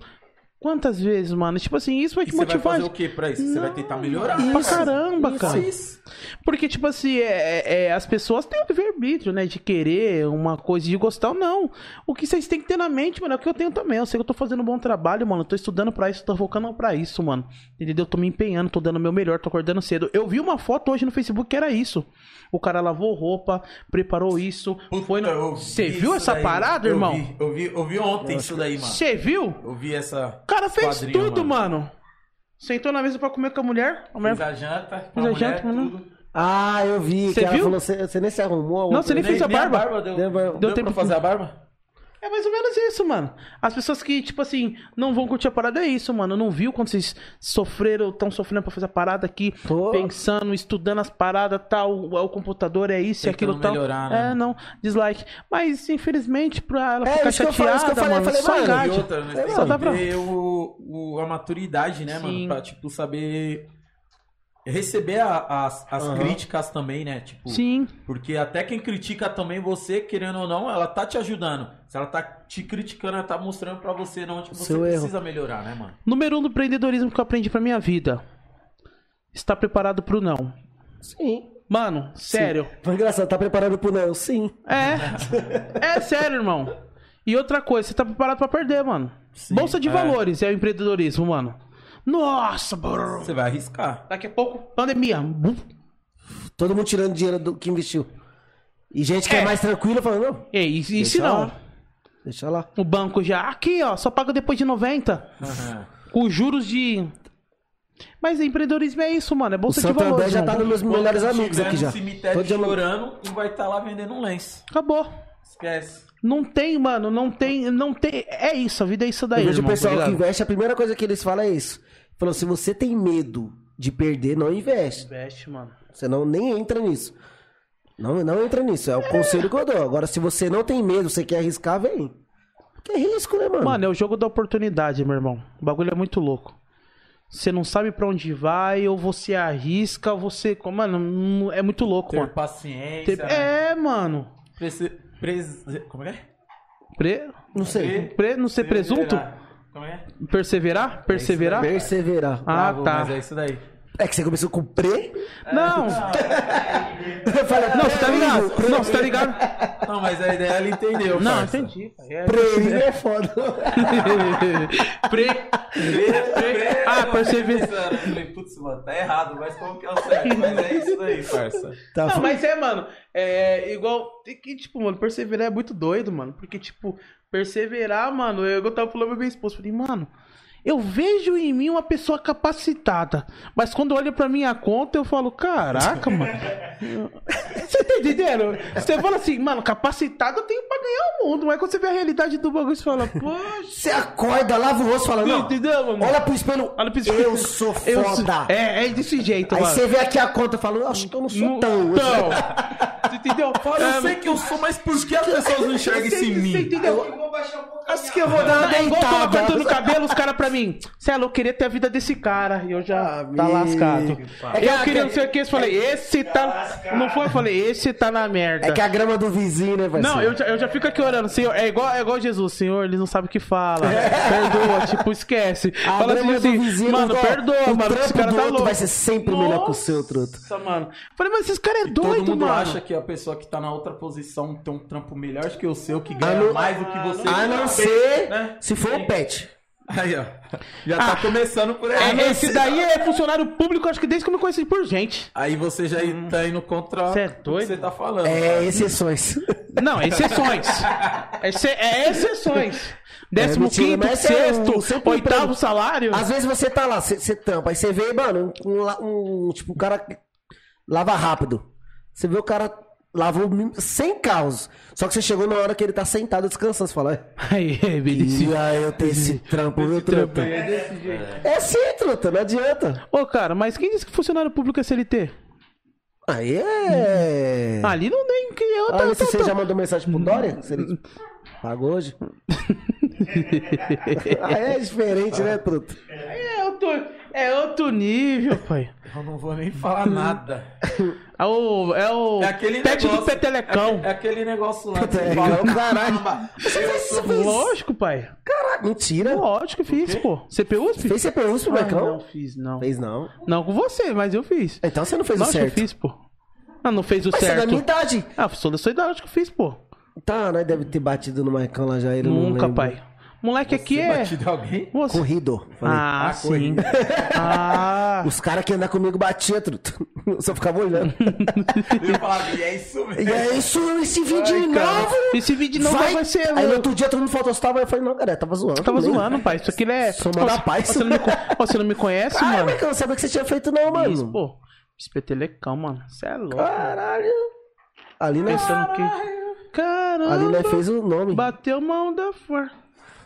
Quantas vezes, mano? Tipo assim, isso vai E te você vai motivar. fazer o que pra isso? Você vai tentar melhorar. Pra caramba, isso, cara. Isso. Porque, tipo assim, é, é, as pessoas têm o livre-arbítrio, né? De querer uma coisa, de gostar ou não. O que vocês têm que ter na mente, mano, é o que eu tenho também. Eu sei que eu tô fazendo um bom trabalho, mano. Eu tô estudando pra isso, tô focando pra isso, mano. Entendeu? Eu tô me empenhando, tô dando o meu melhor, tô acordando cedo. Eu vi uma foto hoje no Facebook que era isso. O cara lavou roupa, preparou isso. foi Puta, eu no... vi Você viu essa daí. parada, Eu irmão? vi, Eu vi, eu vi ontem isso daí, mano. Você viu? Eu vi essa. O cara fez tudo, mano. Sentou na mesa pra comer com a mulher. A mulher... Fez a janta, Fez a mulher, janta, mano. tudo. Ah, eu vi. Você viu? falou, você, nem se arrumou. Não, você nem fez a barba. deu, Deu- deu, deu deu tempo pra fazer a barba? É mais ou menos isso, mano. As pessoas que, tipo assim, não vão curtir a parada é isso, mano. Não viu quando vocês sofreram, estão sofrendo pra fazer a parada aqui, Pô. pensando, estudando as paradas, tal, o, o computador é isso e aquilo tal. melhorar, né? É, não, dislike. Mas, infelizmente, pra ela É, ficar isso que eu falei, isso que eu chateada, falei, mano, só mano, outra, né? Só dá pra- ver o, o- a maturidade, né, Sim. mano? Pra, tipo, saber receber a- as, as Aham. críticas também, né? Tipo, Sim, Porque até quem critica também você, querendo ou não, ela tá te ajudando. Se ela tá te criticando, ela tá mostrando pra você onde que você erro. precisa melhorar, né, mano? número um do empreendedorismo que eu aprendi pra minha vida. Está preparado pro não. Sim. Mano, sério. Foi engraçado, tá preparado pro não? Sim. É. É sério, irmão. E outra coisa, você tá preparado pra perder, mano. Bolsa de é. valores é o empreendedorismo, mano. Nossa, brrr. Você vai arriscar. Daqui a pouco, pandemia. Todo mundo tirando dinheiro do que investiu. E gente que é, É. mais tranquila falando, não, Ei, e, e se não? lá. deixa lá. O banco já, aqui, ó, só paga depois de 90. Aham. Com juros de Mas empreendedorismo é isso, mano. É O bolsa de Santo valores. André já tá irmão. nos meus melhores amigos aqui já. cemitério Todo dia- chorando e vai estar lá vendendo um lenço. Acabou. Esquece. Não tem, mano, não tem, não tem. É isso, a vida é isso daí. Eu vejo o pessoal tá que investe, a primeira coisa que eles falam é isso. Falou, se você tem medo de perder, não investe. Investe, mano. Você não nem entra nisso. Não, não entra nisso. É o conselho que eu dou. Agora, se você não tem medo, você quer arriscar, vem. Que é risco, né, mano? Mano, é o jogo da oportunidade, meu irmão. O bagulho é muito louco. Você não sabe pra onde vai, ou você arrisca, ou você. Mano, não- é muito louco, Ter mano. paciência. Ter- né? É, mano. Prese- prese- Como é? Pre... não sei. Pre... Não ser presunto? Como é? Perseverar? Perseverar? Perseverar. Ah, Bravo, tá. Mas é isso daí. É que você começou com pre. Não, Eu falei, não, você tá ligado? Não, você tá ligado? Não, mas a ideia ele entendeu. Não, parça. entendi. É. Preinho é foda. Pre... Ah, perseverar. Eu falei, putz, mano, tá errado, mas como que é o certo? Mas é isso daí, parça. Tá, Não, mas é, mano, é igual. Tem que, tipo, mano, perseverar é muito doido, mano. Porque, tipo, perseverar, mano, eu, eu tava falando pra minha esposa, falei, mano, eu vejo em mim uma pessoa capacitada. Mas quando olha pra minha conta, eu falo, caraca, mano. Você tá entendendo? Você fala assim, mano, capacitado eu tenho pra ganhar o mundo. Mas quando você vê a realidade do bagulho, você fala, poxa. Você acorda, lava o rosto e fala, não. Entendeu, mano? Olha pro espelho. Olha pro espelho. Eu sou Eu sou- foda. É, é desse jeito, Aí mano. você vê aqui a conta e fala, acho que eu não sou tão. Então, você entendeu? Fala, É, eu sei que eu sou, mas por que as pessoas não enxergam isso em Você mim? entendeu? Eu Acho que eu vou dar uma É igual quando eu deitada. cortando o cabelo, os caras pra mim. Celo, eu queria ter a vida desse cara. E eu já tá Amigo. lascado. É que eu queria não sei o que. Eu falei, esse tá. Não foi? Eu falei, esse tá na merda. É que a grama do vizinho, né, parceiro? Não, eu já, eu já fico aqui orando, Senhor. É igual, é igual Jesus, Senhor, ele não sabe o que fala. Perdoa, tipo, esquece. A Fala grama assim, do vizinho, mano, igual, perdoa, o mano, esse cara do tá outro louco. vai ser sempre melhor que o seu, truto. Nossa, mano. Falei, mas esses caras é Todo doido, mundo mano. acha que a pessoa que tá na outra posição tem um trampo melhor que o seu, que ganha não- mais do que você. A não Tá ser né? se for o pet. Aí, ó. Já tá Ah. começando por aí. É, esse daí é funcionário público, acho que desde que eu me conheci por gente. Aí você já tá indo contra é o que doido? você tá falando. É, exceções. Não, exceções. Exce- é exceções. Décimo mentira, quinto, é sexto, o seu oitavo salário. Às vezes você tá lá, você, tampa, aí você vê, mano, um, um- tipo, o cara lava rápido. Você vê o cara lavou 100 carros. Só que você chegou na hora que ele tá sentado descansando. Você fala, "É, Aí, é, beleza. e aí eu tenho esse trampo, viu, truta? É sim, truta, não adianta. Ô, cara, mas quem disse que funcionário público é CLT? Aí é. Ali não tem eu tô, se tô, você tô. já mandou mensagem pro Dória? Ele pagou hoje? Aí é diferente, né, truta? É outro, é outro nível, pai. Eu não vou nem falar nada. É o, é o É aquele pet negócio. do petelecão. É, é aquele negócio lá que você Petelecão, fala. caralho. "Caramba, Você eu fez isso, fez? Lógico, pai. Caraca, mentira. Lógico que fiz, pô. CPU? Fiz. Fez CPU pro Ah, não fiz, não. Fez não. Não com você, mas eu fiz. Então você não fez Lógico o que eu certo. fiz, pô. Ah, não fez o Mas você é da certo. minha idade. Ah, sou da sua idade, acho que eu fiz, pô. Tá, nós deve ter batido no Maicon lá já. Ele não Nunca, pai. Moleque aqui é. batido alguém? Você- Corrido. Falei. Ah, Ah, sim. Ah. Os caras que andam comigo batiam, truto. Eu só ficava olhando. Eu falava, e é isso mesmo. e é isso, esse vídeo Ai, cara. novo. Esse vídeo não vai, vai ser. Aí no outro dia todo mundo faltou tava eu falei, não, cara, tava zoando. Tava também. zoando, pai. Isso aqui é. Mó da paz. Você não me, Ó, você não me conhece, Ai, mano? mas eu não sabia que você tinha feito não, mano. Isso, pô. Espetelecão, mano. Você é louco. Caralho. Ali nós, Pensando que. Caramba. ali nós fez o nome. Bateu mão da for.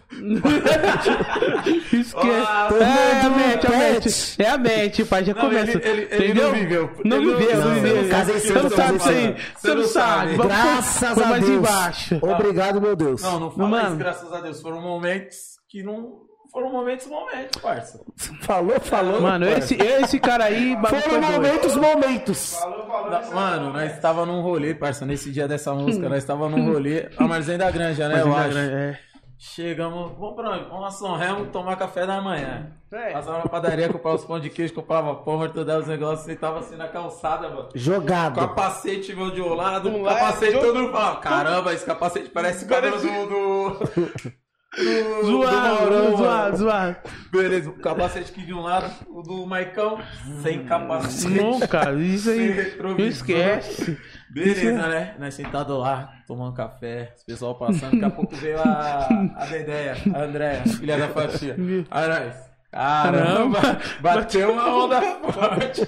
Esquece. Ah, é a mente, a mente. É a mente, pai. Já Não, começa. ele- ele- ele entendeu? não viveu. Não Ele não- viveu, não, viveu. Você não sabe isso aí. Você não sabe. Vamos Graças por a mais Deus. embaixo. Obrigado, meu Deus. Não, não fala Mano. isso, graças a Deus. Foram momentos que não. Foram momentos, momentos, parça. Falou, falou. Mano, esse, esse cara aí. Foram doido. momentos, momentos. Falou, falou. Não, Mano, nós estava num rolê, parça, nesse dia dessa música, nós estava num rolê, a Marzém da Granja, né, eu acho. É. Chegamos, vamos pra onde? Vamos a São Remo tomar café da manhã. É. Passava na padaria, comprava os pão de queijo, comprava pão, mortadela, os negócios, sentava assim na calçada, mano. Jogado. Capacete meu de lado, Um lado, capacete outro- todo mundo caramba, esse capacete parece o cabelo do... do... do- do Zoado, Maurão, mano. zoado, zoado. Beleza, o capacete aqui de um lado, o do Maicão, sem capacete. Não, cara, isso aí. Não esquece. Beleza, né? Nós sentado lá, tomando café, os pessoal passando. Daqui a pouco veio a, a Dedéia, a Andréia, filha da fatia. Aí nós, Caramba, bateu uma onda forte.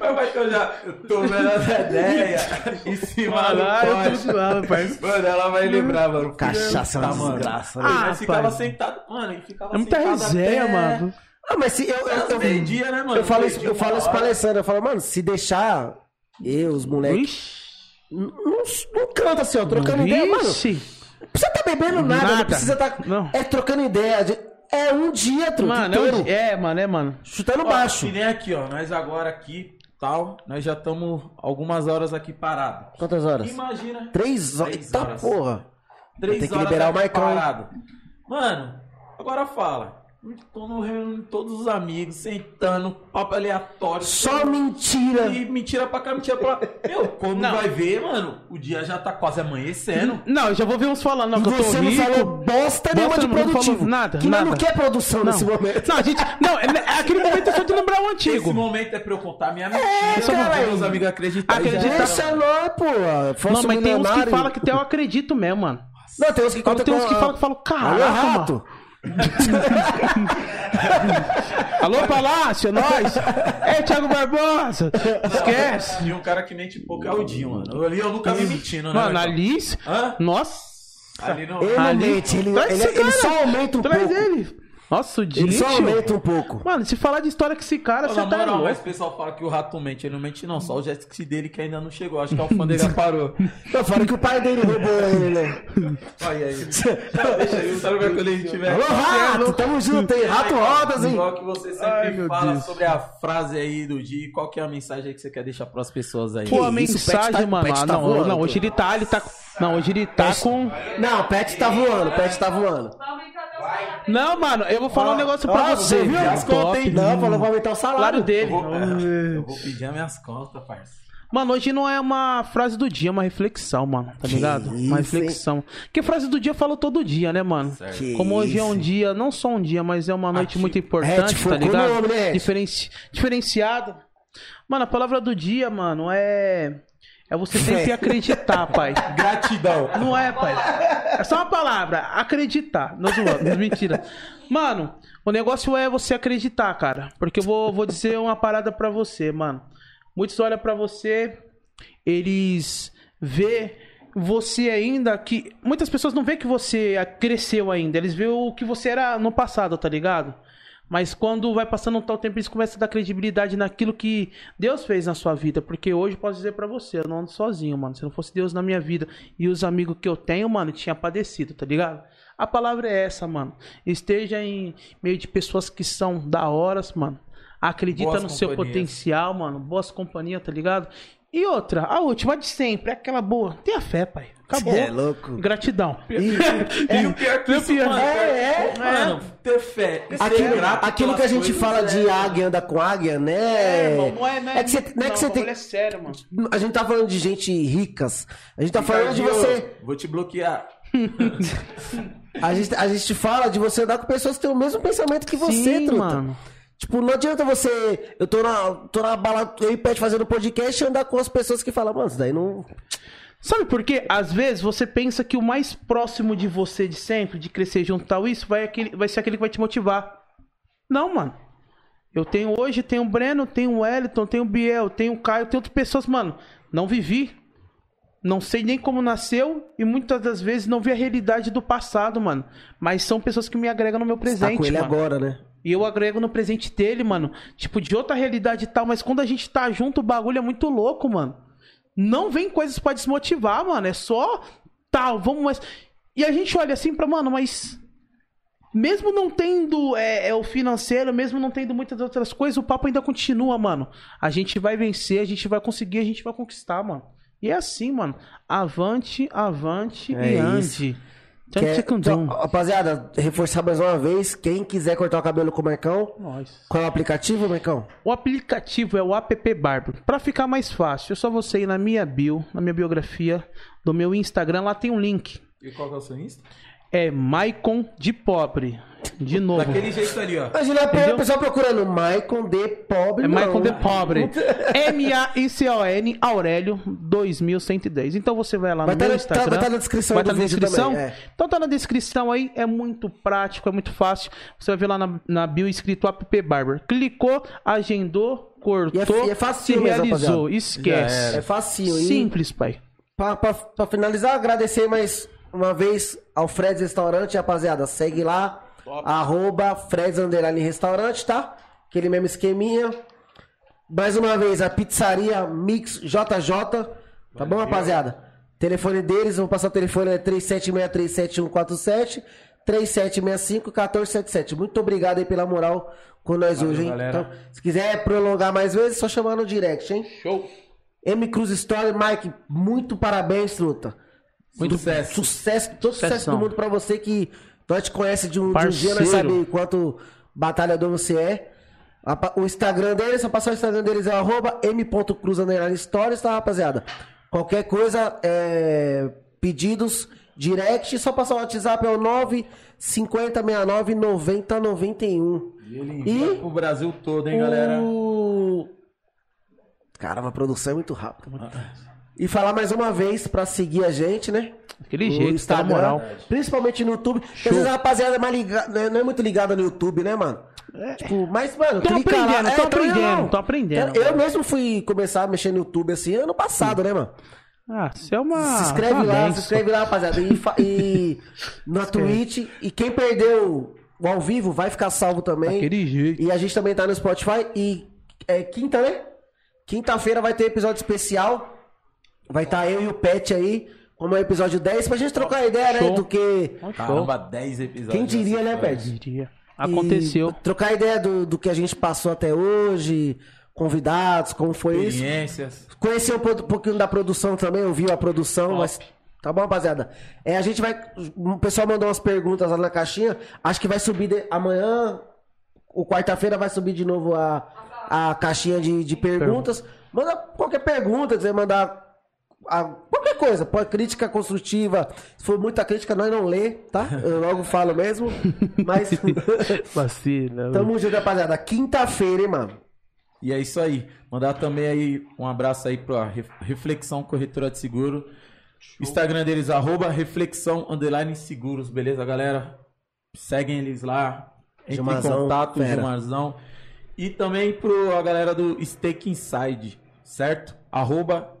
Mas vai que eu já tô vendo essa ideia em cima do eu zoando, parceiro. Mano, ela vai lembrar, mano. Cachaça é uma Tá, mano. desgraça, né? Ah, nós ficava pai. sentado, mano, e ficava É muita sentado resenha, até... mano. Ah, mas se eu, eu, eu, meio-dia, né, mano? eu falo isso, eu falo uma isso pra. Alessandra, eu falo, mano, se deixar eu, os moleques, não, não canta assim, ó, trocando ideia, mano. Não precisa tá bebendo nada, não Nada. precisa tá. Não. É trocando ideia. de- É um dia, truque, Mano, é, o- é, mano, é, mano. chutando Ó, baixo. Que nem aqui, ó. Nós agora aqui, tal, nós já estamos algumas horas aqui parados. Quantas horas? Imagina. Três horas. Três Eita horas. porra. Três Tem que horas liberar o Marcão, parado. Mano, agora fala. Tô no reunião de todos os amigos, sentando, papo aleatório. Só mentira. E mentira pra cá, mentira pra lá. Meu, quando Não. vai ver, mano, o dia já tá quase amanhecendo. Não, eu já vou ver uns falando, não, que eu tô Você não rico. falou bosta nenhuma de produtivo. nada, que nada. não quer produção Não. nesse momento. Não, a gente. Não, é, é aquele momento é só de lembrar o Esse antigo. momento é pra eu contar minha mentira. É, só cara, meus amigos acreditarem. Acreditar. Deixa nós, pô. Fosse Não, mas tem uns que falam que até eu acredito mesmo, mano. Não, tem uns que contam Tem uns que falam que falam, Alô, caraca, rato. mano. Alô, Palácio, é nóis. É, Thiago Barbosa. Esquece. E um cara que mente pouco é o Dinho, mano. Ali eu nunca vi mentindo, né? Mano? Alice. Hã? Nossa. Ali não. Ele não Ali- mente, ele, Traz ele, ele só aumenta um Traz pouco. ele. Nossa, o Dinho. Ele só aumenta um pouco. Mano, se falar de história com esse cara, Pô, você na tá moral, louco. mas o pessoal fala que o rato mente. Ele não mente, não. Só o jet ski dele que ainda não chegou. Acho que a alfândega parou. Não, fora que o pai dele roubou ele, né? Olha aí. Não, deixa aí. O cara vai quando ele tiver. Alô, rato, tamo junto, hein? Rato rodas, hein? Igual que você sempre Ai, meu fala Deus. sobre a frase aí do dia. Qual que é a mensagem aí que você quer deixar pras pessoas aí? Pô, a o mensagem, Pet tá- o mano. Pet ah, tá não, voando, não, hoje ele tá, ele tá. Não, hoje ele tá com. Não, o Pet tá voando, o Pet tá voando. Não, mano, eu vou falar um negócio pra Ó, você. viu? Desconto, Top. hein? Não, falou vai aumentar o Salário salário. dele. Eu vou, eu vou pedir as minhas contas, parça. Mano, hoje não é uma frase do dia, é uma reflexão, mano. Tá ligado? isso, uma reflexão. Porque frase do dia eu falo todo dia, né, mano? Como hoje é um isso. dia, não só um dia, mas é uma noite Ati- muito É, importante, te tá ligado? no nome, né? Diferenci... Diferenciada. Mano, a palavra do dia, mano, é. É você sempre Fé. acreditar, pai. Gratidão. Não é, pai. É só uma palavra, acreditar. Não zoando, não, mentira. Mano, o negócio é você acreditar, cara. Porque eu vou, vou dizer uma parada pra você, mano. Muitos olham pra você, eles vê você ainda que. Muitas pessoas não vê que você cresceu ainda. Eles vê o que você era no passado, tá ligado? Mas quando vai passando um tal tempo, eles começam a dar credibilidade naquilo que Deus fez na sua vida. Porque hoje eu posso dizer pra você, eu não ando sozinho, mano. Se não fosse Deus na minha vida e os amigos que eu tenho, mano, tinha padecido, tá ligado? A palavra é essa, mano. Esteja em meio de pessoas que são da horas, mano. Acredita Boas no seu companhias. potencial, mano. Boas companhias, tá ligado? E outra, a última de sempre, aquela boa. Tenha fé, pai. Acabou. Cê é louco. Gratidão. E o pior que e o isso, mano, É, é. Mano, ter fé. e ser Aquilo, grato aquilo que a gente fala é- de águia anda com águia, né? É, não é, não é, É que você, não é que você tem. é sério, mano. A gente tá falando de gente ricas. A gente tá falando de você. Vou te bloquear. A gente, a gente fala de você andar com pessoas que têm o mesmo pensamento que você, Sim, truta. mano. Tipo, não adianta você. Eu tô na, tô na balada, eu e Pet fazendo podcast e andar com as pessoas que falam, mano, isso daí não. Sabe por quê? Às vezes você pensa que o mais próximo de você de sempre, de crescer junto tal isso, vai, aquele, vai ser aquele que vai te motivar. Não, mano. Eu tenho hoje, tenho o Breno, tenho o Wellington, tenho o Biel, tenho o Caio, tenho outras pessoas, mano. Não vivi. Não sei nem como nasceu e muitas das vezes não vi a realidade do passado, mano. Mas são pessoas que me agregam no meu Tá presente, com ele mano. agora, né? E eu agrego no presente dele, mano. Tipo, de outra realidade e tal. Mas quando a gente tá junto, o bagulho é muito louco, mano. Não vem coisas pra desmotivar, mano. É só tal, vamos mais. E a gente olha assim pra, mano, mas. Mesmo não tendo é, é, o financeiro, mesmo não tendo muitas outras coisas, o papo ainda continua, mano. A gente vai vencer, a gente vai conseguir, a gente vai conquistar, mano. E é assim, mano. Avante, avante É e isso. Tanto Quer- secundum. então, rapaziada, reforçar mais uma vez. Quem quiser cortar o cabelo com o Marcão, Nós. qual é o aplicativo, Marcão? O aplicativo é o app Barber. Pra ficar mais fácil, é só você ir na minha bio, na minha biografia do meu Instagram, lá tem um link. E qual que é o seu Insta? É Maicon de Pobre. De novo. Daquele jeito ali, ó. Imagina a Entendeu? pessoa procurando Maicon de pobre. É não. Michael de Pobre. M-A-I-C-O-N Aurélio 2110. Então você vai lá Vai no tá meu na- Instagram. tá- vai tá na descrição Vai do tá na descrição? também, é. Então tá na descrição aí. É muito prático, é muito fácil. Você vai ver lá na, na bio escrito App Barber. Clicou, agendou, cortou, E é- e é facinho se mesmo, realizou. rapaziada. Esquece. É facinho. E Simples, pai. pra, pra- pra finalizar, agradecer mais uma vez ao Fred's Restaurante, rapaziada. Segue lá. Arroba Fred's Underline Restaurante, tá? Aquele mesmo esqueminha. Mais uma vez, a pizzaria Mix JJ. Tá bom, rapaziada? Telefone deles, vou passar o telefone, é 37637147. 3765-1477. Muito obrigado aí pela moral com nós hoje, hein? galera. Então, se quiser prolongar mais vezes, só chamar no direct, hein? Show. M Cruz Story, Mike, muito parabéns, truta. Muito sucesso. Sucesso, todo sucesso Sucessão. do mundo pra você que nós te conhece de um, de um dia, nós sabe quanto batalhador você é. O Instagram deles, só passar o Instagram deles é arroba m.cruz stories, tá, rapaziada? Qualquer coisa, é, pedidos, direct, só passar o WhatsApp é o 95069 9091. E ele envia E pro Brasil todo, hein, galera? o... Caramba, a produção é muito rápida. E falar mais uma vez pra seguir a gente, né? Aquele No jeito, tá na moral. Principalmente no YouTube. Porque às vezes a rapaziada é mais ligada, não é muito ligada no YouTube, né, mano? Tipo, mas, mano, Tão clica lá. aprendendo, É, também aprendendo, não. tão aprendendo. Eu, eu mesmo fui começar a mexer no YouTube assim ano passado, né, mano? Ah, você é uma. se inscreve uma lá, benção. se inscreve lá, rapaziada. E, e na Twitch. E quem perdeu o ao vivo vai ficar salvo também. Daquele jeito. E a gente também tá no Spotify. E é quinta, né? Quinta-feira vai ter episódio especial. Vai estar eu e o Pet aí, como é o episódio 10, pra gente trocar ideia, né? Show. Do que. Caramba, 10 episódios. Quem diria, né, Pet? Diria. Aconteceu. E trocar ideia do, do que a gente passou até hoje, convidados, como foi isso. Experiências. Conhecer um po- pouquinho da produção também, ouviu a produção, mas. Tá bom, rapaziada? É, a gente vai. O pessoal mandou umas perguntas lá na caixinha. Acho que vai subir de- amanhã. Ou quarta-feira vai subir de novo a, a caixinha de, de perguntas. Manda qualquer pergunta, quiser mandar. A- qualquer coisa, pode crítica construtiva. Se for muita crítica, nós não lê, tá? Eu logo falo mesmo. Mas. Vacila. Tamo junto, rapaziada. Quinta-feira, hein, mano? E é isso aí. Mandar também aí um abraço aí pra Re- Reflexão Corretora de Seguro. Instagram deles, arroba Reflexão Underline Seguros, beleza, galera? Seguem eles lá. Entre Gilmarzão, em contato, fera. Gilmarzão. E também pro a galera do Steak Inside, certo? Arroba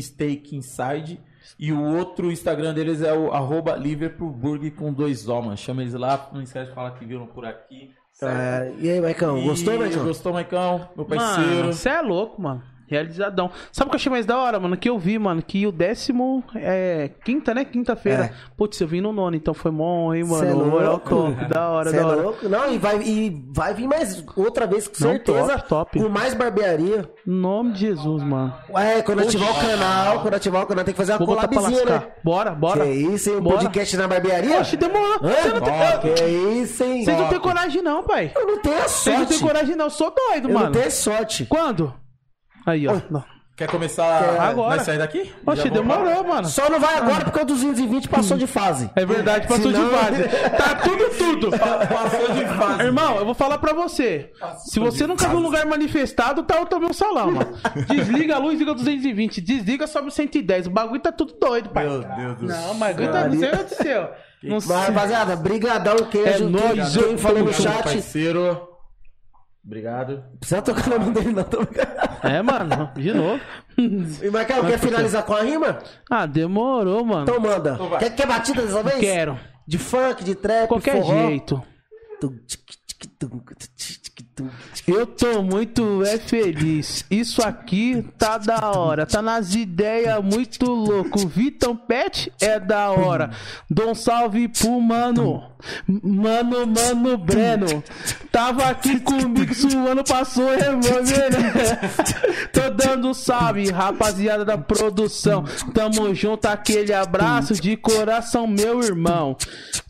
Steak Inside. E o outro Instagram deles é o arroba Liverpool Burger com dois O, mano. Chama eles lá. Não esquece de falar que viram por aqui. certo? É, e aí, Maicão? Gostou, Maicão? Gostou, Maicão? Meu parceiro. Mano, você é louco, mano. Realizadão. Sabe o que eu achei mais da hora, mano? Que eu vi, mano, que o décimo é quinta, né? Quinta-feira. É. Putz, eu vim no nono, então foi bom, hein, Cê mano? é Moral louco. top, da hora, Cê é da hora. louco? Não, e vai, e vai vir mais outra vez, com Não, certeza. top, top. Com mais barbearia. Nome de Jesus, mano. É, quando ativar o canal, quando ativar o canal, tem que fazer uma Vou né? Bora, bora. Que isso, hein? Um Bora. podcast na barbearia? Oxe, demorou. Você não tem... Que isso, hein? Vocês não tem coragem não, pai. Eu não tenho a Vocês não sorte. tem coragem não, eu sou doido, Eu mano. não tenho sorte. Quando? Aí, ó. Não. Quer começar Quer agora. Nós sair daqui? Oxe, demorou, mano. Só não vai agora porque o 220 passou de fase. É verdade, passou Senão- de fase. Tá tudo, tudo. Passou de fase. Irmão, eu vou falar pra você. Se você nunca viu um lugar manifestado, tá o também salão, mano. Desliga a luz, liga o 220. Desliga, sobe o 110. O bagulho tá tudo doido, pai. Meu Deus do Não, mas o bagulho tá... Não sei o que aconteceu. Não Mas, sei. rapaziada, brigadão, queijo. É nóis, eu- falou no chat. parceiro. Obrigado. Precisa tocar na mão dele, não. Tô... É, mano, de novo. E, Marcão, quer finalizar com a rima? Ah, demorou, mano. Então manda. Então vai. quer, quer batida dessa vez? Quero. De funk, de trap, Qualquer forró? jeito. Tum, tic, Eu tô muito é feliz. Isso aqui tá da hora. Tá nas ideias muito louco. Vitão Pet é da hora. Dou um salve pro mano. Mano, mano, Breno. Tava aqui comigo suando, passou revolver. Tô dando salve, rapaziada da produção. Tamo junto, aquele abraço de coração, meu irmão.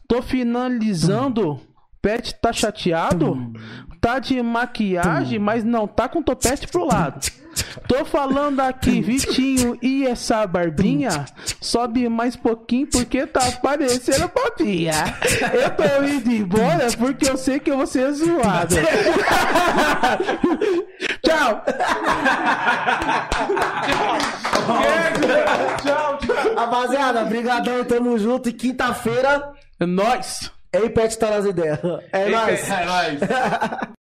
Tô finalizando. Pet tá chateado? Tá de maquiagem, mas não tá com topete pro lado. Tô falando aqui, Vitinho, e essa barbinha? Sobe mais pouquinho porque tá parecendo papinha. Eu tô indo embora porque eu sei que eu vou ser zoado. Tchau! Tchau, tchau. Rapaziada, brigadão, tamo junto. E quinta-feira, É nóis! Ei, Pet tá nas ideias. É nóis. É nóis.